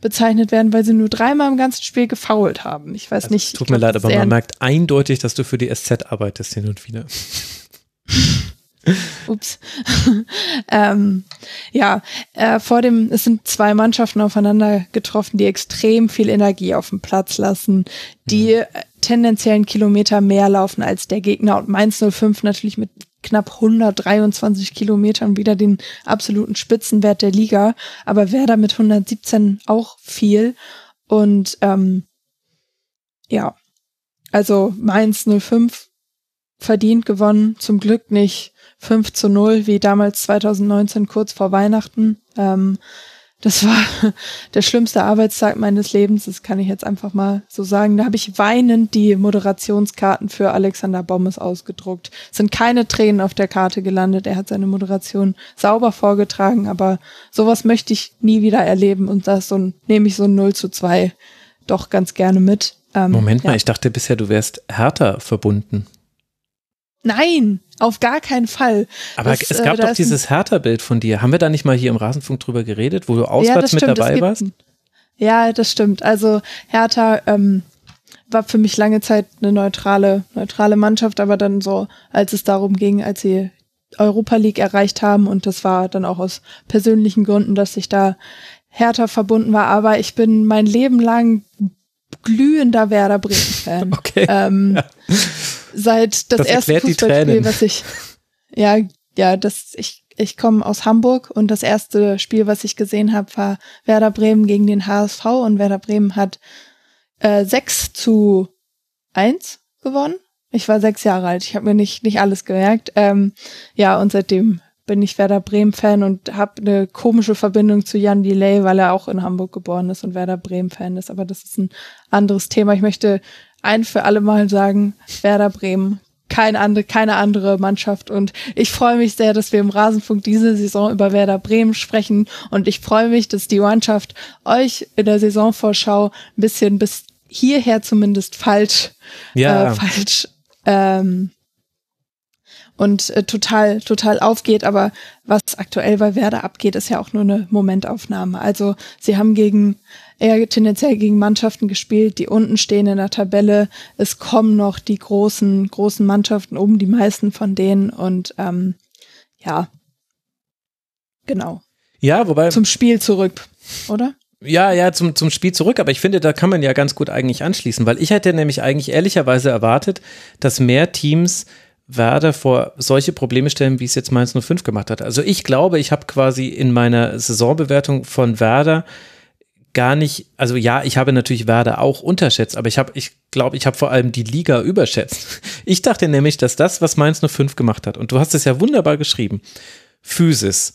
bezeichnet werden, weil sie nur dreimal im ganzen Spiel gefault haben. Ich weiß also, nicht. Tut mir leid, aber man merkt eindeutig, dass du für die SZ arbeitest hin und wieder. Ups. ähm, ja, äh, vor dem, es sind zwei Mannschaften aufeinander getroffen, die extrem viel Energie auf dem Platz lassen, die mhm. Tendenziellen Kilometer mehr laufen als der Gegner. Und Mainz 05 natürlich mit knapp 123 Kilometern wieder den absoluten Spitzenwert der Liga, aber Werder mit 117 auch viel. Und ähm, ja, also Mainz 05 verdient gewonnen, zum Glück nicht 5 zu 0, wie damals 2019 kurz vor Weihnachten. Ähm, das war der schlimmste Arbeitstag meines Lebens, das kann ich jetzt einfach mal so sagen. Da habe ich weinend die Moderationskarten für Alexander Bommes ausgedruckt. Es sind keine Tränen auf der Karte gelandet. Er hat seine Moderation sauber vorgetragen, aber sowas möchte ich nie wieder erleben und das so nehme ich so ein 0 zu 2 doch ganz gerne mit. Ähm, Moment mal, ja. ich dachte bisher, du wärst härter verbunden. Nein, auf gar keinen Fall. Aber das, es gab äh, doch dieses Hertha-Bild von dir. Haben wir da nicht mal hier im Rasenfunk drüber geredet, wo du auswärts ja, mit dabei warst? Ja, das stimmt. Also Hertha ähm, war für mich lange Zeit eine neutrale, neutrale Mannschaft, aber dann so, als es darum ging, als sie Europa League erreicht haben und das war dann auch aus persönlichen Gründen, dass ich da Hertha verbunden war. Aber ich bin mein Leben lang glühender Werder Bremen-Fan. Okay. Ähm, ja seit das, das erste Fußballspiel, was ich ja ja das ich ich komme aus Hamburg und das erste Spiel, was ich gesehen habe, war Werder Bremen gegen den HSV und Werder Bremen hat äh, 6 zu 1 gewonnen. Ich war sechs Jahre alt, ich habe mir nicht, nicht alles gemerkt. Ähm, ja, und seitdem bin ich Werder Bremen-Fan und habe eine komische Verbindung zu Jan Delay, weil er auch in Hamburg geboren ist und Werder Bremen-Fan ist. Aber das ist ein anderes Thema. Ich möchte ein für alle Mal sagen, Werder Bremen, keine andere, keine andere Mannschaft. Und ich freue mich sehr, dass wir im Rasenfunk diese Saison über Werder Bremen sprechen. Und ich freue mich, dass die Mannschaft euch in der Saisonvorschau ein bisschen bis hierher zumindest falsch, ja. äh, falsch ähm, und äh, total, total aufgeht. Aber was aktuell bei Werder abgeht, ist ja auch nur eine Momentaufnahme. Also sie haben gegen eher tendenziell gegen Mannschaften gespielt, die unten stehen in der Tabelle. Es kommen noch die großen, großen Mannschaften oben, die meisten von denen. Und ähm, ja, genau. Ja, wobei. Zum Spiel zurück, oder? Ja, ja, zum, zum Spiel zurück, aber ich finde, da kann man ja ganz gut eigentlich anschließen, weil ich hätte nämlich eigentlich ehrlicherweise erwartet, dass mehr Teams Werder vor solche Probleme stellen, wie es jetzt Mainz 05 gemacht hat. Also ich glaube, ich habe quasi in meiner Saisonbewertung von Werder gar nicht, also ja, ich habe natürlich Werder auch unterschätzt, aber ich habe, ich glaube, ich habe vor allem die Liga überschätzt. Ich dachte nämlich, dass das, was Mainz 05 gemacht hat, und du hast es ja wunderbar geschrieben, Physis,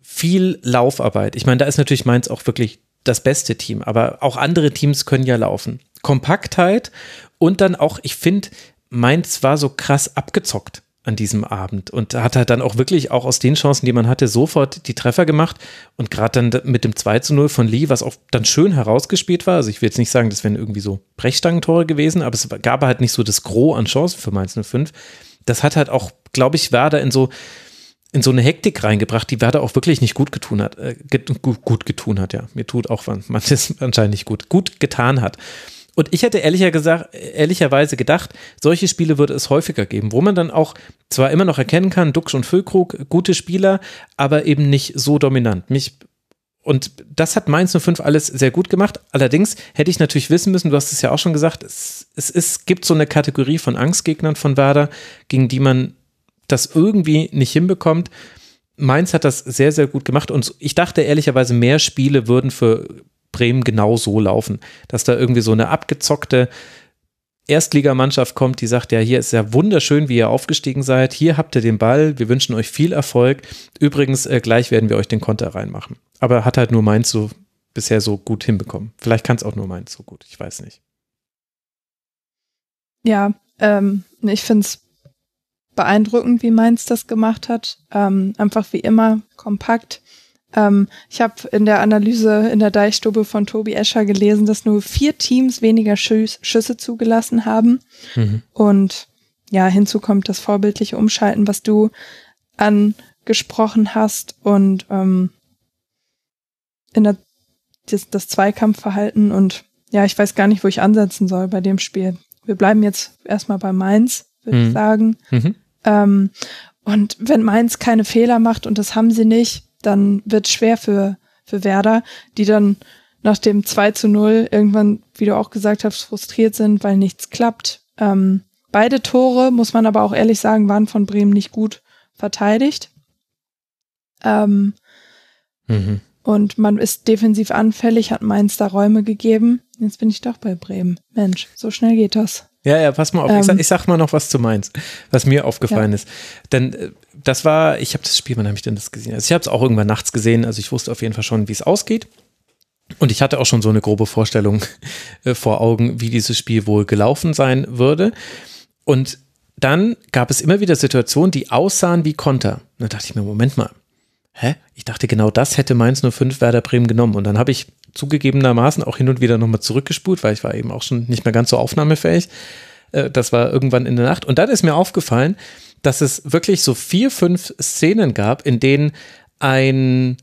viel Laufarbeit. Ich meine, da ist natürlich Mainz auch wirklich das beste Team, aber auch andere Teams können ja laufen. Kompaktheit und dann auch, ich finde, Mainz war so krass abgezockt an diesem Abend und hat halt dann auch wirklich auch aus den Chancen, die man hatte, sofort die Treffer gemacht und gerade dann mit dem 2 zu 0 von Lee, was auch dann schön herausgespielt war, also ich will jetzt nicht sagen, das wären irgendwie so Brechstangentore gewesen, aber es gab halt nicht so das Gros an Chancen für Mainz 05. Das hat halt auch, glaube ich, Werder in so in so eine Hektik reingebracht, die Werder auch wirklich nicht gut getun hat, äh, gut, gut getun hat, ja. Mir tut auch manches anscheinend nicht gut, gut getan hat. Und ich hätte ehrlicher gesagt, ehrlicherweise gedacht, solche Spiele würde es häufiger geben, wo man dann auch zwar immer noch erkennen kann, Dux und Füllkrug, gute Spieler, aber eben nicht so dominant. Mich und das hat Mainz 05 alles sehr gut gemacht. Allerdings hätte ich natürlich wissen müssen, du hast es ja auch schon gesagt, es, es, es gibt so eine Kategorie von Angstgegnern von Werder, gegen die man das irgendwie nicht hinbekommt. Mainz hat das sehr, sehr gut gemacht und ich dachte ehrlicherweise, mehr Spiele würden für Bremen genau so laufen, dass da irgendwie so eine abgezockte Erstligamannschaft kommt, die sagt, ja, hier ist ja wunderschön, wie ihr aufgestiegen seid, hier habt ihr den Ball, wir wünschen euch viel Erfolg. Übrigens, äh, gleich werden wir euch den Konter reinmachen. Aber hat halt nur Mainz so bisher so gut hinbekommen. Vielleicht kann es auch nur Mainz so gut, ich weiß nicht. Ja, ähm, ich finde es beeindruckend, wie Mainz das gemacht hat. Ähm, einfach wie immer kompakt, ähm, ich habe in der Analyse in der Deichstube von Tobi Escher gelesen, dass nur vier Teams weniger Schüs Schüsse zugelassen haben. Mhm. Und ja, hinzu kommt das vorbildliche Umschalten, was du angesprochen hast und ähm, in der, das, das Zweikampfverhalten und ja, ich weiß gar nicht, wo ich ansetzen soll bei dem Spiel. Wir bleiben jetzt erstmal bei Mainz, würde mhm. ich sagen. Mhm. Ähm, und wenn Mainz keine Fehler macht, und das haben sie nicht, dann wird schwer für, für Werder, die dann nach dem 2 zu 0 irgendwann, wie du auch gesagt hast, frustriert sind, weil nichts klappt. Ähm, beide Tore, muss man aber auch ehrlich sagen, waren von Bremen nicht gut verteidigt. Ähm, mhm. Und man ist defensiv anfällig, hat Mainz da Räume gegeben. Jetzt bin ich doch bei Bremen. Mensch, so schnell geht das. Ja, ja, pass mal auf. Ähm, ich, sag, ich, sag, mal noch was zu Mainz, was mir aufgefallen ja. ist. Denn äh, das war, ich habe das Spiel, wann habe ich denn das gesehen? Also ich habe es auch irgendwann nachts gesehen, also ich wusste auf jeden Fall schon, wie es ausgeht. Und ich hatte auch schon so eine grobe Vorstellung äh, vor Augen, wie dieses Spiel wohl gelaufen sein würde. Und dann gab es immer wieder Situationen, die aussahen wie Konter. Da dachte ich mir, Moment mal, hä? Ich dachte, genau das hätte Mainz 05 Werder Bremen genommen. Und dann habe ich zugegebenermaßen auch hin und wieder nochmal zurückgespult, weil ich war eben auch schon nicht mehr ganz so aufnahmefähig. Äh, das war irgendwann in der Nacht. Und dann ist mir aufgefallen, dass es wirklich so vier, fünf Szenen gab, in denen ein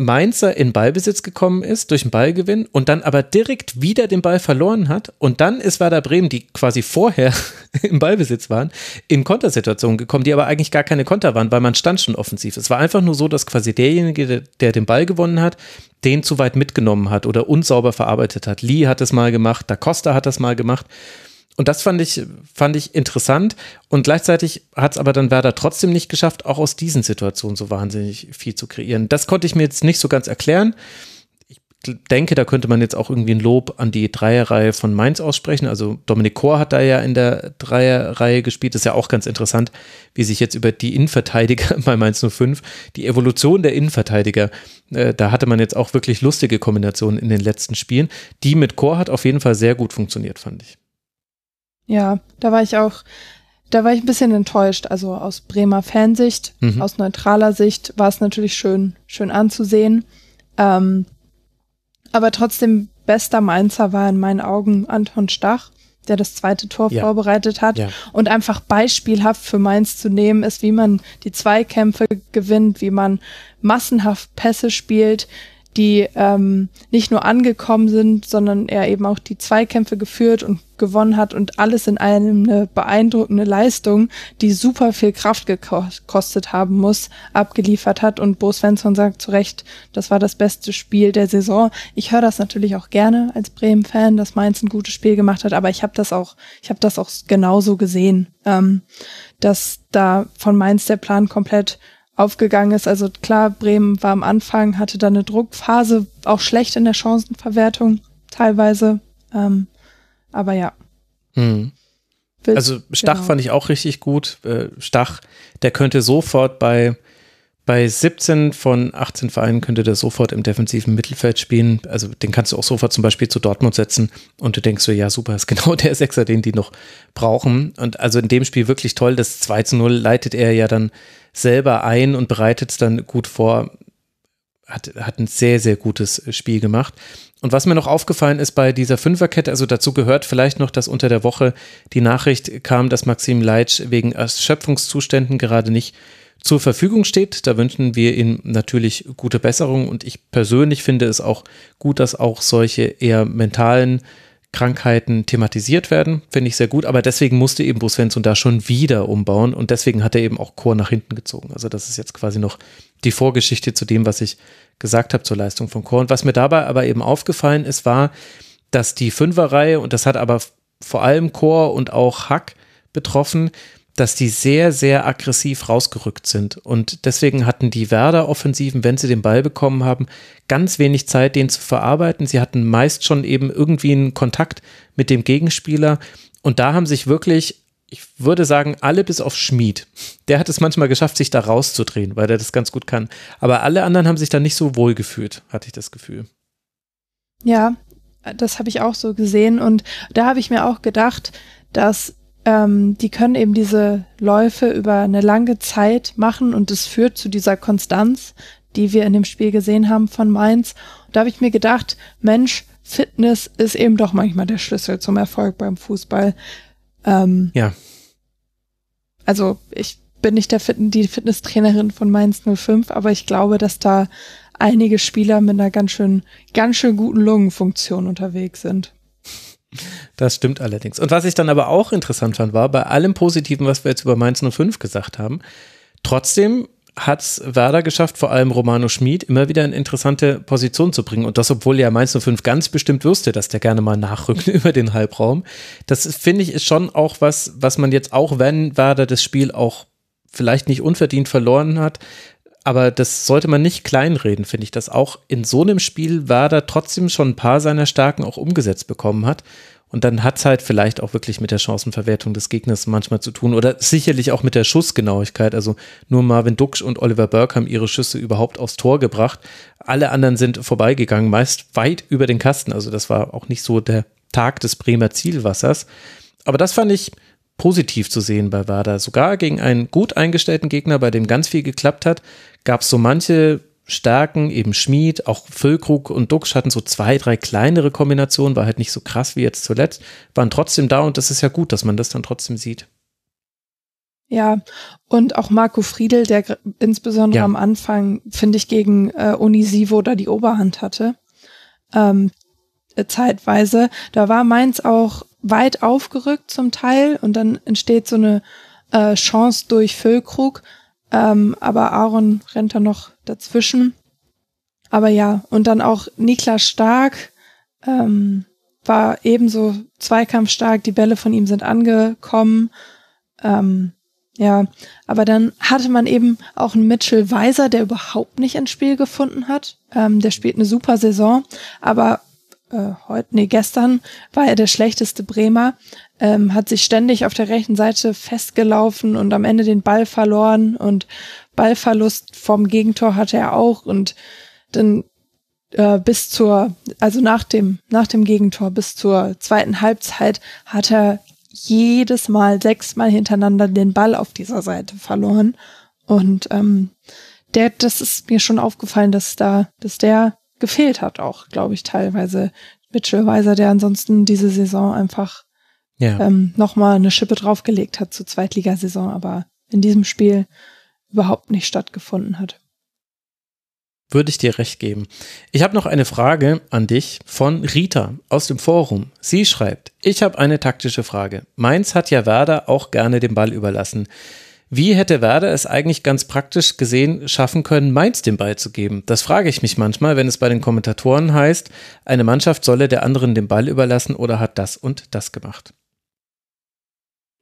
Mainzer in Ballbesitz gekommen ist durch einen Ballgewinn und dann aber direkt wieder den Ball verloren hat und dann ist Werder Bremen, die quasi vorher im Ballbesitz waren, in Kontersituationen gekommen, die aber eigentlich gar keine Konter waren, weil man stand schon offensiv. Es war einfach nur so, dass quasi derjenige, der den Ball gewonnen hat, den zu weit mitgenommen hat oder unsauber verarbeitet hat. Lee hat es mal gemacht, Da Costa hat das mal gemacht und das fand ich, fand ich interessant. Und gleichzeitig hat es aber dann Werder trotzdem nicht geschafft, auch aus diesen Situationen so wahnsinnig viel zu kreieren. Das konnte ich mir jetzt nicht so ganz erklären. Ich denke, da könnte man jetzt auch irgendwie ein Lob an die Dreierreihe von Mainz aussprechen. Also Dominik Kor hat da ja in der Dreierreihe gespielt. Das ist ja auch ganz interessant, wie sich jetzt über die Innenverteidiger bei Mainz 05, die Evolution der Innenverteidiger, äh, da hatte man jetzt auch wirklich lustige Kombinationen in den letzten Spielen. Die mit Kor hat auf jeden Fall sehr gut funktioniert, fand ich. Ja, da war ich auch, da war ich ein bisschen enttäuscht. Also aus Bremer Fansicht, mhm. aus neutraler Sicht war es natürlich schön, schön anzusehen. Ähm, aber trotzdem bester Mainzer war in meinen Augen Anton Stach, der das zweite Tor ja. vorbereitet hat ja. und einfach beispielhaft für Mainz zu nehmen ist, wie man die Zweikämpfe gewinnt, wie man massenhaft Pässe spielt, die ähm, nicht nur angekommen sind, sondern er eben auch die Zweikämpfe geführt und gewonnen hat und alles in einem eine beeindruckende Leistung, die super viel Kraft gekostet haben muss, abgeliefert hat. Und Bo Svensson sagt zu Recht, das war das beste Spiel der Saison. Ich höre das natürlich auch gerne als Bremen-Fan, dass Mainz ein gutes Spiel gemacht hat, aber ich habe das auch, ich habe das auch genauso gesehen, ähm, dass da von Mainz der Plan komplett aufgegangen ist. Also klar, Bremen war am Anfang, hatte da eine Druckphase, auch schlecht in der Chancenverwertung teilweise. Ähm, aber ja. Hm. Also Stach genau. fand ich auch richtig gut. Äh, Stach, der könnte sofort bei, bei 17 von 18 Vereinen könnte der sofort im defensiven Mittelfeld spielen. Also den kannst du auch sofort zum Beispiel zu Dortmund setzen und du denkst so, ja super, ist genau der Sechser, den die noch brauchen. Und also in dem Spiel wirklich toll. Das 2 zu 0 leitet er ja dann selber ein und bereitet es dann gut vor. Hat, hat ein sehr, sehr gutes Spiel gemacht. Und was mir noch aufgefallen ist bei dieser Fünferkette, also dazu gehört vielleicht noch, dass unter der Woche die Nachricht kam, dass Maxim Leitsch wegen Erschöpfungszuständen gerade nicht zur Verfügung steht. Da wünschen wir ihm natürlich gute Besserung und ich persönlich finde es auch gut, dass auch solche eher mentalen Krankheiten thematisiert werden, finde ich sehr gut, aber deswegen musste eben Bruce Svensson da schon wieder umbauen und deswegen hat er eben auch Chor nach hinten gezogen. Also das ist jetzt quasi noch die Vorgeschichte zu dem, was ich gesagt habe zur Leistung von Chor. Und was mir dabei aber eben aufgefallen ist, war, dass die Fünferreihe, und das hat aber vor allem Chor und auch Hack betroffen, dass die sehr, sehr aggressiv rausgerückt sind. Und deswegen hatten die Werder-Offensiven, wenn sie den Ball bekommen haben, ganz wenig Zeit, den zu verarbeiten. Sie hatten meist schon eben irgendwie einen Kontakt mit dem Gegenspieler. Und da haben sich wirklich, ich würde sagen, alle bis auf Schmied. Der hat es manchmal geschafft, sich da rauszudrehen, weil er das ganz gut kann. Aber alle anderen haben sich da nicht so wohl gefühlt, hatte ich das Gefühl. Ja, das habe ich auch so gesehen. Und da habe ich mir auch gedacht, dass ähm, die können eben diese Läufe über eine lange Zeit machen und es führt zu dieser Konstanz, die wir in dem Spiel gesehen haben von Mainz. Und da habe ich mir gedacht, Mensch, Fitness ist eben doch manchmal der Schlüssel zum Erfolg beim Fußball. Ähm, ja. Also ich bin nicht der Fit die Fitnesstrainerin von Mainz 05, aber ich glaube, dass da einige Spieler mit einer ganz schön, ganz schön guten Lungenfunktion unterwegs sind. Das stimmt allerdings. Und was ich dann aber auch interessant fand, war bei allem Positiven, was wir jetzt über Mainz 05 gesagt haben, trotzdem hat es Werder geschafft, vor allem Romano Schmid, immer wieder in interessante Position zu bringen. Und das, obwohl ja Mainz 05 ganz bestimmt wüsste, dass der gerne mal nachrückt über den Halbraum. Das finde ich ist schon auch was, was man jetzt auch, wenn Werder das Spiel auch vielleicht nicht unverdient verloren hat, aber das sollte man nicht kleinreden, finde ich, dass auch in so einem Spiel Werder trotzdem schon ein paar seiner Stärken auch umgesetzt bekommen hat. Und dann hat es halt vielleicht auch wirklich mit der Chancenverwertung des Gegners manchmal zu tun oder sicherlich auch mit der Schussgenauigkeit. Also nur Marvin Duksch und Oliver Burke haben ihre Schüsse überhaupt aufs Tor gebracht. Alle anderen sind vorbeigegangen, meist weit über den Kasten. Also das war auch nicht so der Tag des Bremer Zielwassers. Aber das fand ich positiv zu sehen bei Werder. Sogar gegen einen gut eingestellten Gegner, bei dem ganz viel geklappt hat, gab es so manche Stärken, eben Schmied, auch Füllkrug und Duxch hatten so zwei, drei kleinere Kombinationen, war halt nicht so krass wie jetzt zuletzt, waren trotzdem da und das ist ja gut, dass man das dann trotzdem sieht. Ja, und auch Marco Friedel, der insbesondere ja. am Anfang, finde ich, gegen äh, Unisivo da die Oberhand hatte, ähm, äh, zeitweise. Da war Mainz auch weit aufgerückt zum Teil und dann entsteht so eine äh, Chance durch Füllkrug ähm, aber Aaron rennt da noch dazwischen. Aber ja, und dann auch Niklas Stark ähm, war ebenso zweikampfstark. Die Bälle von ihm sind angekommen. Ähm, ja, aber dann hatte man eben auch einen Mitchell Weiser, der überhaupt nicht ins Spiel gefunden hat. Ähm, der spielt eine super Saison, aber äh, heute, nee, gestern war er der schlechteste Bremer, ähm, hat sich ständig auf der rechten Seite festgelaufen und am Ende den Ball verloren und Ballverlust vom Gegentor hatte er auch und dann äh, bis zur, also nach dem, nach dem Gegentor bis zur zweiten Halbzeit hat er jedes Mal sechsmal hintereinander den Ball auf dieser Seite verloren und ähm, der, das ist mir schon aufgefallen, dass da, dass der gefehlt hat auch, glaube ich, teilweise Mitchell Weiser, der ansonsten diese Saison einfach ja. ähm, nochmal eine Schippe draufgelegt hat zur Zweitligasaison, aber in diesem Spiel überhaupt nicht stattgefunden hat. Würde ich dir recht geben. Ich habe noch eine Frage an dich von Rita aus dem Forum. Sie schreibt, ich habe eine taktische Frage. Mainz hat ja Werder auch gerne den Ball überlassen. Wie hätte Werder es eigentlich ganz praktisch gesehen schaffen können, Mainz den Ball zu geben? Das frage ich mich manchmal, wenn es bei den Kommentatoren heißt, eine Mannschaft solle der anderen den Ball überlassen oder hat das und das gemacht.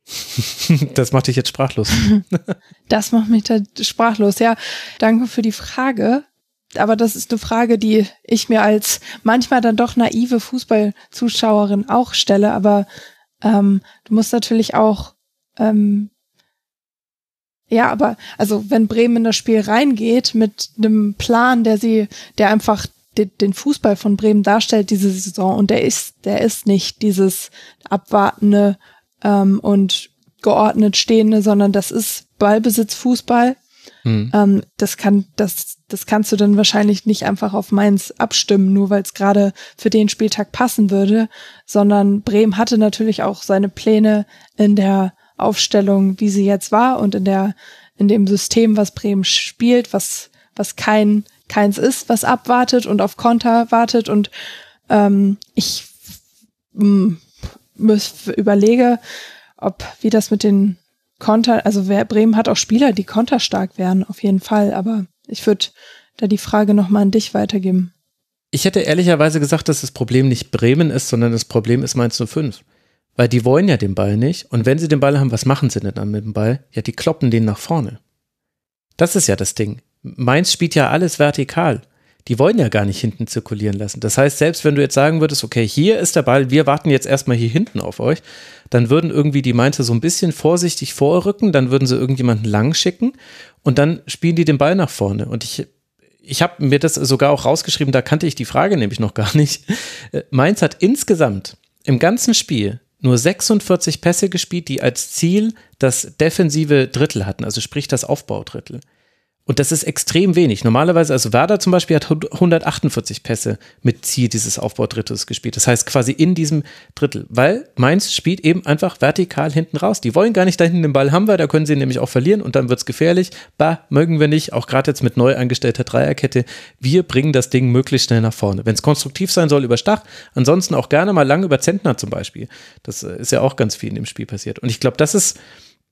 Das macht dich jetzt sprachlos. Das macht mich da sprachlos. Ja, danke für die Frage aber das ist eine Frage, die ich mir als manchmal dann doch naive Fußballzuschauerin auch stelle. Aber ähm, du musst natürlich auch, ähm, ja, aber also wenn Bremen in das Spiel reingeht mit einem Plan, der sie, der einfach den, den Fußball von Bremen darstellt diese Saison und der ist, der ist nicht dieses abwartende ähm, und geordnet stehende, sondern das ist Ballbesitzfußball Mhm. Ähm, das kann, das, das kannst du dann wahrscheinlich nicht einfach auf Mainz abstimmen, nur weil es gerade für den Spieltag passen würde, sondern Bremen hatte natürlich auch seine Pläne in der Aufstellung, wie sie jetzt war und in der, in dem System, was Bremen spielt, was, was kein, keins ist, was abwartet und auf Konter wartet und ähm, ich mh, mm, überlege, ob wie das mit den Konter, also wer, Bremen hat auch Spieler, die konterstark wären, auf jeden Fall. Aber ich würde da die Frage nochmal an dich weitergeben. Ich hätte ehrlicherweise gesagt, dass das Problem nicht Bremen ist, sondern das Problem ist Mainz 05. Weil die wollen ja den Ball nicht. Und wenn sie den Ball haben, was machen sie denn dann mit dem Ball? Ja, die kloppen den nach vorne. Das ist ja das Ding. Mainz spielt ja alles vertikal die wollen ja gar nicht hinten zirkulieren lassen. Das heißt, selbst wenn du jetzt sagen würdest, okay, hier ist der Ball, wir warten jetzt erstmal hier hinten auf euch, dann würden irgendwie die Mainzer so ein bisschen vorsichtig vorrücken, dann würden sie irgendjemanden lang schicken und dann spielen die den Ball nach vorne. Und ich, ich habe mir das sogar auch rausgeschrieben, da kannte ich die Frage nämlich noch gar nicht. Äh, Mainz hat insgesamt im ganzen Spiel nur 46 Pässe gespielt, die als Ziel das defensive Drittel hatten, also sprich das Aufbaudrittel. Und das ist extrem wenig. Normalerweise, also Werder zum Beispiel hat 148 Pässe mit Ziel dieses Aufbaudrittels gespielt. Das heißt quasi in diesem Drittel, weil Mainz spielt eben einfach vertikal hinten raus. Die wollen gar nicht da hinten den Ball haben wir, da können sie nämlich auch verlieren und dann wird's gefährlich. Bah, mögen wir nicht, auch gerade jetzt mit neu eingestellter Dreierkette. Wir bringen das Ding möglichst schnell nach vorne. Wenn es konstruktiv sein soll, über Stach. Ansonsten auch gerne mal lang über Zentner zum Beispiel. Das äh, ist ja auch ganz viel in dem Spiel passiert. Und ich glaube, das ist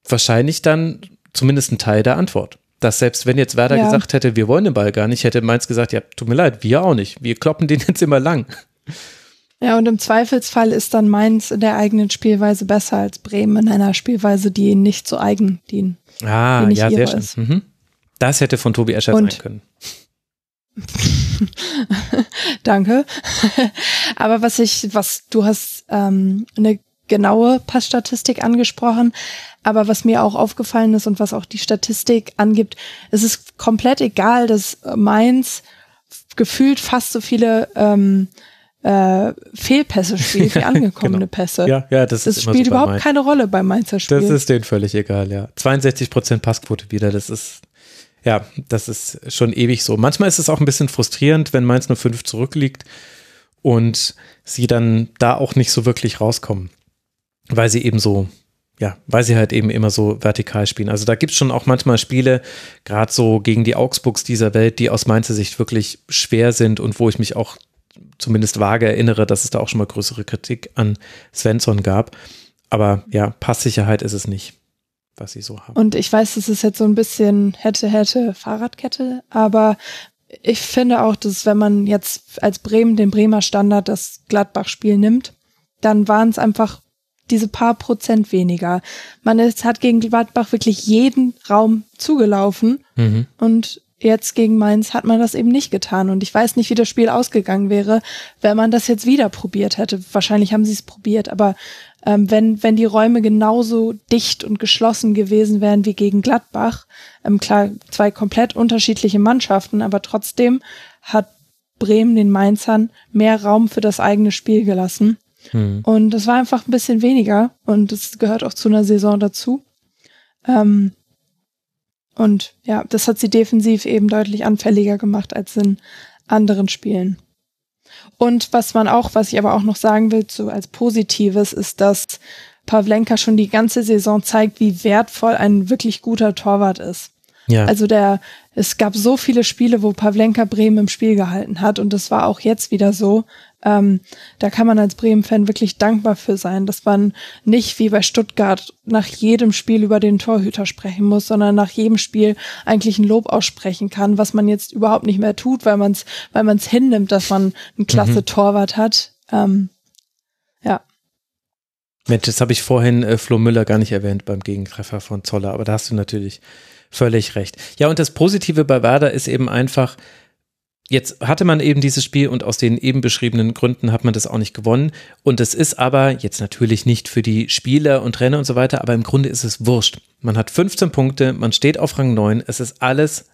wahrscheinlich dann zumindest ein Teil der Antwort dass selbst wenn jetzt Werder ja. gesagt hätte, wir wollen den Ball gar nicht, hätte Mainz gesagt, ja, tut mir leid, wir auch nicht. Wir kloppen den jetzt immer lang. Ja, und im Zweifelsfall ist dann Mainz in der eigenen Spielweise besser als Bremen in einer Spielweise, die ihnen nicht so eigen dienen. Ah, ja, sehr schön. Mhm. Das hätte von Tobi Escher sein können. Danke. Aber was ich, was du hast ähm, eine genaue Passstatistik angesprochen. Aber was mir auch aufgefallen ist und was auch die Statistik angibt, es ist komplett egal, dass Mainz gefühlt fast so viele ähm, äh, Fehlpässe spielt wie angekommene genau. Pässe. Ja, ja, das, das ist spielt so überhaupt Mainz. keine Rolle beim Mainzer Spiel. Das ist denen völlig egal, ja. 62 Prozent Passquote wieder, das ist ja, das ist schon ewig so. Manchmal ist es auch ein bisschen frustrierend, wenn Mainz nur fünf zurückliegt und sie dann da auch nicht so wirklich rauskommen weil sie eben so, ja, weil sie halt eben immer so vertikal spielen. Also da gibt es schon auch manchmal Spiele, gerade so gegen die Augsburgs dieser Welt, die aus Mainzer Sicht wirklich schwer sind und wo ich mich auch zumindest vage erinnere, dass es da auch schon mal größere Kritik an Svensson gab. Aber ja, Passsicherheit ist es nicht, was sie so haben. Und ich weiß, das ist jetzt so ein bisschen hätte, hätte Fahrradkette, aber ich finde auch, dass wenn man jetzt als Bremen den Bremer Standard das Gladbach-Spiel nimmt, dann waren es einfach diese paar Prozent weniger. Man ist, hat gegen Gladbach wirklich jeden Raum zugelaufen mhm. und jetzt gegen Mainz hat man das eben nicht getan. Und ich weiß nicht, wie das Spiel ausgegangen wäre, wenn man das jetzt wieder probiert hätte. Wahrscheinlich haben sie es probiert, aber ähm, wenn, wenn die Räume genauso dicht und geschlossen gewesen wären wie gegen Gladbach, ähm, klar, zwei komplett unterschiedliche Mannschaften, aber trotzdem hat Bremen den Mainzern mehr Raum für das eigene Spiel gelassen. Mhm. Und das war einfach ein bisschen weniger und das gehört auch zu einer Saison dazu. Ähm, und ja, das hat sie defensiv eben deutlich anfälliger gemacht als in anderen Spielen. Und was man auch, was ich aber auch noch sagen will, so als Positives, ist, dass Pavlenka schon die ganze Saison zeigt, wie wertvoll ein wirklich guter Torwart ist. Ja. Also der, es gab so viele Spiele, wo Pavlenka Bremen im Spiel gehalten hat und das war auch jetzt wieder so. Ähm, da kann man als Bremen-Fan wirklich dankbar für sein, dass man nicht wie bei Stuttgart nach jedem Spiel über den Torhüter sprechen muss, sondern nach jedem Spiel eigentlich ein Lob aussprechen kann, was man jetzt überhaupt nicht mehr tut, weil man es weil man's hinnimmt, dass man ein klasse mhm. Torwart hat. Ähm, ja. Mensch, das habe ich vorhin äh, Flo Müller gar nicht erwähnt beim Gegentreffer von Zoller, aber da hast du natürlich völlig recht. Ja, und das Positive bei Werder ist eben einfach, Jetzt hatte man eben dieses Spiel und aus den eben beschriebenen Gründen hat man das auch nicht gewonnen. Und es ist aber jetzt natürlich nicht für die Spieler und Trainer und so weiter, aber im Grunde ist es wurscht. Man hat 15 Punkte, man steht auf Rang 9, es ist alles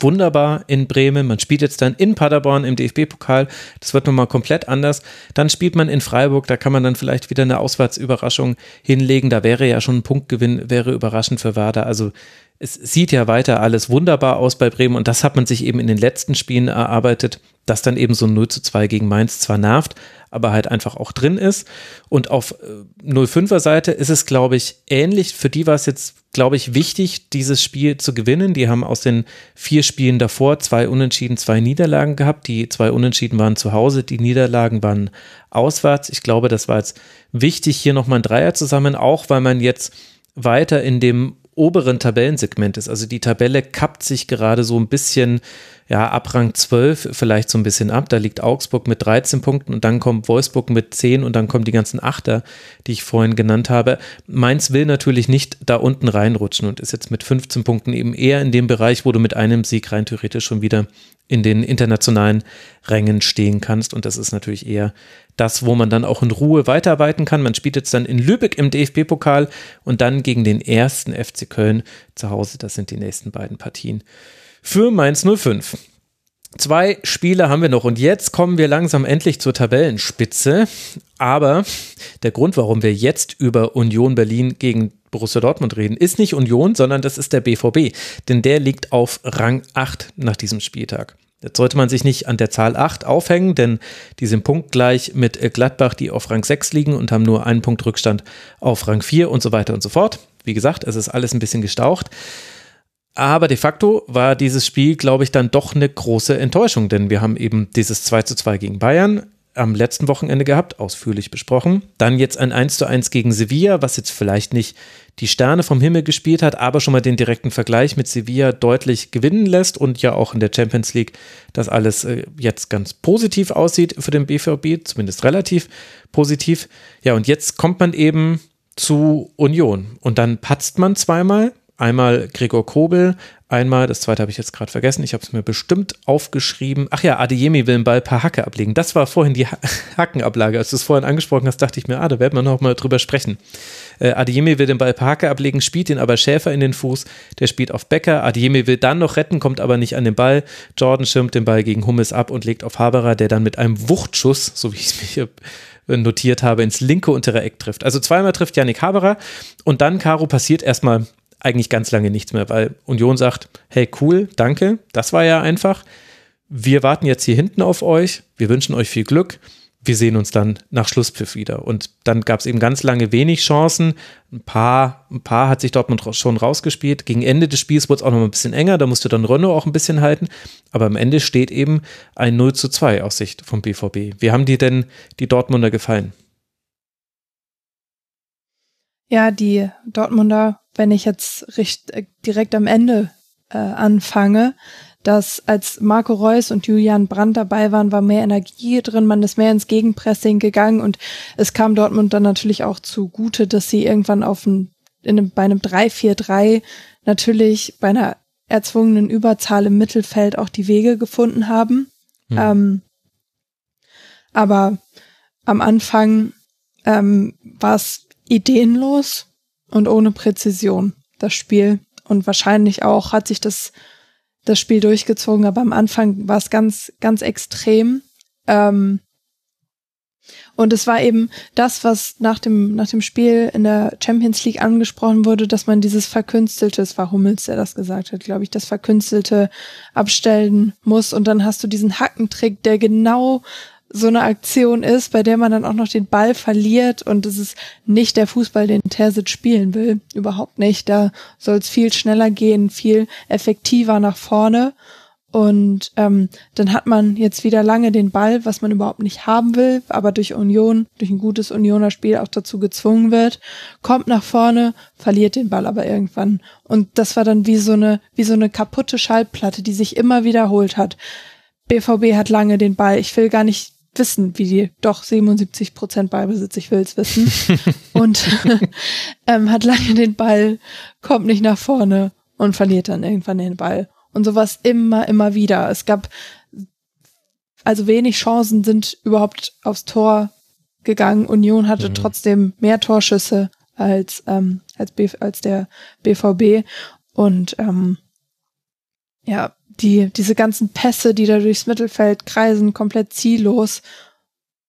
wunderbar in Bremen. Man spielt jetzt dann in Paderborn im DFB-Pokal. Das wird nochmal komplett anders. Dann spielt man in Freiburg. Da kann man dann vielleicht wieder eine Auswärtsüberraschung hinlegen. Da wäre ja schon ein Punktgewinn, wäre überraschend für Werder. Also es sieht ja weiter alles wunderbar aus bei Bremen und das hat man sich eben in den letzten Spielen erarbeitet, dass dann eben so ein 0 zu 2 gegen Mainz zwar nervt, aber halt einfach auch drin ist. Und auf 05er äh, Seite ist es, glaube ich, ähnlich. Für die war es jetzt, glaube ich, wichtig, dieses Spiel zu gewinnen. Die haben aus den vier Spielen davor zwei Unentschieden, zwei Niederlagen gehabt. Die zwei Unentschieden waren zu Hause, die Niederlagen waren auswärts. Ich glaube, das war jetzt wichtig, hier nochmal ein Dreier zusammen, auch weil man jetzt weiter in dem oberen Tabellensegment ist. Also die Tabelle kappt sich gerade so ein bisschen, ja, ab Rang 12 vielleicht so ein bisschen ab. Da liegt Augsburg mit 13 Punkten und dann kommt Wolfsburg mit 10 und dann kommen die ganzen Achter, die ich vorhin genannt habe. Mainz will natürlich nicht da unten reinrutschen und ist jetzt mit 15 Punkten eben eher in dem Bereich, wo du mit einem Sieg rein theoretisch schon wieder in den internationalen Rängen stehen kannst. Und das ist natürlich eher das, wo man dann auch in Ruhe weiterarbeiten kann. Man spielt jetzt dann in Lübeck im DFB-Pokal und dann gegen den ersten FC Köln zu Hause. Das sind die nächsten beiden Partien für Mainz 05. Zwei Spiele haben wir noch und jetzt kommen wir langsam endlich zur Tabellenspitze. Aber der Grund, warum wir jetzt über Union Berlin gegen Borussia Dortmund reden, ist nicht Union, sondern das ist der BVB. Denn der liegt auf Rang 8 nach diesem Spieltag. Jetzt sollte man sich nicht an der Zahl 8 aufhängen, denn die sind punktgleich mit Gladbach, die auf Rang 6 liegen und haben nur einen Punkt Rückstand auf Rang 4 und so weiter und so fort. Wie gesagt, es ist alles ein bisschen gestaucht. Aber de facto war dieses Spiel, glaube ich, dann doch eine große Enttäuschung, denn wir haben eben dieses 2 zu 2 gegen Bayern am letzten Wochenende gehabt, ausführlich besprochen. Dann jetzt ein 1 zu 1 gegen Sevilla, was jetzt vielleicht nicht die Sterne vom Himmel gespielt hat, aber schon mal den direkten Vergleich mit Sevilla deutlich gewinnen lässt und ja auch in der Champions League das alles äh, jetzt ganz positiv aussieht für den BVB, zumindest relativ positiv. Ja, und jetzt kommt man eben zu Union und dann patzt man zweimal Einmal Gregor Kobel, einmal, das zweite habe ich jetzt gerade vergessen, ich habe es mir bestimmt aufgeschrieben. Ach ja, Adeyemi will den Ball per Hacke ablegen. Das war vorhin die Hackenablage. Als du es vorhin angesprochen hast, dachte ich mir, ah, da werden wir noch mal drüber sprechen. Äh, Adeyemi will den Ball per Hacke ablegen, spielt ihn aber Schäfer in den Fuß. Der spielt auf Becker. Adeyemi will dann noch retten, kommt aber nicht an den Ball. Jordan schirmt den Ball gegen Hummes ab und legt auf Haberer, der dann mit einem Wuchtschuss, so wie ich es mir hier notiert habe, ins linke untere Eck trifft. Also zweimal trifft Yannick Haberer und dann, Caro, passiert erstmal eigentlich ganz lange nichts mehr, weil Union sagt, hey cool, danke, das war ja einfach. Wir warten jetzt hier hinten auf euch, wir wünschen euch viel Glück. Wir sehen uns dann nach Schlusspfiff wieder. Und dann gab es eben ganz lange wenig Chancen. Ein paar, ein paar hat sich Dortmund schon rausgespielt. Gegen Ende des Spiels wurde es auch noch ein bisschen enger. Da musste dann Renault auch ein bisschen halten. Aber am Ende steht eben ein 0 zu 2 aus Sicht vom BVB. Wie haben die denn die Dortmunder gefallen? Ja, die Dortmunder wenn ich jetzt recht, äh, direkt am Ende äh, anfange, dass als Marco Reus und Julian Brandt dabei waren, war mehr Energie drin, man ist mehr ins Gegenpressing gegangen und es kam Dortmund dann natürlich auch zugute, dass sie irgendwann auf ein, in einem, bei einem 3-4-3 natürlich bei einer erzwungenen Überzahl im Mittelfeld auch die Wege gefunden haben. Mhm. Ähm, aber am Anfang ähm, war es ideenlos und ohne Präzision, das Spiel. Und wahrscheinlich auch hat sich das, das Spiel durchgezogen, aber am Anfang war es ganz, ganz extrem. Ähm, und es war eben das, was nach dem, nach dem Spiel in der Champions League angesprochen wurde, dass man dieses Verkünstelte, es war Hummels, der das gesagt hat, glaube ich, das Verkünstelte abstellen muss. Und dann hast du diesen Hackentrick, der genau so eine Aktion ist, bei der man dann auch noch den Ball verliert und es ist nicht der Fußball, den Terzic spielen will. Überhaupt nicht. Da soll es viel schneller gehen, viel effektiver nach vorne. Und ähm, dann hat man jetzt wieder lange den Ball, was man überhaupt nicht haben will, aber durch Union, durch ein gutes Unioner Spiel auch dazu gezwungen wird, kommt nach vorne, verliert den Ball aber irgendwann. Und das war dann wie so eine, wie so eine kaputte Schallplatte, die sich immer wiederholt hat. BVB hat lange den Ball. Ich will gar nicht wissen, wie die doch 77 Prozent Ballbesitz, ich will es wissen. und ähm, hat lange den Ball, kommt nicht nach vorne und verliert dann irgendwann den Ball. Und sowas immer, immer wieder. Es gab also wenig Chancen sind überhaupt aufs Tor gegangen. Union hatte mhm. trotzdem mehr Torschüsse als ähm, als, B, als der BVB und ähm, ja die, diese ganzen Pässe, die da durchs Mittelfeld kreisen, komplett ziellos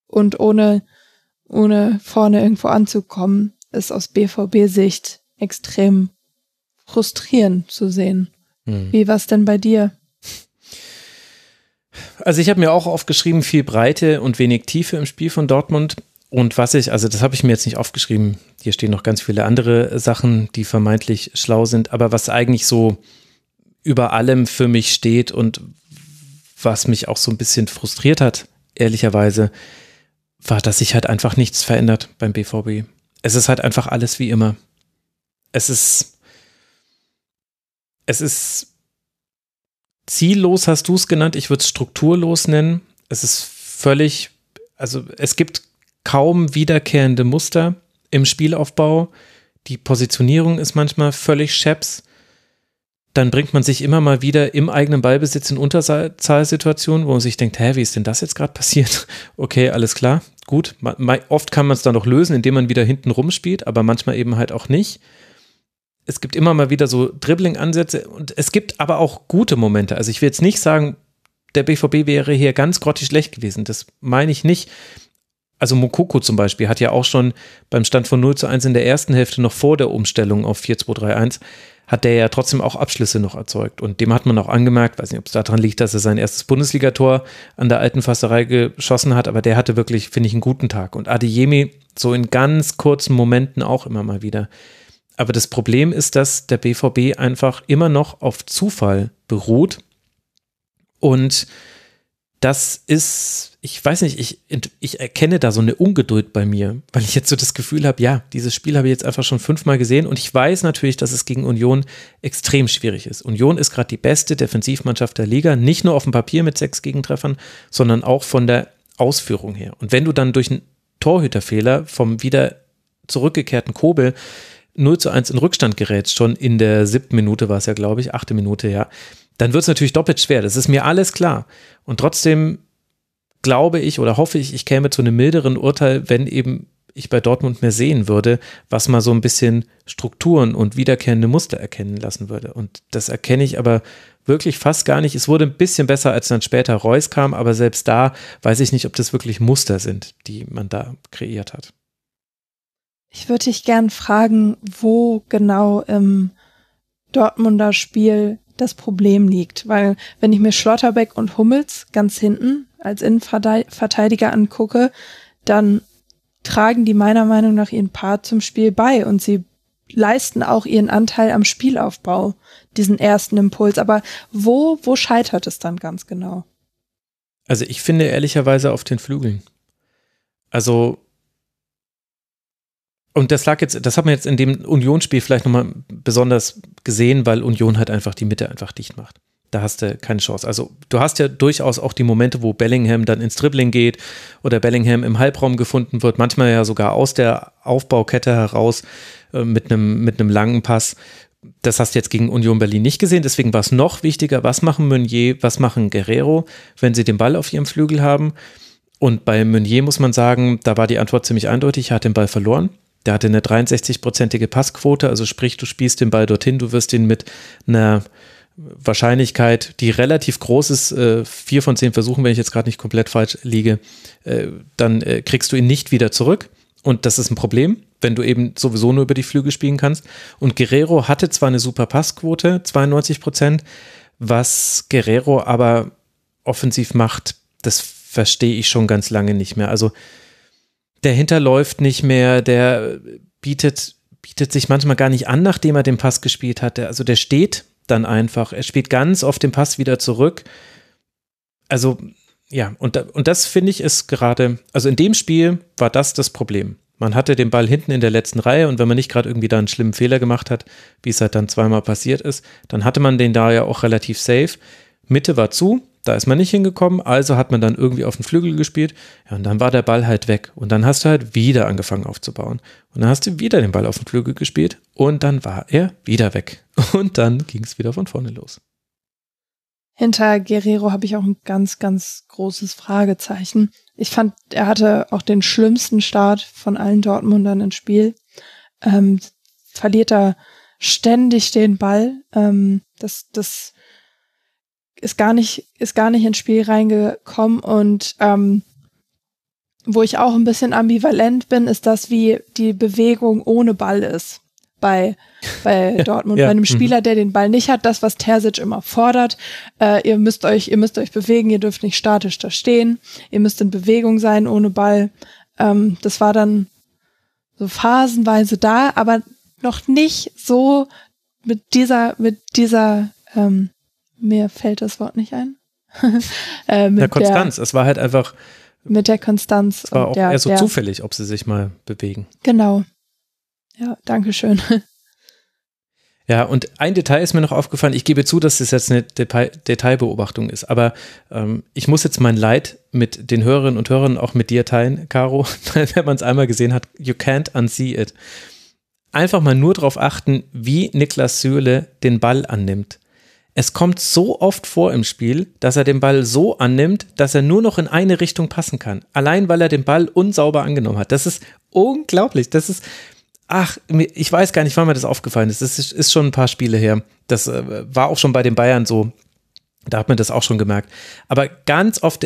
und ohne, ohne vorne irgendwo anzukommen, ist aus BVB-Sicht extrem frustrierend zu sehen. Hm. Wie war es denn bei dir? Also ich habe mir auch aufgeschrieben, viel Breite und wenig Tiefe im Spiel von Dortmund. Und was ich, also das habe ich mir jetzt nicht aufgeschrieben, hier stehen noch ganz viele andere Sachen, die vermeintlich schlau sind, aber was eigentlich so über allem für mich steht und was mich auch so ein bisschen frustriert hat, ehrlicherweise, war, dass sich halt einfach nichts verändert beim BVB. Es ist halt einfach alles wie immer. Es ist, es ist ziellos, hast du es genannt. Ich würde es strukturlos nennen. Es ist völlig, also es gibt kaum wiederkehrende Muster im Spielaufbau. Die Positionierung ist manchmal völlig scheps dann bringt man sich immer mal wieder im eigenen Ballbesitz in Unterzahlsituationen, wo man sich denkt, hä, wie ist denn das jetzt gerade passiert? Okay, alles klar, gut. Oft kann man es dann noch lösen, indem man wieder hinten rumspielt, aber manchmal eben halt auch nicht. Es gibt immer mal wieder so Dribbling-Ansätze und es gibt aber auch gute Momente. Also ich will jetzt nicht sagen, der BVB wäre hier ganz grottig schlecht gewesen. Das meine ich nicht. Also Mokoko zum Beispiel hat ja auch schon beim Stand von 0 zu 1 in der ersten Hälfte noch vor der Umstellung auf 4-2-3-1 hat der ja trotzdem auch Abschlüsse noch erzeugt. Und dem hat man auch angemerkt, weiß nicht, ob es daran liegt, dass er sein erstes Bundesligator an der alten Fasserei geschossen hat, aber der hatte wirklich, finde ich, einen guten Tag. Und Adeyemi so in ganz kurzen Momenten auch immer mal wieder. Aber das Problem ist, dass der BVB einfach immer noch auf Zufall beruht und das ist, ich weiß nicht, ich, ich erkenne da so eine Ungeduld bei mir, weil ich jetzt so das Gefühl habe, ja, dieses Spiel habe ich jetzt einfach schon fünfmal gesehen und ich weiß natürlich, dass es gegen Union extrem schwierig ist. Union ist gerade die beste Defensivmannschaft der Liga, nicht nur auf dem Papier mit sechs Gegentreffern, sondern auch von der Ausführung her. Und wenn du dann durch einen Torhüterfehler vom wieder zurückgekehrten Kobel 0 zu 1 in Rückstand gerätst, schon in der siebten Minute war es ja, glaube ich, achte Minute, ja, dann wird es natürlich doppelt schwer. Das ist mir alles klar. Und trotzdem glaube ich oder hoffe ich, ich käme zu einem milderen Urteil, wenn eben ich bei Dortmund mehr sehen würde, was mal so ein bisschen Strukturen und wiederkehrende Muster erkennen lassen würde. Und das erkenne ich aber wirklich fast gar nicht. Es wurde ein bisschen besser, als dann später Reus kam, aber selbst da weiß ich nicht, ob das wirklich Muster sind, die man da kreiert hat. Ich würde dich gern fragen, wo genau im Dortmunder Spiel das Problem liegt. Weil wenn ich mir Schlotterbeck und Hummels ganz hinten als Innenverteidiger angucke, dann tragen die meiner Meinung nach ihren Part zum Spiel bei und sie leisten auch ihren Anteil am Spielaufbau, diesen ersten Impuls. Aber wo, wo scheitert es dann ganz genau? Also ich finde ehrlicherweise auf den Flügeln. Also und das lag jetzt, das hat man jetzt in dem Unionsspiel vielleicht nochmal besonders gesehen, weil Union halt einfach die Mitte einfach dicht macht. Da hast du keine Chance. Also du hast ja durchaus auch die Momente, wo Bellingham dann ins Dribbling geht oder Bellingham im Halbraum gefunden wird, manchmal ja sogar aus der Aufbaukette heraus äh, mit einem mit einem langen Pass. Das hast du jetzt gegen Union Berlin nicht gesehen, deswegen war es noch wichtiger, was machen Meunier, was machen Guerrero, wenn sie den Ball auf ihrem Flügel haben. Und bei Meunier muss man sagen, da war die Antwort ziemlich eindeutig, er hat den Ball verloren der hatte eine 63-prozentige Passquote, also sprich, du spielst den Ball dorthin, du wirst ihn mit einer Wahrscheinlichkeit, die relativ groß ist, äh, vier von zehn Versuchen, wenn ich jetzt gerade nicht komplett falsch liege, äh, dann äh, kriegst du ihn nicht wieder zurück. Und das ist ein Problem, wenn du eben sowieso nur über die Flügel spielen kannst. Und Guerrero hatte zwar eine super Passquote, 92 Prozent, was Guerrero aber offensiv macht, das verstehe ich schon ganz lange nicht mehr. Also der hinterläuft nicht mehr, der bietet, bietet sich manchmal gar nicht an, nachdem er den Pass gespielt hat. Also der steht dann einfach. Er spielt ganz oft den Pass wieder zurück. Also ja, und, und das finde ich ist gerade, also in dem Spiel war das das Problem. Man hatte den Ball hinten in der letzten Reihe und wenn man nicht gerade irgendwie da einen schlimmen Fehler gemacht hat, wie es halt dann zweimal passiert ist, dann hatte man den da ja auch relativ safe. Mitte war zu, da ist man nicht hingekommen, also hat man dann irgendwie auf den Flügel gespielt. Ja, und dann war der Ball halt weg. Und dann hast du halt wieder angefangen aufzubauen. Und dann hast du wieder den Ball auf den Flügel gespielt und dann war er wieder weg. Und dann ging es wieder von vorne los. Hinter Guerrero habe ich auch ein ganz, ganz großes Fragezeichen. Ich fand, er hatte auch den schlimmsten Start von allen Dortmundern ins Spiel. Ähm, verliert er ständig den Ball. Ähm, das, das ist gar nicht, ist gar nicht ins Spiel reingekommen und ähm, wo ich auch ein bisschen ambivalent bin, ist das, wie die Bewegung ohne Ball ist bei, bei Dortmund, ja. bei einem mhm. Spieler, der den Ball nicht hat, das, was Terzic immer fordert. Äh, ihr müsst euch, ihr müsst euch bewegen, ihr dürft nicht statisch da stehen, ihr müsst in Bewegung sein ohne Ball. Ähm, das war dann so phasenweise da, aber noch nicht so mit dieser, mit dieser, ähm, mir fällt das Wort nicht ein. äh, mit der Konstanz, der, es war halt einfach. Mit der Konstanz. Es war auch der, eher so der, zufällig, ob sie sich mal bewegen. Genau. Ja, danke schön. Ja, und ein Detail ist mir noch aufgefallen. Ich gebe zu, dass das jetzt eine Detail Detailbeobachtung ist, aber ähm, ich muss jetzt mein Leid mit den Hörerinnen und Hörern auch mit dir teilen, Caro, wenn man es einmal gesehen hat. You can't unsee it. Einfach mal nur darauf achten, wie Niklas Süle den Ball annimmt. Es kommt so oft vor im Spiel, dass er den Ball so annimmt, dass er nur noch in eine Richtung passen kann. Allein weil er den Ball unsauber angenommen hat. Das ist unglaublich. Das ist, Ach, ich weiß gar nicht, wann mir das aufgefallen ist. Das ist, ist schon ein paar Spiele her. Das äh, war auch schon bei den Bayern so. Da hat man das auch schon gemerkt. Aber ganz oft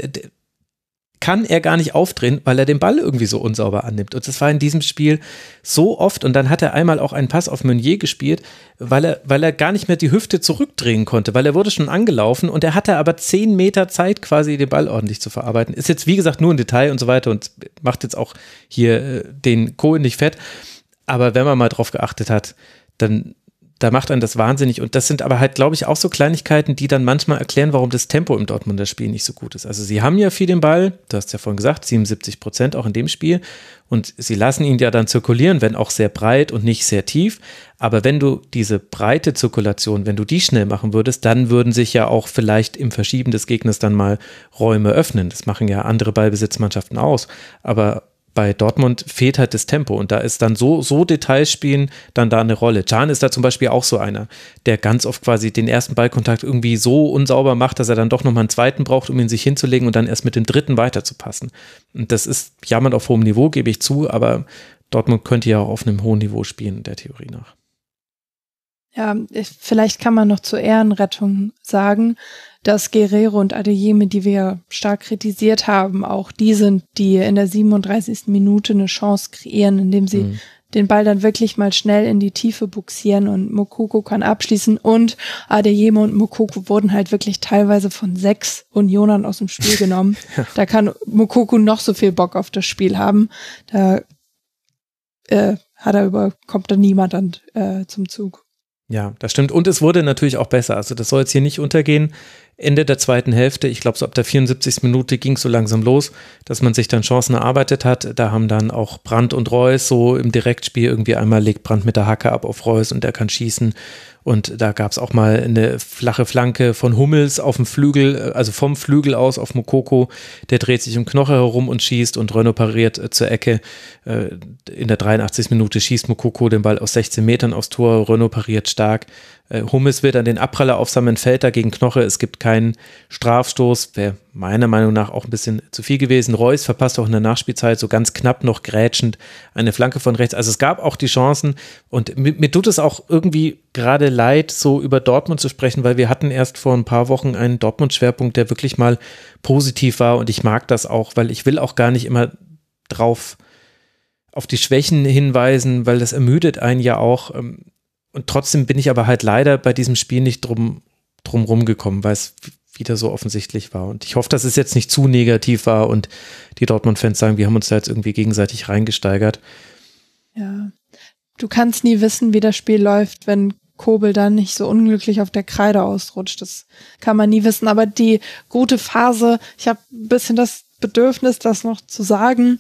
kann er gar nicht aufdrehen, weil er den Ball irgendwie so unsauber annimmt. Und das war in diesem Spiel so oft. Und dann hat er einmal auch einen Pass auf Meunier gespielt, weil er, weil er gar nicht mehr die Hüfte zurückdrehen konnte, weil er wurde schon angelaufen und er hatte aber zehn Meter Zeit, quasi den Ball ordentlich zu verarbeiten. Ist jetzt, wie gesagt, nur ein Detail und so weiter und macht jetzt auch hier äh, den Kohlen nicht fett. Aber wenn man mal drauf geachtet hat, dann da macht einen das wahnsinnig. Und das sind aber halt, glaube ich, auch so Kleinigkeiten, die dann manchmal erklären, warum das Tempo im Dortmunder Spiel nicht so gut ist. Also sie haben ja viel den Ball, du hast ja vorhin gesagt, 77 Prozent auch in dem Spiel. Und sie lassen ihn ja dann zirkulieren, wenn auch sehr breit und nicht sehr tief. Aber wenn du diese breite Zirkulation, wenn du die schnell machen würdest, dann würden sich ja auch vielleicht im Verschieben des Gegners dann mal Räume öffnen. Das machen ja andere Ballbesitzmannschaften aus. Aber bei Dortmund fehlt halt das Tempo und da ist dann so, so Details spielen dann da eine Rolle. Can ist da zum Beispiel auch so einer, der ganz oft quasi den ersten Ballkontakt irgendwie so unsauber macht, dass er dann doch nochmal einen zweiten braucht, um ihn sich hinzulegen und dann erst mit dem dritten weiterzupassen. Und das ist jammern auf hohem Niveau, gebe ich zu, aber Dortmund könnte ja auch auf einem hohen Niveau spielen, der Theorie nach. Ja, vielleicht kann man noch zur Ehrenrettung sagen, dass Guerrero und Adeyemi, die wir stark kritisiert haben, auch die sind, die in der 37. Minute eine Chance kreieren, indem sie mhm. den Ball dann wirklich mal schnell in die Tiefe buxieren und Mokoko kann abschließen und Adeyemi und Mokoko wurden halt wirklich teilweise von sechs Unionern aus dem Spiel genommen. ja. Da kann Mokoko noch so viel Bock auf das Spiel haben. Da äh, hat er über, kommt dann niemand dann äh, zum Zug. Ja, das stimmt. Und es wurde natürlich auch besser. Also das soll jetzt hier nicht untergehen. Ende der zweiten Hälfte, ich glaube so ab der 74. Minute ging es so langsam los, dass man sich dann Chancen erarbeitet hat. Da haben dann auch Brandt und Reus so im Direktspiel irgendwie einmal legt Brandt mit der Hacke ab auf Reus und der kann schießen. Und da gab es auch mal eine flache Flanke von Hummels auf dem Flügel, also vom Flügel aus auf Mokoko. Der dreht sich um Knoche herum und schießt und Renault pariert äh, zur Ecke. Äh, in der 83. Minute schießt Mokoko den Ball aus 16 Metern aufs Tor. Renault pariert stark. Äh, Hummels wird an den Abpraller aufsammeln, fällt dagegen Knoche. Es gibt keinen Strafstoß. Wäre meiner Meinung nach auch ein bisschen zu viel gewesen. Reus verpasst auch in der Nachspielzeit so ganz knapp noch grätschend eine Flanke von rechts. Also es gab auch die Chancen und mir, mir tut es auch irgendwie gerade leid, so über Dortmund zu sprechen, weil wir hatten erst vor ein paar Wochen einen Dortmund-Schwerpunkt, der wirklich mal positiv war und ich mag das auch, weil ich will auch gar nicht immer drauf auf die Schwächen hinweisen, weil das ermüdet einen ja auch. Und trotzdem bin ich aber halt leider bei diesem Spiel nicht drum, drum rumgekommen, weil es, wieder so offensichtlich war. Und ich hoffe, dass es jetzt nicht zu negativ war und die Dortmund-Fans sagen, wir haben uns da jetzt irgendwie gegenseitig reingesteigert. Ja, du kannst nie wissen, wie das Spiel läuft, wenn Kobel dann nicht so unglücklich auf der Kreide ausrutscht. Das kann man nie wissen. Aber die gute Phase, ich habe ein bisschen das Bedürfnis, das noch zu sagen.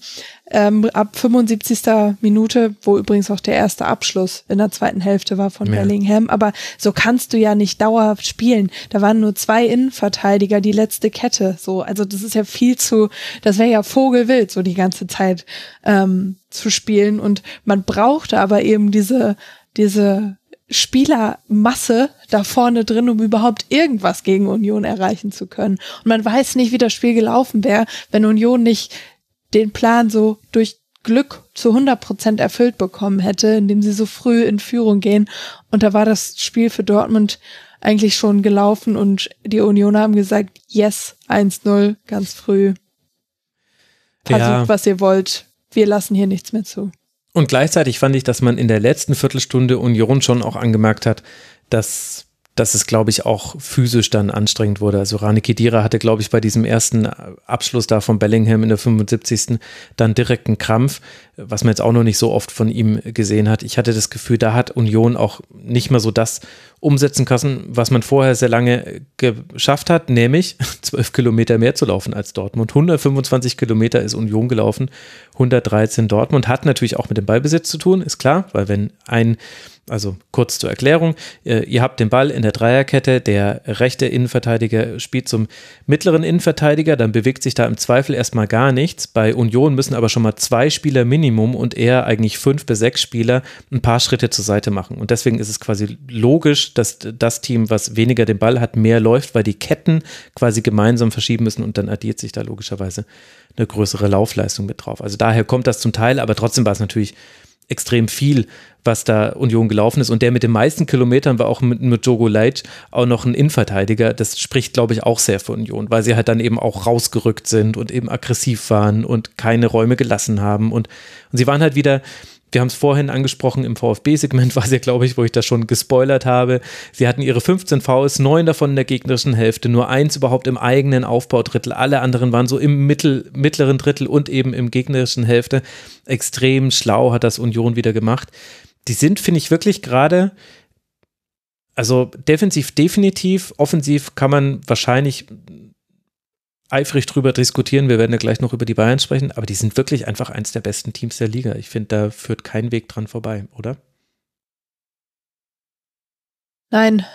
Ähm, ab 75. Minute, wo übrigens auch der erste Abschluss in der zweiten Hälfte war von ja. Bellingham, aber so kannst du ja nicht dauerhaft spielen. Da waren nur zwei Innenverteidiger, die letzte Kette. So, also das ist ja viel zu, das wäre ja Vogelwild, so die ganze Zeit ähm, zu spielen. Und man brauchte aber eben diese, diese Spielermasse da vorne drin, um überhaupt irgendwas gegen Union erreichen zu können. Und man weiß nicht, wie das Spiel gelaufen wäre, wenn Union nicht den Plan so durch Glück zu 100 Prozent erfüllt bekommen hätte, indem sie so früh in Führung gehen. Und da war das Spiel für Dortmund eigentlich schon gelaufen und die Union haben gesagt, yes, 1-0, ganz früh. Versucht, ja. was ihr wollt. Wir lassen hier nichts mehr zu. Und gleichzeitig fand ich, dass man in der letzten Viertelstunde Union schon auch angemerkt hat, dass dass es, glaube ich, auch physisch dann anstrengend wurde. Also Rani Kedira hatte, glaube ich, bei diesem ersten Abschluss da von Bellingham in der 75. dann direkt einen Krampf, was man jetzt auch noch nicht so oft von ihm gesehen hat. Ich hatte das Gefühl, da hat Union auch nicht mehr so das umsetzen können, was man vorher sehr lange geschafft hat, nämlich zwölf Kilometer mehr zu laufen als Dortmund. 125 Kilometer ist Union gelaufen, 113 Dortmund. Hat natürlich auch mit dem Ballbesitz zu tun, ist klar, weil wenn ein also kurz zur Erklärung, äh, ihr habt den Ball in der Dreierkette, der rechte Innenverteidiger spielt zum mittleren Innenverteidiger, dann bewegt sich da im Zweifel erstmal gar nichts. Bei Union müssen aber schon mal zwei Spieler Minimum und eher eigentlich fünf bis sechs Spieler ein paar Schritte zur Seite machen. Und deswegen ist es quasi logisch, dass das Team, was weniger den Ball hat, mehr läuft, weil die Ketten quasi gemeinsam verschieben müssen und dann addiert sich da logischerweise eine größere Laufleistung mit drauf. Also daher kommt das zum Teil, aber trotzdem war es natürlich extrem viel, was da Union gelaufen ist. Und der mit den meisten Kilometern war auch mit, mit Jogo Leitch auch noch ein Innenverteidiger. Das spricht, glaube ich, auch sehr für Union, weil sie halt dann eben auch rausgerückt sind und eben aggressiv waren und keine Räume gelassen haben. Und, und sie waren halt wieder wir haben es vorhin angesprochen, im VfB-Segment war es ja, glaube ich, wo ich das schon gespoilert habe. Sie hatten ihre 15 Vs, neun davon in der gegnerischen Hälfte, nur eins überhaupt im eigenen Aufbaudrittel. Alle anderen waren so im Mittel, mittleren Drittel und eben im gegnerischen Hälfte. Extrem schlau hat das Union wieder gemacht. Die sind, finde ich, wirklich gerade, also defensiv definitiv, offensiv kann man wahrscheinlich eifrig drüber diskutieren. Wir werden ja gleich noch über die Bayern sprechen, aber die sind wirklich einfach eins der besten Teams der Liga. Ich finde, da führt kein Weg dran vorbei, oder? Nein,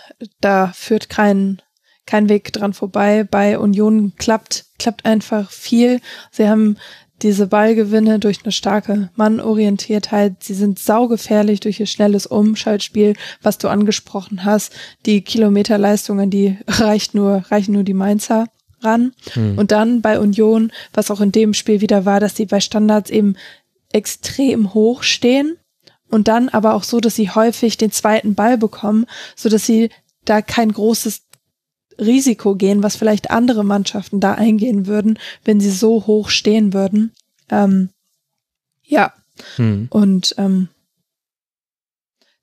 da führt kein, kein Weg dran vorbei. Bei Union klappt, klappt einfach viel. Sie haben diese Ballgewinne durch eine starke Mannorientiertheit. Sie sind saugefährlich durch ihr schnelles Umschaltspiel, was du angesprochen hast. Die Kilometerleistungen, die reicht nur, reichen nur die Mainzer ran. Hm. Und dann bei Union, was auch in dem Spiel wieder war, dass sie bei Standards eben extrem hoch stehen und dann aber auch so, dass sie häufig den zweiten Ball bekommen, so dass sie da kein großes Risiko gehen, was vielleicht andere Mannschaften da eingehen würden, wenn sie so hoch stehen würden. Ähm, ja. Hm. Und ähm,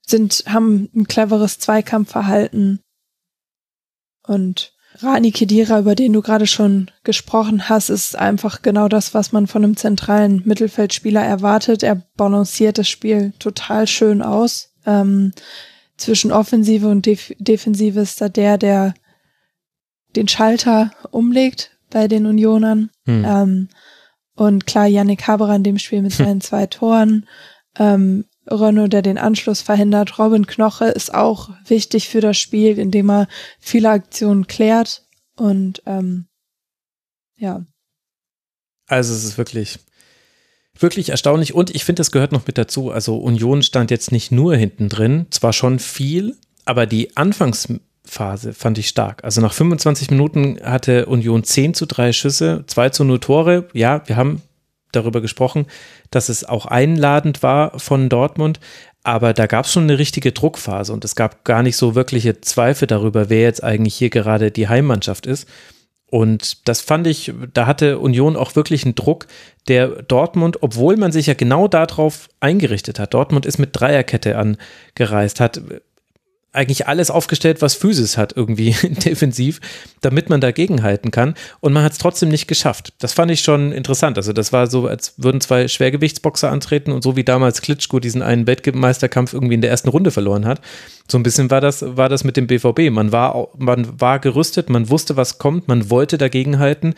sind, haben ein cleveres Zweikampfverhalten und Rani Kedira, über den du gerade schon gesprochen hast, ist einfach genau das, was man von einem zentralen Mittelfeldspieler erwartet. Er balanciert das Spiel total schön aus. Ähm, zwischen Offensive und Def Defensive ist da der, der den Schalter umlegt bei den Unionern. Hm. Ähm, und klar, Yannick Haberer in dem Spiel mit seinen zwei Toren. Ähm, Renault, der den Anschluss verhindert. Robin Knoche ist auch wichtig für das Spiel, indem er viele Aktionen klärt. Und ähm, ja. Also es ist wirklich, wirklich erstaunlich. Und ich finde, es gehört noch mit dazu. Also Union stand jetzt nicht nur hinten drin, zwar schon viel, aber die Anfangsphase fand ich stark. Also nach 25 Minuten hatte Union 10 zu 3 Schüsse, 2 zu 0 Tore. Ja, wir haben darüber gesprochen, dass es auch einladend war von Dortmund. Aber da gab es schon eine richtige Druckphase und es gab gar nicht so wirkliche Zweifel darüber, wer jetzt eigentlich hier gerade die Heimmannschaft ist. Und das fand ich, da hatte Union auch wirklich einen Druck, der Dortmund, obwohl man sich ja genau darauf eingerichtet hat, Dortmund ist mit Dreierkette angereist, hat eigentlich alles aufgestellt, was Physis hat, irgendwie defensiv, damit man dagegen halten kann. Und man hat es trotzdem nicht geschafft. Das fand ich schon interessant. Also, das war so, als würden zwei Schwergewichtsboxer antreten und so wie damals Klitschko diesen einen Weltmeisterkampf irgendwie in der ersten Runde verloren hat. So ein bisschen war das, war das mit dem BVB. Man war, man war gerüstet, man wusste, was kommt, man wollte dagegen halten.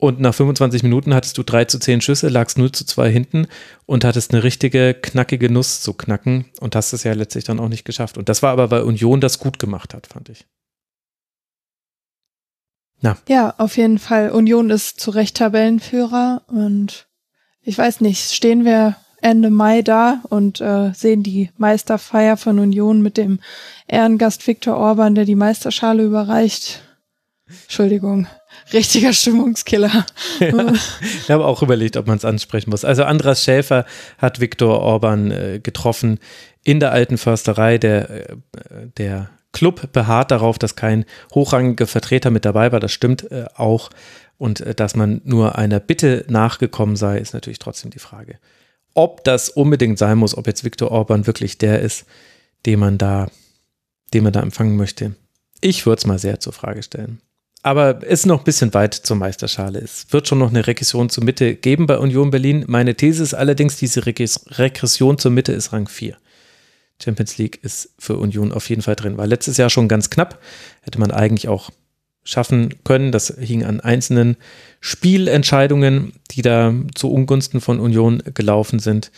Und nach 25 Minuten hattest du 3 zu 10 Schüsse, lagst 0 zu 2 hinten und hattest eine richtige knackige Nuss zu knacken und hast es ja letztlich dann auch nicht geschafft. Und das war aber, weil Union das gut gemacht hat, fand ich. Na. Ja, auf jeden Fall. Union ist zu Recht Tabellenführer und ich weiß nicht, stehen wir Ende Mai da und äh, sehen die Meisterfeier von Union mit dem Ehrengast Viktor Orban, der die Meisterschale überreicht. Entschuldigung richtiger Stimmungskiller. Ja, ich habe auch überlegt, ob man es ansprechen muss. Also Andras Schäfer hat Viktor Orban äh, getroffen in der alten Försterei. Der, äh, der Club beharrt darauf, dass kein hochrangiger Vertreter mit dabei war. Das stimmt äh, auch. Und dass man nur einer Bitte nachgekommen sei, ist natürlich trotzdem die Frage. Ob das unbedingt sein muss, ob jetzt Viktor Orban wirklich der ist, den man da, den man da empfangen möchte. Ich würde es mal sehr zur Frage stellen aber ist noch ein bisschen weit zur Meisterschale. Es wird schon noch eine Regression zur Mitte geben bei Union Berlin. Meine These ist allerdings, diese Regression zur Mitte ist Rang 4. Champions League ist für Union auf jeden Fall drin. War letztes Jahr schon ganz knapp. Hätte man eigentlich auch schaffen können. Das hing an einzelnen Spielentscheidungen, die da zu Ungunsten von Union gelaufen sind.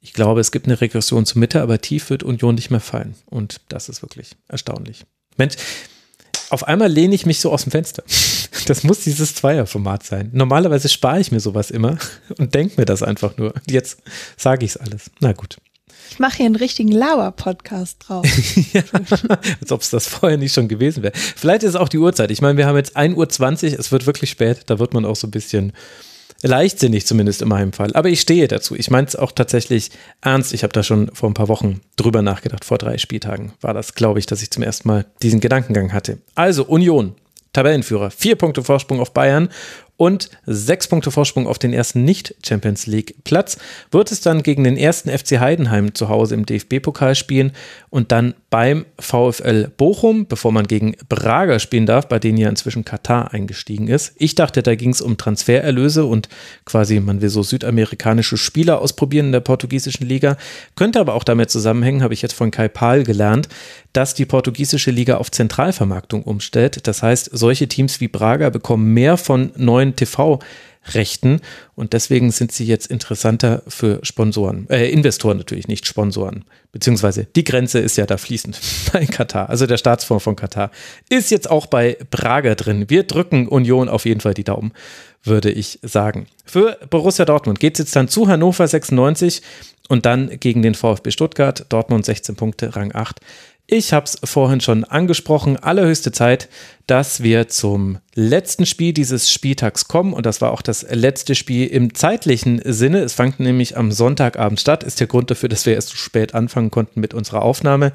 Ich glaube, es gibt eine Regression zur Mitte, aber tief wird Union nicht mehr fallen. Und das ist wirklich erstaunlich. Mensch, auf einmal lehne ich mich so aus dem Fenster. Das muss dieses Zweierformat sein. Normalerweise spare ich mir sowas immer und denke mir das einfach nur. Jetzt sage ich es alles. Na gut. Ich mache hier einen richtigen Lauer-Podcast drauf. ja, als ob es das vorher nicht schon gewesen wäre. Vielleicht ist es auch die Uhrzeit. Ich meine, wir haben jetzt 1.20 Uhr, es wird wirklich spät. Da wird man auch so ein bisschen leichtsinnig zumindest in meinem Fall. Aber ich stehe dazu. Ich meine es auch tatsächlich ernst. Ich habe da schon vor ein paar Wochen drüber nachgedacht. Vor drei Spieltagen war das, glaube ich, dass ich zum ersten Mal diesen Gedankengang hatte. Also Union, Tabellenführer, vier Punkte Vorsprung auf Bayern und sechs Punkte Vorsprung auf den ersten Nicht-Champions League-Platz, wird es dann gegen den ersten FC Heidenheim zu Hause im DFB-Pokal spielen und dann beim VfL Bochum, bevor man gegen Braga spielen darf, bei denen ja inzwischen Katar eingestiegen ist. Ich dachte, da ging es um Transfererlöse und quasi, man will so südamerikanische Spieler ausprobieren in der portugiesischen Liga. Könnte aber auch damit zusammenhängen, habe ich jetzt von Kai Pahl gelernt, dass die portugiesische Liga auf Zentralvermarktung umstellt. Das heißt, solche Teams wie Braga bekommen mehr von neuen TV-Rechten und deswegen sind sie jetzt interessanter für Sponsoren, äh, Investoren natürlich, nicht Sponsoren. Beziehungsweise die Grenze ist ja da fließend bei Katar. Also der Staatsfonds von Katar ist jetzt auch bei Braga drin. Wir drücken Union auf jeden Fall die Daumen, würde ich sagen. Für Borussia Dortmund geht es jetzt dann zu Hannover 96 und dann gegen den VfB Stuttgart. Dortmund 16 Punkte, Rang 8. Ich habe es vorhin schon angesprochen, allerhöchste Zeit, dass wir zum letzten Spiel dieses Spieltags kommen und das war auch das letzte Spiel im zeitlichen Sinne. Es fand nämlich am Sonntagabend statt, ist der Grund dafür, dass wir erst so spät anfangen konnten mit unserer Aufnahme.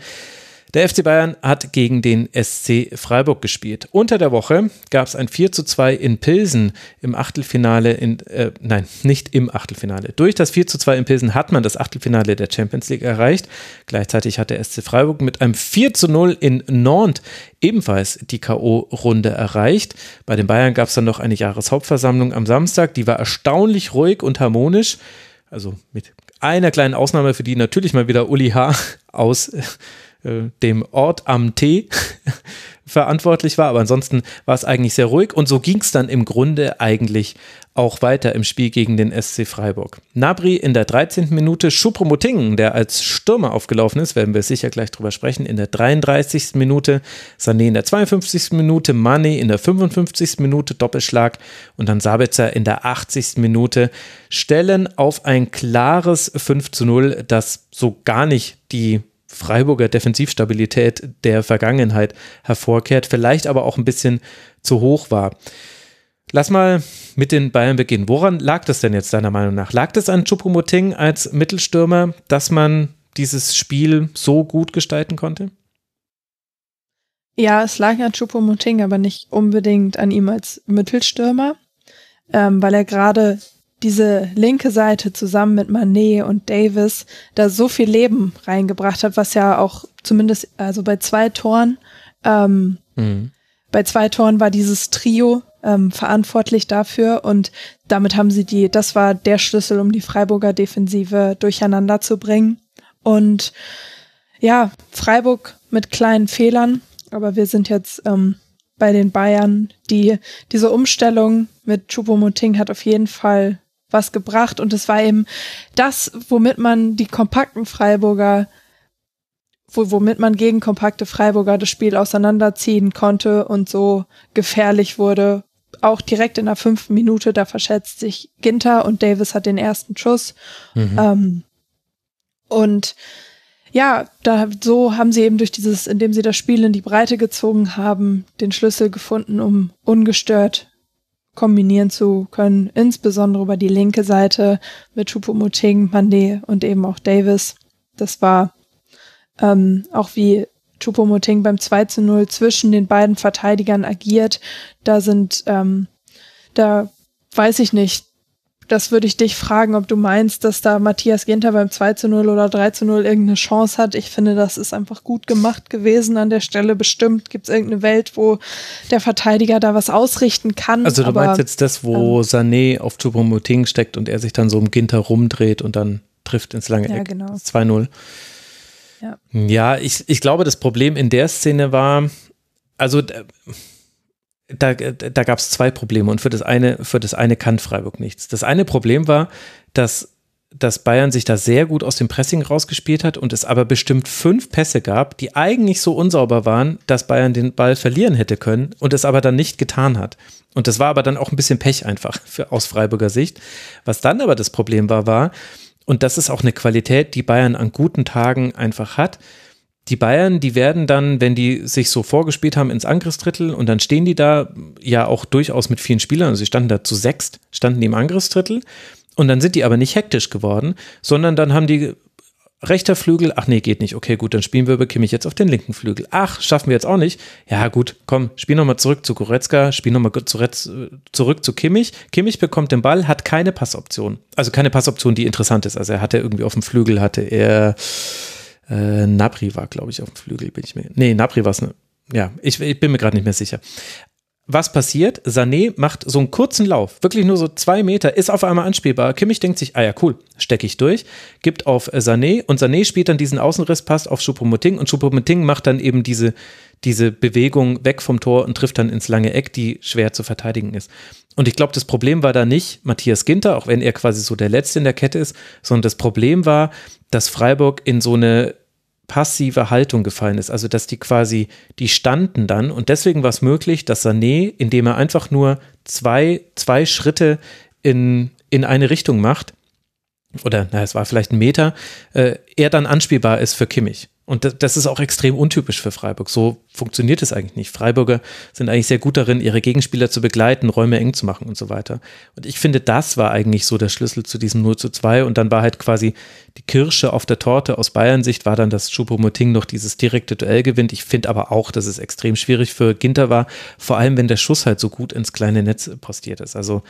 Der FC Bayern hat gegen den SC Freiburg gespielt. Unter der Woche gab es ein 4 zu 2 in Pilsen im Achtelfinale, in, äh, nein, nicht im Achtelfinale. Durch das 4 zu 2 in Pilsen hat man das Achtelfinale der Champions League erreicht. Gleichzeitig hat der SC Freiburg mit einem 4 zu 0 in Nantes ebenfalls die K.O.-Runde erreicht. Bei den Bayern gab es dann noch eine Jahreshauptversammlung am Samstag. Die war erstaunlich ruhig und harmonisch. Also mit einer kleinen Ausnahme, für die natürlich mal wieder Uli H. aus äh, dem Ort am Tee verantwortlich war. Aber ansonsten war es eigentlich sehr ruhig und so ging es dann im Grunde eigentlich auch weiter im Spiel gegen den SC Freiburg. Nabri in der 13. Minute, Schupomotingen, der als Stürmer aufgelaufen ist, werden wir sicher gleich drüber sprechen, in der 33. Minute, Sané in der 52. Minute, Mane in der 55. Minute, Doppelschlag und dann Sabitzer in der 80. Minute stellen auf ein klares 5 zu 0, das so gar nicht die Freiburger Defensivstabilität der Vergangenheit hervorkehrt, vielleicht aber auch ein bisschen zu hoch war. Lass mal mit den Bayern beginnen. Woran lag das denn jetzt deiner Meinung nach? Lag das an Chupomoting als Mittelstürmer, dass man dieses Spiel so gut gestalten konnte? Ja, es lag an Chupomoting, aber nicht unbedingt an ihm als Mittelstürmer, ähm, weil er gerade diese linke Seite zusammen mit Manet und Davis da so viel Leben reingebracht hat, was ja auch zumindest, also bei zwei Toren, ähm, mhm. bei zwei Toren war dieses Trio ähm, verantwortlich dafür und damit haben sie die, das war der Schlüssel, um die Freiburger Defensive durcheinander zu bringen. Und ja, Freiburg mit kleinen Fehlern, aber wir sind jetzt ähm, bei den Bayern. Die, diese Umstellung mit Choupo-Moting hat auf jeden Fall was gebracht und es war eben das, womit man die kompakten Freiburger, wo, womit man gegen kompakte Freiburger das Spiel auseinanderziehen konnte und so gefährlich wurde. Auch direkt in der fünften Minute, da verschätzt sich Ginter und Davis hat den ersten Schuss. Mhm. Ähm, und ja, da so haben sie eben durch dieses, indem sie das Spiel in die Breite gezogen haben, den Schlüssel gefunden, um ungestört kombinieren zu können, insbesondere über die linke Seite mit Choupo-Moting, Mandé und eben auch Davis. Das war ähm, auch wie Choupo-Moting beim 2 zu 0 zwischen den beiden Verteidigern agiert. Da sind, ähm, da weiß ich nicht, das würde ich dich fragen, ob du meinst, dass da Matthias Ginter beim 2 zu 0 oder 3 zu 0 irgendeine Chance hat. Ich finde, das ist einfach gut gemacht gewesen an der Stelle. Bestimmt gibt es irgendeine Welt, wo der Verteidiger da was ausrichten kann. Also du aber, meinst jetzt das, wo ähm, Sané auf Choupo-Moting steckt und er sich dann so um Ginter rumdreht und dann trifft ins lange Eck. Ja, genau. 2-0. Ja, ja ich, ich glaube, das Problem in der Szene war, also da, da gab es zwei Probleme und für das eine, für das eine kann Freiburg nichts. Das eine Problem war, dass, dass Bayern sich da sehr gut aus dem Pressing rausgespielt hat und es aber bestimmt fünf Pässe gab, die eigentlich so unsauber waren, dass Bayern den Ball verlieren hätte können und es aber dann nicht getan hat. Und das war aber dann auch ein bisschen Pech einfach für, aus Freiburger Sicht. Was dann aber das Problem war, war, und das ist auch eine Qualität, die Bayern an guten Tagen einfach hat, die Bayern, die werden dann, wenn die sich so vorgespielt haben, ins Angriffsdrittel und dann stehen die da ja auch durchaus mit vielen Spielern, also sie standen da zu sechst, standen die im Angriffsdrittel und dann sind die aber nicht hektisch geworden, sondern dann haben die rechter Flügel, ach nee, geht nicht, okay, gut, dann spielen wir über Kimmich jetzt auf den linken Flügel. Ach, schaffen wir jetzt auch nicht. Ja, gut, komm, spiel nochmal zurück zu Goretzka, spiel nochmal zurück zu Kimmich. Kimmich bekommt den Ball, hat keine Passoption. Also keine Passoption, die interessant ist. Also er hatte irgendwie auf dem Flügel, hatte er äh, Napri war, glaube ich, auf dem Flügel, bin ich mir. Nee, Napri war es. Ne, ja, ich, ich bin mir gerade nicht mehr sicher. Was passiert? Sané macht so einen kurzen Lauf, wirklich nur so zwei Meter, ist auf einmal anspielbar. Kimmich denkt sich, ah ja, cool, stecke ich durch, gibt auf Sané und Sané spielt dann diesen Außenriss, passt auf Choupo-Moting und Choupo-Moting macht dann eben diese, diese Bewegung weg vom Tor und trifft dann ins lange Eck, die schwer zu verteidigen ist. Und ich glaube, das Problem war da nicht Matthias Ginter, auch wenn er quasi so der Letzte in der Kette ist, sondern das Problem war, dass Freiburg in so eine passive Haltung gefallen ist. Also, dass die quasi, die standen dann und deswegen war es möglich, dass Sané, indem er einfach nur zwei, zwei Schritte in, in eine Richtung macht, oder na, es war vielleicht ein Meter, äh, er dann anspielbar ist für Kimmich. Und das ist auch extrem untypisch für Freiburg. So funktioniert es eigentlich nicht. Freiburger sind eigentlich sehr gut darin, ihre Gegenspieler zu begleiten, Räume eng zu machen und so weiter. Und ich finde, das war eigentlich so der Schlüssel zu diesem 0 zu 2. Und dann war halt quasi die Kirsche auf der Torte aus Bayern-Sicht, war dann, dass Choupo-Moting noch dieses direkte Duell gewinnt. Ich finde aber auch, dass es extrem schwierig für Ginter war, vor allem wenn der Schuss halt so gut ins kleine Netz postiert ist. Also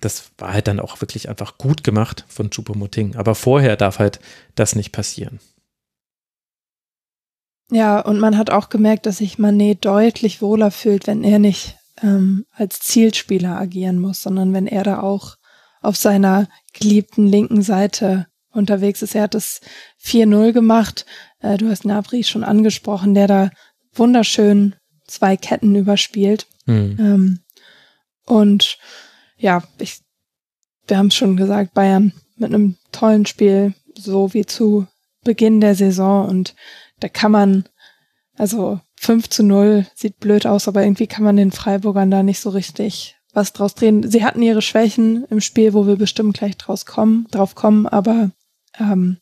das war halt dann auch wirklich einfach gut gemacht von Choupo-Moting. Aber vorher darf halt das nicht passieren. Ja, und man hat auch gemerkt, dass sich Manet deutlich wohler fühlt, wenn er nicht ähm, als Zielspieler agieren muss, sondern wenn er da auch auf seiner geliebten linken Seite unterwegs ist. Er hat das 4-0 gemacht. Äh, du hast Nabri schon angesprochen, der da wunderschön zwei Ketten überspielt. Mhm. Ähm, und ja, ich, wir haben es schon gesagt, Bayern mit einem tollen Spiel, so wie zu Beginn der Saison und da kann man, also 5 zu 0 sieht blöd aus, aber irgendwie kann man den Freiburgern da nicht so richtig was draus drehen. Sie hatten ihre Schwächen im Spiel, wo wir bestimmt gleich draus kommen, drauf kommen, aber ähm,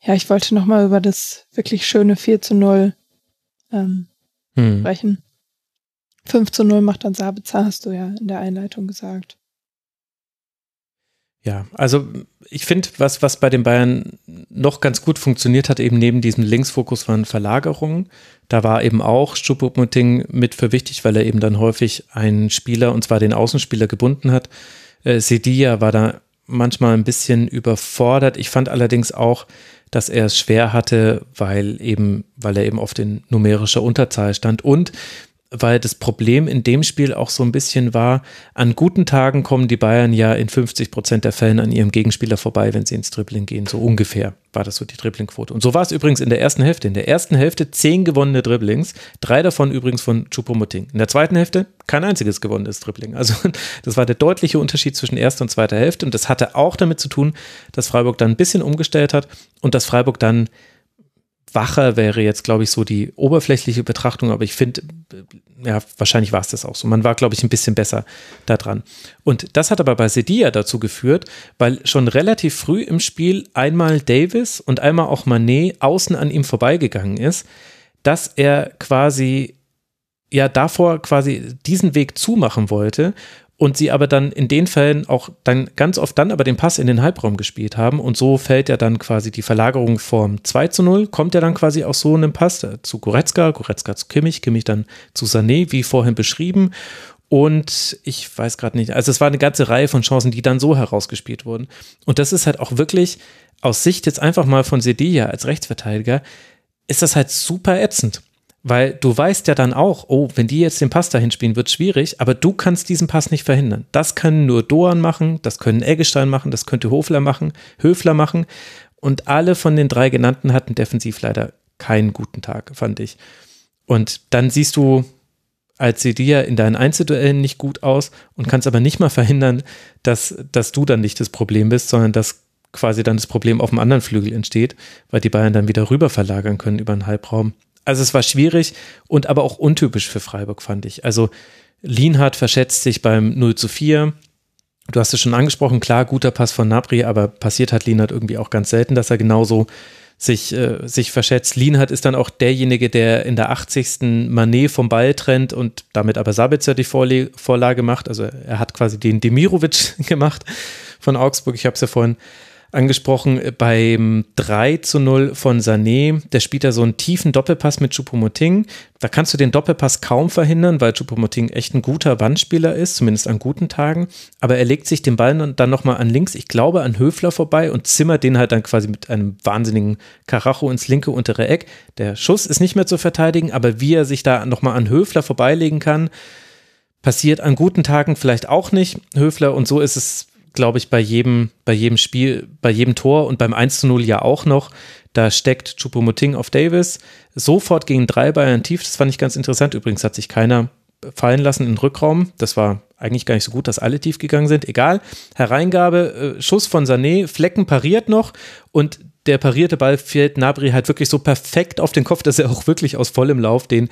ja, ich wollte nochmal über das wirklich schöne 4 zu 0 ähm, hm. sprechen. 5 zu 0 macht dann Sabitzer, hast du ja in der Einleitung gesagt. Ja, also ich finde, was, was bei den Bayern noch ganz gut funktioniert hat, eben neben diesem Linksfokus waren Verlagerungen. Da war eben auch Stupupmuting mit für wichtig, weil er eben dann häufig einen Spieler, und zwar den Außenspieler, gebunden hat. Äh, Sedia war da manchmal ein bisschen überfordert. Ich fand allerdings auch, dass er es schwer hatte, weil eben, weil er eben oft in numerischer Unterzahl stand und weil das Problem in dem Spiel auch so ein bisschen war, an guten Tagen kommen die Bayern ja in 50 Prozent der Fällen an ihrem Gegenspieler vorbei, wenn sie ins Dribbling gehen. So ungefähr war das so die Dribblingquote. Und so war es übrigens in der ersten Hälfte. In der ersten Hälfte zehn gewonnene Dribblings, drei davon übrigens von Choupo-Moting. In der zweiten Hälfte kein einziges gewonnenes Dribbling. Also das war der deutliche Unterschied zwischen erster und zweiter Hälfte. Und das hatte auch damit zu tun, dass Freiburg dann ein bisschen umgestellt hat und dass Freiburg dann wacher wäre jetzt, glaube ich, so die oberflächliche Betrachtung, aber ich finde, ja, wahrscheinlich war es das auch so. Man war, glaube ich, ein bisschen besser da dran. Und das hat aber bei Sedia dazu geführt, weil schon relativ früh im Spiel einmal Davis und einmal auch Manet außen an ihm vorbeigegangen ist, dass er quasi ja davor quasi diesen Weg zumachen wollte und sie aber dann in den Fällen auch dann ganz oft dann aber den Pass in den Halbraum gespielt haben und so fällt ja dann quasi die Verlagerung vom 2 zu 0, kommt ja dann quasi auch so einem Pass zu Goretzka, Goretzka zu Kimmich, Kimmich dann zu Sané, wie vorhin beschrieben. Und ich weiß gerade nicht, also es war eine ganze Reihe von Chancen, die dann so herausgespielt wurden. Und das ist halt auch wirklich aus Sicht jetzt einfach mal von Sedilla als Rechtsverteidiger, ist das halt super ätzend weil du weißt ja dann auch, oh, wenn die jetzt den Pass dahin spielen, wird schwierig, aber du kannst diesen Pass nicht verhindern. Das können nur Doan machen, das können Eggestein machen, das könnte Hofler machen, Höfler machen. Und alle von den drei genannten hatten defensiv leider keinen guten Tag, fand ich. Und dann siehst du als Sedia in deinen Einzelduellen nicht gut aus und kannst aber nicht mal verhindern, dass, dass du dann nicht das Problem bist, sondern dass quasi dann das Problem auf dem anderen Flügel entsteht, weil die Bayern dann wieder rüber verlagern können über den Halbraum also es war schwierig und aber auch untypisch für Freiburg, fand ich. Also Lienhardt verschätzt sich beim 0 zu 4. Du hast es schon angesprochen, klar, guter Pass von Nabri, aber passiert hat Lienhardt irgendwie auch ganz selten, dass er genauso sich, äh, sich verschätzt. Lienhardt ist dann auch derjenige, der in der 80. Manet vom Ball trennt und damit aber Sabitzer die Vorle Vorlage macht. Also er hat quasi den Demirovic gemacht von Augsburg. Ich habe es ja vorhin angesprochen, beim 3 zu 0 von Sané, der spielt da so einen tiefen Doppelpass mit Choupo-Moting. Da kannst du den Doppelpass kaum verhindern, weil Choupo-Moting echt ein guter Wandspieler ist, zumindest an guten Tagen. Aber er legt sich den Ball dann nochmal an links, ich glaube an Höfler vorbei und zimmert den halt dann quasi mit einem wahnsinnigen Karacho ins linke untere Eck. Der Schuss ist nicht mehr zu verteidigen, aber wie er sich da nochmal an Höfler vorbeilegen kann, passiert an guten Tagen vielleicht auch nicht. Höfler und so ist es glaube ich, bei jedem, bei jedem Spiel, bei jedem Tor und beim 1 zu 0 ja auch noch. Da steckt Chupomoting auf Davis. Sofort gegen drei Bayern tief. Das fand ich ganz interessant. Übrigens hat sich keiner fallen lassen den Rückraum. Das war eigentlich gar nicht so gut, dass alle tief gegangen sind. Egal. Hereingabe, äh, Schuss von Sané, Flecken pariert noch und der parierte Ball fällt Nabri halt wirklich so perfekt auf den Kopf, dass er auch wirklich aus vollem Lauf den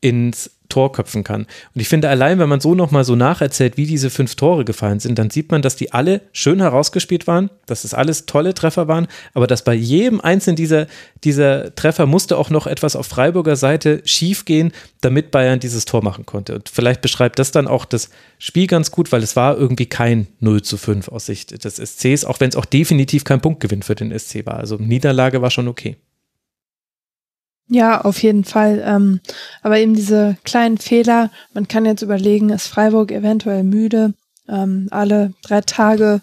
ins Tor köpfen kann. Und ich finde, allein wenn man so nochmal so nacherzählt, wie diese fünf Tore gefallen sind, dann sieht man, dass die alle schön herausgespielt waren, dass es alles tolle Treffer waren, aber dass bei jedem einzelnen dieser, dieser Treffer musste auch noch etwas auf Freiburger Seite schiefgehen, damit Bayern dieses Tor machen konnte. Und vielleicht beschreibt das dann auch das Spiel ganz gut, weil es war irgendwie kein 0 zu 5 aus Sicht des SCs, auch wenn es auch definitiv kein Punktgewinn für den SC war. Also Niederlage war schon okay. Ja, auf jeden Fall. Ähm, aber eben diese kleinen Fehler, man kann jetzt überlegen, ist Freiburg eventuell müde, ähm, alle drei Tage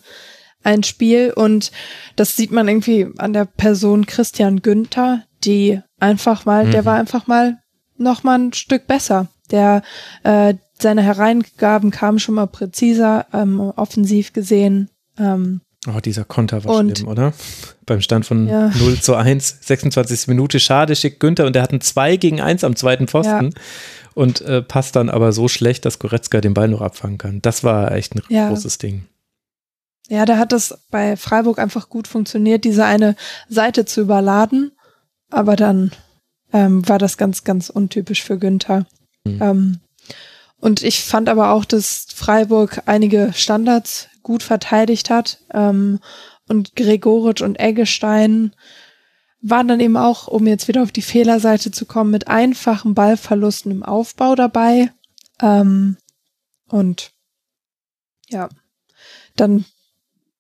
ein Spiel und das sieht man irgendwie an der Person Christian Günther, die einfach mal, mhm. der war einfach mal noch mal ein Stück besser. Der äh, seine Hereingaben kamen schon mal präziser, ähm, offensiv gesehen. Ähm, Oh, dieser Konter war und, schlimm, oder? Beim Stand von ja. 0 zu 1, 26. Minute. Schade, schickt Günther und der hat ein 2 gegen 1 am zweiten Pfosten ja. und äh, passt dann aber so schlecht, dass Goretzka den Ball noch abfangen kann. Das war echt ein ja. großes Ding. Ja, da hat das bei Freiburg einfach gut funktioniert, diese eine Seite zu überladen. Aber dann ähm, war das ganz, ganz untypisch für Günther. Mhm. Ähm, und ich fand aber auch, dass Freiburg einige Standards gut verteidigt hat. Ähm, und Gregoritsch und Eggestein waren dann eben auch, um jetzt wieder auf die Fehlerseite zu kommen, mit einfachen Ballverlusten im Aufbau dabei. Ähm, und ja, dann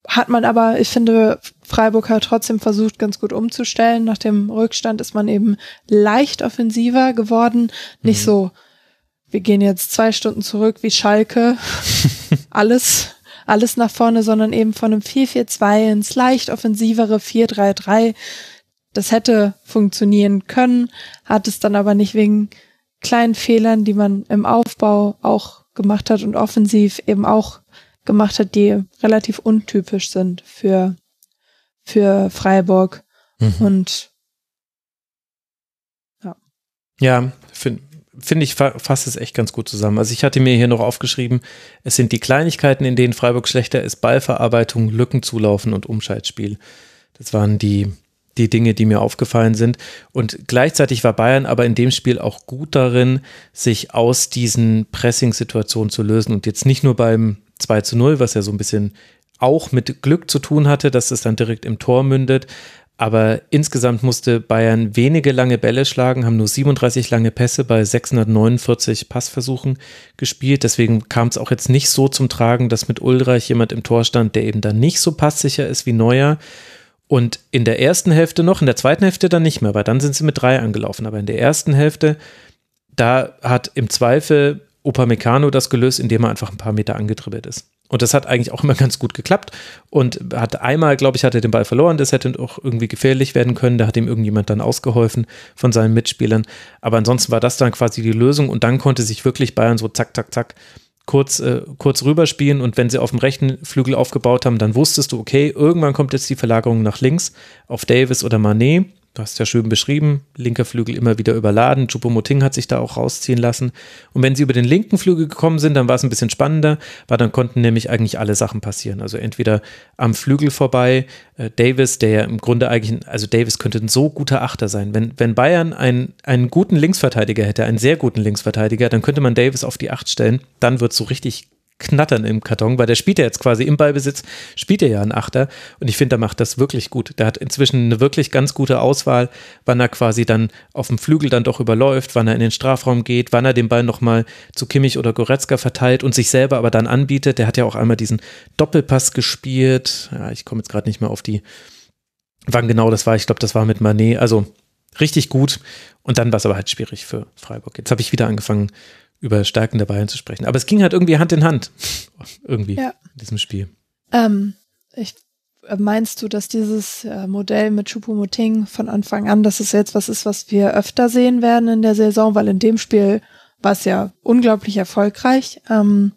hat man aber, ich finde, Freiburg hat trotzdem versucht, ganz gut umzustellen. Nach dem Rückstand ist man eben leicht offensiver geworden. Nicht mhm. so, wir gehen jetzt zwei Stunden zurück wie Schalke. Alles alles nach vorne, sondern eben von einem 4-4-2 ins leicht offensivere 4-3-3. Das hätte funktionieren können, hat es dann aber nicht wegen kleinen Fehlern, die man im Aufbau auch gemacht hat und offensiv eben auch gemacht hat, die relativ untypisch sind für, für Freiburg. Mhm. Und ja. Ja, finde find ich, fasst es echt ganz gut zusammen. Also ich hatte mir hier noch aufgeschrieben, es sind die Kleinigkeiten, in denen Freiburg schlechter ist, Ballverarbeitung, Lücken zulaufen und Umschaltspiel. Das waren die, die Dinge, die mir aufgefallen sind. Und gleichzeitig war Bayern aber in dem Spiel auch gut darin, sich aus diesen Pressing-Situationen zu lösen und jetzt nicht nur beim 2 zu 0, was ja so ein bisschen auch mit Glück zu tun hatte, dass es dann direkt im Tor mündet. Aber insgesamt musste Bayern wenige lange Bälle schlagen, haben nur 37 lange Pässe bei 649 Passversuchen gespielt. Deswegen kam es auch jetzt nicht so zum Tragen, dass mit Ulreich jemand im Tor stand, der eben dann nicht so passsicher ist wie Neuer. Und in der ersten Hälfte noch, in der zweiten Hälfte dann nicht mehr, weil dann sind sie mit drei angelaufen. Aber in der ersten Hälfte, da hat im Zweifel Upamecano das gelöst, indem er einfach ein paar Meter angedribbelt ist. Und das hat eigentlich auch immer ganz gut geklappt. Und hat einmal, glaube ich, hat er den Ball verloren. Das hätte auch irgendwie gefährlich werden können. Da hat ihm irgendjemand dann ausgeholfen von seinen Mitspielern. Aber ansonsten war das dann quasi die Lösung. Und dann konnte sich wirklich Bayern so zack, zack, zack kurz, äh, kurz rüberspielen und wenn sie auf dem rechten Flügel aufgebaut haben, dann wusstest du, okay, irgendwann kommt jetzt die Verlagerung nach links auf Davis oder Manet. Du hast ja schön beschrieben, linker Flügel immer wieder überladen. Chupomoting hat sich da auch rausziehen lassen. Und wenn sie über den linken Flügel gekommen sind, dann war es ein bisschen spannender, weil dann konnten nämlich eigentlich alle Sachen passieren. Also entweder am Flügel vorbei, äh, Davis, der ja im Grunde eigentlich, also Davis könnte ein so guter Achter sein. Wenn, wenn Bayern einen, einen guten Linksverteidiger hätte, einen sehr guten Linksverteidiger, dann könnte man Davis auf die Acht stellen. Dann wird es so richtig Knattern im Karton, weil der spielt ja jetzt quasi im Ballbesitz, spielt er ja einen Achter und ich finde, er macht das wirklich gut. Der hat inzwischen eine wirklich ganz gute Auswahl, wann er quasi dann auf dem Flügel dann doch überläuft, wann er in den Strafraum geht, wann er den Ball nochmal zu Kimmich oder Goretzka verteilt und sich selber aber dann anbietet. Der hat ja auch einmal diesen Doppelpass gespielt. Ja, ich komme jetzt gerade nicht mehr auf die, wann genau das war. Ich glaube, das war mit Manet. Also richtig gut. Und dann war es aber halt schwierig für Freiburg. Jetzt habe ich wieder angefangen, über Stärken der Bayern zu sprechen. Aber es ging halt irgendwie Hand in Hand. irgendwie ja. in diesem Spiel. Ähm, ich, äh, meinst du, dass dieses äh, Modell mit Choupo-Moting von Anfang an, dass es jetzt was ist, was wir öfter sehen werden in der Saison? Weil in dem Spiel war es ja unglaublich erfolgreich. Ähm,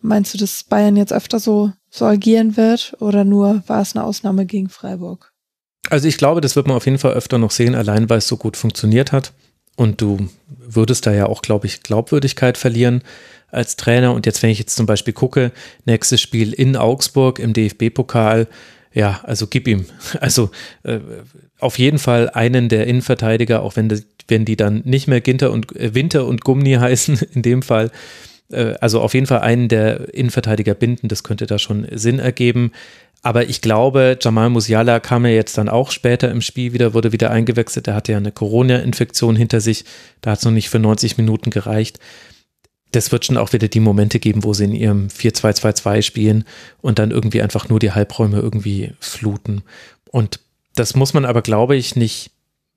meinst du, dass Bayern jetzt öfter so, so agieren wird oder nur war es eine Ausnahme gegen Freiburg? Also ich glaube, das wird man auf jeden Fall öfter noch sehen, allein weil es so gut funktioniert hat. Und du würdest da ja auch, glaube ich, Glaubwürdigkeit verlieren als Trainer. Und jetzt, wenn ich jetzt zum Beispiel gucke, nächstes Spiel in Augsburg im DFB-Pokal, ja, also gib ihm. Also äh, auf jeden Fall einen der Innenverteidiger, auch wenn, die, wenn die dann nicht mehr Ginter und äh, Winter und Gumni heißen, in dem Fall. Äh, also auf jeden Fall einen der Innenverteidiger binden, das könnte da schon Sinn ergeben. Aber ich glaube, Jamal Musiala kam ja jetzt dann auch später im Spiel wieder, wurde wieder eingewechselt. Er hatte ja eine Corona-Infektion hinter sich. Da hat es noch nicht für 90 Minuten gereicht. Das wird schon auch wieder die Momente geben, wo sie in ihrem 4-2-2-2 spielen und dann irgendwie einfach nur die Halbräume irgendwie fluten. Und das muss man aber, glaube ich, nicht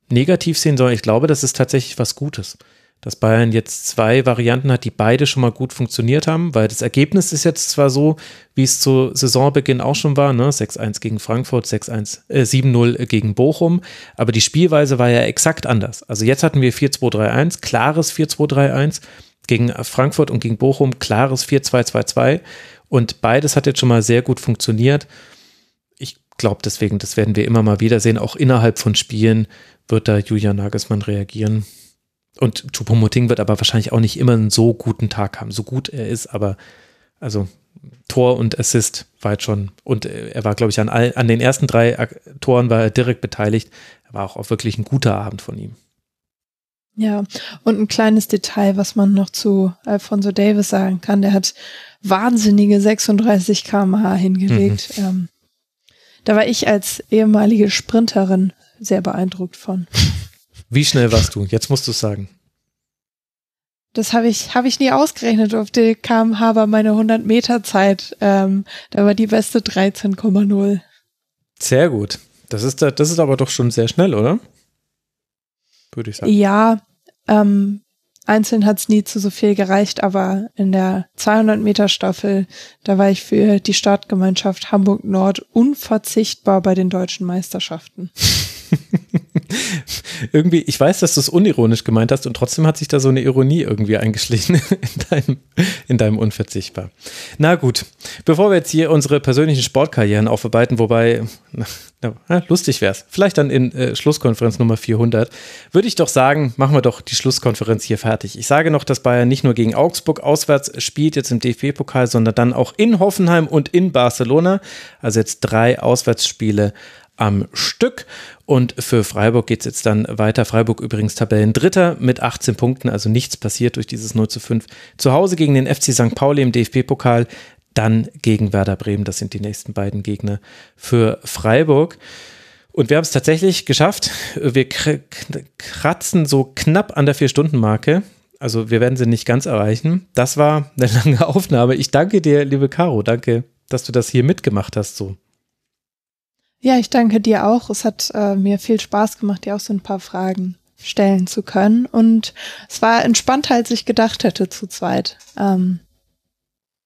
negativ sehen, sondern ich glaube, das ist tatsächlich was Gutes dass Bayern jetzt zwei Varianten hat, die beide schon mal gut funktioniert haben, weil das Ergebnis ist jetzt zwar so, wie es zu Saisonbeginn auch schon war, ne? 6-1 gegen Frankfurt, 6-1, äh, 7-0 gegen Bochum, aber die Spielweise war ja exakt anders. Also jetzt hatten wir 4-2-3-1, klares 4-2-3-1 gegen Frankfurt und gegen Bochum, klares 4-2-2-2 und beides hat jetzt schon mal sehr gut funktioniert. Ich glaube deswegen, das werden wir immer mal wieder sehen, auch innerhalb von Spielen wird da Julian Nagelsmann reagieren. Und Choupo-Moting wird aber wahrscheinlich auch nicht immer einen so guten Tag haben, so gut er ist, aber also Tor und Assist war jetzt schon, und er war, glaube ich, an, all, an den ersten drei Toren war er direkt beteiligt. Er war auch, auch wirklich ein guter Abend von ihm. Ja, und ein kleines Detail, was man noch zu Alfonso Davis sagen kann, der hat wahnsinnige 36 km/h hingelegt. Mhm. Ähm, da war ich als ehemalige Sprinterin sehr beeindruckt von. Wie schnell warst du? Jetzt musst du es sagen. Das habe ich, hab ich nie ausgerechnet. Auf die kmh war meine 100 Meter Zeit. Ähm, da war die beste 13,0. Sehr gut. Das ist, das ist aber doch schon sehr schnell, oder? Würde ich sagen. Ja, ähm, einzeln hat es nie zu so viel gereicht, aber in der 200 Meter Staffel, da war ich für die Startgemeinschaft Hamburg Nord unverzichtbar bei den deutschen Meisterschaften. irgendwie, ich weiß, dass du es unironisch gemeint hast und trotzdem hat sich da so eine Ironie irgendwie eingeschlichen in deinem, in deinem Unverzichtbar. Na gut, bevor wir jetzt hier unsere persönlichen Sportkarrieren aufarbeiten, wobei, na, lustig wäre es, vielleicht dann in äh, Schlusskonferenz Nummer 400, würde ich doch sagen, machen wir doch die Schlusskonferenz hier fertig. Ich sage noch, dass Bayern nicht nur gegen Augsburg auswärts spielt, jetzt im DFB-Pokal, sondern dann auch in Hoffenheim und in Barcelona. Also jetzt drei Auswärtsspiele am Stück. Und für Freiburg geht es jetzt dann weiter. Freiburg übrigens Tabellendritter mit 18 Punkten, also nichts passiert durch dieses 0 zu 5. Zu Hause gegen den FC St. Pauli im DFB-Pokal, dann gegen Werder Bremen. Das sind die nächsten beiden Gegner für Freiburg. Und wir haben es tatsächlich geschafft. Wir kratzen so knapp an der Vier-Stunden-Marke. Also wir werden sie nicht ganz erreichen. Das war eine lange Aufnahme. Ich danke dir, liebe Caro. Danke, dass du das hier mitgemacht hast. So. Ja, ich danke dir auch. Es hat äh, mir viel Spaß gemacht, dir auch so ein paar Fragen stellen zu können. Und es war entspannter, als ich gedacht hätte zu zweit. Ähm,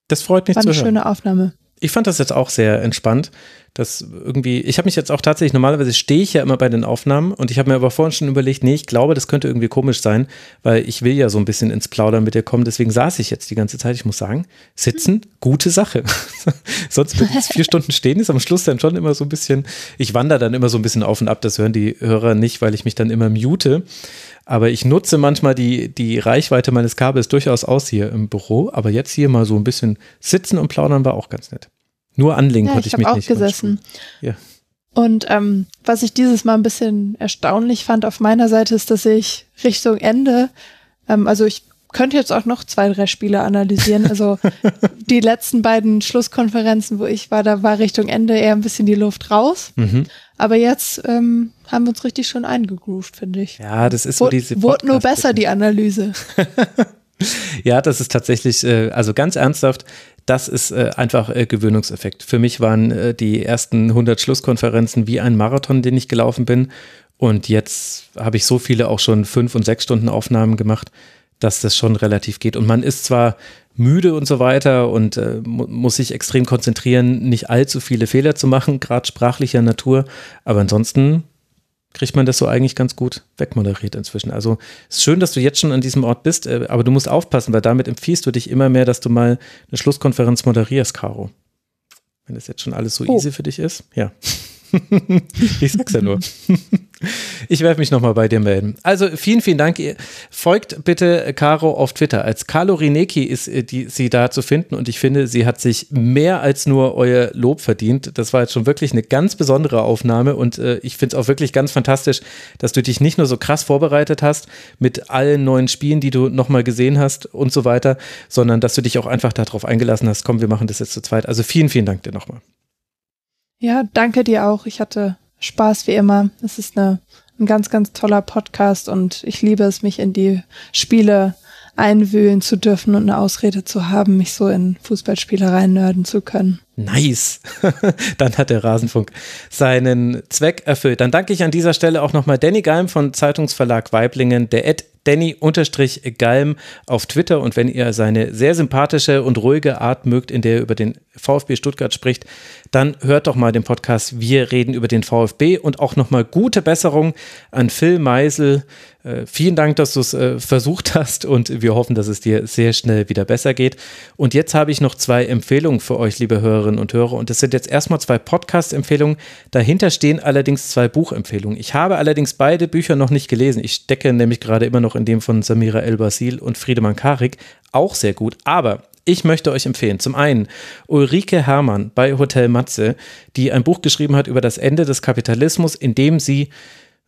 das freut mich war zu hören. War eine schöne Aufnahme ich fand das jetzt auch sehr entspannt. Dass irgendwie, ich habe mich jetzt auch tatsächlich, normalerweise stehe ich ja immer bei den Aufnahmen und ich habe mir aber vorhin schon überlegt, nee, ich glaube, das könnte irgendwie komisch sein, weil ich will ja so ein bisschen ins Plaudern mit dir kommen, deswegen saß ich jetzt die ganze Zeit. Ich muss sagen, sitzen, gute Sache. Sonst wenn ich vier Stunden stehen, ist am Schluss dann schon immer so ein bisschen, ich wandere dann immer so ein bisschen auf und ab, das hören die Hörer nicht, weil ich mich dann immer mute. Aber ich nutze manchmal die, die Reichweite meines Kabels durchaus aus hier im Büro. Aber jetzt hier mal so ein bisschen sitzen und plaudern war auch ganz nett. Nur anlegen ja, konnte ich, ich mich auch nicht. gesessen. Ja. Und ähm, was ich dieses Mal ein bisschen erstaunlich fand auf meiner Seite ist, dass ich Richtung Ende, ähm, also ich könnte jetzt auch noch zwei, drei Spiele analysieren. Also die letzten beiden Schlusskonferenzen, wo ich war, da war Richtung Ende eher ein bisschen die Luft raus. Mhm. Aber jetzt ähm, haben wir uns richtig schon eingegroovt, finde ich. Ja, das ist so diese. Wurde nur besser, die Analyse. ja, das ist tatsächlich, äh, also ganz ernsthaft, das ist äh, einfach äh, Gewöhnungseffekt. Für mich waren äh, die ersten 100 Schlusskonferenzen wie ein Marathon, den ich gelaufen bin. Und jetzt habe ich so viele auch schon fünf und sechs Stunden Aufnahmen gemacht, dass das schon relativ geht. Und man ist zwar müde und so weiter und mu muss sich extrem konzentrieren, nicht allzu viele Fehler zu machen, gerade sprachlicher Natur. Aber ansonsten kriegt man das so eigentlich ganz gut wegmoderiert inzwischen. Also es ist schön, dass du jetzt schon an diesem Ort bist, äh, aber du musst aufpassen, weil damit empfiehlst du dich immer mehr, dass du mal eine Schlusskonferenz moderierst, Caro. Wenn das jetzt schon alles so oh. easy für dich ist, ja. ich sag's ja nur. Ich werde mich nochmal bei dir melden. Also vielen, vielen Dank. Folgt bitte Caro auf Twitter. Als Carlo Rineki ist äh, die, sie da zu finden und ich finde, sie hat sich mehr als nur euer Lob verdient. Das war jetzt schon wirklich eine ganz besondere Aufnahme und äh, ich finde es auch wirklich ganz fantastisch, dass du dich nicht nur so krass vorbereitet hast mit allen neuen Spielen, die du nochmal gesehen hast und so weiter, sondern dass du dich auch einfach darauf eingelassen hast, komm, wir machen das jetzt zu zweit. Also vielen, vielen Dank dir nochmal. Ja, danke dir auch. Ich hatte Spaß wie immer. Es ist eine, ein ganz, ganz toller Podcast und ich liebe es, mich in die Spiele einwühlen zu dürfen und eine Ausrede zu haben, mich so in Fußballspielereien nörden zu können. Nice. Dann hat der Rasenfunk seinen Zweck erfüllt. Dann danke ich an dieser Stelle auch nochmal Danny Geim von Zeitungsverlag Weiblingen, der Ed Danny-Galm auf Twitter. Und wenn ihr seine sehr sympathische und ruhige Art mögt, in der er über den VfB Stuttgart spricht, dann hört doch mal den Podcast Wir reden über den VfB und auch nochmal gute Besserung an Phil Meisel. Äh, vielen Dank, dass du es äh, versucht hast und wir hoffen, dass es dir sehr schnell wieder besser geht. Und jetzt habe ich noch zwei Empfehlungen für euch, liebe Hörerinnen und Hörer. Und das sind jetzt erstmal zwei Podcast-Empfehlungen. Dahinter stehen allerdings zwei Buchempfehlungen. Ich habe allerdings beide Bücher noch nicht gelesen. Ich stecke nämlich gerade immer noch in dem von Samira El-Basil und Friedemann Karik. Auch sehr gut. Aber ich möchte euch empfehlen, zum einen Ulrike Hermann bei Hotel Matze, die ein Buch geschrieben hat über das Ende des Kapitalismus, in dem sie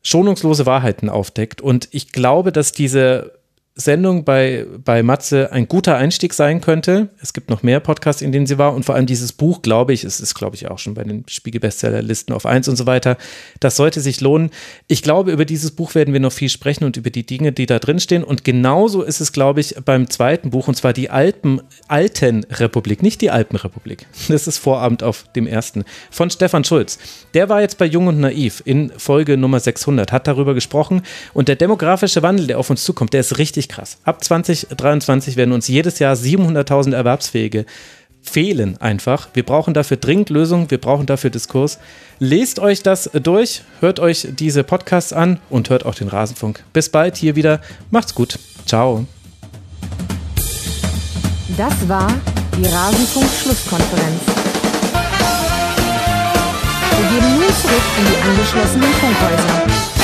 schonungslose Wahrheiten aufdeckt. Und ich glaube, dass diese Sendung bei, bei Matze ein guter Einstieg sein könnte. Es gibt noch mehr Podcasts, in denen sie war und vor allem dieses Buch, glaube ich, es ist, glaube ich, auch schon bei den Spiegel-Bestsellerlisten auf eins und so weiter. Das sollte sich lohnen. Ich glaube, über dieses Buch werden wir noch viel sprechen und über die Dinge, die da drin stehen. Und genauso ist es, glaube ich, beim zweiten Buch und zwar die Alpen, Altenrepublik, nicht die Alpenrepublik. Das ist Vorabend auf dem ersten von Stefan Schulz. Der war jetzt bei Jung und Naiv in Folge Nummer 600, hat darüber gesprochen und der demografische Wandel, der auf uns zukommt, der ist richtig richtig krass. Ab 2023 werden uns jedes Jahr 700.000 Erwerbsfähige fehlen einfach. Wir brauchen dafür dringend Lösungen, wir brauchen dafür Diskurs. Lest euch das durch, hört euch diese Podcasts an und hört auch den Rasenfunk. Bis bald hier wieder. Macht's gut. Ciao. Das war die Rasenfunk-Schlusskonferenz. Wir gehen nun zurück in die angeschlossenen Funkhäuser.